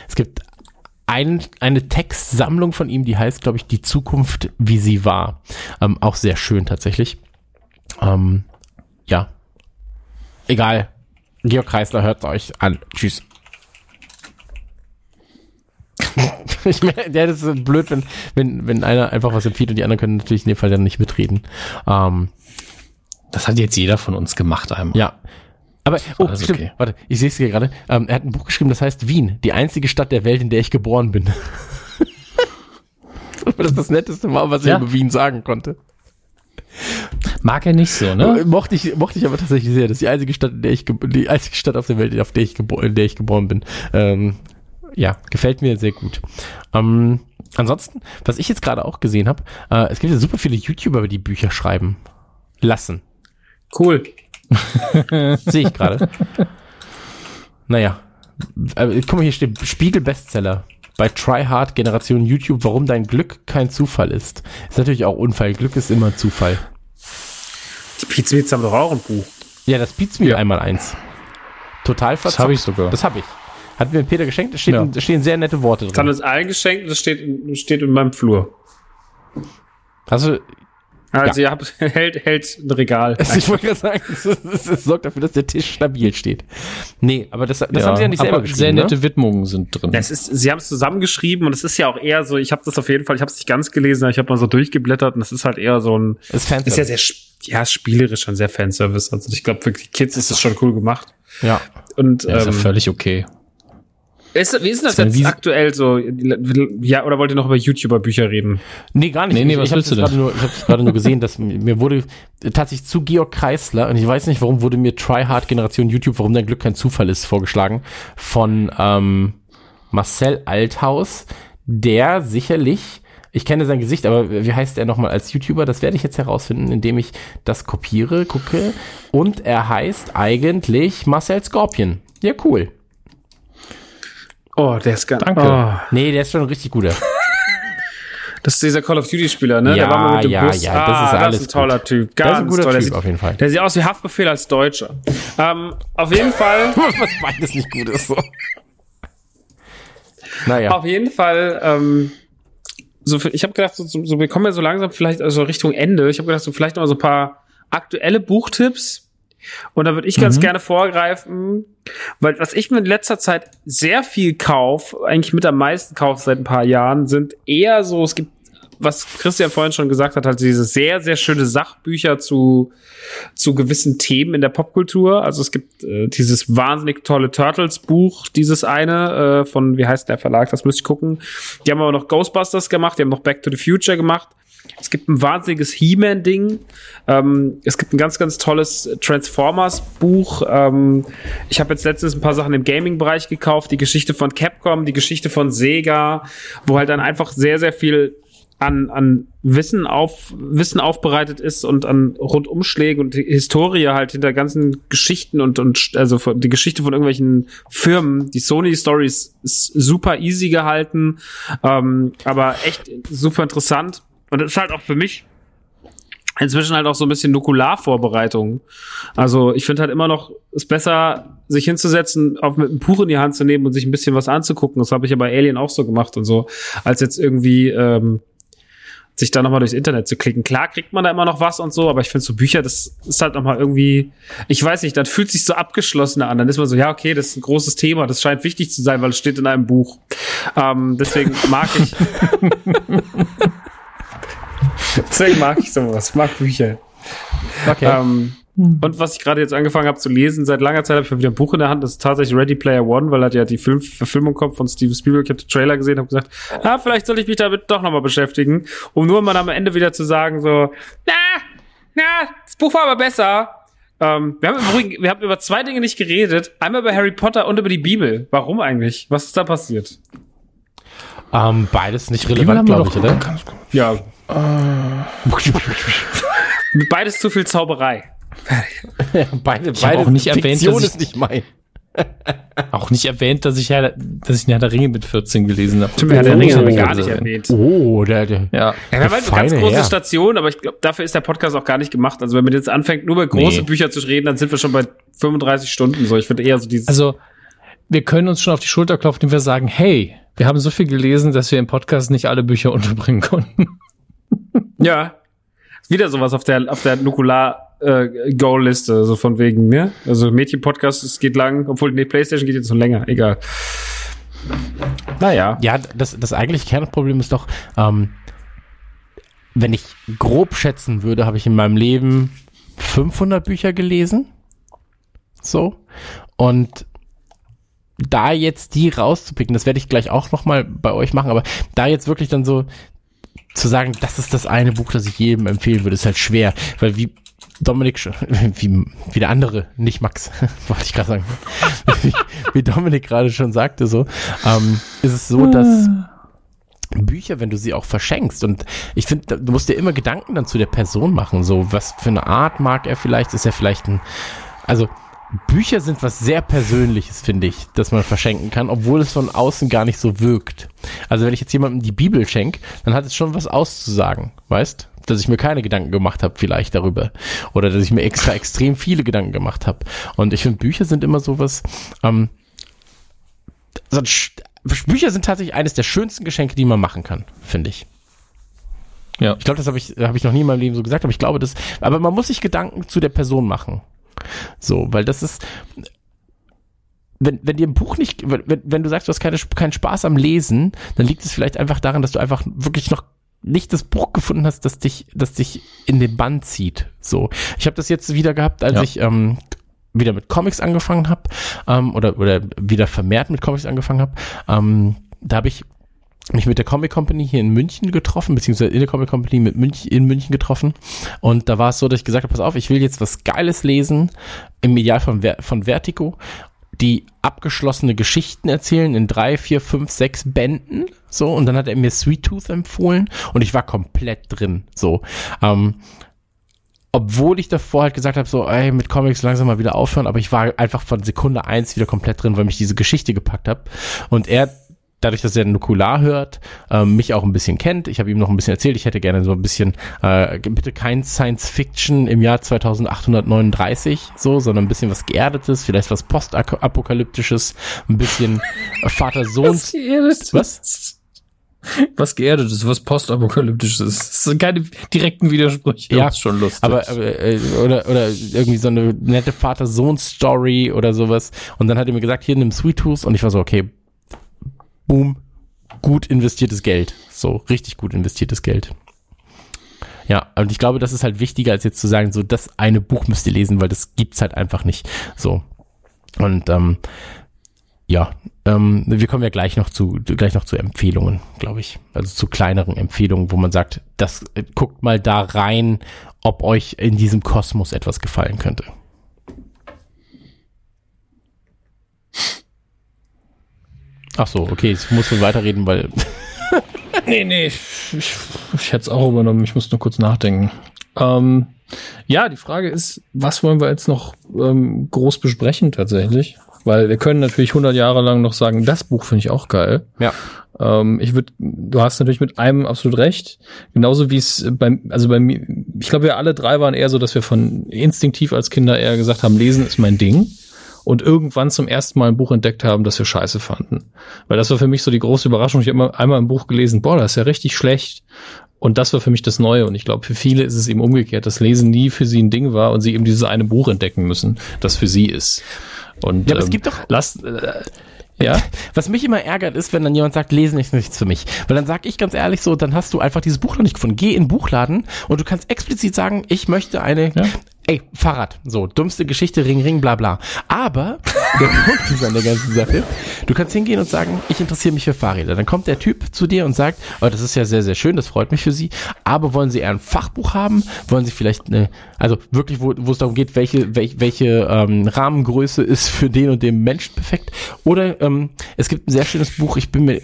es gibt ein, eine Textsammlung von ihm, die heißt, glaube ich, Die Zukunft, wie sie war. Ähm, auch sehr schön tatsächlich. Ähm, ja. Egal. Georg Kreisler hört euch an. Tschüss. ich meine, der ist so blöd, wenn, wenn, wenn einer einfach was empfiehlt und die anderen können natürlich in dem Fall dann nicht mitreden. Ähm, das hat jetzt jeder von uns gemacht einmal. Ja. Aber, oh, stimmt, okay. warte, ich sehe es hier gerade. Ähm, er hat ein Buch geschrieben, das heißt Wien, die einzige Stadt der Welt, in der ich geboren bin. das ist das Netteste war, was ja. er über Wien sagen konnte. Mag er nicht so, ne? Mochte ich, mochte ich aber tatsächlich sehr. Das ist die einzige Stadt, in der ich, die einzige Stadt auf der Welt, auf der ich, in der ich geboren bin. Ähm, ja, gefällt mir sehr gut. Ähm, ansonsten, was ich jetzt gerade auch gesehen habe, äh, es gibt ja super viele YouTuber, die Bücher schreiben lassen. Cool. Sehe ich gerade. naja. Äh, guck mal, hier steht Spiegel-Bestseller. Bei Tryhard Generation YouTube, warum dein Glück kein Zufall ist. Ist natürlich auch Unfall. Glück ist immer Zufall. Die Pizmeals haben doch auch ein Buch. Ja, das Pizmeal ja. einmal eins. Total verzockt. Das habe ich sogar. Das habe ich. Hat mir Peter geschenkt, da steht, ja. stehen sehr nette Worte drin. Das hat uns allen geschenkt, das steht, steht in meinem Flur. Also, also ja. ihr habt, hält, hält ein Regal. Ich wollte gerade sagen, es, sorgt dafür, dass der Tisch stabil steht. Nee, aber das, das ja, haben sie ja nicht selber geschrieben. Sehr nette ne? Widmungen sind drin. Das ist, sie haben es zusammengeschrieben und es ist ja auch eher so, ich habe das auf jeden Fall, ich habe es nicht ganz gelesen, aber ich habe mal so durchgeblättert und es ist halt eher so ein. Ist, ist ja sehr, ja, spielerisch und sehr Fanservice. Also ich glaube, für die Kids ist das schon cool gemacht. Ja. Und ja, ist ähm, ja völlig okay. Ist, wie ist denn das jetzt aktuell so? Ja, oder wollt ihr noch über YouTuber-Bücher reden? Nee, gar nicht. Nee, nee, was ich, ich habe gerade nur, ich gerade nur gesehen, dass mir wurde tatsächlich zu Georg Kreisler, und ich weiß nicht, warum wurde mir Tryhard Generation YouTube, warum dein Glück kein Zufall ist, vorgeschlagen, von ähm, Marcel Althaus, der sicherlich ich kenne sein Gesicht, aber wie heißt er nochmal als YouTuber? Das werde ich jetzt herausfinden, indem ich das kopiere, gucke. Und er heißt eigentlich Marcel Scorpion. Ja, cool. Oh, der ist ganz. Danke. Oh. Nee, der ist schon ein richtig guter. Das ist dieser Call of Duty Spieler, ne? Ja, der war mal mit dem ja, Bus. ja, das ah, ist alles Das ist ein toller gut. Typ. Das Ganz ist ein guter toll. Typ, sieht, auf jeden Fall. Der sieht aus wie Haftbefehl als Deutscher. Ähm, auf jeden Fall, Was beides nicht gut ist, so. Naja. auf jeden Fall, ähm, so, viel- ich habe gedacht, so, so, so, wir kommen ja so langsam vielleicht also Richtung Ende. Ich habe gedacht, so vielleicht noch mal so ein paar aktuelle Buchtipps. Und da würde ich ganz gerne vorgreifen, weil was ich mir in letzter Zeit sehr viel kauf, eigentlich mit am meisten kauf seit ein paar Jahren, sind eher so, es gibt, was Christian vorhin schon gesagt hat, halt diese sehr, sehr schöne Sachbücher zu, zu gewissen Themen in der Popkultur. Also es gibt äh, dieses wahnsinnig tolle Turtles-Buch, dieses eine äh, von, wie heißt der Verlag, das müsste ich gucken. Die haben aber noch Ghostbusters gemacht, die haben noch Back to the Future gemacht. Es gibt ein wahnsinniges He-Man-Ding. Ähm, es gibt ein ganz, ganz tolles Transformers-Buch. Ähm, ich habe jetzt letztens ein paar Sachen im Gaming-Bereich gekauft. Die Geschichte von Capcom, die Geschichte von Sega, wo halt dann einfach sehr, sehr viel an, an Wissen auf Wissen aufbereitet ist und an Rundumschläge und Historie halt hinter ganzen Geschichten und und also die Geschichte von irgendwelchen Firmen. Die Sony Story ist, ist super easy gehalten, ähm, aber echt super interessant und das ist halt auch für mich inzwischen halt auch so ein bisschen Nukularvorbereitung. Also ich finde halt immer noch es besser, sich hinzusetzen, auf mit einem Buch in die Hand zu nehmen und sich ein bisschen was anzugucken. Das habe ich ja bei Alien auch so gemacht und so, als jetzt irgendwie ähm, sich da nochmal durchs Internet zu klicken. Klar kriegt man da immer noch was und so, aber ich finde so Bücher, das ist halt nochmal irgendwie, ich weiß nicht, dann fühlt sich so abgeschlossener an. Dann ist man so, ja, okay, das ist ein großes Thema, das scheint wichtig zu sein, weil es steht in einem Buch. Ähm, deswegen mag ich. deswegen mag ich sowas. Ich mag Bücher. Okay. Ähm, und was ich gerade jetzt angefangen habe zu lesen, seit langer Zeit habe ich mal wieder ein Buch in der Hand, das ist tatsächlich Ready Player One, weil halt ja die Film Verfilmung kommt von Steven Spielberg. Ich habe den Trailer gesehen, habe gesagt, ah, vielleicht soll ich mich damit doch nochmal beschäftigen, um nur mal am Ende wieder zu sagen, so, na, na, das Buch war aber besser. Ähm, wir, haben Übrigen, wir haben über zwei Dinge nicht geredet. Einmal über Harry Potter und über die Bibel. Warum eigentlich? Was ist da passiert? ähm, beides nicht relevant, glaube ich, oder? Ja. Beides zu viel Zauberei. beide, Ich hab auch nicht erwähnt, Fiktion dass ich- ist nicht mein. Auch nicht erwähnt, dass ich ja, dass ich Herr der Ringe mit 14 gelesen habe. Stimmt, Herr der Ringe haben wir Oh, gar nicht also, erwähnt. Oh, der, der. Ja. Ja, wir haben halt eine ganz große Herr. Station, aber ich glaube, dafür ist der Podcast auch gar nicht gemacht. Also wenn man jetzt anfängt, nur über große Nee. Bücher zu reden, dann sind wir schon bei 35 Stunden so. Ich finde eher so dieses. Also, wir können uns schon auf die Schulter klopfen, indem wir sagen, hey, wir haben so viel gelesen, dass wir im Podcast nicht alle Bücher unterbringen konnten. Ja. Wieder sowas auf der, auf der Nukular äh, Goal-Liste, so von wegen, ne? Also Mädchen-Podcast, es geht lang, obwohl, nee, Playstation geht jetzt noch länger, egal. Naja. Ja, das, das eigentliche Kernproblem ist doch, ähm, wenn ich grob schätzen würde, habe ich in meinem Leben 500 Bücher gelesen. So. Und da jetzt die rauszupicken, das werde ich gleich auch noch mal bei euch machen, aber da jetzt wirklich dann so zu sagen, das ist das eine Buch, das ich jedem empfehlen würde, ist halt schwer, weil wie Dominik schon, wie, wie der andere, nicht Max, wollte ich gerade sagen, wie, wie Dominik gerade schon sagte, so, ähm, ist es so, dass Bücher, wenn du sie auch verschenkst und ich finde, du musst dir immer Gedanken dann zu der Person machen, so, was für eine Art mag er vielleicht, ist er vielleicht ein, also, Bücher sind was sehr Persönliches, finde ich, dass man verschenken kann, obwohl es von außen gar nicht so wirkt. Also wenn ich jetzt jemandem die Bibel schenke, dann hat es schon was auszusagen, weißt? Dass ich mir keine Gedanken gemacht habe vielleicht darüber. Oder dass ich mir extra extrem viele Gedanken gemacht habe. Und ich finde, Bücher sind immer sowas, ähm, so Bücher sind tatsächlich eines der schönsten Geschenke, die man machen kann, finde ich. Ja. Ich glaube, das habe ich, hab ich noch nie in meinem Leben so gesagt, aber ich glaube, das, aber man muss sich Gedanken zu der Person machen. So, weil das ist, wenn, wenn dir ein Buch nicht, wenn, wenn du sagst, du hast keine, keinen Spaß am Lesen, dann liegt es vielleicht einfach daran, dass du einfach wirklich noch nicht das Buch gefunden hast, das dich, das dich in den Bann zieht. So, ich habe das jetzt wieder gehabt, als Ja. ich ähm, wieder mit Comics angefangen habe ähm, oder oder wieder vermehrt mit Comics angefangen habe. Ähm, da habe ich mich mit der Comic Company hier in München getroffen, beziehungsweise in der Comic Company mit München, in München getroffen. Und da war es so, dass ich gesagt habe, pass auf, ich will jetzt was Geiles lesen, im Ideal von, von Vertigo, die abgeschlossene Geschichten erzählen in drei, vier, fünf, sechs Bänden. So, und dann hat er mir Sweet Tooth empfohlen und ich war komplett drin. So. Ähm, obwohl ich davor halt gesagt habe, so, ey, mit Comics langsam mal wieder aufhören, aber ich war einfach von Sekunde eins wieder komplett drin, weil mich diese Geschichte gepackt hat. Und er dadurch, dass er Nukular hört, äh, mich auch ein bisschen kennt. Ich habe ihm noch ein bisschen erzählt, ich hätte gerne so ein bisschen, äh, bitte kein Science Fiction im Jahr 2839, so, sondern ein bisschen was Geerdetes, vielleicht was Postapokalyptisches, ein bisschen Vater-Sohn. was? was geerdetes, was postapokalyptisches. Das sind keine direkten Widersprüche. Ja, schon lustig. Aber, aber äh, oder oder irgendwie so eine nette Vater-Sohn-Story oder sowas. Und dann hat er mir gesagt, hier nimm Sweet Tooth und ich war so, okay, boom, gut investiertes Geld. So, richtig gut investiertes Geld. Ja, und ich glaube, das ist halt wichtiger, als jetzt zu sagen, so, das eine Buch müsst ihr lesen, weil das gibt's halt einfach nicht. So. Und ähm, ja, ähm, wir kommen ja gleich noch zu gleich noch zu Empfehlungen, glaube ich. Also zu kleineren Empfehlungen, wo man sagt, das äh, guckt mal da rein, ob euch in diesem Kosmos etwas gefallen könnte. Ach so, okay, jetzt muss man weiterreden, weil. nee, nee, ich, ich, ich hätte es auch übernommen. Ich muss nur kurz nachdenken. Ähm, ja, die Frage ist, was wollen wir jetzt noch ähm, groß besprechen tatsächlich? Weil wir können natürlich 100 Jahre lang noch sagen, das Buch finde ich auch geil. Ja. Ähm, ich würde, du hast natürlich mit einem absolut recht. Genauso wie es beim, also bei mir, ich glaube, wir alle drei waren eher so, dass wir von instinktiv als Kinder eher gesagt haben, lesen ist mein Ding und irgendwann zum ersten Mal ein Buch entdeckt haben, das wir scheiße fanden. Weil das war für mich so die große Überraschung. Ich habe immer einmal ein Buch gelesen, boah, das ist ja richtig schlecht. Und das war für mich das Neue. Und ich glaube, für viele ist es eben umgekehrt, dass Lesen nie für sie ein Ding war und sie eben dieses eine Buch entdecken müssen, das für sie ist. Und, ja, aber ähm, es gibt doch. Lass, äh, ja. Was mich immer ärgert ist, wenn dann jemand sagt, lesen ist nichts für mich. Weil dann sag ich ganz ehrlich so, dann hast du einfach dieses Buch noch nicht gefunden. Geh in den Buchladen und du kannst explizit sagen, ich möchte eine ja ey, Fahrrad, so, dummste Geschichte, Ring, Ring, bla bla. Aber der Punkt ist an der ganzen Sache, du kannst hingehen und sagen, ich interessiere mich für Fahrräder. Dann kommt der Typ zu dir und sagt, oh, das ist ja sehr, sehr schön, das freut mich für Sie, aber wollen Sie eher ein Fachbuch haben? Wollen Sie vielleicht eine, also wirklich, wo, wo es darum geht, welche, welche, welche ähm, Rahmengröße ist für den und den Menschen perfekt? Oder ähm, es gibt ein sehr schönes Buch, ich bin mir,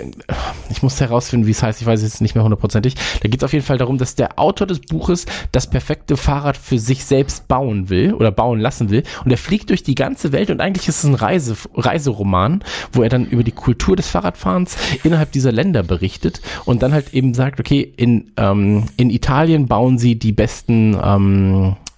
ich muss herausfinden, wie es heißt, ich weiß jetzt nicht mehr hundertprozentig. Da geht es auf jeden Fall darum, dass der Autor des Buches das perfekte Fahrrad für sich selbst bauen will oder bauen lassen will. Und er fliegt durch die ganze Welt und eigentlich ist es ein Reise, Reiseroman, wo er dann über die Kultur des Fahrradfahrens innerhalb dieser Länder berichtet und dann halt eben sagt, okay, in, ähm, in Italien bauen sie die besten ähm, äh,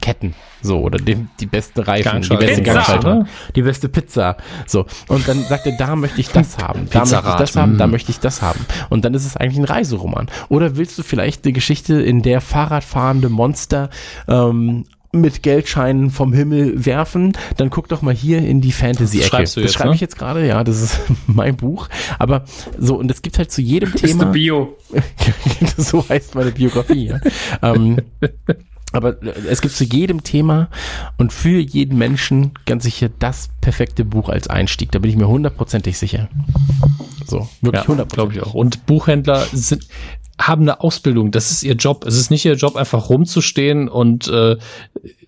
Ketten, so, oder den, die besten Reifen, die beste Gangschaltung, die beste Pizza, so. Und dann sagt er, da möchte ich das haben, da möchte ich das haben, da mm. möchte ich das haben. Und dann ist es eigentlich ein Reiseroman. Oder willst du vielleicht eine Geschichte, in der Fahrradfahrende Monster ähm, mit Geldscheinen vom Himmel werfen, dann guck doch mal hier in die Fantasy-Ecke. Das, das schreibe ne? ich jetzt gerade, ja, das ist mein Buch. Aber so, und es gibt halt zu jedem Thema. Ist Bio. so heißt meine Biografie, ja. ähm, aber äh, es gibt zu jedem Thema und für jeden Menschen ganz sicher das perfekte Buch als Einstieg. Da bin ich mir hundertprozentig sicher. So, wirklich hundertprozentig. Ja, glaube ich auch. Und Buchhändler sind, haben eine Ausbildung. Das ist ihr Job. Es ist nicht ihr Job, einfach rumzustehen und äh,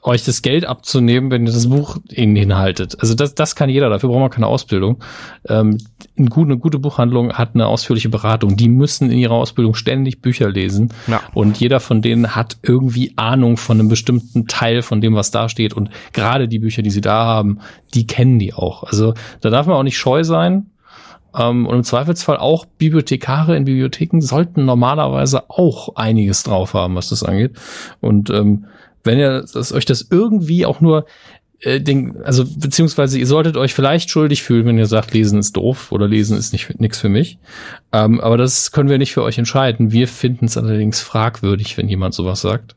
euch das Geld abzunehmen, wenn ihr das Buch ihnen hinhaltet. Also das, das kann jeder. Dafür braucht man keine Ausbildung. Ähm, eine, gute, eine gute Buchhandlung hat eine ausführliche Beratung. Die müssen in ihrer Ausbildung ständig Bücher lesen. Ja. Und jeder von denen hat irgendwie Ahnung von einem bestimmten Teil von dem, was da steht. Und gerade die Bücher, die sie da haben, die kennen die auch. Also da darf man auch nicht scheu sein. Ähm, und im Zweifelsfall auch Bibliothekare in Bibliotheken sollten normalerweise auch einiges drauf haben, was das angeht. Und ähm, wenn ihr dass euch das irgendwie auch nur äh, den, also beziehungsweise ihr solltet euch vielleicht schuldig fühlen, wenn ihr sagt, Lesen ist doof oder Lesen ist nicht nichts für mich. Ähm, aber das können wir nicht für euch entscheiden. Wir finden es allerdings fragwürdig, wenn jemand sowas sagt.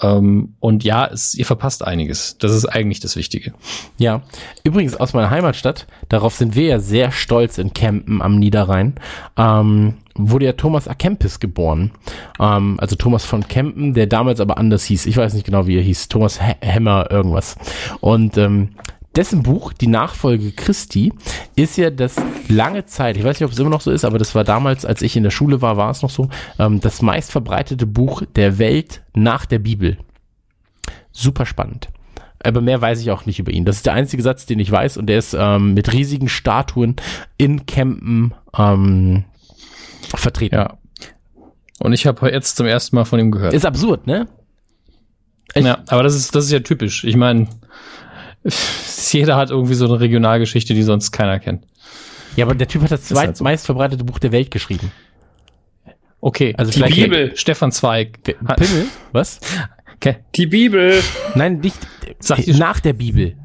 Ähm, und ja, es, ihr verpasst einiges. Das ist eigentlich das Wichtige. Ja, übrigens aus meiner Heimatstadt, darauf sind wir ja sehr stolz in Kempen am Niederrhein, ähm, wurde ja Thomas A. Kempis geboren. Ähm, also Thomas von Kempen, der damals aber anders hieß. Ich weiß nicht genau, wie er hieß. Thomas Hemmer irgendwas. Und ähm, dessen Buch, die Nachfolge Christi, ist ja das lange Zeit, ich weiß nicht, ob es immer noch so ist, aber das war damals, als ich in der Schule war, war es noch so, ähm, das meistverbreitete Buch der Welt nach der Bibel. Super spannend. Aber mehr weiß ich auch nicht über ihn. Das ist der einzige Satz, den ich weiß und der ist ähm, mit riesigen Statuen in Campen ähm, vertreten. Ja. Und ich habe jetzt zum ersten Mal von ihm gehört. Ist absurd, ne? Ich ja, aber das ist, das ist ja typisch. Ich meine, jeder hat irgendwie so eine Regionalgeschichte, die sonst keiner kennt. Ja, aber der Typ hat das zweitmeist halt so. verbreitete Buch der Welt geschrieben. Okay, also die Bibel. Stefan Zweig. Pimmel? Was? Okay. Die Bibel. Nein, nicht Sag nach der Bibel.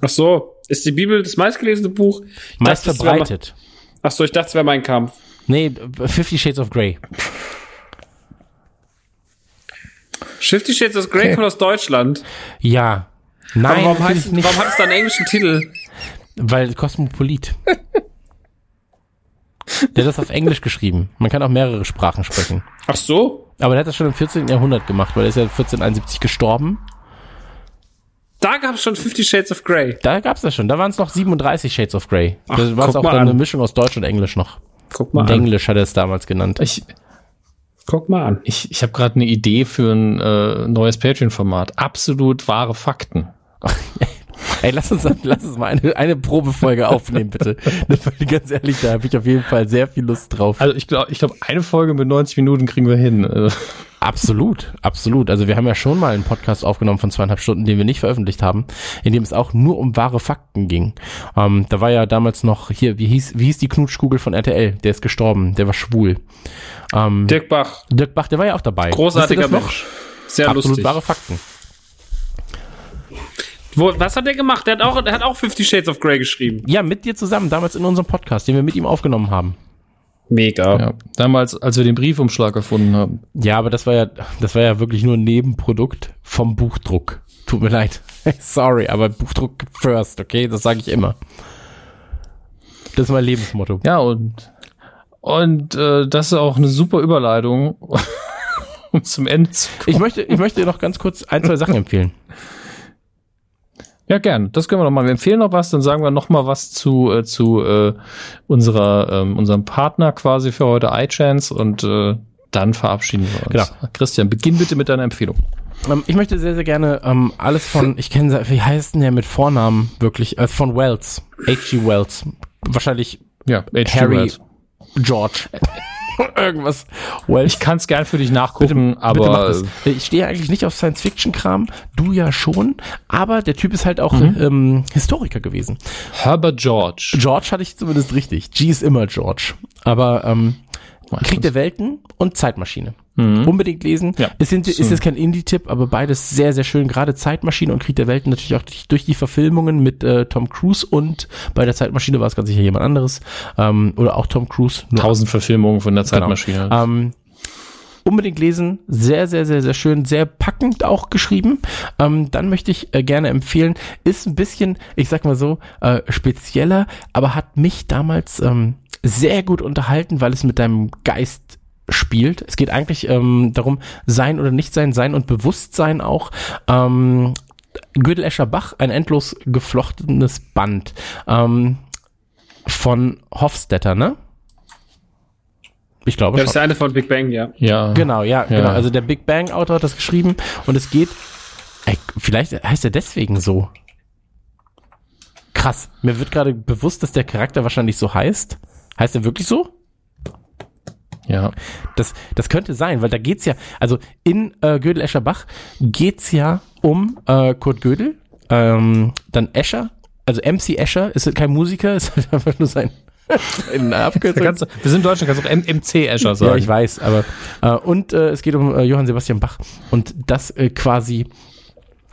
Ach so, ist die Bibel das meistgelesene Buch? Meist verbreitet. Ach so, ich dachte, es wäre mein Kampf. Nee, Fifty Shades of Grey. Fifty Shades of Grey okay. kommt aus Deutschland. Ja. Nein, warum, heißt, nicht. warum hat es da einen englischen Titel? Weil Kosmopolit. der hat das auf Englisch geschrieben. Man kann auch mehrere Sprachen sprechen. Ach so? Aber der hat das schon im 14. Jahrhundert gemacht, weil er ist ja 1471 gestorben. Da gab es schon 50 Shades of Grey. Da gab es das schon. Da waren es noch 37 Shades of Grey. Ach, da war es auch dann eine Mischung aus Deutsch und Englisch noch. Guck mal Englisch hat er es damals genannt. Ich, Guck mal an. Ich, ich habe gerade eine Idee für ein äh, neues Patreon-Format. Absolut wahre Fakten. Ey, lass uns, lass uns mal eine, eine Probefolge aufnehmen, bitte. Ganz ehrlich, da habe ich auf jeden Fall sehr viel Lust drauf. Also ich glaube, ich glaube, eine Folge mit 90 Minuten kriegen wir hin. Also absolut, absolut. Also wir haben ja schon mal einen Podcast aufgenommen von zweieinhalb Stunden, den wir nicht veröffentlicht haben, in dem es auch nur um wahre Fakten ging. Ähm, da war ja damals noch hier, wie hieß, wie hieß die Knutschkugel von RTL? Der ist gestorben, der war schwul. Ähm, Dirk Bach. Dirk Bach, der war ja auch dabei. Großartiger Mensch. Sehr Absolut lustig. wahre Fakten. Wo, was hat der gemacht? Der hat auch, der hat auch Fifty Shades of Grey geschrieben. Ja, mit dir zusammen, damals in unserem Podcast, den wir mit ihm aufgenommen haben. Mega. Ja, damals, als wir den Briefumschlag erfunden haben. Ja, aber das war ja, das war ja wirklich nur ein Nebenprodukt vom Buchdruck. Tut mir leid. Sorry, aber Buchdruck first, okay? Das sage ich immer. Das ist mein Lebensmotto. Ja, und, und äh, das ist auch eine super Überleitung, um zum Ende zu kommen. Ich möchte, ich möchte noch ganz kurz ein, zwei Sachen empfehlen. Ja, gern. Das können wir noch mal. Wir empfehlen noch was, dann sagen wir noch mal was zu äh, zu äh, unserer ähm, unserem Partner quasi für heute iChance und äh, dann verabschieden wir uns. Genau. Christian, beginn bitte mit deiner Empfehlung. Ähm, ich möchte sehr sehr gerne ähm, alles von ich kenne wie heißt denn der mit Vornamen wirklich äh, von Wells, H.G. Wells. Wahrscheinlich ja, Harry Wells. George. irgendwas. Well, ich kann es gern für dich nachgucken, bitte, aber bitte ich stehe eigentlich nicht auf Science-Fiction-Kram, du ja schon, aber der Typ ist halt auch mhm. ähm, Historiker gewesen. Herbert George. George hatte ich zumindest richtig. G ist immer George. Aber ähm, Krieg der Welten und Zeitmaschine. Mhm. Unbedingt lesen. Ja. Es sind, ist jetzt kein Indie-Tipp, aber beides sehr, sehr schön. Gerade Zeitmaschine und Krieg der Welten natürlich auch durch, durch die Verfilmungen mit äh, Tom Cruise und bei der Zeitmaschine war es ganz sicher jemand anderes. Ähm, oder auch Tom Cruise. Tausend Verfilmungen von der genau. Zeitmaschine. Genau. Ähm, unbedingt lesen. Sehr, sehr, sehr, sehr schön. Sehr packend auch geschrieben. Ähm, dann möchte ich äh, gerne empfehlen, ist ein bisschen, ich sag mal so, äh, spezieller, aber hat mich damals ähm, sehr gut unterhalten, weil es mit deinem Geist spielt. Es geht eigentlich ähm, darum, sein oder nicht sein, sein und Bewusstsein auch. Ähm, Gödel-Escher Bach, ein endlos geflochtenes Band ähm, von Hofstetter, ne? Ich glaube Das ist der eine von Big Bang, ja. Ja. Genau, ja, ja. genau. Also der Big Bang Autor hat das geschrieben und es geht, ey, vielleicht heißt er deswegen so. Krass. Mir wird gerade bewusst, dass der Charakter wahrscheinlich so heißt. Heißt er wirklich so? Ja. Das, das könnte sein, weil da geht's ja, also in äh, Gödel Escher Bach geht's ja um äh, Kurt Gödel, ähm, dann Escher, also MC Escher, ist kein Musiker, ist halt einfach nur sein in Abkürzung. Kannst, wir sind in Deutschland, kannst auch MC Escher sagen. Ja, ich weiß, aber äh, und äh, es geht um äh, Johann Sebastian Bach und das äh, quasi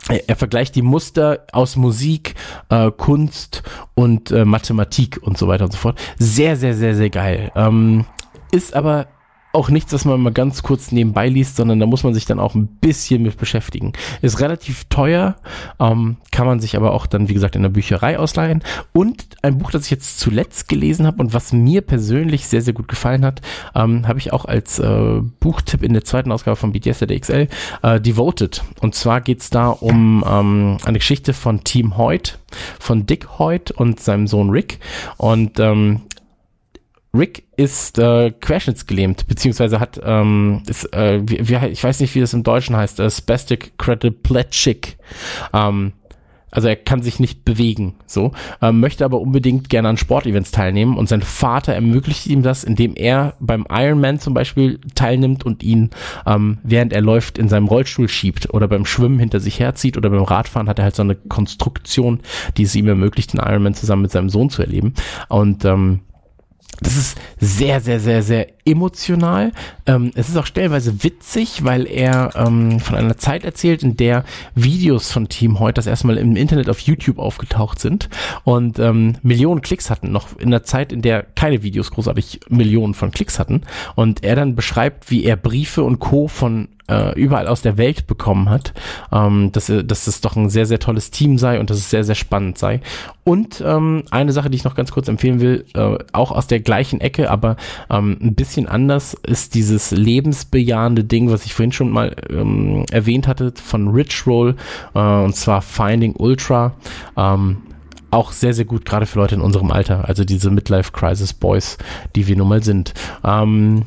er vergleicht die Muster aus Musik, äh, Kunst und äh, Mathematik und so weiter und so fort. Sehr, sehr, sehr, sehr geil. Ähm, ist aber auch nichts, was man mal ganz kurz nebenbei liest, sondern da muss man sich dann auch ein bisschen mit beschäftigen. Ist relativ teuer, ähm, kann man sich aber auch dann, wie gesagt, in der Bücherei ausleihen. Und ein Buch, das ich jetzt zuletzt gelesen habe und was mir persönlich sehr, sehr gut gefallen hat, ähm, habe ich auch als äh, Buchtipp in der zweiten Ausgabe von BTS der DXL, äh, Devoted. Und zwar geht's da um ähm, eine Geschichte von Team Hoyt, von Dick Hoyt und seinem Sohn Rick. Und ähm, Rick ist äh, querschnittsgelähmt, beziehungsweise hat, ähm, ist, äh, wie, wie, ich weiß nicht, wie das im Deutschen heißt, äh, Spastic Quadriplegic. Ähm, also er kann sich nicht bewegen, so, ähm, möchte aber unbedingt gerne an Sportevents teilnehmen und sein Vater ermöglicht ihm das, indem er beim Ironman zum Beispiel teilnimmt und ihn, ähm, während er läuft, in seinem Rollstuhl schiebt oder beim Schwimmen hinter sich herzieht oder beim Radfahren hat er halt so eine Konstruktion, die es ihm ermöglicht, den Ironman zusammen mit seinem Sohn zu erleben und ähm, das ist sehr, sehr, sehr, sehr emotional. Ähm, es ist auch stellenweise witzig, weil er ähm, von einer Zeit erzählt, in der Videos von Team heute das erstmal im Internet auf YouTube aufgetaucht sind und ähm, Millionen Klicks hatten, noch in der Zeit, in der keine Videos großartig Millionen von Klicks hatten. Und er dann beschreibt, wie er Briefe und Co. von äh, überall aus der Welt bekommen hat, ähm, dass, dass es doch ein sehr, sehr tolles Team sei und dass es sehr, sehr spannend sei. Und ähm, eine Sache, die ich noch ganz kurz empfehlen will, äh, auch aus der gleichen Ecke, aber ähm, ein bisschen anders, ist dieses lebensbejahende Ding, was ich vorhin schon mal ähm, erwähnt hatte, von Rich Roll, äh, und zwar Finding Ultra. Ähm, auch sehr, sehr gut, gerade für Leute in unserem Alter, also diese Midlife Crisis Boys, die wir nun mal sind. Ähm,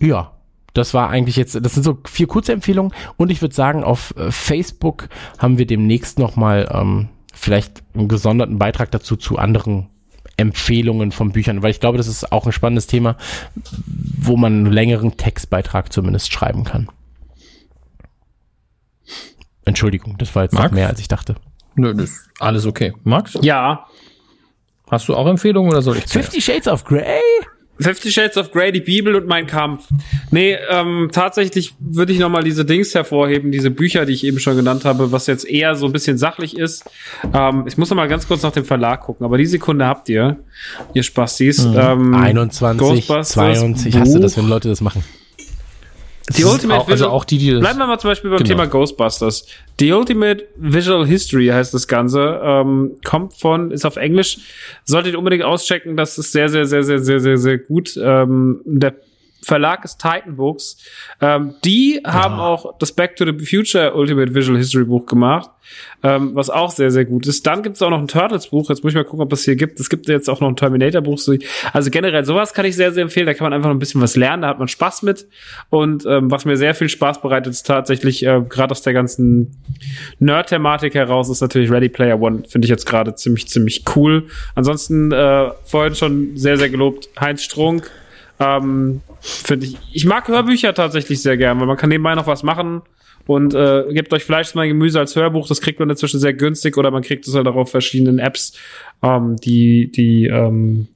ja, das war eigentlich jetzt, das sind so vier kurze Empfehlungen und ich würde sagen, auf äh, Facebook haben wir demnächst nochmal ähm, vielleicht einen gesonderten Beitrag dazu zu anderen Empfehlungen von Büchern, weil ich glaube, das ist auch ein spannendes Thema, wo man einen längeren Textbeitrag zumindest schreiben kann. Entschuldigung, das war jetzt Max? mehr, als ich dachte. Nö, das ist alles okay. Max? Ja. Hast du auch Empfehlungen oder soll ich Fifty Shades of Grey? Fifty Shades of Grey, die Bibel und mein Kampf. Nee, ähm, tatsächlich würde ich nochmal diese Dings hervorheben, diese Bücher, die ich eben schon genannt habe, was jetzt eher so ein bisschen sachlich ist. Ähm, ich muss noch mal ganz kurz nach dem Verlag gucken, aber die Sekunde habt ihr, ihr Spastis. Mhm. Ähm, 21, 22, Buch. hast du das, wenn Leute das machen? Die Ultimate auch, also auch die, die Bleiben wir mal zum Beispiel beim genau. Thema Ghostbusters. The Ultimate Visual History heißt das Ganze. Ähm, kommt von, ist auf Englisch. Solltet ihr unbedingt auschecken. Das ist sehr, sehr, sehr, sehr, sehr, sehr, sehr gut. Ähm, der Verlag ist Titan Books. Ähm, die ja. haben auch das Back to the Future Ultimate Visual History Buch gemacht, ähm, was auch sehr, sehr gut ist. Dann gibt es auch noch ein Turtles Buch. Jetzt muss ich mal gucken, ob es hier gibt. Es gibt jetzt auch noch ein Terminator Buch. Also generell sowas kann ich sehr, sehr empfehlen. Da kann man einfach noch ein bisschen was lernen. Da hat man Spaß mit. Und ähm, was mir sehr viel Spaß bereitet, ist tatsächlich äh, gerade aus der ganzen Nerd-Thematik heraus, ist natürlich Ready Player One. Finde ich jetzt gerade ziemlich, ziemlich cool. Ansonsten äh, vorhin schon sehr, sehr gelobt. Heinz Strunk ähm, Finde ich. Ich mag Hörbücher tatsächlich sehr gern, weil man kann nebenbei noch was machen und äh, gebt euch Fleisch mein Gemüse als Hörbuch. Das kriegt man inzwischen sehr günstig oder man kriegt es halt auch auf verschiedenen Apps, ähm, die die ähm,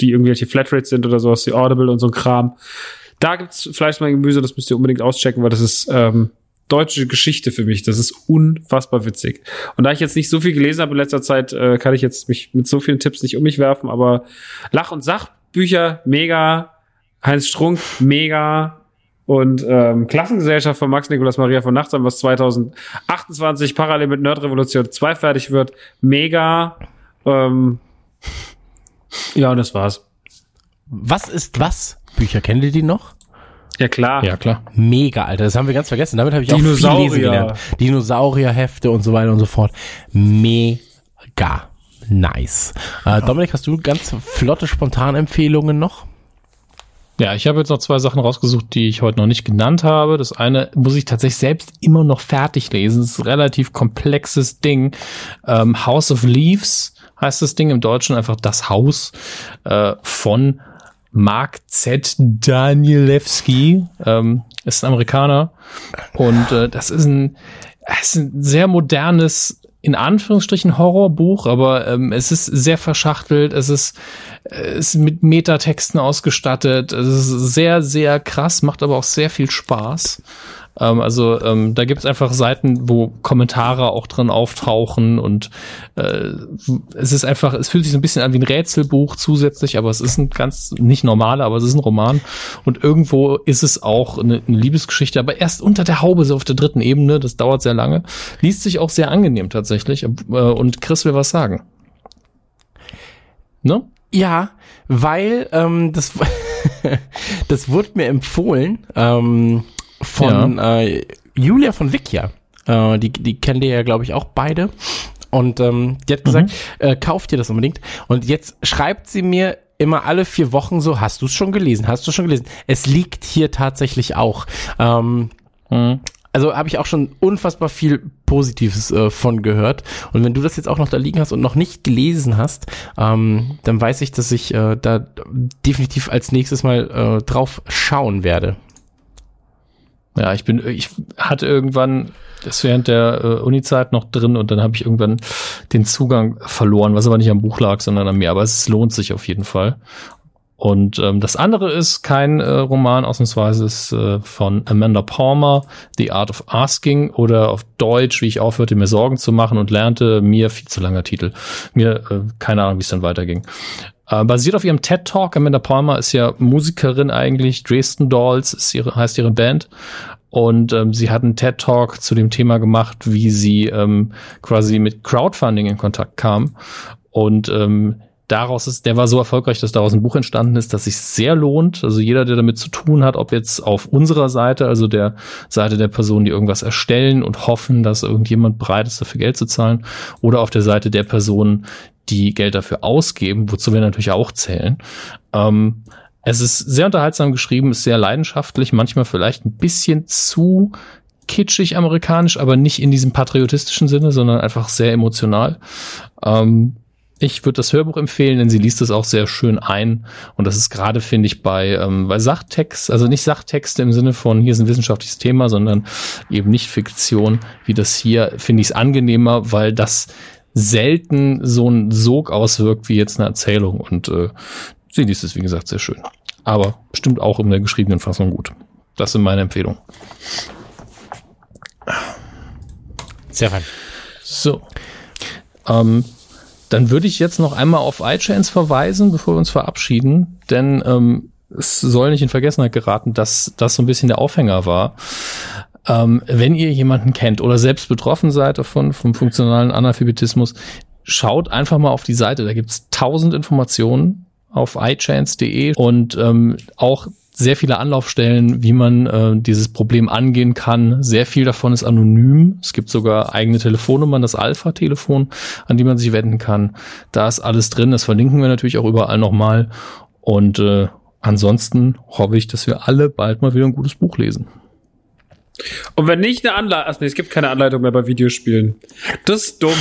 die irgendwelche Flatrates sind oder sowas, die Audible und so ein Kram. Da gibt's Fleisch mein Gemüse. Das müsst ihr unbedingt auschecken, weil das ist ähm, deutsche Geschichte für mich. Das ist unfassbar witzig. Und da ich jetzt nicht so viel gelesen habe in letzter Zeit, äh, kann ich jetzt mich mit so vielen Tipps nicht um mich werfen, aber Lach- und Sachbücher, mega. Heinz Strunk, mega. Und ähm, Klassengesellschaft von Max Nikolas Maria von Nachtsam, was 2028 parallel mit Nerdrevolution 2 fertig wird, mega. Ähm, ja, das war's. Was ist was? Bücher, kennt ihr die noch? Ja, klar. Ja, klar. Mega, Alter. Das haben wir ganz vergessen. Damit habe ich auch viel lesen gelernt. Dinosaurierhefte und so weiter und so fort. Mega. Nice. Äh, Dominik, hast du ganz flotte Spontanempfehlungen noch? Ja, ich habe jetzt noch zwei Sachen rausgesucht, die ich heute noch nicht genannt habe. Das eine muss ich tatsächlich selbst immer noch fertig lesen. Das ist ein relativ komplexes Ding. Ähm, House of Leaves heißt das Ding im Deutschen einfach das Haus äh, von Mark Z. Danielewski. Ähm, ist ein Amerikaner. Und äh, das ist ein, ist ein sehr modernes in Anführungsstrichen Horrorbuch, aber ähm, es ist sehr verschachtelt, es ist, es ist mit Metatexten ausgestattet, es ist sehr, sehr krass, macht aber auch sehr viel Spaß. Ähm, also ähm, da gibt es einfach Seiten, wo Kommentare auch drin auftauchen und äh, es ist einfach, es fühlt sich so ein bisschen an wie ein Rätselbuch zusätzlich, aber es ist ein ganz, nicht normaler, aber es ist ein Roman und irgendwo ist es auch eine, eine Liebesgeschichte, aber erst unter der Haube, so auf der dritten Ebene, das dauert sehr lange, liest sich auch sehr angenehm tatsächlich äh, und Chris will was sagen. Ne? Ja, weil ähm, das, das wurde mir empfohlen. Ähm, von ja. äh, Julia von Vikia. Äh, die, die kennen ihr ja, glaube ich, auch beide. Und ähm, die hat gesagt, mhm. äh, kauft ihr das unbedingt. Und jetzt schreibt sie mir immer alle vier Wochen so, hast du es schon gelesen? Hast du schon gelesen? Es liegt hier tatsächlich auch. Ähm, mhm. also habe ich auch schon unfassbar viel Positives äh, von gehört. Und wenn du das jetzt auch noch da liegen hast und noch nicht gelesen hast, ähm, dann weiß ich, dass ich äh, da definitiv als nächstes mal äh, drauf schauen werde. Ja, ich bin, ich hatte irgendwann das während der äh, Uni-Zeit noch drin und dann habe ich irgendwann den Zugang verloren, was aber nicht am Buch lag, sondern an mir. Aber es lohnt sich auf jeden Fall. Und ähm, das andere ist kein äh, Roman, ausnahmsweise ist äh, von Amanda Palmer, The Art of Asking oder auf Deutsch, wie ich aufhörte, mir Sorgen zu machen und lernte, mir viel zu langer Titel. Mir äh, keine Ahnung, wie es dann weiterging. Äh, basiert auf ihrem TED Talk. Amanda Palmer ist ja Musikerin eigentlich. Dresden Dolls ist ihre, heißt ihre Band. Und ähm, sie hat einen TED Talk zu dem Thema gemacht, wie sie ähm, quasi mit Crowdfunding in Kontakt kam. Und ähm, daraus ist, der war so erfolgreich, dass daraus ein Buch entstanden ist, das sich sehr lohnt. Also jeder, der damit zu tun hat, ob jetzt auf unserer Seite, also der Seite der Personen, die irgendwas erstellen und hoffen, dass irgendjemand bereit ist, dafür Geld zu zahlen, oder auf der Seite der Personen, die Geld dafür ausgeben, wozu wir natürlich auch zählen. Ähm, es ist sehr unterhaltsam geschrieben, ist sehr leidenschaftlich, manchmal vielleicht ein bisschen zu kitschig amerikanisch, aber nicht in diesem patriotistischen Sinne, sondern einfach sehr emotional. Ähm, ich würde das Hörbuch empfehlen, denn sie liest es auch sehr schön ein. Und das ist gerade, finde ich, bei, ähm, bei Sachtext, also nicht Sachtexte im Sinne von, hier ist ein wissenschaftliches Thema, sondern eben nicht Fiktion, wie das hier, finde ich es angenehmer, weil das selten so ein Sog auswirkt wie jetzt eine Erzählung. Und äh, sie liest es, wie gesagt, sehr schön. Aber bestimmt auch in der geschriebenen Fassung gut. Das sind meine Empfehlungen. Sehr fein. So. Ähm, dann würde ich jetzt noch einmal auf iChains verweisen, bevor wir uns verabschieden, denn ähm, es soll nicht in Vergessenheit geraten, dass das so ein bisschen der Aufhänger war. Ähm, wenn ihr jemanden kennt oder selbst betroffen seid davon, vom funktionalen Analphabetismus, schaut einfach mal auf die Seite. Da gibt's tausend Informationen auf iChance.de und ähm, auch sehr viele Anlaufstellen, wie man äh, dieses Problem angehen kann. Sehr viel davon ist anonym. Es gibt sogar eigene Telefonnummern, das Alpha-Telefon, an die man sich wenden kann. Da ist alles drin. Das verlinken wir natürlich auch überall nochmal. Und äh, ansonsten hoffe ich, dass wir alle bald mal wieder ein gutes Buch lesen. Und wenn nicht eine Anleitung, also nee, es gibt keine Anleitung mehr bei Videospielen. Das ist dumm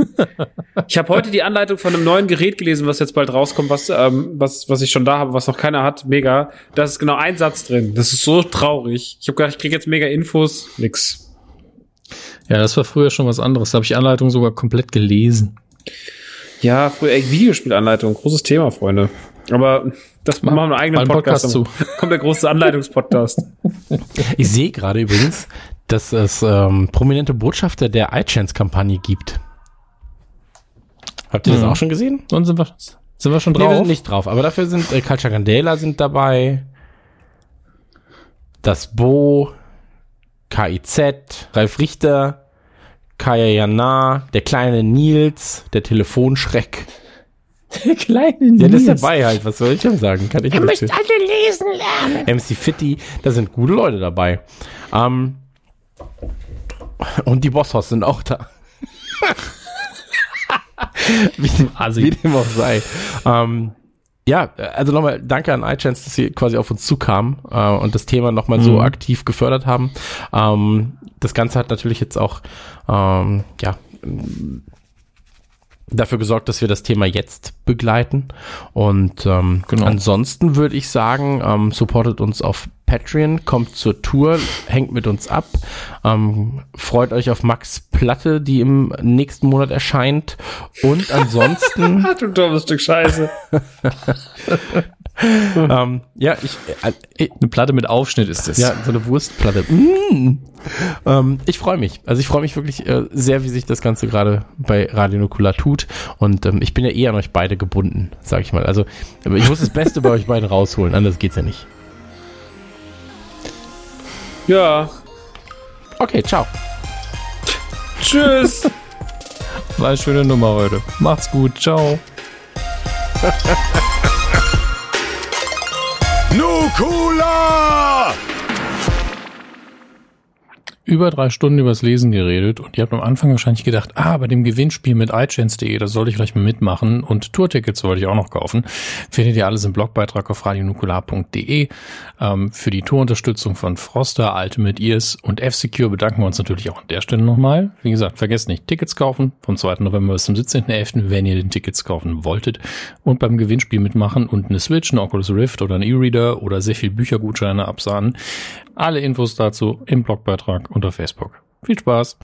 ich habe heute die Anleitung von einem neuen Gerät gelesen, was jetzt bald rauskommt, was, ähm, was, was ich schon da habe, was noch keiner hat. Mega. Da ist genau ein Satz drin. Das ist so traurig. Ich habe gedacht, ich krieg jetzt mega Infos. Nix. Ja, das war früher schon was anderes. Da habe ich die Anleitung sogar komplett gelesen. Ja, früher Videospielanleitung. Großes Thema, Freunde. Aber das machen wir einen eigenen Podcast, Podcast zu. Kommt der große Anleitungspodcast. ich sehe gerade übrigens, dass es ähm, prominente Botschafter der iChance-Kampagne gibt. Habt ihr das hm. auch schon gesehen? Und sind wir, sind wir schon drauf? Nee, wir sind nicht drauf, aber dafür sind äh, Kalcha Candela sind dabei. Das Bo, KIZ, Ralf Richter, Kaya Jana, der kleine Nils, der Telefonschreck. Der kleine Nils. Ja, das ist dabei halt, was soll ich denn sagen? Kann ich Ihr müsst alle lesen lernen. MC Fitty, da sind gute Leute dabei. Ähm, und die Bosshaus sind auch da. wie, dem, wie dem auch sei. Ähm, ja, also nochmal danke an iChance, dass sie quasi auf uns zukamen äh, und das Thema nochmal mhm. so aktiv gefördert haben. Ähm, das Ganze hat natürlich jetzt auch ähm, ja dafür gesorgt, dass wir das Thema jetzt begleiten. Und ähm, genau. ansonsten würde ich sagen, ähm, supportet uns auf Patreon, kommt zur Tour, hängt mit uns ab, ähm, freut euch auf Max Platte, die im nächsten Monat erscheint. Und ansonsten. du dummes Stück Scheiße. ähm, ja, ich, äh, äh, eine Platte mit Aufschnitt ist das. Ja, so eine Wurstplatte. Mm. Ähm, ich freue mich. Also ich freue mich wirklich äh, sehr, wie sich das Ganze gerade bei Radio Nukula tut. Und ähm, ich bin ja eh an euch beide gebunden, sag ich mal. Also ich muss das Beste bei euch beiden rausholen, anders geht's ja nicht. Ja. Okay, ciao. Tschüss. War eine schöne Nummer heute. Macht's gut. Ciao. 酷啦！Über drei Stunden übers Lesen geredet und ihr habt am Anfang wahrscheinlich gedacht, ah, bei dem Gewinnspiel mit iChance.de, da sollte ich vielleicht mal mitmachen und Tourtickets wollte ich auch noch kaufen. Findet ihr alles im Blogbeitrag auf radionukular.de. Ähm, für die Tourunterstützung von Froster, Ultimate Ears und F-Secure bedanken wir uns natürlich auch an der Stelle nochmal. Wie gesagt, vergesst nicht, Tickets kaufen vom 2. November bis zum 17.11., wenn ihr den Tickets kaufen wolltet und beim Gewinnspiel mitmachen und eine Switch, eine Oculus Rift oder ein E-Reader oder sehr viel Büchergutscheine absahnen. Alle Infos dazu im Blogbeitrag unter Facebook. Viel Spaß!